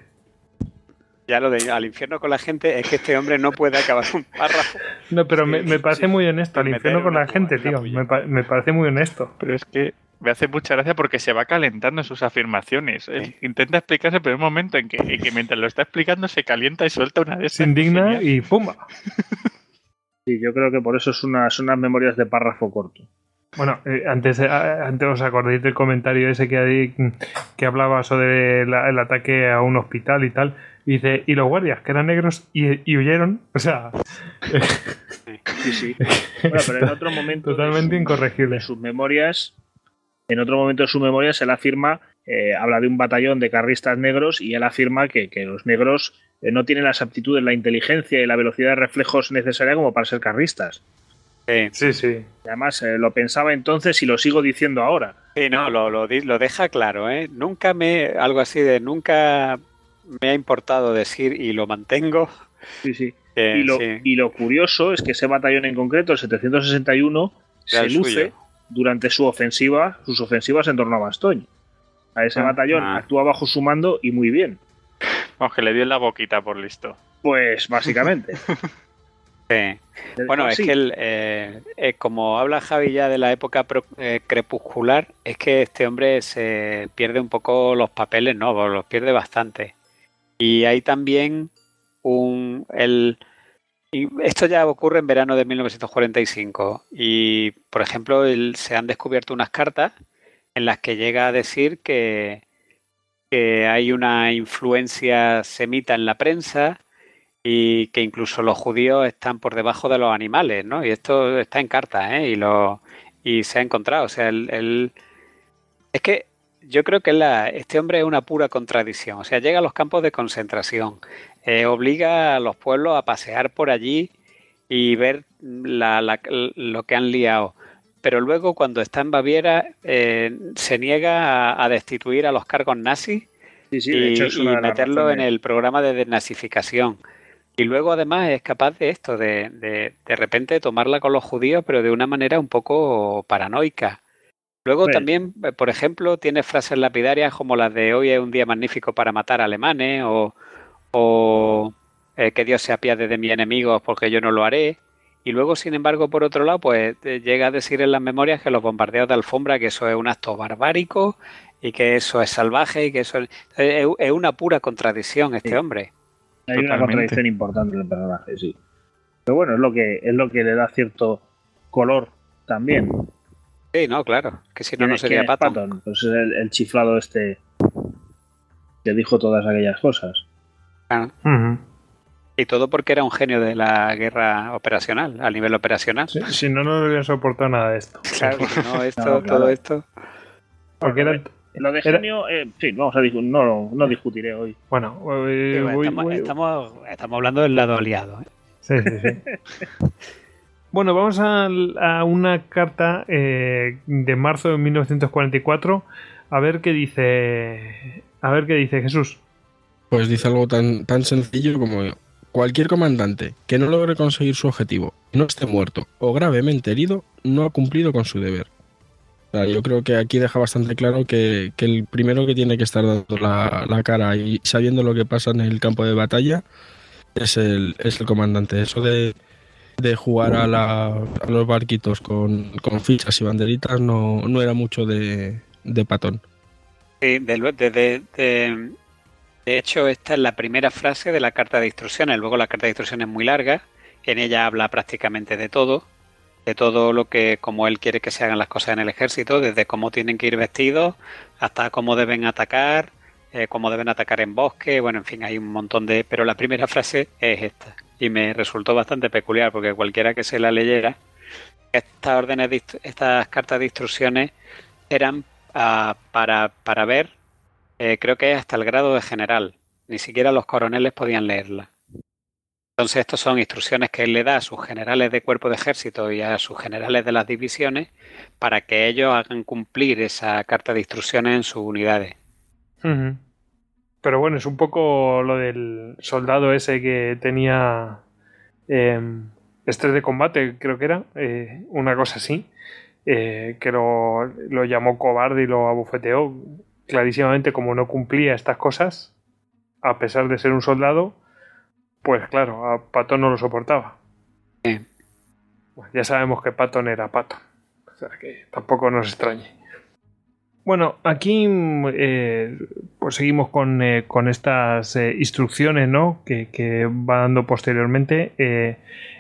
Ya lo de al infierno con la gente es que este hombre no puede acabar un párrafo. No, pero me, me, parece muy honesto. Al infierno con la gente, tío. Me, me, parece muy honesto. Pero es que me hace mucha gracia porque se va calentando sus afirmaciones. intenta explicarse, pero hay un momento en que, que, mientras lo está explicando se calienta y suelta una de esas. Se indigna y ¡pumba! Sí, yo creo que por eso son unas, unas memorias de párrafo corto. Bueno, eh, antes, eh, antes os acordáis del comentario ese que, que hablaba sobre el ataque a un hospital y tal. Y dice, y los guardias, que eran negros y, huyeron. O sea. Sí, sí. Bueno, pero en otro momento. Totalmente incorregible. sus memorias. En otro momento de sus memorias, él afirma, eh, habla de un batallón de carristas negros y él afirma que, los negros no tienen las aptitudes, la inteligencia y la velocidad de reflejos necesaria como para ser carristas. Sí, sí. además eh, lo pensaba entonces y lo sigo diciendo ahora. Sí, no, lo, lo, lo deja claro, ¿eh? Nunca me, algo así de, nunca me ha importado decir y lo mantengo. Sí, sí. y, lo, y lo curioso es que ese batallón en concreto, el 761, se luce durante su ofensiva, sus ofensivas en torno a Bastogne. A ese ah, batallón ah. actúa bajo su mando y muy bien. Vamos, que le dio en la boquita por listo. Pues básicamente. Sí. Bueno, es que el, eh, eh, como habla Javi ya de la época eh, crepuscular, es que este hombre se pierde un poco los papeles, ¿no? Los pierde bastante. Y hay también un... El, y esto ya ocurre en verano de 1945 y, por ejemplo, se han descubierto unas cartas en las que llega a decir que, que hay una influencia semita en la prensa, y que incluso los judíos están por debajo de los animales, ¿no? Y esto está en carta, ¿eh? Y, lo, y se ha encontrado. O sea, el, es que yo creo que la, este hombre es una pura contradicción. O sea, llega a los campos de concentración, eh, obliga a los pueblos a pasear por allí y ver lo que han liado. Pero luego, cuando está en Baviera, eh, se niega a, destituir a los cargos nazis y, meterlo en el programa de desnazificación. Y luego además es capaz de esto, de, de, de repente tomarla con los judíos, pero de una manera un poco paranoica. Luego pues también, eh, por ejemplo, tiene frases lapidarias como las de hoy es un día magnífico para matar alemanes o, o eh, que Dios se apiade de mis enemigos porque yo no lo haré. Y luego, sin embargo, por otro lado, pues eh, llega a decir en las memorias que los bombardeos de alfombra, que eso es un acto barbárico y que eso es salvaje y que eso es, es una pura contradicción este hombre. Hay una contradicción importante en el personaje, sí. Pero bueno, es lo que es lo que le da cierto color también. Sí, no, claro. Que si no, no sería Patton. Pues es el, chiflado este que dijo todas aquellas cosas. Y todo porque era un genio de la guerra operacional, a nivel operacional. si no, no hubiera soportado nada de esto. Claro, no, esto, todo esto. Porque era, lo de genio, eh, sí, vamos a no, no discutiré hoy. Bueno, estamos, estamos, hablando del lado aliado. ¿eh? Sí, sí, sí. bueno, vamos a, una carta eh, de marzo de 1944. A ver qué dice. A ver qué dice Jesús. Pues dice algo tan, tan sencillo como cualquier comandante que no logre conseguir su objetivo, no esté muerto o gravemente herido, no ha cumplido con su deber yo creo que aquí deja bastante claro que, el primero que tiene que estar dando la, cara y sabiendo lo que pasa en el campo de batalla es el, es el comandante. Eso de, jugar a, los barquitos con, fichas y banderitas no, era mucho de, patón. Sí, de, de, hecho, esta es la primera frase de la carta de instrucciones. Luego la carta de instrucciones es muy larga. En ella habla prácticamente de todo de todo lo que, como él quiere que se hagan las cosas en el ejército, desde cómo tienen que ir vestidos hasta cómo deben atacar, eh, cómo deben atacar en bosque, bueno, en fin, hay un montón de... Pero la primera frase es esta, y me resultó bastante peculiar, porque cualquiera que se la leyera, estas órdenes, de, estas cartas de instrucciones eran ah, para, para ver, eh, creo que hasta el grado de general, ni siquiera los coroneles podían leerla. Entonces, estas son instrucciones que él le da a sus generales de cuerpo de ejército y a sus generales de las divisiones para que ellos hagan cumplir esa carta de instrucciones en sus unidades. Pero bueno, es un poco lo del soldado ese que tenía em, estrés de combate, creo que era, eh, una cosa así. eh, que lo, lo, llamó cobarde y lo abofeteó clarísimamente como no cumplía estas cosas, a pesar de ser un soldado, pues claro, a Patton no lo soportaba. ya sabemos que Patton era Patton, o sea que tampoco nos extrañe. Bueno, aquí eh, pues seguimos con, eh, con estas eh, instrucciones ¿no? que, que, va dando posteriormente. en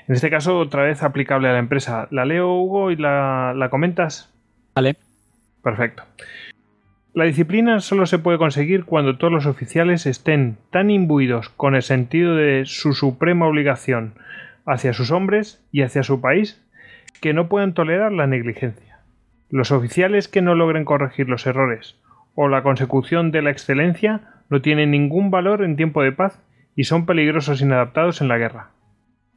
este caso, otra vez aplicable a la empresa. ¿La leo, Hugo, y la, la comentas? Vale. Perfecto. La disciplina solo se puede conseguir cuando todos los oficiales estén tan imbuidos con el sentido de su suprema obligación hacia sus hombres y hacia su país que no puedan tolerar la negligencia. Los oficiales que no logren corregir los errores o la consecución de la excelencia no tienen ningún valor en tiempo de paz y son peligrosos inadaptados en la guerra.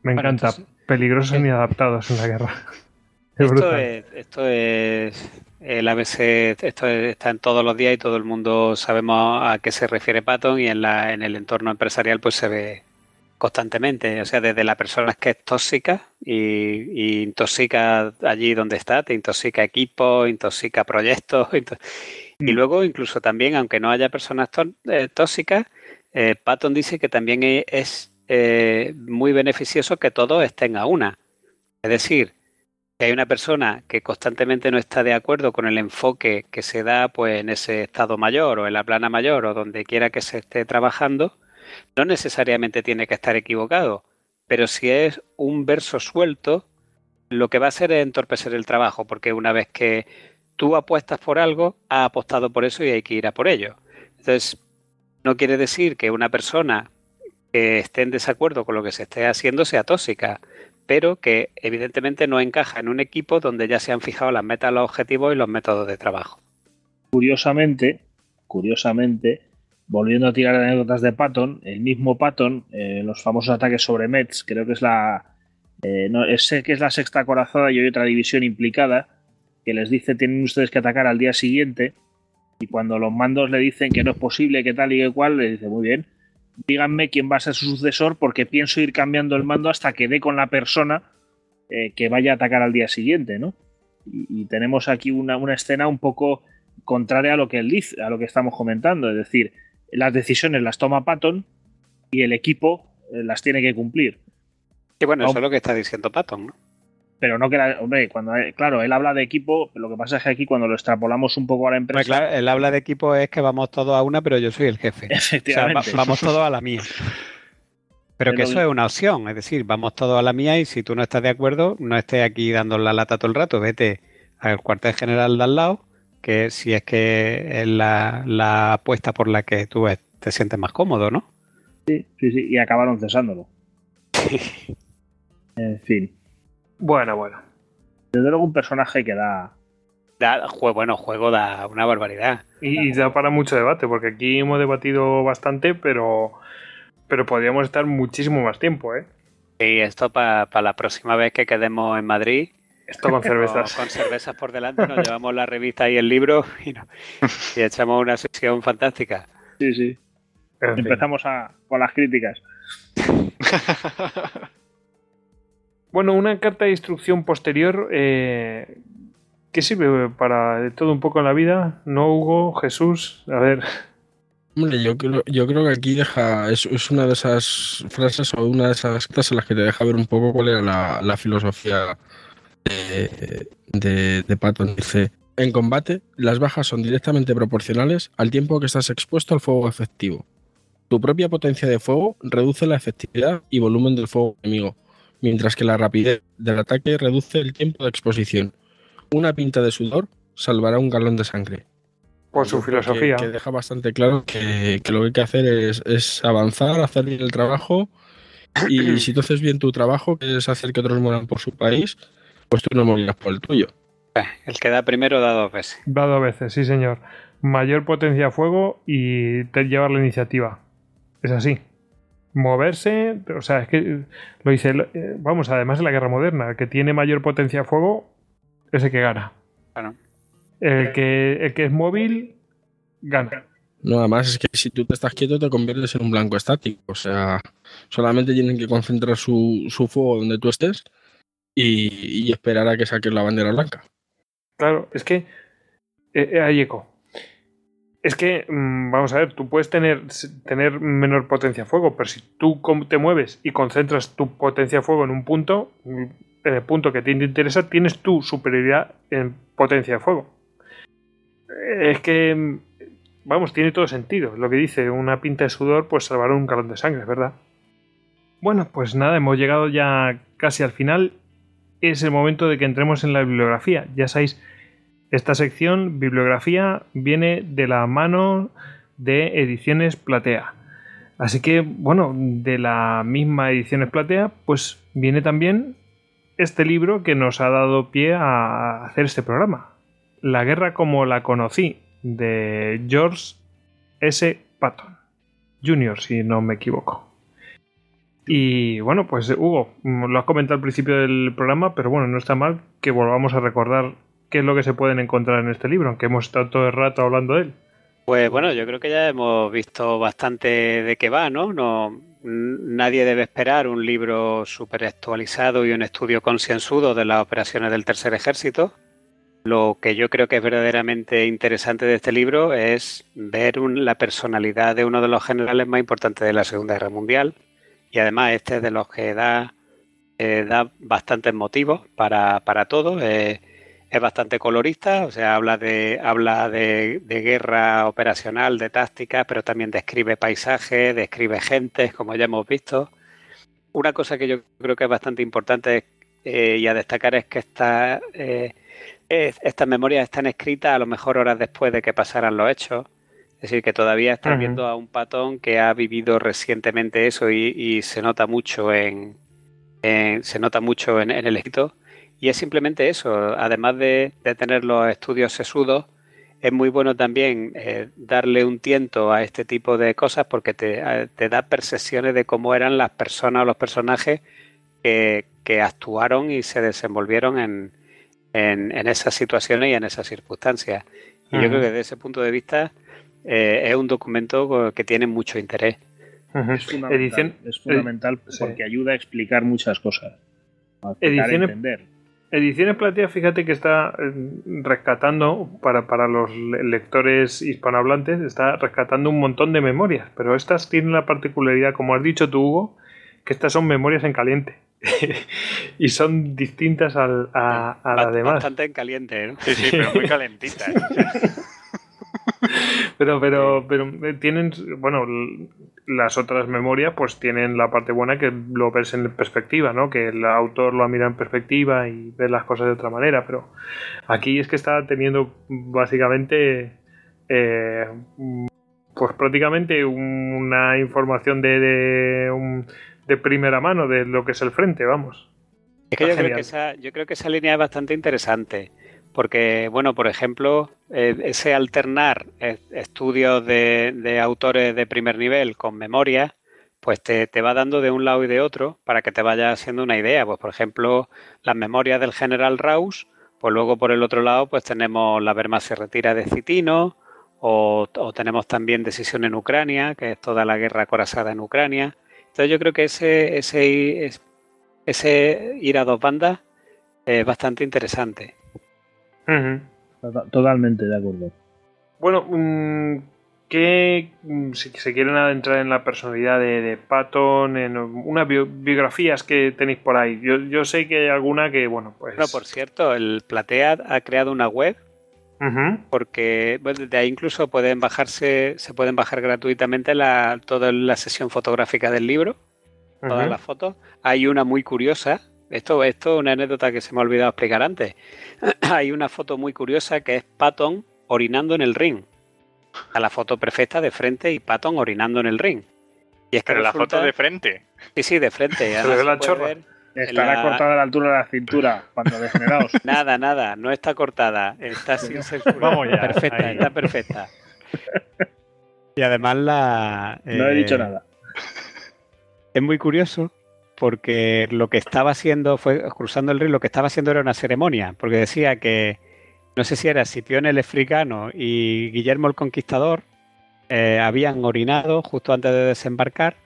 Me encanta, peligrosos eh, inadaptados en la guerra. esto, es, esto es el ABC, esto está en todos los días y todo el mundo sabemos a qué se refiere Patton y en, la, en el entorno empresarial pues se ve constantemente, o sea, desde la persona que es tóxica y, intoxica allí donde está, te intoxica equipos, intoxica proyectos, y mm. luego incluso también, aunque no haya personas eh, tóxicas, eh, Patton dice que también e, es eh, muy beneficioso que todos estén a una. Es decir, que hay una persona que constantemente no está de acuerdo con el enfoque que se da pues, en ese estado mayor o en la plana mayor o donde quiera que se esté trabajando, no necesariamente tiene que estar equivocado, pero si es un verso suelto, lo que va a hacer es entorpecer el trabajo, porque una vez que tú apuestas por algo, ha apostado por eso y hay que ir a por ello. Entonces, no quiere decir que una persona que esté en desacuerdo con lo que se esté haciendo sea tóxica, pero que evidentemente no encaja en un equipo donde ya se han fijado las metas, los objetivos y los métodos de trabajo. Curiosamente, curiosamente, volviendo a tirar anécdotas de Patton, el mismo Patton, eh, los famosos ataques sobre Mets, creo que es la. Eh, no, sé que es la sexta corazada y hay otra división implicada, que les dice tienen ustedes que atacar al día siguiente. Y cuando los mandos le dicen que no es posible, que tal y que cual, le dice muy bien, díganme quién va a ser su sucesor, porque pienso ir cambiando el mando hasta que dé con la persona eh, que vaya a atacar al día siguiente, ¿no? Y, tenemos aquí una, una, escena un poco contraria a lo que él dice, a lo que estamos comentando. Es decir, las decisiones las toma Patton y el equipo eh, las tiene que cumplir. Y bueno, eso es lo que está diciendo Patton, ¿no? Pero no que, hombre, cuando, claro, él habla de equipo, lo que pasa es que aquí cuando lo extrapolamos un poco a la empresa... claro, él habla de equipo es que vamos todos a una, pero yo soy el jefe. Efectivamente. vamos todos a la mía. Pero que eso es una opción, es decir, vamos todos a la mía y si tú no estás de acuerdo, no estés aquí dando la lata todo el rato, vete al cuartel general de al lado que si es que es la, apuesta por la que tú te sientes más cómodo, ¿no? Sí, sí, sí, y acabaron cesándolo. en fin. Bueno, bueno. Desde luego un personaje que da... da bueno, juego da una barbaridad. Y, da para mucho debate, porque aquí hemos debatido bastante, pero, pero podríamos estar muchísimo más tiempo, ¿eh? Y esto para la próxima vez que quedemos en Madrid, esto con cervezas. Con, cervezas por delante, nos llevamos la revista y el libro y, echamos una sesión fantástica. Sí, sí. Empezamos con las críticas. bueno, una carta de instrucción posterior eh, ¿Qué sirve para todo un poco en la vida, ¿no, Hugo? Jesús? A ver. Hombre, yo creo, yo creo que aquí deja. Es, una de esas frases o una de esas cartas en las que te deja ver un poco cuál era la, filosofía de, de, Patton. Dice, en combate, las bajas son directamente proporcionales al tiempo que estás expuesto al fuego efectivo. Tu propia potencia de fuego reduce la efectividad y volumen del fuego enemigo, mientras que la rapidez del ataque reduce el tiempo de exposición. Una pinta de sudor salvará un galón de sangre. Por su filosofía. Que, deja bastante claro que, lo que hay que hacer es, es avanzar, hacer bien el trabajo. Y si tú haces bien tu trabajo, que es hacer que otros mueran por su país, pues tú no morirás por el tuyo. Eh, el que da primero da dos veces. Da dos veces, sí, señor. Mayor potencia a fuego y te llevar la iniciativa. Es así. Moverse, o sea, es que lo dice, eh, vamos, además de la guerra moderna, el que tiene mayor potencia a fuego es el que gana. El que, el que es móvil, gana. No, además es que si tú te estás quieto te conviertes en un blanco estático. O sea, solamente tienen que concentrar su, su fuego donde tú estés y, esperar a que saques la bandera blanca. Claro, es que. Eh, eh, ahí eco. Es que, mm, vamos a ver, tú puedes tener, tener menor potencia de fuego, pero si tú te mueves y concentras tu potencia de fuego en un punto, mm, en el punto que a te interesa, tienes tu superioridad en potencia de fuego. Es que, mm, vamos, tiene todo sentido. Lo que dice, una pinta de sudor, pues salvará un galón de sangre, ¿verdad? Bueno, pues nada, hemos llegado ya casi al final. Es el momento de que entremos en la bibliografía. Ya sabéis esta sección, bibliografía, viene de la mano de Ediciones Platea. Así que, bueno, de la misma Ediciones Platea, pues viene también este libro que nos ha dado pie a hacer este programa. La guerra como la conocí, de George S. Patton, Jr., si no me equivoco. Y bueno, pues Hugo, lo has comentado al principio del programa, pero bueno, no está mal que volvamos a recordar qué es lo que se pueden encontrar en este libro, aunque hemos estado todo el rato hablando de él. Pues bueno, yo creo que ya hemos visto bastante de qué va, ¿no? no nadie debe esperar un libro súper actualizado y un estudio concienzudo de las operaciones del Tercer Ejército. Lo que yo creo que es verdaderamente interesante de este libro es ver la personalidad de uno de los generales más importantes de la Segunda Guerra Mundial. Y además este es de los que da, eh, da bastantes motivos para, para todo. Eh, es bastante colorista, o sea, habla de, habla de, guerra operacional, de táctica, pero también describe paisajes, describe gentes, como ya hemos visto. Una cosa que yo creo que es bastante importante eh, y a destacar es que eh, estas memorias están escritas a lo mejor horas después de que pasaran los hechos. Es decir, que todavía están viendo a un patón que ha vivido recientemente eso y, se nota mucho en, se nota mucho en, en el escrito y es simplemente eso, además de, tener los estudios sesudos, es muy bueno también eh, darle un tiento a este tipo de cosas porque te, da percepciones de cómo eran las personas o los personajes que, actuaron y se desenvolvieron en, esas situaciones y en esas circunstancias. Y yo creo que desde ese punto de vista eh, es un documento que tiene mucho interés. Es fundamental, es fundamental porque ayuda a explicar muchas cosas. A entender. Ediciones Platea, fíjate que está eh, rescatando, para, para los lectores hispanohablantes, está rescatando un montón de memorias, pero estas tienen la particularidad, como has dicho tú, Hugo, que estas son memorias en caliente. y son distintas al, a, a la demás. Bastante en caliente, ¿no? Sí, sí, pero muy calentitas. pero, pero, pero eh, tienen, bueno, las otras memorias pues tienen la parte buena que lo ves en perspectiva, ¿no? Que el autor lo mira en perspectiva y ve las cosas de otra manera, pero aquí es que está teniendo básicamente eh, pues prácticamente una información de, de, de, primera mano de lo que es el frente, vamos. Es que yo creo que, esa, yo creo que esa línea es bastante interesante. Porque, bueno, por ejemplo, eh, ese alternar estudios de, autores de primer nivel con memoria, pues te, va dando de un lado y de otro para que te vaya haciendo una idea. Pues, por ejemplo, las memorias del general Raus, pues luego por el otro lado, pues tenemos la Berma se retira de Citino, o, tenemos también Decisión en Ucrania, que es toda la guerra acorazada en Ucrania. Entonces yo creo que ese, ese, ese ir a dos bandas es bastante interesante. Totalmente de acuerdo. Bueno, mm, que mm, si se quieren adentrar en la personalidad de, Patton, en unas biografías que tenéis por ahí. Yo, sé que hay alguna que, bueno, pues. No, por cierto, el Platea ha creado una web. Porque de ahí incluso pueden bajarse, se pueden bajar gratuitamente la, toda la sesión fotográfica del libro, todas las fotos. Hay una muy curiosa esto, esto es una anécdota que se me ha olvidado explicar antes. Hay una foto muy curiosa que es Patton orinando en el ring. A la foto perfecta de frente y Patton orinando en el ring. Y es que Pero la foto de frente. Sí, sí, de frente. la Estará cortada a la altura de la cintura cuando degenerados. Nada, nada, no está cortada. Está sin Vamos ya. Perfecta, está perfecta. Y además la. no he dicho eh, nada. Es muy curioso porque lo que estaba haciendo fue cruzando el río, lo que estaba haciendo era una ceremonia, porque decía que no sé si era Scipión el Africano y Guillermo el Conquistador eh, habían orinado justo antes de desembarcar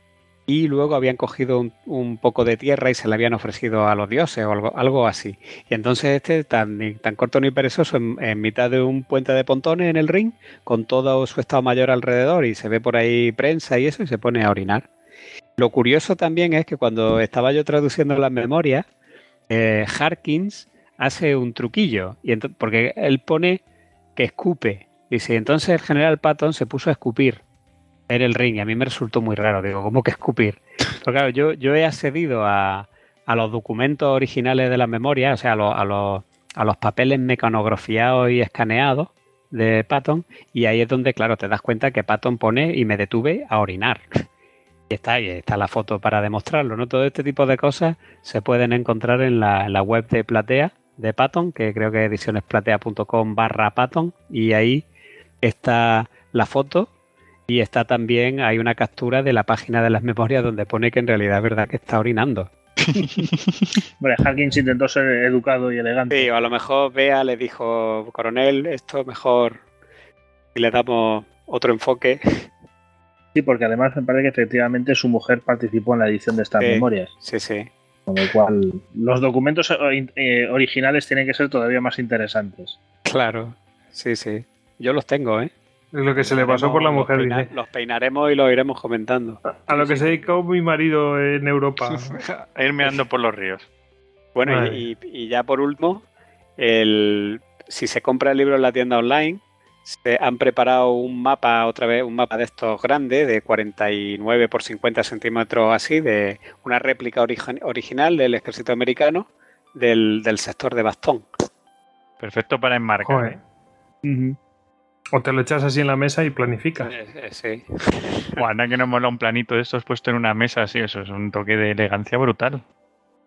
y luego habían cogido un, poco de tierra y se le habían ofrecido a los dioses o algo, algo así. Y entonces este, tan, tan corto ni perezoso, en, mitad de un puente de pontones en el ring, con todo su estado mayor alrededor y se ve por ahí prensa y eso, y se pone a orinar. Lo curioso también es que cuando estaba yo traduciendo las memorias, eh, Harkins hace un truquillo, y porque él pone que escupe. Dice, entonces el general Patton se puso a escupir en el ring y a mí me resultó muy raro. Digo, ¿cómo que escupir? Pero claro, yo, yo he accedido a, los documentos originales de la memoria, o sea, a, los, papeles mecanografiados y escaneados de Patton, y ahí es donde, claro, te das cuenta que Patton pone y me detuve a orinar. Y está ahí, está la foto para demostrarlo, ¿no? Todo este tipo de cosas se pueden encontrar en la, en la web de Platea, de Patton, que creo que es edicionesplatea.com barra Patton, y ahí está la foto y está también, hay una captura de la página de las memorias donde pone que en realidad es verdad que está orinando. Bueno, Harkins intentó ser educado y elegante. Sí, o a lo mejor Bea le dijo, coronel, esto mejor y le damos otro enfoque. Sí, porque además me parece que efectivamente su mujer participó en la edición de estas memorias. Sí, sí. Con lo cual, los documentos eh, eh, originales tienen que ser todavía más interesantes. Claro, sí, sí. Yo los tengo, ¿eh? Es lo que se le pasó por la mujer. Los, peinaremos y los iremos comentando. A, lo que se dedicó mi marido en Europa. a irme ando por los ríos. Bueno, y, ya por último, el, si se compra el libro en la tienda online, se han preparado un mapa, otra vez, un mapa de estos grandes, de 49 por 50 centímetros así, de una réplica original del ejército americano del, sector de Bastón. Perfecto para enmarcar. ¿eh? O te lo echas así en la mesa y planificas. Eh, eh, sí. Bueno, que no mola un planito de estos puesto en una mesa así, eso es un toque de elegancia brutal.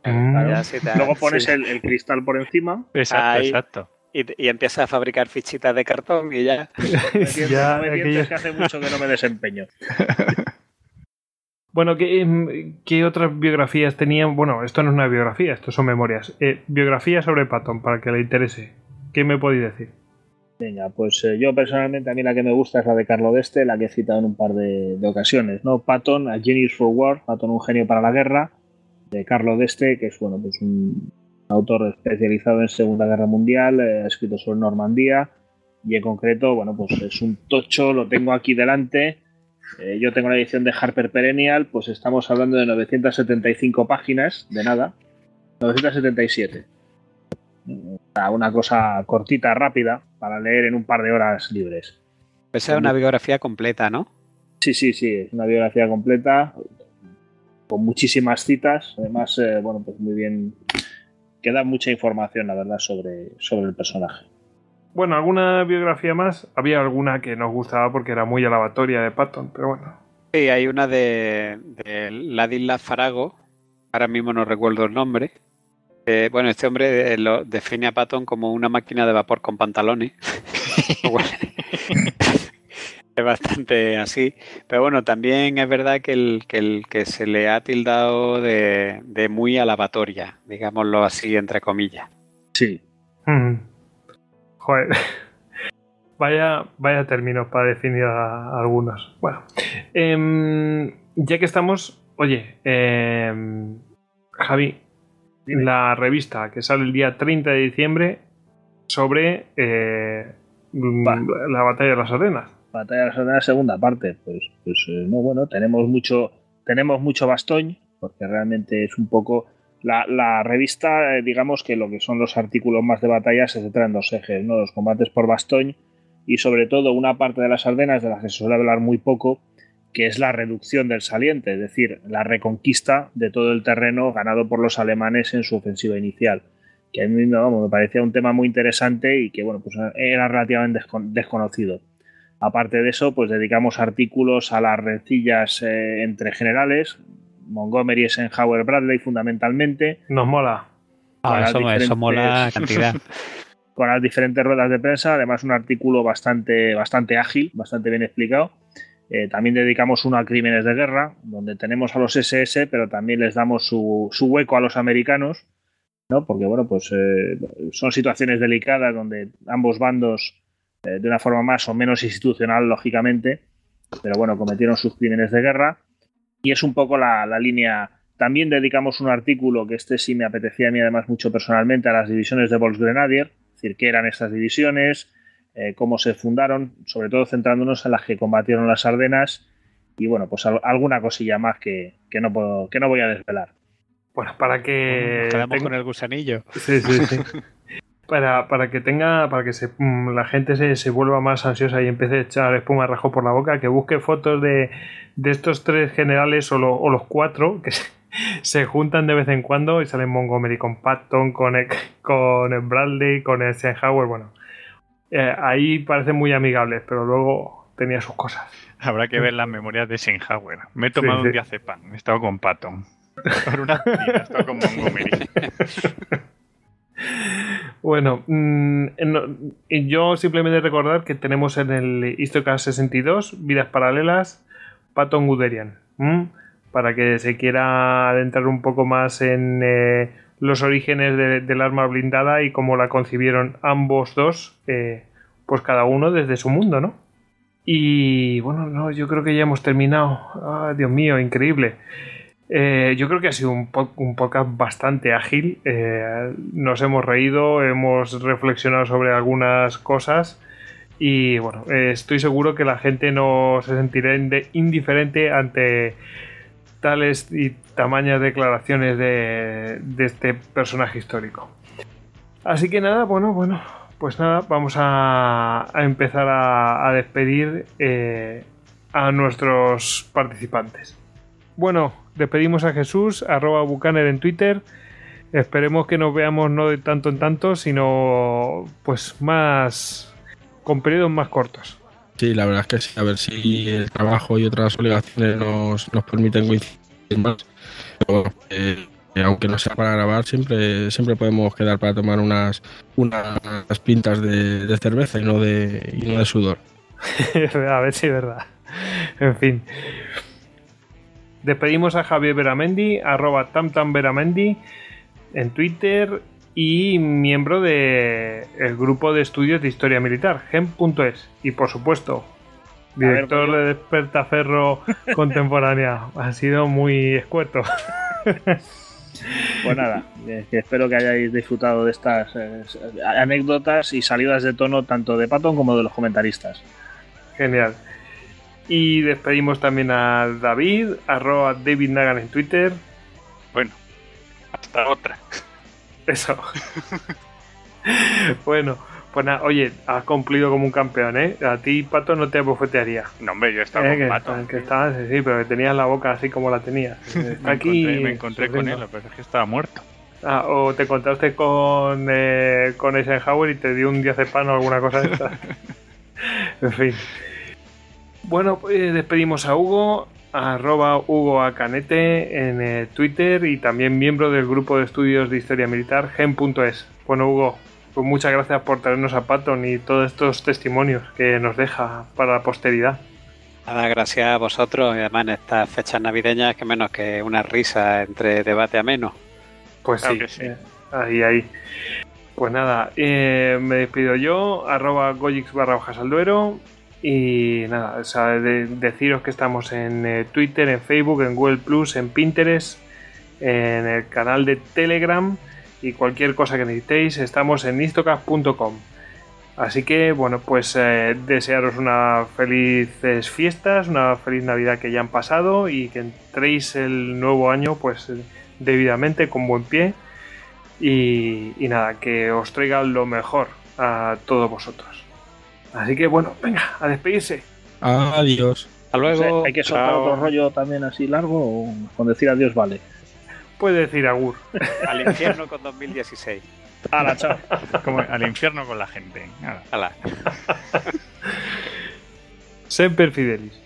Mm. Luego pones el, cristal por encima. Exacto, exacto. Y, empiezas a fabricar fichitas de cartón y ya. ya que hace mucho que no me desempeño. Bueno, ¿qué, ¿qué, otras biografías tenían? Bueno, esto no es una biografía, esto son memorias. Eh, biografía sobre Patton, para que le interese. ¿Qué me podéis decir? Venga, pues eh, yo personalmente a mí la que me gusta es la de Carlo Deste, la que he citado en un par de, ocasiones, ¿no? Patton, A Genius for War, Patton, un genio para la guerra, de Carlo Deste, que es bueno, pues un autor especializado en Segunda Guerra Mundial, eh, ha escrito sobre Normandía y en concreto, bueno, pues es un tocho, lo tengo aquí delante. Eh, yo tengo la edición de Harper Perennial, pues estamos hablando de 975 páginas, de nada, 977 una cosa cortita, rápida, para leer en un par de horas libres. Esa es una biografía completa, ¿no? Sí, sí, sí, es una biografía completa, con muchísimas citas, además, eh, bueno, pues muy bien, queda mucha información, la verdad, sobre, sobre el personaje. Bueno, alguna biografía más, había alguna que nos gustaba porque era muy alabatoria de Patton, pero bueno. Sí, hay una de, de Ladislas Farago, ahora mismo no recuerdo el nombre, eh, bueno, este hombre eh, lo define a Patton como una máquina de vapor con pantalones. es bastante así. Pero bueno, también es verdad que el que, se le ha tildado de, muy alabatoria, digámoslo así, entre comillas. Sí. Mm. Joder. Vaya, vaya términos para definir a, algunos. Bueno, em, ya que estamos, oye, em, Javi, la revista que sale el día 30 de diciembre sobre eh, la batalla de las Arenas. Batalla de Arenas, segunda parte. Pues, pues eh, no, bueno, tenemos mucho, tenemos mucho bastón, porque realmente es un poco. La, revista, eh, digamos que lo que son los artículos más de batalla se centra en dos ejes, ¿no? Los combates por bastón y sobre todo una parte de las Ardenas de las que se suele hablar muy poco, que es la reducción del saliente, es decir, la reconquista de todo el terreno ganado por los alemanes en su ofensiva inicial. Que a mí me parecía un tema muy interesante y que bueno, pues era relativamente desconocido. Aparte de eso, pues dedicamos artículos a las rencillas eh, entre generales, Montgomery, Eisenhower, Bradley fundamentalmente. Nos mola. Ah, eso, mola cantidad. con las diferentes ruedas de prensa, además un artículo bastante, bastante ágil, bastante bien explicado eh, también dedicamos uno a crímenes de guerra, donde tenemos a los SS, pero también les damos su, hueco a los americanos, ¿no? Porque, bueno, pues eh, son situaciones delicadas donde ambos bandos, eh, de una forma más o menos institucional, lógicamente, pero bueno, cometieron sus crímenes de guerra. Y es un poco la, la línea. También dedicamos un artículo que este sí me apetecía a mí además mucho personalmente a las divisiones de Volksgrenadier, es decir, qué eran estas divisiones, eh, cómo se fundaron, sobre todo centrándonos en las que combatieron las Ardenas y bueno, pues al- alguna cosilla más que, que no puedo, que no voy a desvelar. Bueno, para que. Nos quedamos con el gusanillo. Sí, sí, sí. Para, para que tenga, para que se, mm, la gente se, se vuelva más ansiosa y empiece a echar espuma de rajo por la boca, que busque fotos de, de estos tres generales o, lo- o los cuatro que se, se juntan de vez en cuando y salen Montgomery con Patton, con, el- con Bradley, con Eisenhower. Bueno, eh, ahí parecen muy amigables, pero luego tenía sus cosas. Habrá que ver las memorias de Eisenhower. Me he tomado Sí, un sí. diazepam. He estado con Patton. Por una he estado con Montgomery. Bueno, mm, no- y yo simplemente recordar que tenemos en el Histocast 62 Vidas Paralelas, Patton Guderian, para que se quiera adentrar un poco más en eh, los orígenes de- del arma blindada y cómo la concibieron ambos dos, eh, pues cada uno desde su mundo, ¿no? Y bueno, no, yo creo que ya hemos terminado. Ah, Dios mío, increíble. Eh, yo creo que ha sido un, pod- un podcast bastante ágil. Eh, nos hemos reído, hemos reflexionado sobre algunas cosas y bueno, eh, estoy seguro que la gente no se sentirá indiferente ante tales y tamañas declaraciones de, este personaje histórico. Así que nada, bueno, bueno, pues nada, vamos a, empezar a, despedir a nuestros participantes. Bueno, despedimos a Jesús, arroba Bucaner en Twitter. Esperemos que nos veamos no de tanto en tanto, sino pues más con periodos más cortos. Sí, la verdad es que sí. A ver si el trabajo y otras obligaciones nos, nos permiten coincidir más. Pero bueno, eh, aunque no sea para grabar, siempre, siempre podemos quedar para tomar unas, unas pintas de, de cerveza y no de, y no de sudor. a ver si es verdad. En fin. Despedimos a Javier Beramendi, arroba tamtamberamendi en Twitter y miembro del grupo de estudios de historia militar, gem.es. Y por supuesto, director de Despertaferro Contemporánea. Ha sido muy escueto. Pues nada, eh, espero que hayáis disfrutado de estas eh, anécdotas y salidas de tono tanto de Patton como de los comentaristas. Genial. Y despedimos también a David, arroba David Nagan en Twitter. Bueno, hasta otra. Eso. bueno, pues nada, oye, has cumplido como un campeón, ¿eh? A ti, Pato, no te abofetearía. No, hombre, yo he estado Eh, con Patton. que estabas, sí, pero que tenías la boca así como la tenías. Está Me aquí. encontré, me encontré con él, sufriendo. pero es que estaba muerto. Ah, o te encontraste con, eh, con Eisenhower y te dio un diazepam o alguna cosa de estas. en fin. Bueno, pues despedimos a Hugo, arroba Hugo Acanete en eh, Twitter y también miembro del grupo de estudios de historia militar gen.es. Bueno, Hugo, pues muchas gracias por traernos a Patton y todos estos testimonios que nos deja para la posteridad. Nada, gracias a vosotros y además en estas fechas navideñas que menos que una risa entre debate ameno. Pues Claro sí, que sí. eh, ahí, ahí. Pues nada, eh, me despido yo, arroba goyix barra hojas al duero. Y nada, deciros que estamos en eh, Twitter, en Facebook, en Google Plus, en Pinterest, en el canal de Telegram y cualquier cosa que necesitéis, estamos en istocast.com. Así que, bueno, pues eh, desearos unas felices fiestas, una feliz Navidad que ya han pasado y que entréis el nuevo año, pues debidamente, con buen pie. Y nada, que os traiga lo mejor a todos vosotros. Así que, bueno, venga, a despedirse. Adiós. Hasta luego. ¿Hay que soltar chao. otro rollo también así largo o con decir adiós vale? Puede decir Agur. Al infierno con 2016. ¡Hala, chao! Como al infierno con la gente. Nada. Hala. Semper Fidelis.